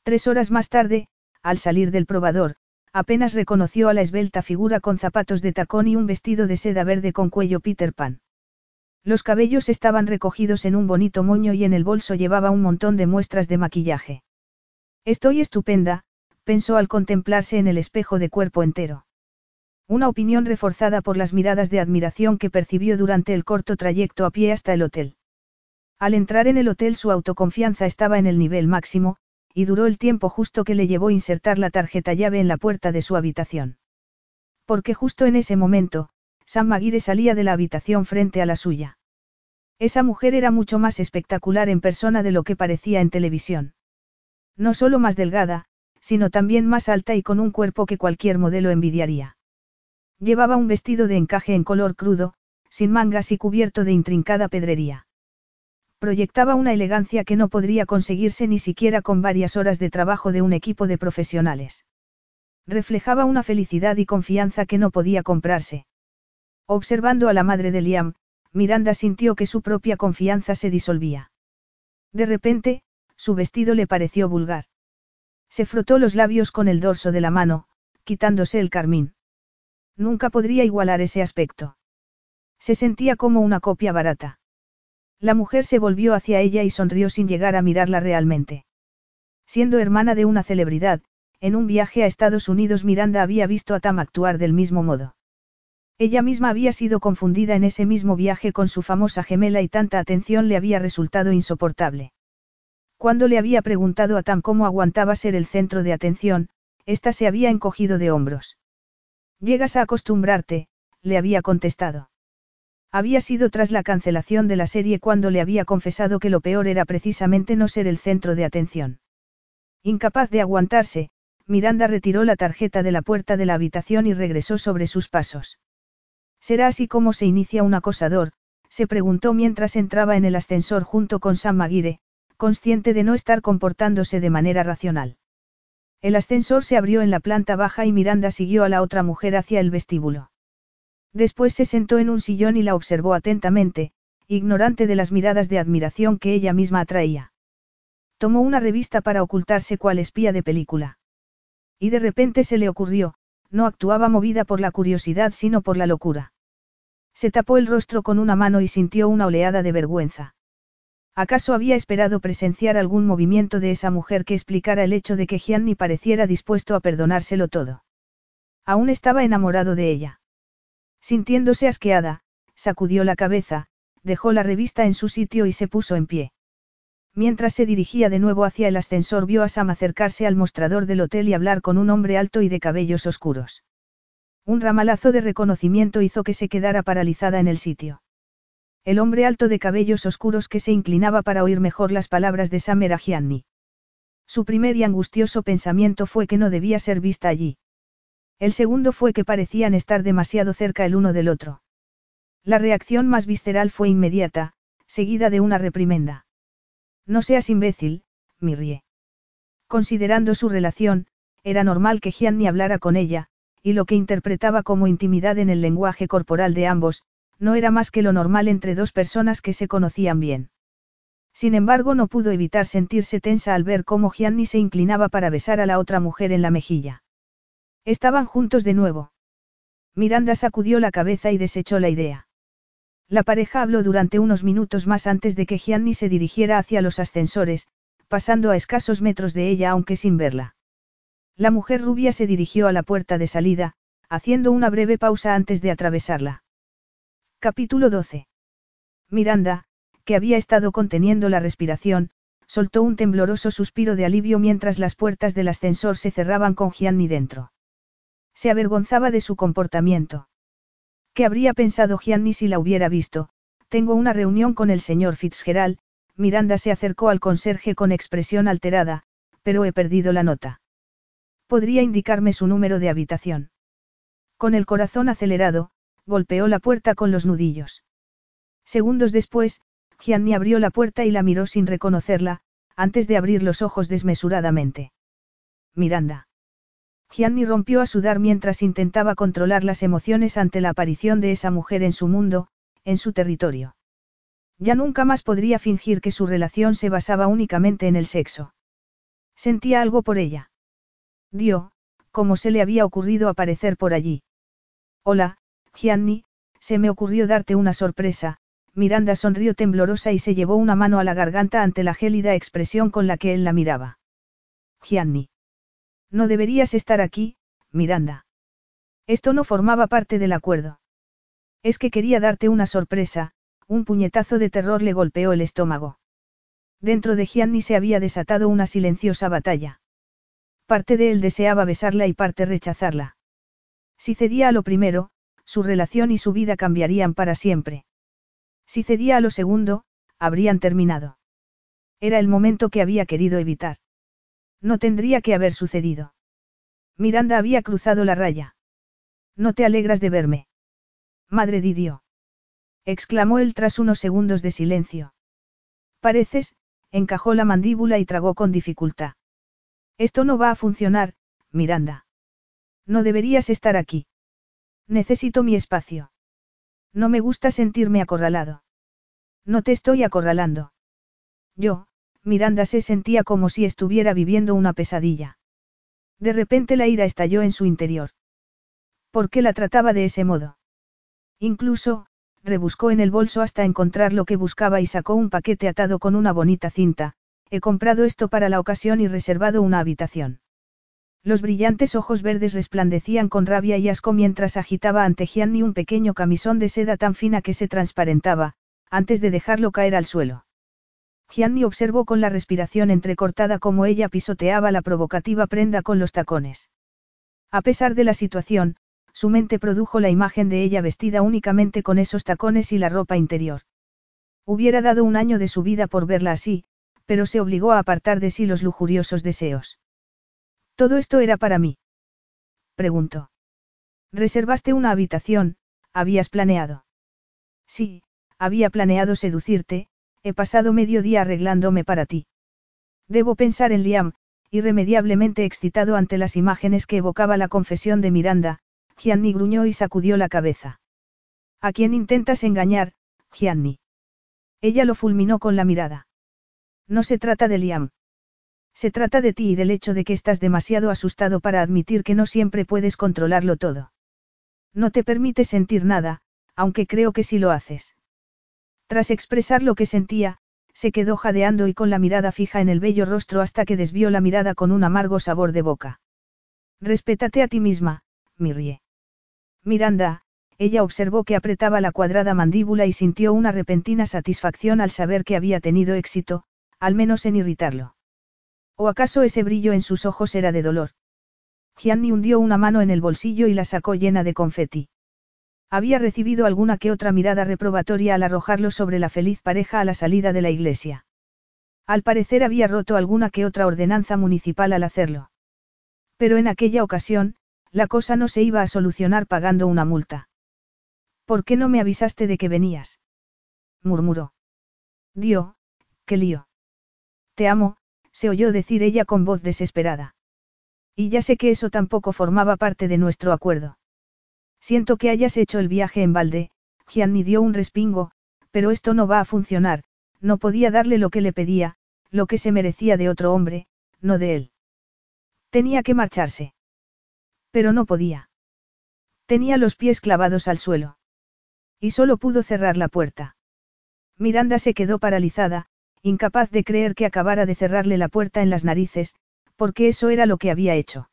S1: Tres horas más tarde, al salir del probador, apenas reconoció a la esbelta figura con zapatos de tacón y un vestido de seda verde con cuello Peter Pan. Los cabellos estaban recogidos en un bonito moño y en el bolso llevaba un montón de muestras de maquillaje. Estoy estupenda, pensó al contemplarse en el espejo de cuerpo entero. Una opinión reforzada por las miradas de admiración que percibió durante el corto trayecto a pie hasta el hotel. Al entrar en el hotel su autoconfianza estaba en el nivel máximo, y duró el tiempo justo que le llevó insertar la tarjeta llave en la puerta de su habitación. Porque justo en ese momento, Sam Maguire salía de la habitación frente a la suya. Esa mujer era mucho más espectacular en persona de lo que parecía en televisión. No solo más delgada, sino también más alta y con un cuerpo que cualquier modelo envidiaría. Llevaba un vestido de encaje en color crudo, sin mangas y cubierto de intrincada pedrería. Proyectaba una elegancia que no podría conseguirse ni siquiera con varias horas de trabajo de un equipo de profesionales. Reflejaba una felicidad y confianza que no podía comprarse. Observando a la madre de Liam, Miranda sintió que su propia confianza se disolvía. De repente, su vestido le pareció vulgar. Se frotó los labios con el dorso de la mano, quitándose el carmín. Nunca podría igualar ese aspecto. Se sentía como una copia barata. La mujer se volvió hacia ella y sonrió sin llegar a mirarla realmente. Siendo hermana de una celebridad, en un viaje a Estados Unidos Miranda había visto a Tam actuar del mismo modo. Ella misma había sido confundida en ese mismo viaje con su famosa gemela y tanta atención le había resultado insoportable. Cuando le había preguntado a Tam cómo aguantaba ser el centro de atención, ésta se había encogido de hombros. Llegas a acostumbrarte, le había contestado. Había sido tras la cancelación de la serie cuando le había confesado que lo peor era precisamente no ser el centro de atención. Incapaz de aguantarse, Miranda retiró la tarjeta de la puerta de la habitación y regresó sobre sus pasos. ¿Será así como se inicia un acosador? se preguntó mientras entraba en el ascensor junto con Sam Maguire, consciente de no estar comportándose de manera racional. El ascensor se abrió en la planta baja y Miranda siguió a la otra mujer hacia el vestíbulo. Después se sentó en un sillón y la observó atentamente, ignorante de las miradas de admiración que ella misma atraía. Tomó una revista para ocultarse cual espía de película. Y de repente se le ocurrió, no actuaba movida por la curiosidad sino por la locura. Se tapó el rostro con una mano y sintió una oleada de vergüenza. ¿Acaso había esperado presenciar algún movimiento de esa mujer que explicara el hecho de que Gianni pareciera dispuesto a perdonárselo todo? Aún estaba enamorado de ella. Sintiéndose asqueada, sacudió la cabeza, dejó la revista en su sitio y se puso en pie. Mientras se dirigía de nuevo hacia el ascensor vio a Sam acercarse al mostrador del hotel y hablar con un hombre alto y de cabellos oscuros. Un ramalazo de reconocimiento hizo que se quedara paralizada en el sitio. El hombre alto de cabellos oscuros que se inclinaba para oír mejor las palabras de Sam era Gianni. Su primer y angustioso pensamiento fue que no debía ser vista allí. El segundo fue que parecían estar demasiado cerca el uno del otro. La reacción más visceral fue inmediata, seguida de una reprimenda. No seas imbécil, Mirrie. Considerando su relación, era normal que Gianni hablara con ella, y lo que interpretaba como intimidad en el lenguaje corporal de ambos, no era más que lo normal entre dos personas que se conocían bien. Sin embargo, no pudo evitar sentirse tensa al ver cómo Gianni se inclinaba para besar a la otra mujer en la mejilla. Estaban juntos de nuevo. Miranda sacudió la cabeza y desechó la idea. La pareja habló durante unos minutos más antes de que Gianni se dirigiera hacia los ascensores, pasando a escasos metros de ella aunque sin verla. La mujer rubia se dirigió a la puerta de salida, haciendo una breve pausa antes de atravesarla. Capítulo 12. Miranda, que había estado conteniendo la respiración, soltó un tembloroso suspiro de alivio mientras las puertas del ascensor se cerraban con Gianni dentro. Se avergonzaba de su comportamiento. ¿Qué habría pensado Gianni si la hubiera visto? Tengo una reunión con el señor Fitzgerald, Miranda se acercó al conserje con expresión alterada, pero he perdido la nota. ¿Podría indicarme su número de habitación? Con el corazón acelerado, golpeó la puerta con los nudillos. Segundos después, Gianni abrió la puerta y la miró sin reconocerla, antes de abrir los ojos desmesuradamente. Miranda. Gianni rompió a sudar mientras intentaba controlar las emociones ante la aparición de esa mujer en su mundo, en su territorio. Ya nunca más podría fingir que su relación se basaba únicamente en el sexo. Sentía algo por ella. Dio, como se le había ocurrido aparecer por allí. Hola, Gianni, se me ocurrió darte una sorpresa. Miranda sonrió temblorosa y se llevó una mano a la garganta ante la gélida expresión con la que él la miraba. Gianni. No deberías estar aquí, Miranda. Esto no formaba parte del acuerdo. Es que quería darte una sorpresa, un puñetazo de terror le golpeó el estómago. Dentro de Gianni se había desatado una silenciosa batalla. Parte de él deseaba besarla y parte rechazarla. Si cedía a lo primero, su relación y su vida cambiarían para siempre. Si cedía a lo segundo, habrían terminado. Era el momento que había querido evitar. No tendría que haber sucedido. Miranda había cruzado la raya. No te alegras de verme. Madre Didio. exclamó él tras unos segundos de silencio. Pareces, encajó la mandíbula y tragó con dificultad. Esto no va a funcionar, Miranda. No deberías estar aquí. Necesito mi espacio. No me gusta sentirme acorralado. No te estoy acorralando. Yo, Miranda se sentía como si estuviera viviendo una pesadilla. De repente la ira estalló en su interior. ¿Por qué la trataba de ese modo? Incluso, rebuscó en el bolso hasta encontrar lo que buscaba y sacó un paquete atado con una bonita cinta, he comprado esto para la ocasión y reservado una habitación. Los brillantes ojos verdes resplandecían con rabia y asco mientras agitaba ante Gianni un pequeño camisón de seda tan fina que se transparentaba, antes de dejarlo caer al suelo. Gianni observó con la respiración entrecortada cómo ella pisoteaba la provocativa prenda con los tacones. A pesar de la situación, su mente produjo la imagen de ella vestida únicamente con esos tacones y la ropa interior. Hubiera dado un año de su vida por verla así, pero se obligó a apartar de sí los lujuriosos deseos. ¿Todo esto era para mí? Preguntó. ¿Reservaste una habitación? ¿Habías planeado? Sí, había planeado seducirte, he pasado medio día arreglándome para ti. Debo pensar en Liam, irremediablemente excitado ante las imágenes que evocaba la confesión de Miranda, Gianni gruñó y sacudió la cabeza. ¿A quién intentas engañar, Gianni? Ella lo fulminó con la mirada. No se trata de Liam. Se trata de ti y del hecho de que estás demasiado asustado para admitir que no siempre puedes controlarlo todo. No te permites sentir nada, aunque creo que sí lo haces. Tras expresar lo que sentía, se quedó jadeando y con la mirada fija en el bello rostro hasta que desvió la mirada con un amargo sabor de boca. Respétate a ti misma, Mirrie. Miranda, ella observó que apretaba la cuadrada mandíbula y sintió una repentina satisfacción al saber que había tenido éxito, al menos en irritarlo. ¿O acaso ese brillo en sus ojos era de dolor? Gianni hundió una mano en el bolsillo y la sacó llena de confeti. Había recibido alguna que otra mirada reprobatoria al arrojarlo sobre la feliz pareja a la salida de la iglesia. Al parecer había roto alguna que otra ordenanza municipal al hacerlo. Pero en aquella ocasión, la cosa no se iba a solucionar pagando una multa. ¿Por qué no me avisaste de que venías? murmuró. Dio, qué lío. Te amo, se oyó decir ella con voz desesperada. Y ya sé que eso tampoco formaba parte de nuestro acuerdo. Siento que hayas hecho el viaje en balde, Gianni dio un respingo, pero esto no va a funcionar, no podía darle lo que le pedía, lo que se merecía de otro hombre, no de él. Tenía que marcharse. Pero no podía. Tenía los pies clavados al suelo. Y solo pudo cerrar la puerta. Miranda se quedó paralizada, incapaz de creer que acabara de cerrarle la puerta en las narices, porque eso era lo que había hecho.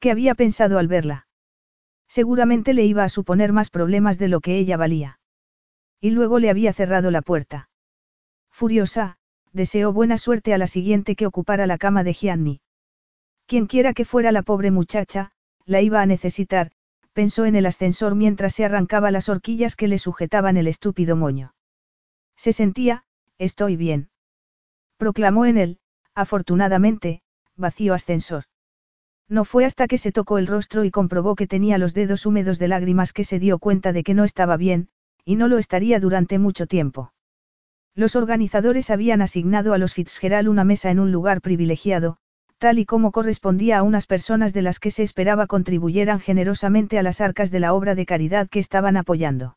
S1: ¿Qué había pensado al verla? Seguramente le iba a suponer más problemas de lo que ella valía. Y luego le había cerrado la puerta. Furiosa, deseó buena suerte a la siguiente que ocupara la cama de Gianni. Quienquiera que fuera la pobre muchacha, la iba a necesitar, pensó en el ascensor mientras se arrancaba las horquillas que le sujetaban el estúpido moño. Se sentía, estoy bien. Proclamó en él, afortunadamente, vacío ascensor. No fue hasta que se tocó el rostro y comprobó que tenía los dedos húmedos de lágrimas que se dio cuenta de que no estaba bien, y no lo estaría durante mucho tiempo. Los organizadores habían asignado a los Fitzgerald una mesa en un lugar privilegiado, tal y como correspondía a unas personas de las que se esperaba contribuyeran generosamente a las arcas de la obra de caridad que estaban apoyando.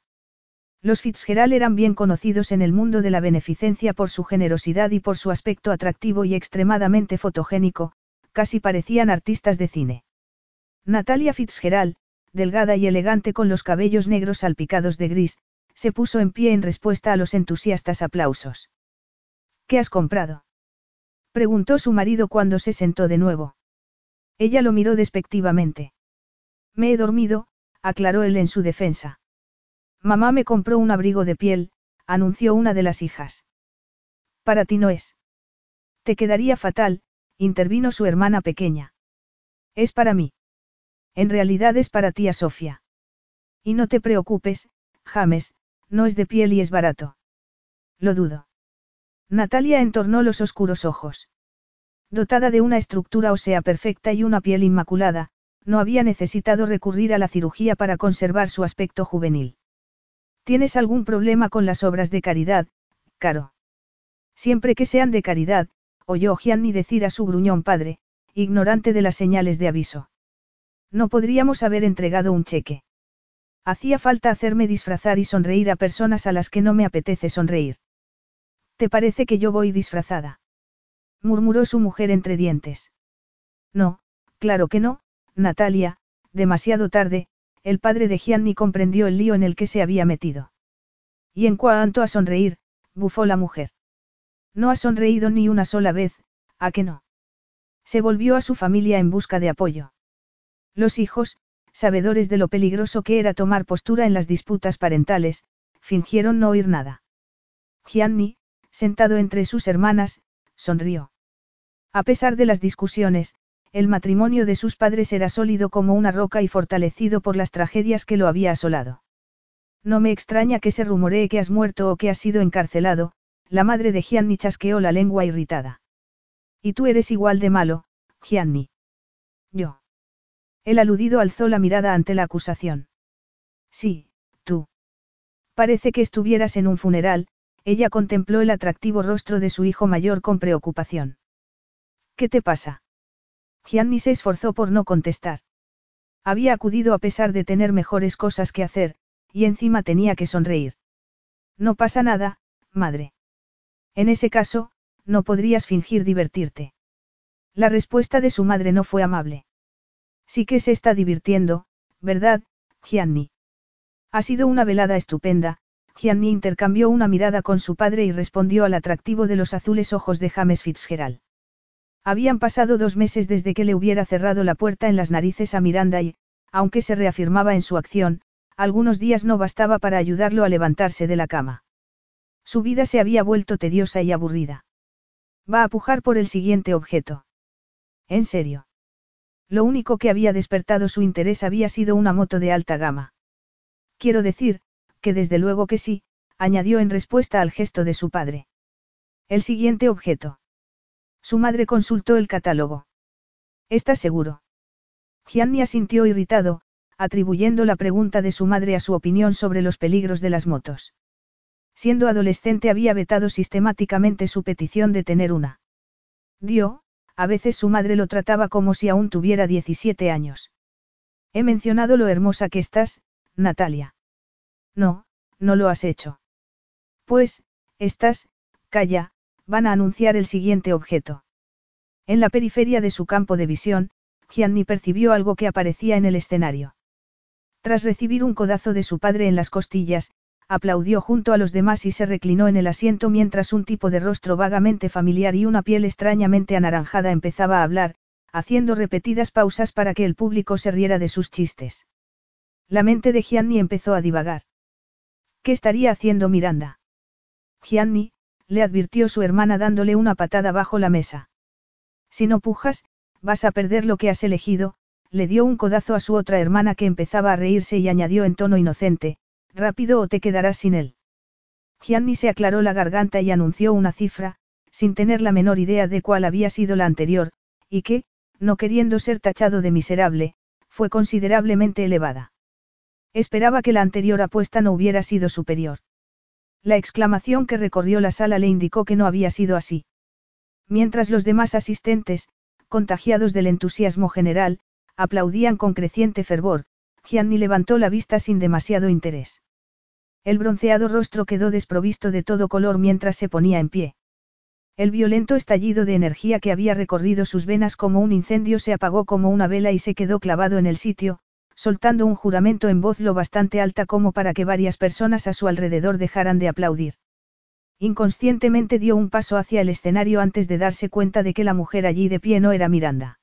S1: Los Fitzgerald eran bien conocidos en el mundo de la beneficencia por su generosidad y por su aspecto atractivo y extremadamente fotogénico, casi parecían artistas de cine. Natalia Fitzgerald, delgada y elegante con los cabellos negros salpicados de gris, se puso en pie en respuesta a los entusiastas aplausos. ¿Qué has comprado? preguntó su marido cuando se sentó de nuevo. Ella lo miró despectivamente. Me he dormido, aclaró él en su defensa. Mamá me compró un abrigo de piel, anunció una de las hijas. Para ti no es. Te quedaría fatal, intervino su hermana pequeña. Es para mí. En realidad es para tía Sofía. Y no te preocupes, James, no es de piel y es barato. Lo dudo. Natalia entornó los oscuros ojos. Dotada de una estructura ósea perfecta y una piel inmaculada, no había necesitado recurrir a la cirugía para conservar su aspecto juvenil. ¿Tienes algún problema con las obras de caridad, Caro? Siempre que sean de caridad, oyó Gianni decir a su gruñón padre, ignorante de las señales de aviso. No podríamos haber entregado un cheque. Hacía falta hacerme disfrazar y sonreír a personas a las que no me apetece sonreír. ¿Te parece que yo voy disfrazada? murmuró su mujer entre dientes. No, claro que no, Natalia, demasiado tarde, el padre de Gianni comprendió el lío en el que se había metido. Y en cuanto a sonreír, bufó la mujer. No ha sonreído ni una sola vez, ¿a que no? Se volvió a su familia en busca de apoyo. Los hijos, sabedores de lo peligroso que era tomar postura en las disputas parentales, fingieron no oír nada. Gianni, sentado entre sus hermanas, sonrió. A pesar de las discusiones, el matrimonio de sus padres era sólido como una roca y fortalecido por las tragedias que lo había asolado. No me extraña que se rumoree que has muerto o que has sido encarcelado, la madre de Gianni chasqueó la lengua irritada. Y tú eres igual de malo, Gianni. Yo. El aludido alzó la mirada ante la acusación. Sí, tú. Parece que estuvieras en un funeral, ella contempló el atractivo rostro de su hijo mayor con preocupación. ¿Qué te pasa? Gianni se esforzó por no contestar. Había acudido a pesar de tener mejores cosas que hacer, y encima tenía que sonreír. No pasa nada, madre. En ese caso, no podrías fingir divertirte. La respuesta de su madre no fue amable. Sí que se está divirtiendo, ¿verdad, Gianni? Ha sido una velada estupenda, Gianni intercambió una mirada con su padre y respondió al atractivo de los azules ojos de James Fitzgerald. Habían pasado dos meses desde que le hubiera cerrado la puerta en las narices a Miranda y, aunque se reafirmaba en su acción, algunos días no bastaba para ayudarlo a levantarse de la cama. Su vida se había vuelto tediosa y aburrida. Va a pujar por el siguiente objeto. En serio. Lo único que había despertado su interés había sido una moto de alta gama. Quiero decir, que desde luego que sí, añadió en respuesta al gesto de su padre. El siguiente objeto. Su madre consultó el catálogo. ¿Estás seguro? Gianni asintió irritado, atribuyendo la pregunta de su madre a su opinión sobre los peligros de las motos. Siendo adolescente había vetado sistemáticamente su petición de tener una. Dio, a veces su madre lo trataba como si aún tuviera 17 años. He mencionado lo hermosa que estás, Natalia. No, no lo has hecho. Pues, estás, calla, van a anunciar el siguiente objeto. En la periferia de su campo de visión, Gianni percibió algo que aparecía en el escenario. Tras recibir un codazo de su padre en las costillas, aplaudió junto a los demás y se reclinó en el asiento mientras un tipo de rostro vagamente familiar y una piel extrañamente anaranjada empezaba a hablar, haciendo repetidas pausas para que el público se riera de sus chistes. La mente de Gianni empezó a divagar. ¿Qué estaría haciendo Miranda? Gianni, le advirtió su hermana dándole una patada bajo la mesa. Si no pujas, vas a perder lo que has elegido, le dio un codazo a su otra hermana que empezaba a reírse y añadió en tono inocente, rápido o te quedarás sin él. Gianni se aclaró la garganta y anunció una cifra, sin tener la menor idea de cuál había sido la anterior, y que, no queriendo ser tachado de miserable, fue considerablemente elevada. Esperaba que la anterior apuesta no hubiera sido superior. La exclamación que recorrió la sala le indicó que no había sido así. Mientras los demás asistentes, contagiados del entusiasmo general, aplaudían con creciente fervor, Gianni levantó la vista sin demasiado interés. El bronceado rostro quedó desprovisto de todo color mientras se ponía en pie. El violento estallido de energía que había recorrido sus venas como un incendio se apagó como una vela y se quedó clavado en el sitio, soltando un juramento en voz lo bastante alta como para que varias personas a su alrededor dejaran de aplaudir. Inconscientemente dio un paso hacia el escenario antes de darse cuenta de que la mujer allí de pie no era Miranda.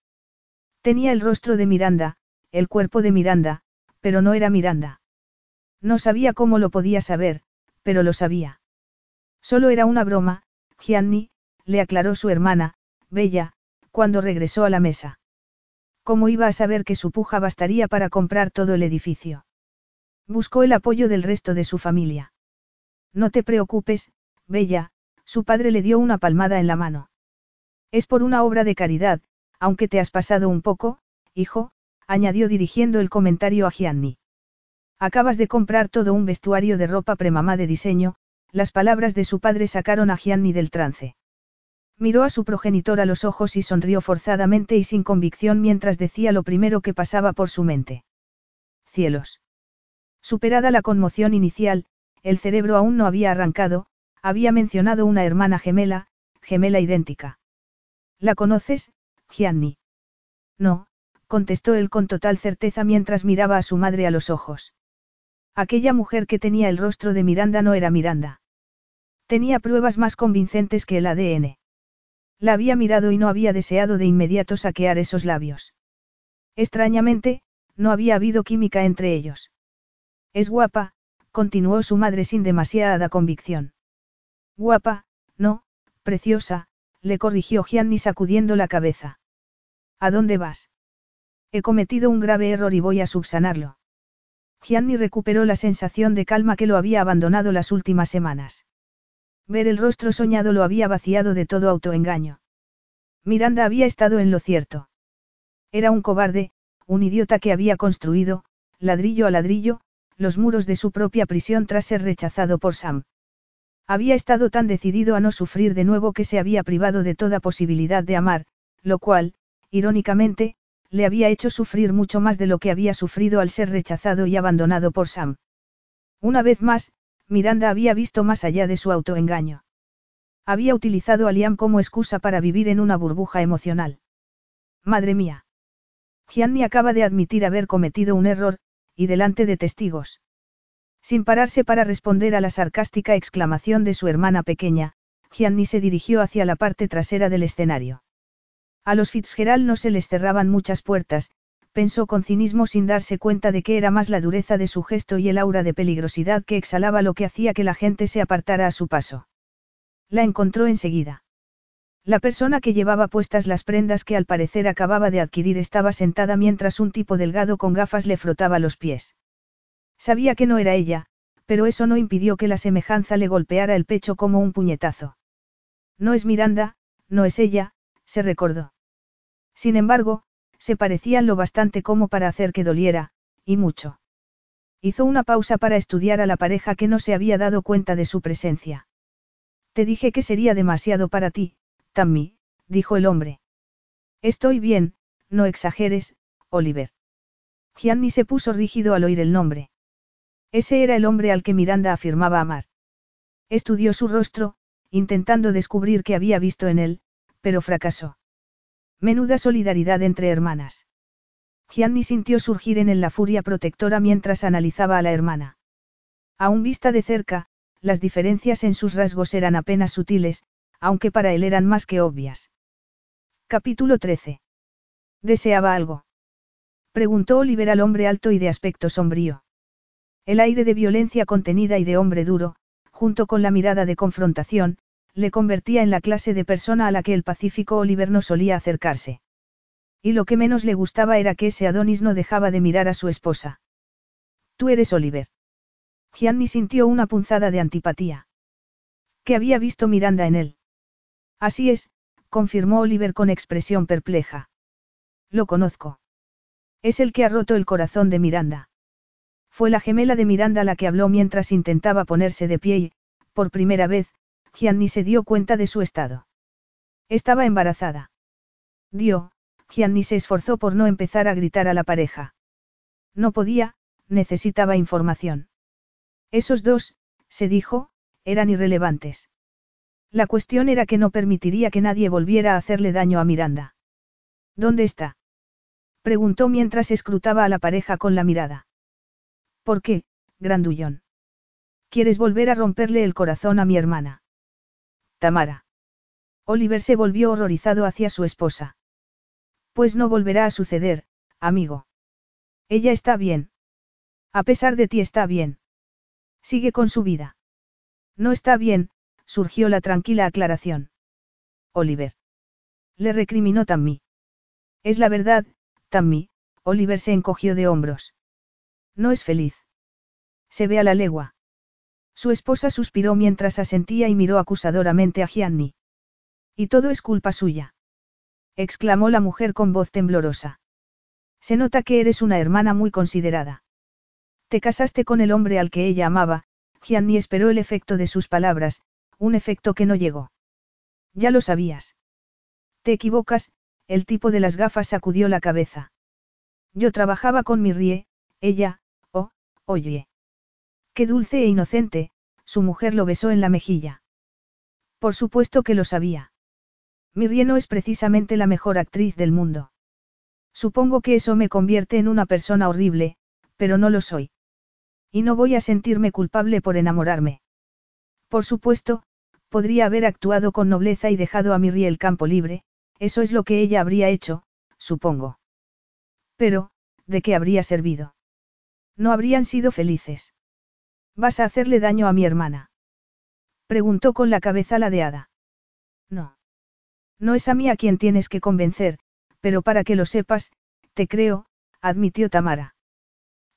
S1: Tenía el rostro de Miranda, el cuerpo de Miranda, pero no era Miranda. No sabía cómo lo podía saber, pero lo sabía. Solo era una broma, Gianni, le aclaró su hermana, Bella, cuando regresó a la mesa. ¿Cómo iba a saber que su puja bastaría para comprar todo el edificio? Buscó el apoyo del resto de su familia. No te preocupes, Bella, su padre le dio una palmada en la mano. Es por una obra de caridad, aunque te has pasado un poco, hijo, añadió dirigiendo el comentario a Gianni. Acabas de comprar todo un vestuario de ropa premamá de diseño, las palabras de su padre sacaron a Gianni del trance. Miró a su progenitor a los ojos y sonrió forzadamente y sin convicción mientras decía lo primero que pasaba por su mente. Cielos. Superada la conmoción inicial, el cerebro aún no había arrancado, había mencionado una hermana gemela, gemela idéntica. ¿La conoces, Gianni? No, contestó él con total certeza mientras miraba a su madre a los ojos. Aquella mujer que tenía el rostro de Miranda no era Miranda. Tenía pruebas más convincentes que el ADN. La había mirado y no había deseado de inmediato saquear esos labios. Extrañamente, no había habido química entre ellos. Es guapa, continuó su madre sin demasiada convicción. Guapa, no, preciosa, le corrigió Gianni sacudiendo la cabeza. ¿A dónde vas? He cometido un grave error y voy a subsanarlo. Gianni recuperó la sensación de calma que lo había abandonado las últimas semanas. Ver el rostro soñado lo había vaciado de todo autoengaño. Miranda había estado en lo cierto. Era un cobarde, un idiota que había construido, ladrillo a ladrillo, los muros de su propia prisión tras ser rechazado por Sam. Había estado tan decidido a no sufrir de nuevo que se había privado de toda posibilidad de amar, lo cual, irónicamente, le había hecho sufrir mucho más de lo que había sufrido al ser rechazado y abandonado por Sam. Una vez más, Miranda había visto más allá de su autoengaño. Había utilizado a Liam como excusa para vivir en una burbuja emocional. Madre mía. Gianni acaba de admitir haber cometido un error, y delante de testigos. Sin pararse para responder a la sarcástica exclamación de su hermana pequeña, Gianni se dirigió hacia la parte trasera del escenario. A los Fitzgerald no se les cerraban muchas puertas, pensó con cinismo sin darse cuenta de que era más la dureza de su gesto y el aura de peligrosidad que exhalaba lo que hacía que la gente se apartara a su paso. La encontró enseguida. La persona que llevaba puestas las prendas que al parecer acababa de adquirir estaba sentada mientras un tipo delgado con gafas le frotaba los pies. Sabía que no era ella, pero eso no impidió que la semejanza le golpeara el pecho como un puñetazo. No es Miranda, no es ella, se recordó. Sin embargo, se parecían lo bastante como para hacer que doliera, y mucho. Hizo una pausa para estudiar a la pareja que no se había dado cuenta de su presencia. Te dije que sería demasiado para ti, Tammy, dijo el hombre. Estoy bien, no exageres, Oliver. Gianni se puso rígido al oír el nombre. Ese era el hombre al que Miranda afirmaba amar. Estudió su rostro, intentando descubrir qué había visto en él, pero fracasó. Menuda solidaridad entre hermanas. Gianni sintió surgir en él la furia protectora mientras analizaba a la hermana. Aún vista de cerca, las diferencias en sus rasgos eran apenas sutiles, aunque para él eran más que obvias. Capítulo 13. ¿Deseaba algo? Preguntó Oliver al hombre alto y de aspecto sombrío. El aire de violencia contenida y de hombre duro, junto con la mirada de confrontación, le convertía en la clase de persona a la que el pacífico Oliver no solía acercarse. Y lo que menos le gustaba era que ese Adonis no dejaba de mirar a su esposa. Tú eres Oliver. Gianni sintió una punzada de antipatía. ¿Qué había visto Miranda en él? Así es, confirmó Oliver con expresión perpleja. Lo conozco. Es el que ha roto el corazón de Miranda. Fue la gemela de Miranda la que habló mientras intentaba ponerse de pie y, por primera vez, Gianni se dio cuenta de su estado. Estaba embarazada. Dio, Gianni se esforzó por no empezar a gritar a la pareja. No podía, necesitaba información. Esos dos, se dijo, eran irrelevantes. La cuestión era que no permitiría que nadie volviera a hacerle daño a Miranda. ¿Dónde está? preguntó mientras escrutaba a la pareja con la mirada. ¿Por qué, grandullón? ¿Quieres volver a romperle el corazón a mi hermana? Tamara. Oliver se volvió horrorizado hacia su esposa. Pues no volverá a suceder, amigo. Ella está bien. A pesar de ti está bien. Sigue con su vida. No está bien, surgió la tranquila aclaración. Oliver. Le recriminó Tammy. Es la verdad, Tammy, Oliver se encogió de hombros. No es feliz. Se ve a la legua. Su esposa suspiró mientras asentía y miró acusadoramente a Gianni. Y todo es culpa suya exclamó la mujer con voz temblorosa. Se nota que eres una hermana muy considerada. Te casaste con el hombre al que ella amaba, Gianni esperó el efecto de sus palabras, un efecto que no llegó. Ya lo sabías. Te equivocas, el tipo de las gafas sacudió la cabeza. Yo trabajaba con mi rie, ella, oh, oye. Qué dulce e inocente, su mujer lo besó en la mejilla. Por supuesto que lo sabía. Mirrie no es precisamente la mejor actriz del mundo. Supongo que eso me convierte en una persona horrible, pero no lo soy. Y no voy a sentirme culpable por enamorarme. Por supuesto, podría haber actuado con nobleza y dejado a Mirrie el campo libre, eso es lo que ella habría hecho, supongo. Pero, ¿de qué habría servido? No habrían sido felices. ¿Vas a hacerle daño a mi hermana? Preguntó con la cabeza ladeada. No. No es a mí a quien tienes que convencer, pero para que lo sepas, te creo, admitió Tamara.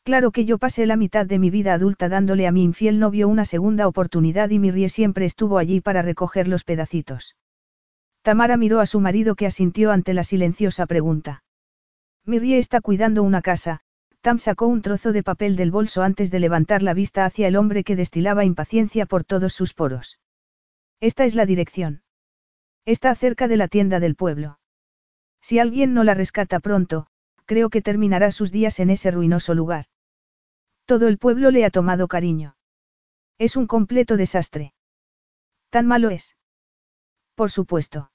S1: Claro que yo pasé la mitad de mi vida adulta dándole a mi infiel novio una segunda oportunidad y mi rie siempre estuvo allí para recoger los pedacitos. Tamara miró a su marido que asintió ante la silenciosa pregunta. Mirrie está cuidando una casa, Tam sacó un trozo de papel del bolso antes de levantar la vista hacia el hombre que destilaba impaciencia por todos sus poros. Esta es la dirección. Está cerca de la tienda del pueblo. Si alguien no la rescata pronto, creo que terminará sus días en ese ruinoso lugar. Todo el pueblo le ha tomado cariño. Es un completo desastre. ¿Tan malo es? Por supuesto.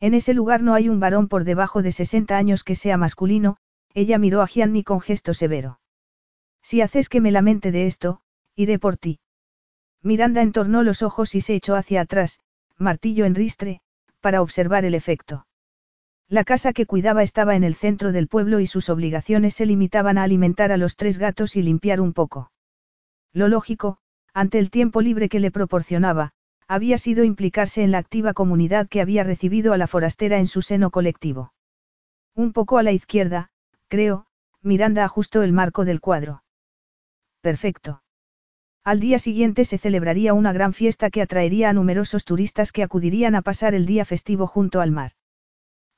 S1: En ese lugar no hay un varón por debajo de 60 años que sea masculino, ella miró a Gianni con gesto severo. Si haces que me lamente de esto, iré por ti. Miranda entornó los ojos y se echó hacia atrás, martillo en ristre, para observar el efecto. La casa que cuidaba estaba en el centro del pueblo y sus obligaciones se limitaban a alimentar a los tres gatos y limpiar un poco. Lo lógico, ante el tiempo libre que le proporcionaba, había sido implicarse en la activa comunidad que había recibido a la forastera en su seno colectivo. Un poco a la izquierda, creo, Miranda ajustó el marco del cuadro. Perfecto. Al día siguiente se celebraría una gran fiesta que atraería a numerosos turistas que acudirían a pasar el día festivo junto al mar.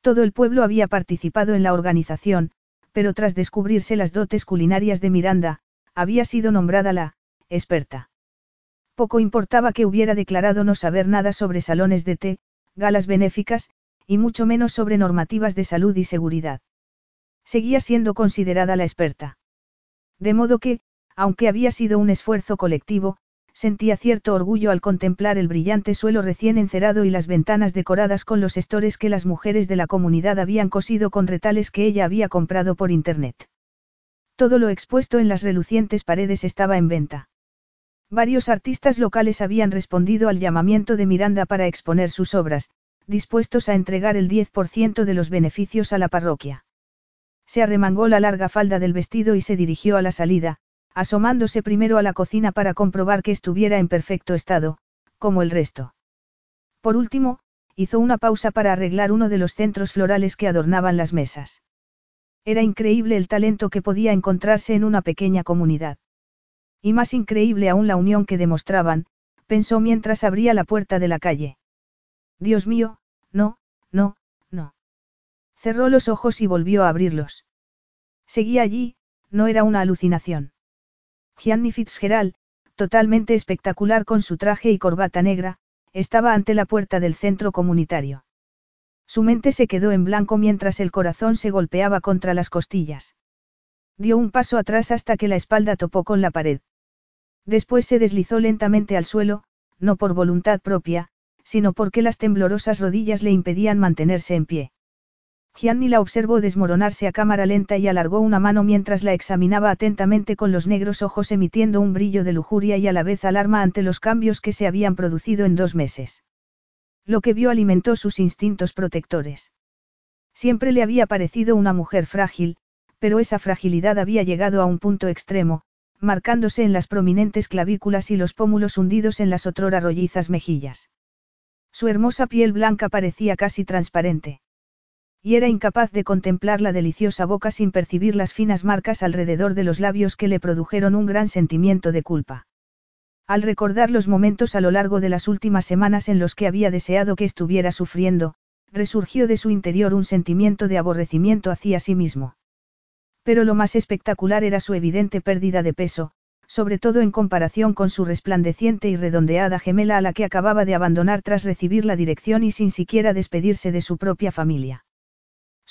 S1: Todo el pueblo había participado en la organización, pero tras descubrirse las dotes culinarias de Miranda, había sido nombrada la experta. Poco importaba que hubiera declarado no saber nada sobre salones de té, galas benéficas, y mucho menos sobre normativas de salud y seguridad. Seguía siendo considerada la experta. De modo que, aunque había sido un esfuerzo colectivo, sentía cierto orgullo al contemplar el brillante suelo recién encerado y las ventanas decoradas con los estores que las mujeres de la comunidad habían cosido con retales que ella había comprado por internet. Todo lo expuesto en las relucientes paredes estaba en venta. Varios artistas locales habían respondido al llamamiento de Miranda para exponer sus obras, dispuestos a entregar el 10% de los beneficios a la parroquia. Se arremangó la larga falda del vestido y se dirigió a la salida, asomándose primero a la cocina para comprobar que estuviera en perfecto estado, como el resto. Por último, hizo una pausa para arreglar uno de los centros florales que adornaban las mesas. Era increíble el talento que podía encontrarse en una pequeña comunidad. Y más increíble aún la unión que demostraban, pensó mientras abría la puerta de la calle. Dios mío, no, no. Cerró los ojos y volvió a abrirlos. Seguía allí, no era una alucinación. Gianni Fitzgerald, totalmente espectacular con su traje y corbata negra, estaba ante la puerta del centro comunitario. Su mente se quedó en blanco mientras el corazón se golpeaba contra las costillas. Dio un paso atrás hasta que la espalda topó con la pared. Después se deslizó lentamente al suelo, no por voluntad propia, sino porque las temblorosas rodillas le impedían mantenerse en pie. Gianni la observó desmoronarse a cámara lenta y alargó una mano mientras la examinaba atentamente con los negros ojos emitiendo un brillo de lujuria y a la vez alarma ante los cambios que se habían producido en dos meses. Lo que vio alimentó sus instintos protectores. Siempre le había parecido una mujer frágil, pero esa fragilidad había llegado a un punto extremo, marcándose en las prominentes clavículas y los pómulos hundidos en las otrora rollizas mejillas. Su hermosa piel blanca parecía casi transparente y era incapaz de contemplar la deliciosa boca sin percibir las finas marcas alrededor de los labios que le produjeron un gran sentimiento de culpa. Al recordar los momentos a lo largo de las últimas semanas en los que había deseado que estuviera sufriendo, resurgió de su interior un sentimiento de aborrecimiento hacia sí mismo. Pero lo más espectacular era su evidente pérdida de peso, sobre todo en comparación con su resplandeciente y redondeada gemela a la que acababa de abandonar tras recibir la dirección y sin siquiera despedirse de su propia familia.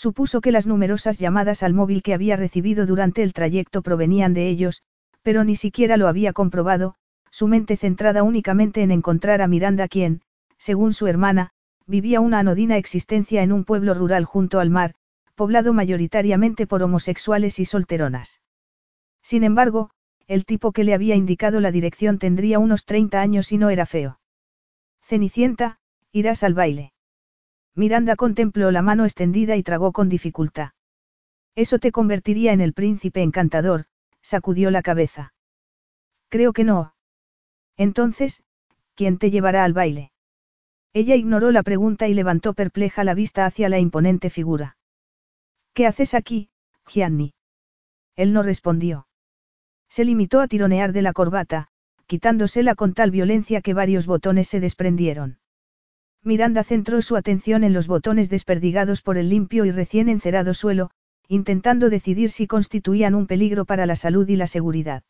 S1: Supuso que las numerosas llamadas al móvil que había recibido durante el trayecto provenían de ellos, pero ni siquiera lo había comprobado, su mente centrada únicamente en encontrar a Miranda quien, según su hermana, vivía una anodina existencia en un pueblo rural junto al mar, poblado mayoritariamente por homosexuales y solteronas. Sin embargo, el tipo que le había indicado la dirección tendría unos 30 años y no era feo. Cenicienta, irás al baile. Miranda contempló la mano extendida y tragó con dificultad. Eso te convertiría en el príncipe encantador, sacudió la cabeza. Creo que no. Entonces, ¿quién te llevará al baile? Ella ignoró la pregunta y levantó perpleja la vista hacia la imponente figura. ¿Qué haces aquí, Gianni? Él no respondió. Se limitó a tironear de la corbata, quitándosela con tal violencia que varios botones se desprendieron. Miranda centró su atención en los botones desperdigados por el limpio y recién encerado suelo, intentando decidir si constituían un peligro para la salud y la seguridad.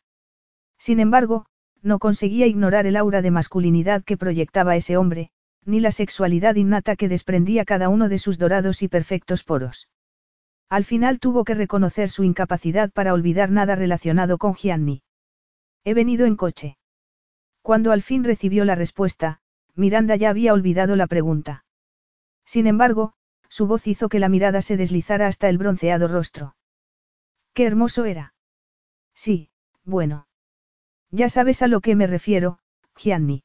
S1: Sin embargo, no conseguía ignorar el aura de masculinidad que proyectaba ese hombre, ni la sexualidad innata que desprendía cada uno de sus dorados y perfectos poros. Al final tuvo que reconocer su incapacidad para olvidar nada relacionado con Gianni. He venido en coche. Cuando al fin recibió la respuesta, Miranda ya había olvidado la pregunta. Sin embargo, su voz hizo que la mirada se deslizara hasta el bronceado rostro. Qué hermoso era. Sí, bueno. Ya sabes a lo que me refiero, Gianni.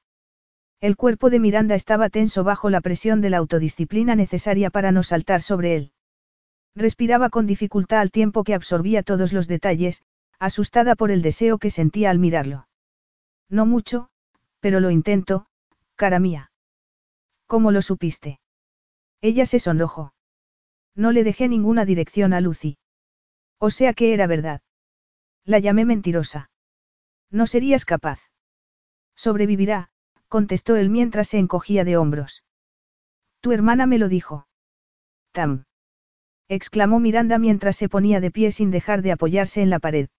S1: El cuerpo de Miranda estaba tenso bajo la presión de la autodisciplina necesaria para no saltar sobre él. Respiraba con dificultad al tiempo que absorbía todos los detalles, asustada por el deseo que sentía al mirarlo. No mucho, pero lo intento, cara mía. ¿Cómo lo supiste? Ella se sonrojó. No le dejé ninguna dirección a Lucy. O sea que era verdad. La llamé mentirosa. No serías capaz. Sobrevivirá, contestó él mientras se encogía de hombros. Tu hermana me lo dijo. Tam. exclamó Miranda mientras se ponía de pie sin dejar de apoyarse en la pared.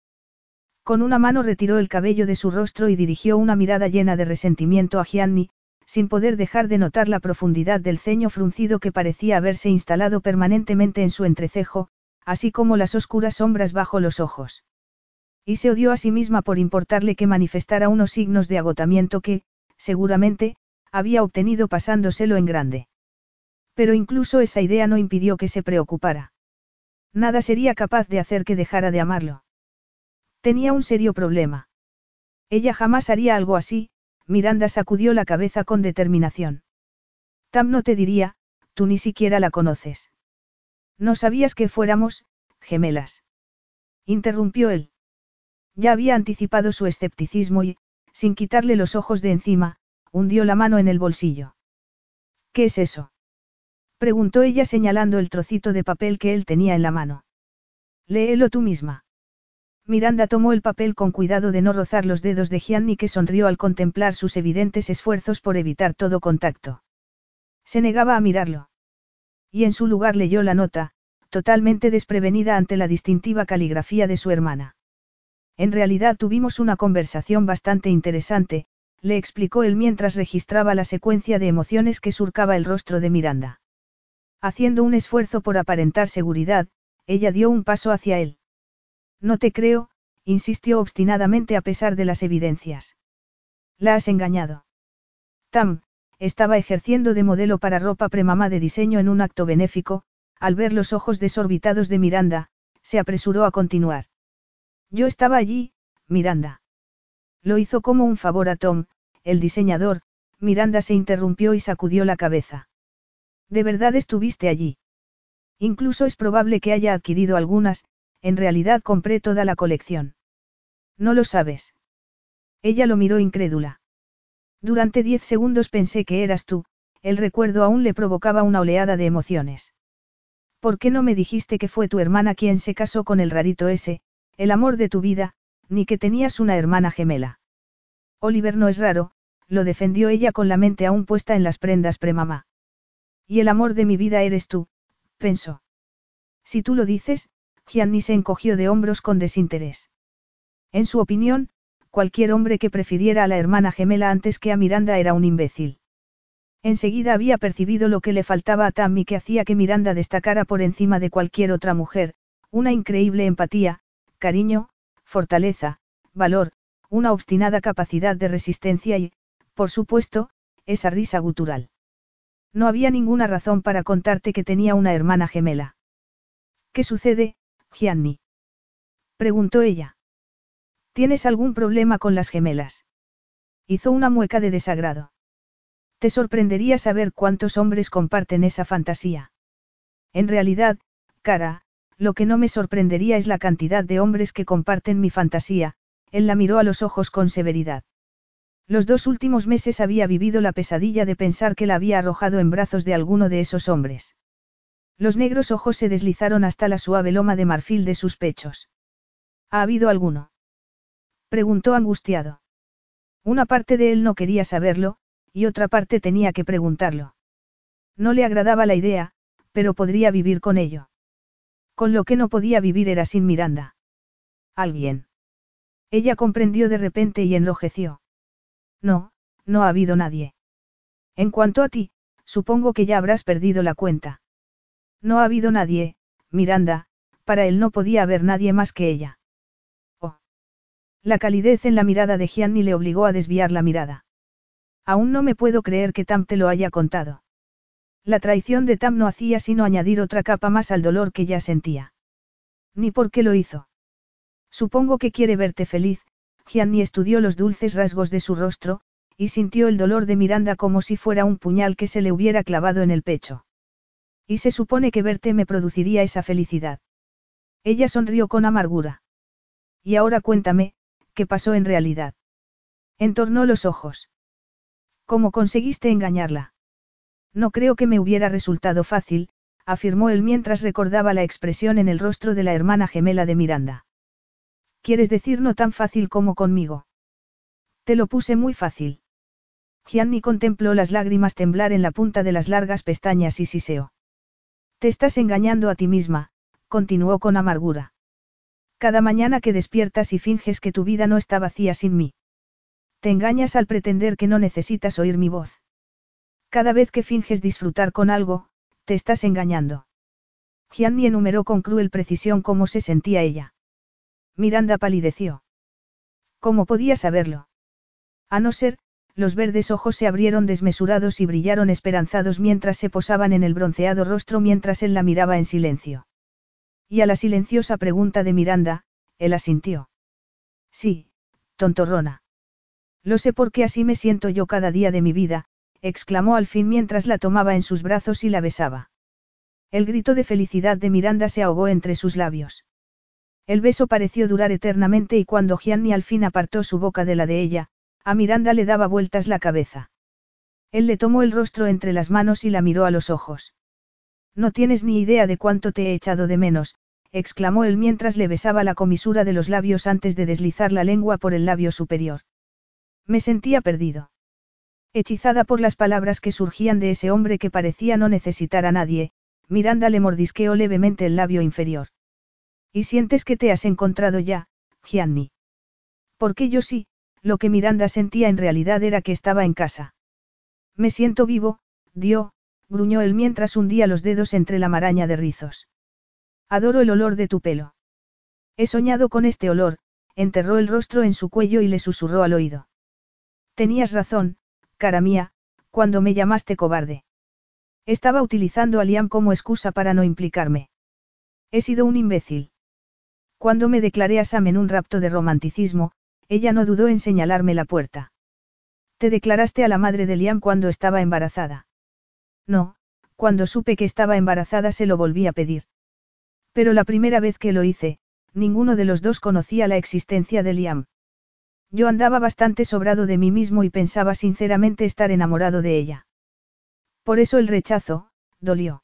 S1: Con una mano retiró el cabello de su rostro y dirigió una mirada llena de resentimiento a Gianni, sin poder dejar de notar la profundidad del ceño fruncido que parecía haberse instalado permanentemente en su entrecejo, así como las oscuras sombras bajo los ojos. Y se odió a sí misma por importarle que manifestara unos signos de agotamiento que, seguramente, había obtenido pasándoselo en grande. Pero incluso esa idea no impidió que se preocupara. Nada sería capaz de hacer que dejara de amarlo. Tenía un serio problema. Ella jamás haría algo así, Miranda sacudió la cabeza con determinación. Tam no te diría, tú ni siquiera la conoces. No sabías que fuéramos, gemelas. Interrumpió él. Ya había anticipado su escepticismo y, sin quitarle los ojos de encima, hundió la mano en el bolsillo. ¿Qué es eso? preguntó ella señalando el trocito de papel que él tenía en la mano. Léelo tú misma. Miranda tomó el papel con cuidado de no rozar los dedos de Gianni que sonrió al contemplar sus evidentes esfuerzos por evitar todo contacto. Se negaba a mirarlo. Y en su lugar leyó la nota, totalmente desprevenida ante la distintiva caligrafía de su hermana. En realidad tuvimos una conversación bastante interesante, le explicó él mientras registraba la secuencia de emociones que surcaba el rostro de Miranda. Haciendo un esfuerzo por aparentar seguridad, ella dio un paso hacia él. No te creo, insistió obstinadamente a pesar de las evidencias. La has engañado. Tam, estaba ejerciendo de modelo para ropa premamá de diseño en un acto benéfico, al ver los ojos desorbitados de Miranda, se apresuró a continuar. Yo estaba allí, Miranda. Lo hizo como un favor a Tom, el diseñador, Miranda se interrumpió y sacudió la cabeza. ¿De verdad estuviste allí? Incluso es probable que haya adquirido algunas, en realidad compré toda la colección. No lo sabes. Ella lo miró incrédula. Durante diez segundos pensé que eras tú, el recuerdo aún le provocaba una oleada de emociones. ¿Por qué no me dijiste que fue tu hermana quien se casó con el rarito ese, el amor de tu vida, ni que tenías una hermana gemela? Oliver no es raro, lo defendió ella con la mente aún puesta en las prendas premamá. Y el amor de mi vida eres tú, pensó. Si tú lo dices, Gianni se encogió de hombros con desinterés. En su opinión, cualquier hombre que prefiriera a la hermana gemela antes que a Miranda era un imbécil. Enseguida había percibido lo que le faltaba a Tammy que hacía que Miranda destacara por encima de cualquier otra mujer, una increíble empatía, cariño, fortaleza, valor, una obstinada capacidad de resistencia y, por supuesto, esa risa gutural. No había ninguna razón para contarte que tenía una hermana gemela. ¿Qué sucede, Gianni? preguntó ella. ¿Tienes algún problema con las gemelas? Hizo una mueca de desagrado. Te sorprendería saber cuántos hombres comparten esa fantasía. En realidad, cara, lo que no me sorprendería es la cantidad de hombres que comparten mi fantasía, él la miró a los ojos con severidad. Los dos últimos meses había vivido la pesadilla de pensar que la había arrojado en brazos de alguno de esos hombres. Los negros ojos se deslizaron hasta la suave loma de marfil de sus pechos. ¿Ha habido alguno? Preguntó angustiado. Una parte de él no quería saberlo, y otra parte tenía que preguntarlo. No le agradaba la idea, pero podría vivir con ello. Con lo que no podía vivir era sin Miranda. Alguien. Ella comprendió de repente y enrojeció. No, no ha habido nadie. En cuanto a ti, supongo que ya habrás perdido la cuenta. No ha habido nadie, Miranda, para él no podía haber nadie más que ella. La calidez en la mirada de Gianni le obligó a desviar la mirada. Aún no me puedo creer que Tam te lo haya contado. La traición de Tam no hacía sino añadir otra capa más al dolor que ya sentía. Ni por qué lo hizo. Supongo que quiere verte feliz, Gianni estudió los dulces rasgos de su rostro, y sintió el dolor de Miranda como si fuera un puñal que se le hubiera clavado en el pecho. Y se supone que verte me produciría esa felicidad. Ella sonrió con amargura. Y ahora cuéntame, ¿Qué pasó en realidad? Entornó los ojos. ¿Cómo conseguiste engañarla? No creo que me hubiera resultado fácil, afirmó él mientras recordaba la expresión en el rostro de la hermana gemela de Miranda. ¿Quieres decir no tan fácil como conmigo? Te lo puse muy fácil. Gianni contempló las lágrimas temblar en la punta de las largas pestañas y siseó. Te estás engañando a ti misma, continuó con amargura. Cada mañana que despiertas y finges que tu vida no está vacía sin mí. Te engañas al pretender que no necesitas oír mi voz. Cada vez que finges disfrutar con algo, te estás engañando. Gianni enumeró con cruel precisión cómo se sentía ella. Miranda palideció. ¿Cómo podía saberlo? A no ser, los verdes ojos se abrieron desmesurados y brillaron esperanzados mientras se posaban en el bronceado rostro mientras él la miraba en silencio. Y a la silenciosa pregunta de Miranda, él asintió. Sí, tontorrona. Lo sé porque así me siento yo cada día de mi vida, exclamó al fin mientras la tomaba en sus brazos y la besaba. El grito de felicidad de Miranda se ahogó entre sus labios. El beso pareció durar eternamente y cuando Gianni al fin apartó su boca de la de ella, a Miranda le daba vueltas la cabeza. Él le tomó el rostro entre las manos y la miró a los ojos. No tienes ni idea de cuánto te he echado de menos, exclamó él mientras le besaba la comisura de los labios antes de deslizar la lengua por el labio superior. Me sentía perdido. Hechizada por las palabras que surgían de ese hombre que parecía no necesitar a nadie, Miranda le mordisqueó levemente el labio inferior. ¿Y sientes que te has encontrado ya, Gianni? Porque yo sí, lo que Miranda sentía en realidad era que estaba en casa. Me siento vivo, dio, gruñó él mientras hundía los dedos entre la maraña de rizos. Adoro el olor de tu pelo. He soñado con este olor, enterró el rostro en su cuello y le susurró al oído. Tenías razón, cara mía, cuando me llamaste cobarde. Estaba utilizando a Liam como excusa para no implicarme. He sido un imbécil. Cuando me declaré a Sam en un rapto de romanticismo, ella no dudó en señalarme la puerta. Te declaraste a la madre de Liam cuando estaba embarazada. No, cuando supe que estaba embarazada se lo volví a pedir. Pero la primera vez que lo hice, ninguno de los dos conocía la existencia de Liam. Yo andaba bastante sobrado de mí mismo y pensaba sinceramente estar enamorado de ella. Por eso el rechazo, dolió.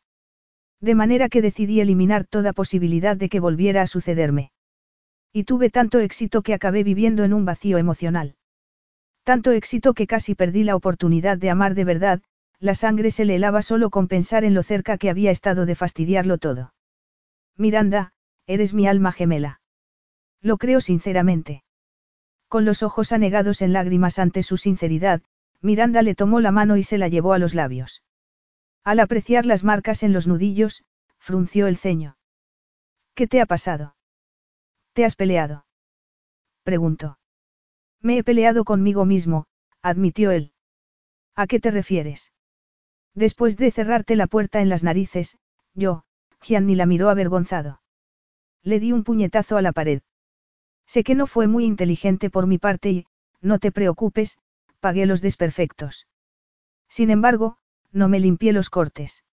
S1: De manera que decidí eliminar toda posibilidad de que volviera a sucederme. Y tuve tanto éxito que acabé viviendo en un vacío emocional. Tanto éxito que casi perdí la oportunidad de amar de verdad, la sangre se le helaba solo con pensar en lo cerca que había estado de fastidiarlo todo. Miranda, eres mi alma gemela. Lo creo sinceramente. Con los ojos anegados en lágrimas ante su sinceridad, Miranda le tomó la mano y se la llevó a los labios. Al apreciar las marcas en los nudillos, frunció el ceño. ¿Qué te ha pasado? ¿Te has peleado? preguntó. Me he peleado conmigo mismo, admitió él. ¿A qué te refieres? Después de cerrarte la puerta en las narices, yo, Gianni la miró avergonzado. Le di un puñetazo a la pared. Sé que no fue muy inteligente por mi parte y, no te preocupes, pagué los desperfectos. Sin embargo, no me limpié los cortes.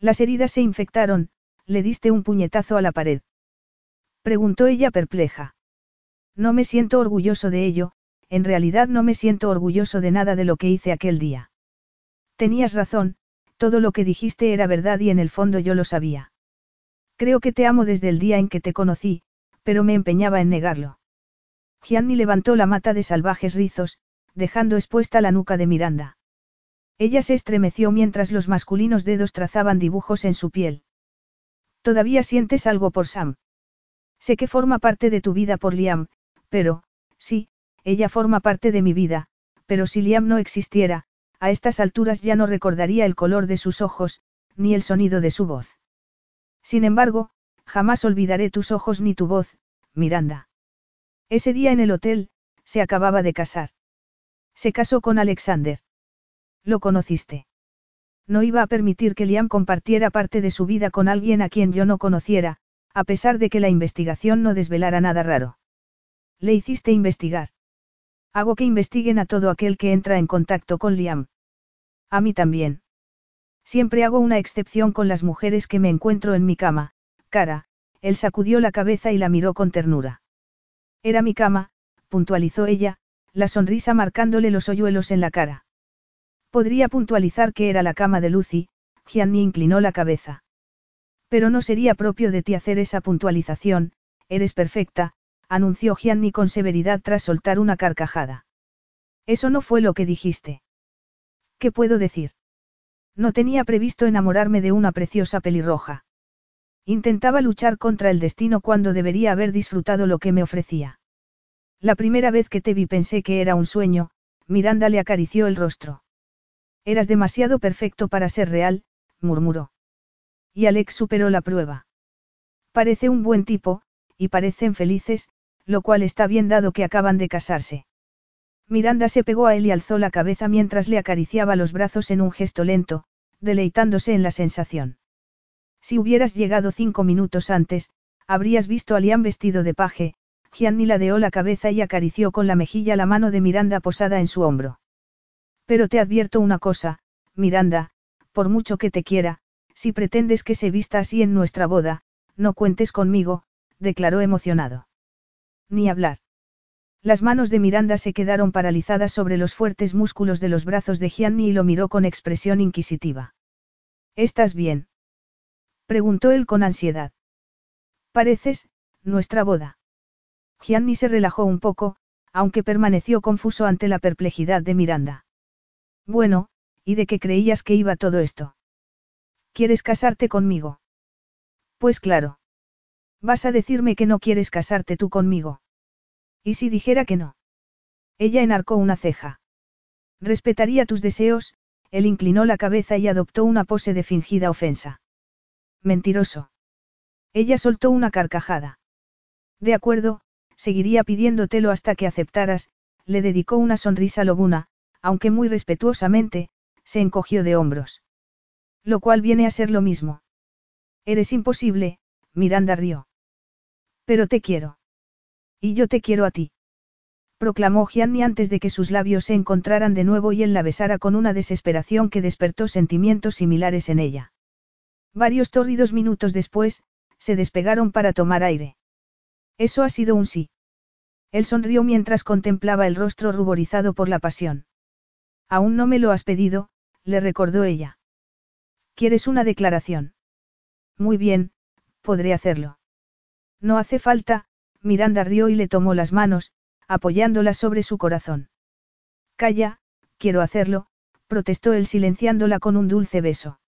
S1: Las heridas se infectaron, le diste un puñetazo a la pared. Preguntó ella perpleja. No me siento orgulloso de ello, en realidad no me siento orgulloso de nada de lo que hice aquel día. Tenías razón, todo lo que dijiste era verdad y en el fondo yo lo sabía. Creo que te amo desde el día en que te conocí, pero me empeñaba en negarlo. Gianni levantó la mata de salvajes rizos, dejando expuesta la nuca de Miranda. Ella se estremeció mientras los masculinos dedos trazaban dibujos en su piel. ¿Todavía sientes algo por Sam? Sé que forma parte de tu vida por Liam, pero, sí, ella forma parte de mi vida, pero si Liam no existiera, a estas alturas ya no recordaría el color de sus ojos, ni el sonido de su voz. Sin embargo, jamás olvidaré tus ojos ni tu voz, Miranda. Ese día en el hotel, se acababa de casar. Se casó con Alexander. Lo conociste. No iba a permitir que Liam compartiera parte de su vida con alguien a quien yo no conociera, a pesar de que la investigación no desvelara nada raro. Le hiciste investigar. Hago que investiguen a todo aquel que entra en contacto con Liam. A mí también. Siempre hago una excepción con las mujeres que me encuentro en mi cama, cara, él sacudió la cabeza y la miró con ternura. Era mi cama, puntualizó ella, la sonrisa marcándole los hoyuelos en la cara. Podría puntualizar que era la cama de Lucy, Gianni inclinó la cabeza. Pero no sería propio de ti hacer esa puntualización, eres perfecta, anunció Gianni con severidad tras soltar una carcajada. Eso no fue lo que dijiste. ¿Qué puedo decir? No tenía previsto enamorarme de una preciosa pelirroja. Intentaba luchar contra el destino cuando debería haber disfrutado lo que me ofrecía. La primera vez que te vi pensé que era un sueño, Miranda le acarició el rostro. Eras demasiado perfecto para ser real, murmuró. Y Alex superó la prueba. Parece un buen tipo, y parecen felices, lo cual está bien dado que acaban de casarse. Miranda se pegó a él y alzó la cabeza mientras le acariciaba los brazos en un gesto lento, deleitándose en la sensación. Si hubieras llegado cinco minutos antes, habrías visto a Liam vestido de paje, Gianni ladeó la cabeza y acarició con la mejilla la mano de Miranda posada en su hombro. Pero te advierto una cosa, Miranda, por mucho que te quiera, si pretendes que se vista así en nuestra boda, no cuentes conmigo, declaró emocionado. Ni hablar. Las manos de Miranda se quedaron paralizadas sobre los fuertes músculos de los brazos de Gianni y lo miró con expresión inquisitiva. ¿Estás bien? preguntó él con ansiedad. Pareces, nuestra boda. Gianni se relajó un poco, aunque permaneció confuso ante la perplejidad de Miranda. Bueno, ¿y de qué creías que iba todo esto? ¿Quieres casarte conmigo? Pues claro. Vas a decirme que no quieres casarte tú conmigo. ¿Y si dijera que no? Ella enarcó una ceja. Respetaría tus deseos, él inclinó la cabeza y adoptó una pose de fingida ofensa. Mentiroso. Ella soltó una carcajada. De acuerdo, seguiría pidiéndotelo hasta que aceptaras, le dedicó una sonrisa lobuna, aunque muy respetuosamente, se encogió de hombros. Lo cual viene a ser lo mismo. Eres imposible, Miranda rió. Pero te quiero. Y yo te quiero a ti. Proclamó Gianni antes de que sus labios se encontraran de nuevo y él la besara con una desesperación que despertó sentimientos similares en ella. Varios tórridos minutos después, se despegaron para tomar aire. Eso ha sido un sí. Él sonrió mientras contemplaba el rostro ruborizado por la pasión. Aún no me lo has pedido, le recordó ella. ¿Quieres una declaración? Muy bien, podré hacerlo. No hace falta, Miranda rió y le tomó las manos, apoyándolas sobre su corazón. Calla, quiero hacerlo, protestó él silenciándola con un dulce beso.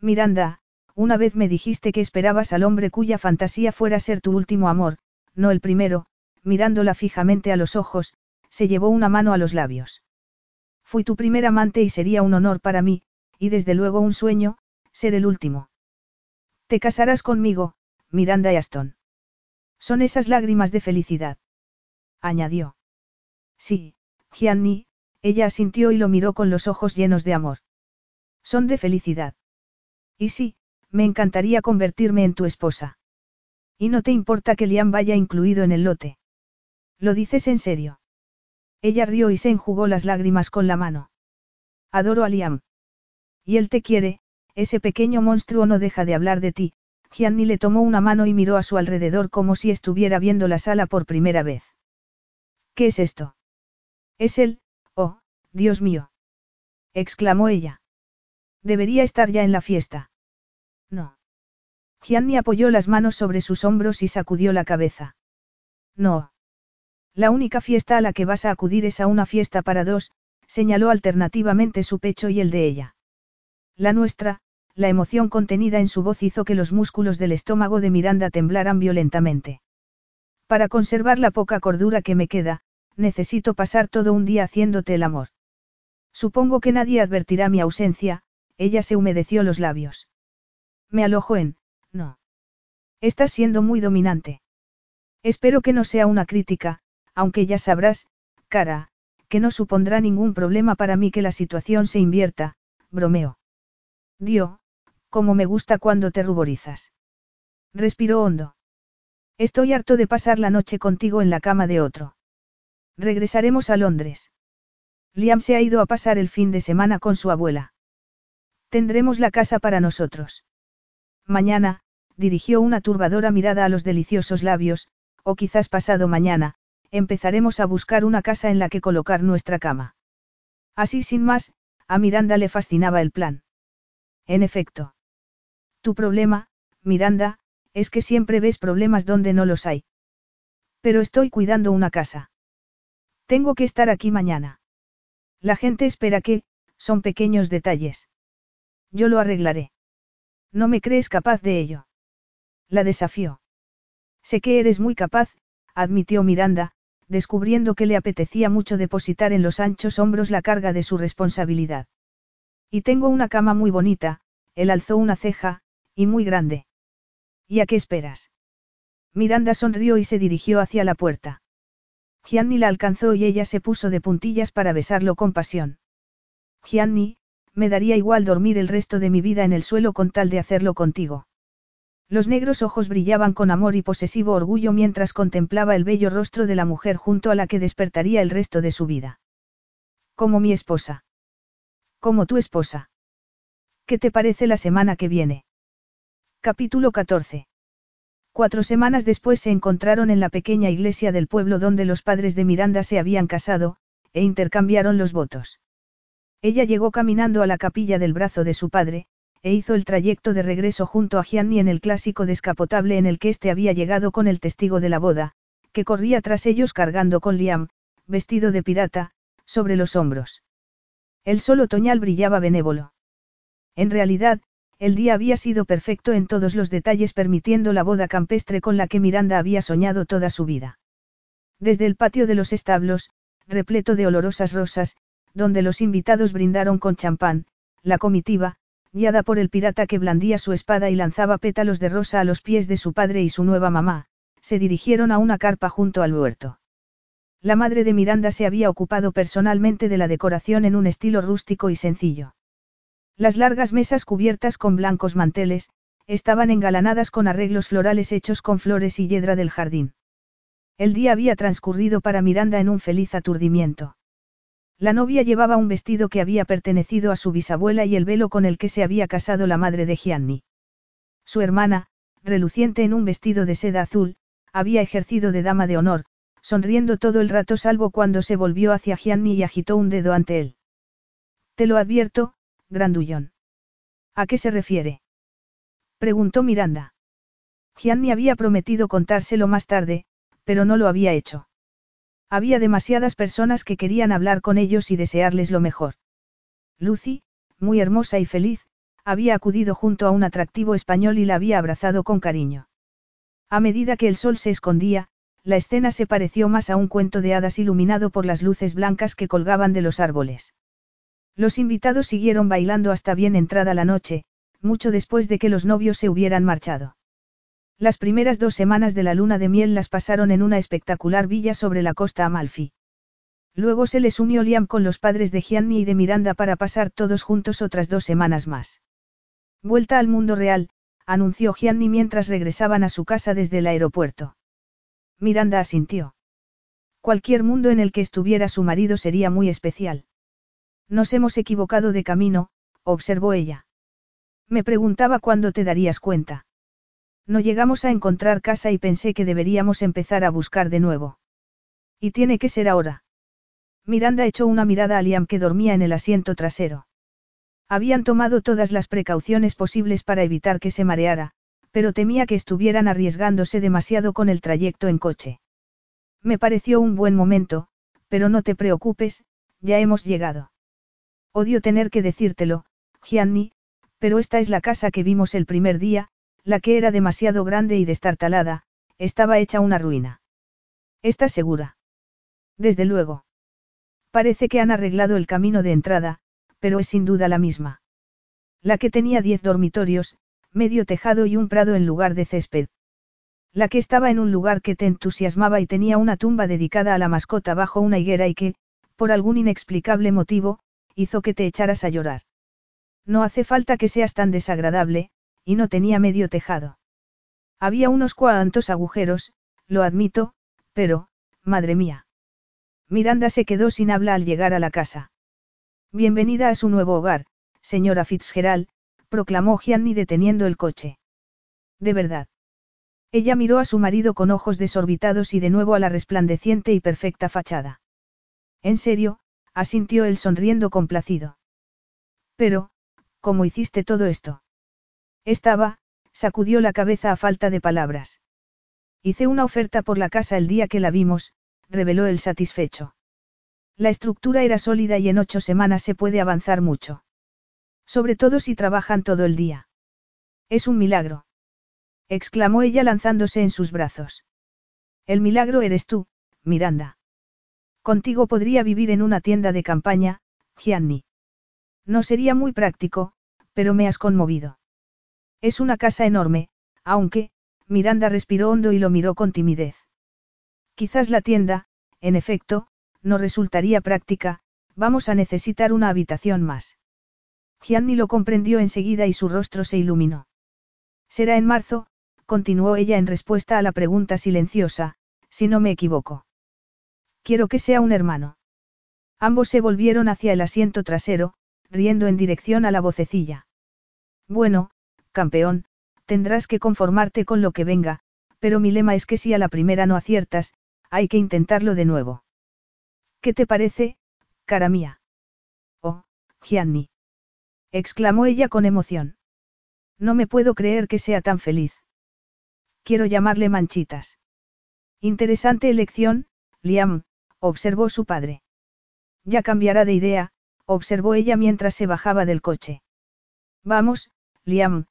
S1: Miranda, una vez me dijiste que esperabas al hombre cuya fantasía fuera ser tu último amor, no el primero, mirándola fijamente a los ojos, se llevó una mano a los labios. Fui tu primer amante y sería un honor para mí, y desde luego un sueño, ser el último. Te casarás conmigo, Miranda y Aston. Son esas lágrimas de felicidad. Añadió. Sí, Gianni, ella asintió y lo miró con los ojos llenos de amor. Son de felicidad. Y sí, me encantaría convertirme en tu esposa. Y no te importa que Liam vaya incluido en el lote. ¿Lo dices en serio? Ella rió y se enjugó las lágrimas con la mano. Adoro a Liam. Y él te quiere, ese pequeño monstruo no deja de hablar de ti. Gianni le tomó una mano y miró a su alrededor como si estuviera viendo la sala por primera vez. ¿Qué es esto? Es él, oh, Dios mío. exclamó ella. Debería estar ya en la fiesta. No. Gianni apoyó las manos sobre sus hombros y sacudió la cabeza. No. La única fiesta a la que vas a acudir es a una fiesta para dos, señaló alternativamente su pecho y el de ella. La nuestra, la emoción contenida en su voz hizo que los músculos del estómago de Miranda temblaran violentamente. Para conservar la poca cordura que me queda, necesito pasar todo un día haciéndote el amor. Supongo que nadie advertirá mi ausencia, ella se humedeció los labios. Me alojo en, no. Estás siendo muy dominante. Espero que no sea una crítica, aunque ya sabrás, cara, que no supondrá ningún problema para mí que la situación se invierta, bromeo. Dio, como me gusta cuando te ruborizas. Respiró hondo. Estoy harto de pasar la noche contigo en la cama de otro. Regresaremos a Londres. Liam se ha ido a pasar el fin de semana con su abuela. Tendremos la casa para nosotros. Mañana, dirigió una turbadora mirada a los deliciosos labios, o quizás pasado mañana, empezaremos a buscar una casa en la que colocar nuestra cama. Así sin más, a Miranda le fascinaba el plan. En efecto. Tu problema, Miranda, es que siempre ves problemas donde no los hay. Pero estoy cuidando una casa. Tengo que estar aquí mañana. La gente espera que, son pequeños detalles. Yo lo arreglaré. ¿No me crees capaz de ello? La desafió. Sé que eres muy capaz, admitió Miranda, descubriendo que le apetecía mucho depositar en los anchos hombros la carga de su responsabilidad. Y tengo una cama muy bonita, él alzó una ceja, y muy grande. ¿Y a qué esperas? Miranda sonrió y se dirigió hacia la puerta. Gianni la alcanzó y ella se puso de puntillas para besarlo con pasión. Gianni, me daría igual dormir el resto de mi vida en el suelo con tal de hacerlo contigo. Los negros ojos brillaban con amor y posesivo orgullo mientras contemplaba el bello rostro de la mujer junto a la que despertaría el resto de su vida. Como mi esposa. Como tu esposa. ¿Qué te parece la semana que viene? Capítulo 14. Cuatro semanas después se encontraron en la pequeña iglesia del pueblo donde los padres de Miranda se habían casado, e intercambiaron los votos. Ella llegó caminando a la capilla del brazo de su padre, e hizo el trayecto de regreso junto a Gianni en el clásico descapotable en el que éste había llegado con el testigo de la boda, que corría tras ellos cargando con Liam, vestido de pirata, sobre los hombros. El sol otoñal brillaba benévolo. En realidad, el día había sido perfecto en todos los detalles permitiendo la boda campestre con la que Miranda había soñado toda su vida. Desde el patio de los establos, repleto de olorosas rosas, donde los invitados brindaron con champán, la comitiva, guiada por el pirata que blandía su espada y lanzaba pétalos de rosa a los pies de su padre y su nueva mamá, se dirigieron a una carpa junto al huerto. La madre de Miranda se había ocupado personalmente de la decoración en un estilo rústico y sencillo. Las largas mesas cubiertas con blancos manteles, estaban engalanadas con arreglos florales hechos con flores y hiedra del jardín. El día había transcurrido para Miranda en un feliz aturdimiento. La novia llevaba un vestido que había pertenecido a su bisabuela y el velo con el que se había casado la madre de Gianni. Su hermana, reluciente en un vestido de seda azul, había ejercido de dama de honor, sonriendo todo el rato salvo cuando se volvió hacia Gianni y agitó un dedo ante él. Te lo advierto, grandullón. ¿A qué se refiere? Preguntó Miranda. Gianni había prometido contárselo más tarde, pero no lo había hecho. Había demasiadas personas que querían hablar con ellos y desearles lo mejor. Lucy, muy hermosa y feliz, había acudido junto a un atractivo español y la había abrazado con cariño. A medida que el sol se escondía, la escena se pareció más a un cuento de hadas iluminado por las luces blancas que colgaban de los árboles. Los invitados siguieron bailando hasta bien entrada la noche, mucho después de que los novios se hubieran marchado. Las primeras dos semanas de la luna de miel las pasaron en una espectacular villa sobre la costa Amalfi. Luego se les unió Liam con los padres de Gianni y de Miranda para pasar todos juntos otras dos semanas más. Vuelta al mundo real, anunció Gianni mientras regresaban a su casa desde el aeropuerto. Miranda asintió. Cualquier mundo en el que estuviera su marido sería muy especial. Nos hemos equivocado de camino, observó ella. Me preguntaba cuándo te darías cuenta. No llegamos a encontrar casa y pensé que deberíamos empezar a buscar de nuevo. Y tiene que ser ahora. Miranda echó una mirada a Liam que dormía en el asiento trasero. Habían tomado todas las precauciones posibles para evitar que se mareara, pero temía que estuvieran arriesgándose demasiado con el trayecto en coche. Me pareció un buen momento, pero no te preocupes, ya hemos llegado. Odio tener que decírtelo, Gianni, pero esta es la casa que vimos el primer día, la que era demasiado grande y destartalada, estaba hecha una ruina. ¿Estás segura? Desde luego. Parece que han arreglado el camino de entrada, pero es sin duda la misma. La que tenía diez dormitorios, medio tejado y un prado en lugar de césped. La que estaba en un lugar que te entusiasmaba y tenía una tumba dedicada a la mascota bajo una higuera y que, por algún inexplicable motivo, hizo que te echaras a llorar. No hace falta que seas tan desagradable, y no tenía medio tejado. Había unos cuantos agujeros, lo admito, pero, madre mía. Miranda se quedó sin habla al llegar a la casa. Bienvenida a su nuevo hogar, señora Fitzgerald, proclamó Gianni deteniendo el coche. De verdad. Ella miró a su marido con ojos desorbitados y de nuevo a la resplandeciente y perfecta fachada. En serio, asintió él sonriendo complacido. Pero, ¿cómo hiciste todo esto? Estaba, sacudió la cabeza a falta de palabras. Hice una oferta por la casa el día que la vimos, reveló el satisfecho. La estructura era sólida y en ocho semanas se puede avanzar mucho. Sobre todo si trabajan todo el día. Es un milagro. exclamó ella lanzándose en sus brazos. El milagro eres tú, Miranda. Contigo podría vivir en una tienda de campaña, Gianni. No sería muy práctico, pero me has conmovido. Es una casa enorme, aunque, Miranda respiró hondo y lo miró con timidez. Quizás la tienda, en efecto, no resultaría práctica, vamos a necesitar una habitación más. Gianni lo comprendió enseguida y su rostro se iluminó. Será en marzo, continuó ella en respuesta a la pregunta silenciosa, si no me equivoco. Quiero que sea un hermano. Ambos se volvieron hacia el asiento trasero, riendo en dirección a la vocecilla. Bueno, campeón, tendrás que conformarte con lo que venga, pero mi lema es que si a la primera no aciertas, hay que intentarlo de nuevo. ¿Qué te parece, cara mía? Oh, Gianni. Exclamó ella con emoción. No me puedo creer que sea tan feliz. Quiero llamarle Manchitas. Interesante elección, Liam, observó su padre. Ya cambiará de idea, observó ella mientras se bajaba del coche. Vamos, Liam,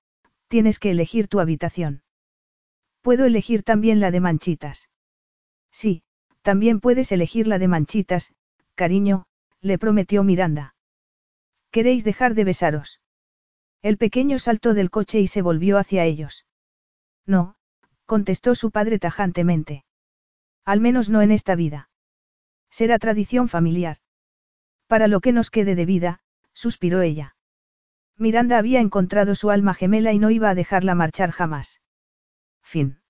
S1: tienes que elegir tu habitación. Puedo elegir también la de manchitas. Sí, también puedes elegir la de manchitas, cariño, le prometió Miranda. ¿Queréis dejar de besaros? El pequeño saltó del coche y se volvió hacia ellos. No, contestó su padre tajantemente. Al menos no en esta vida. Será tradición familiar. Para lo que nos quede de vida, suspiró ella. Miranda había encontrado su alma gemela y no iba a dejarla marchar jamás. Fin.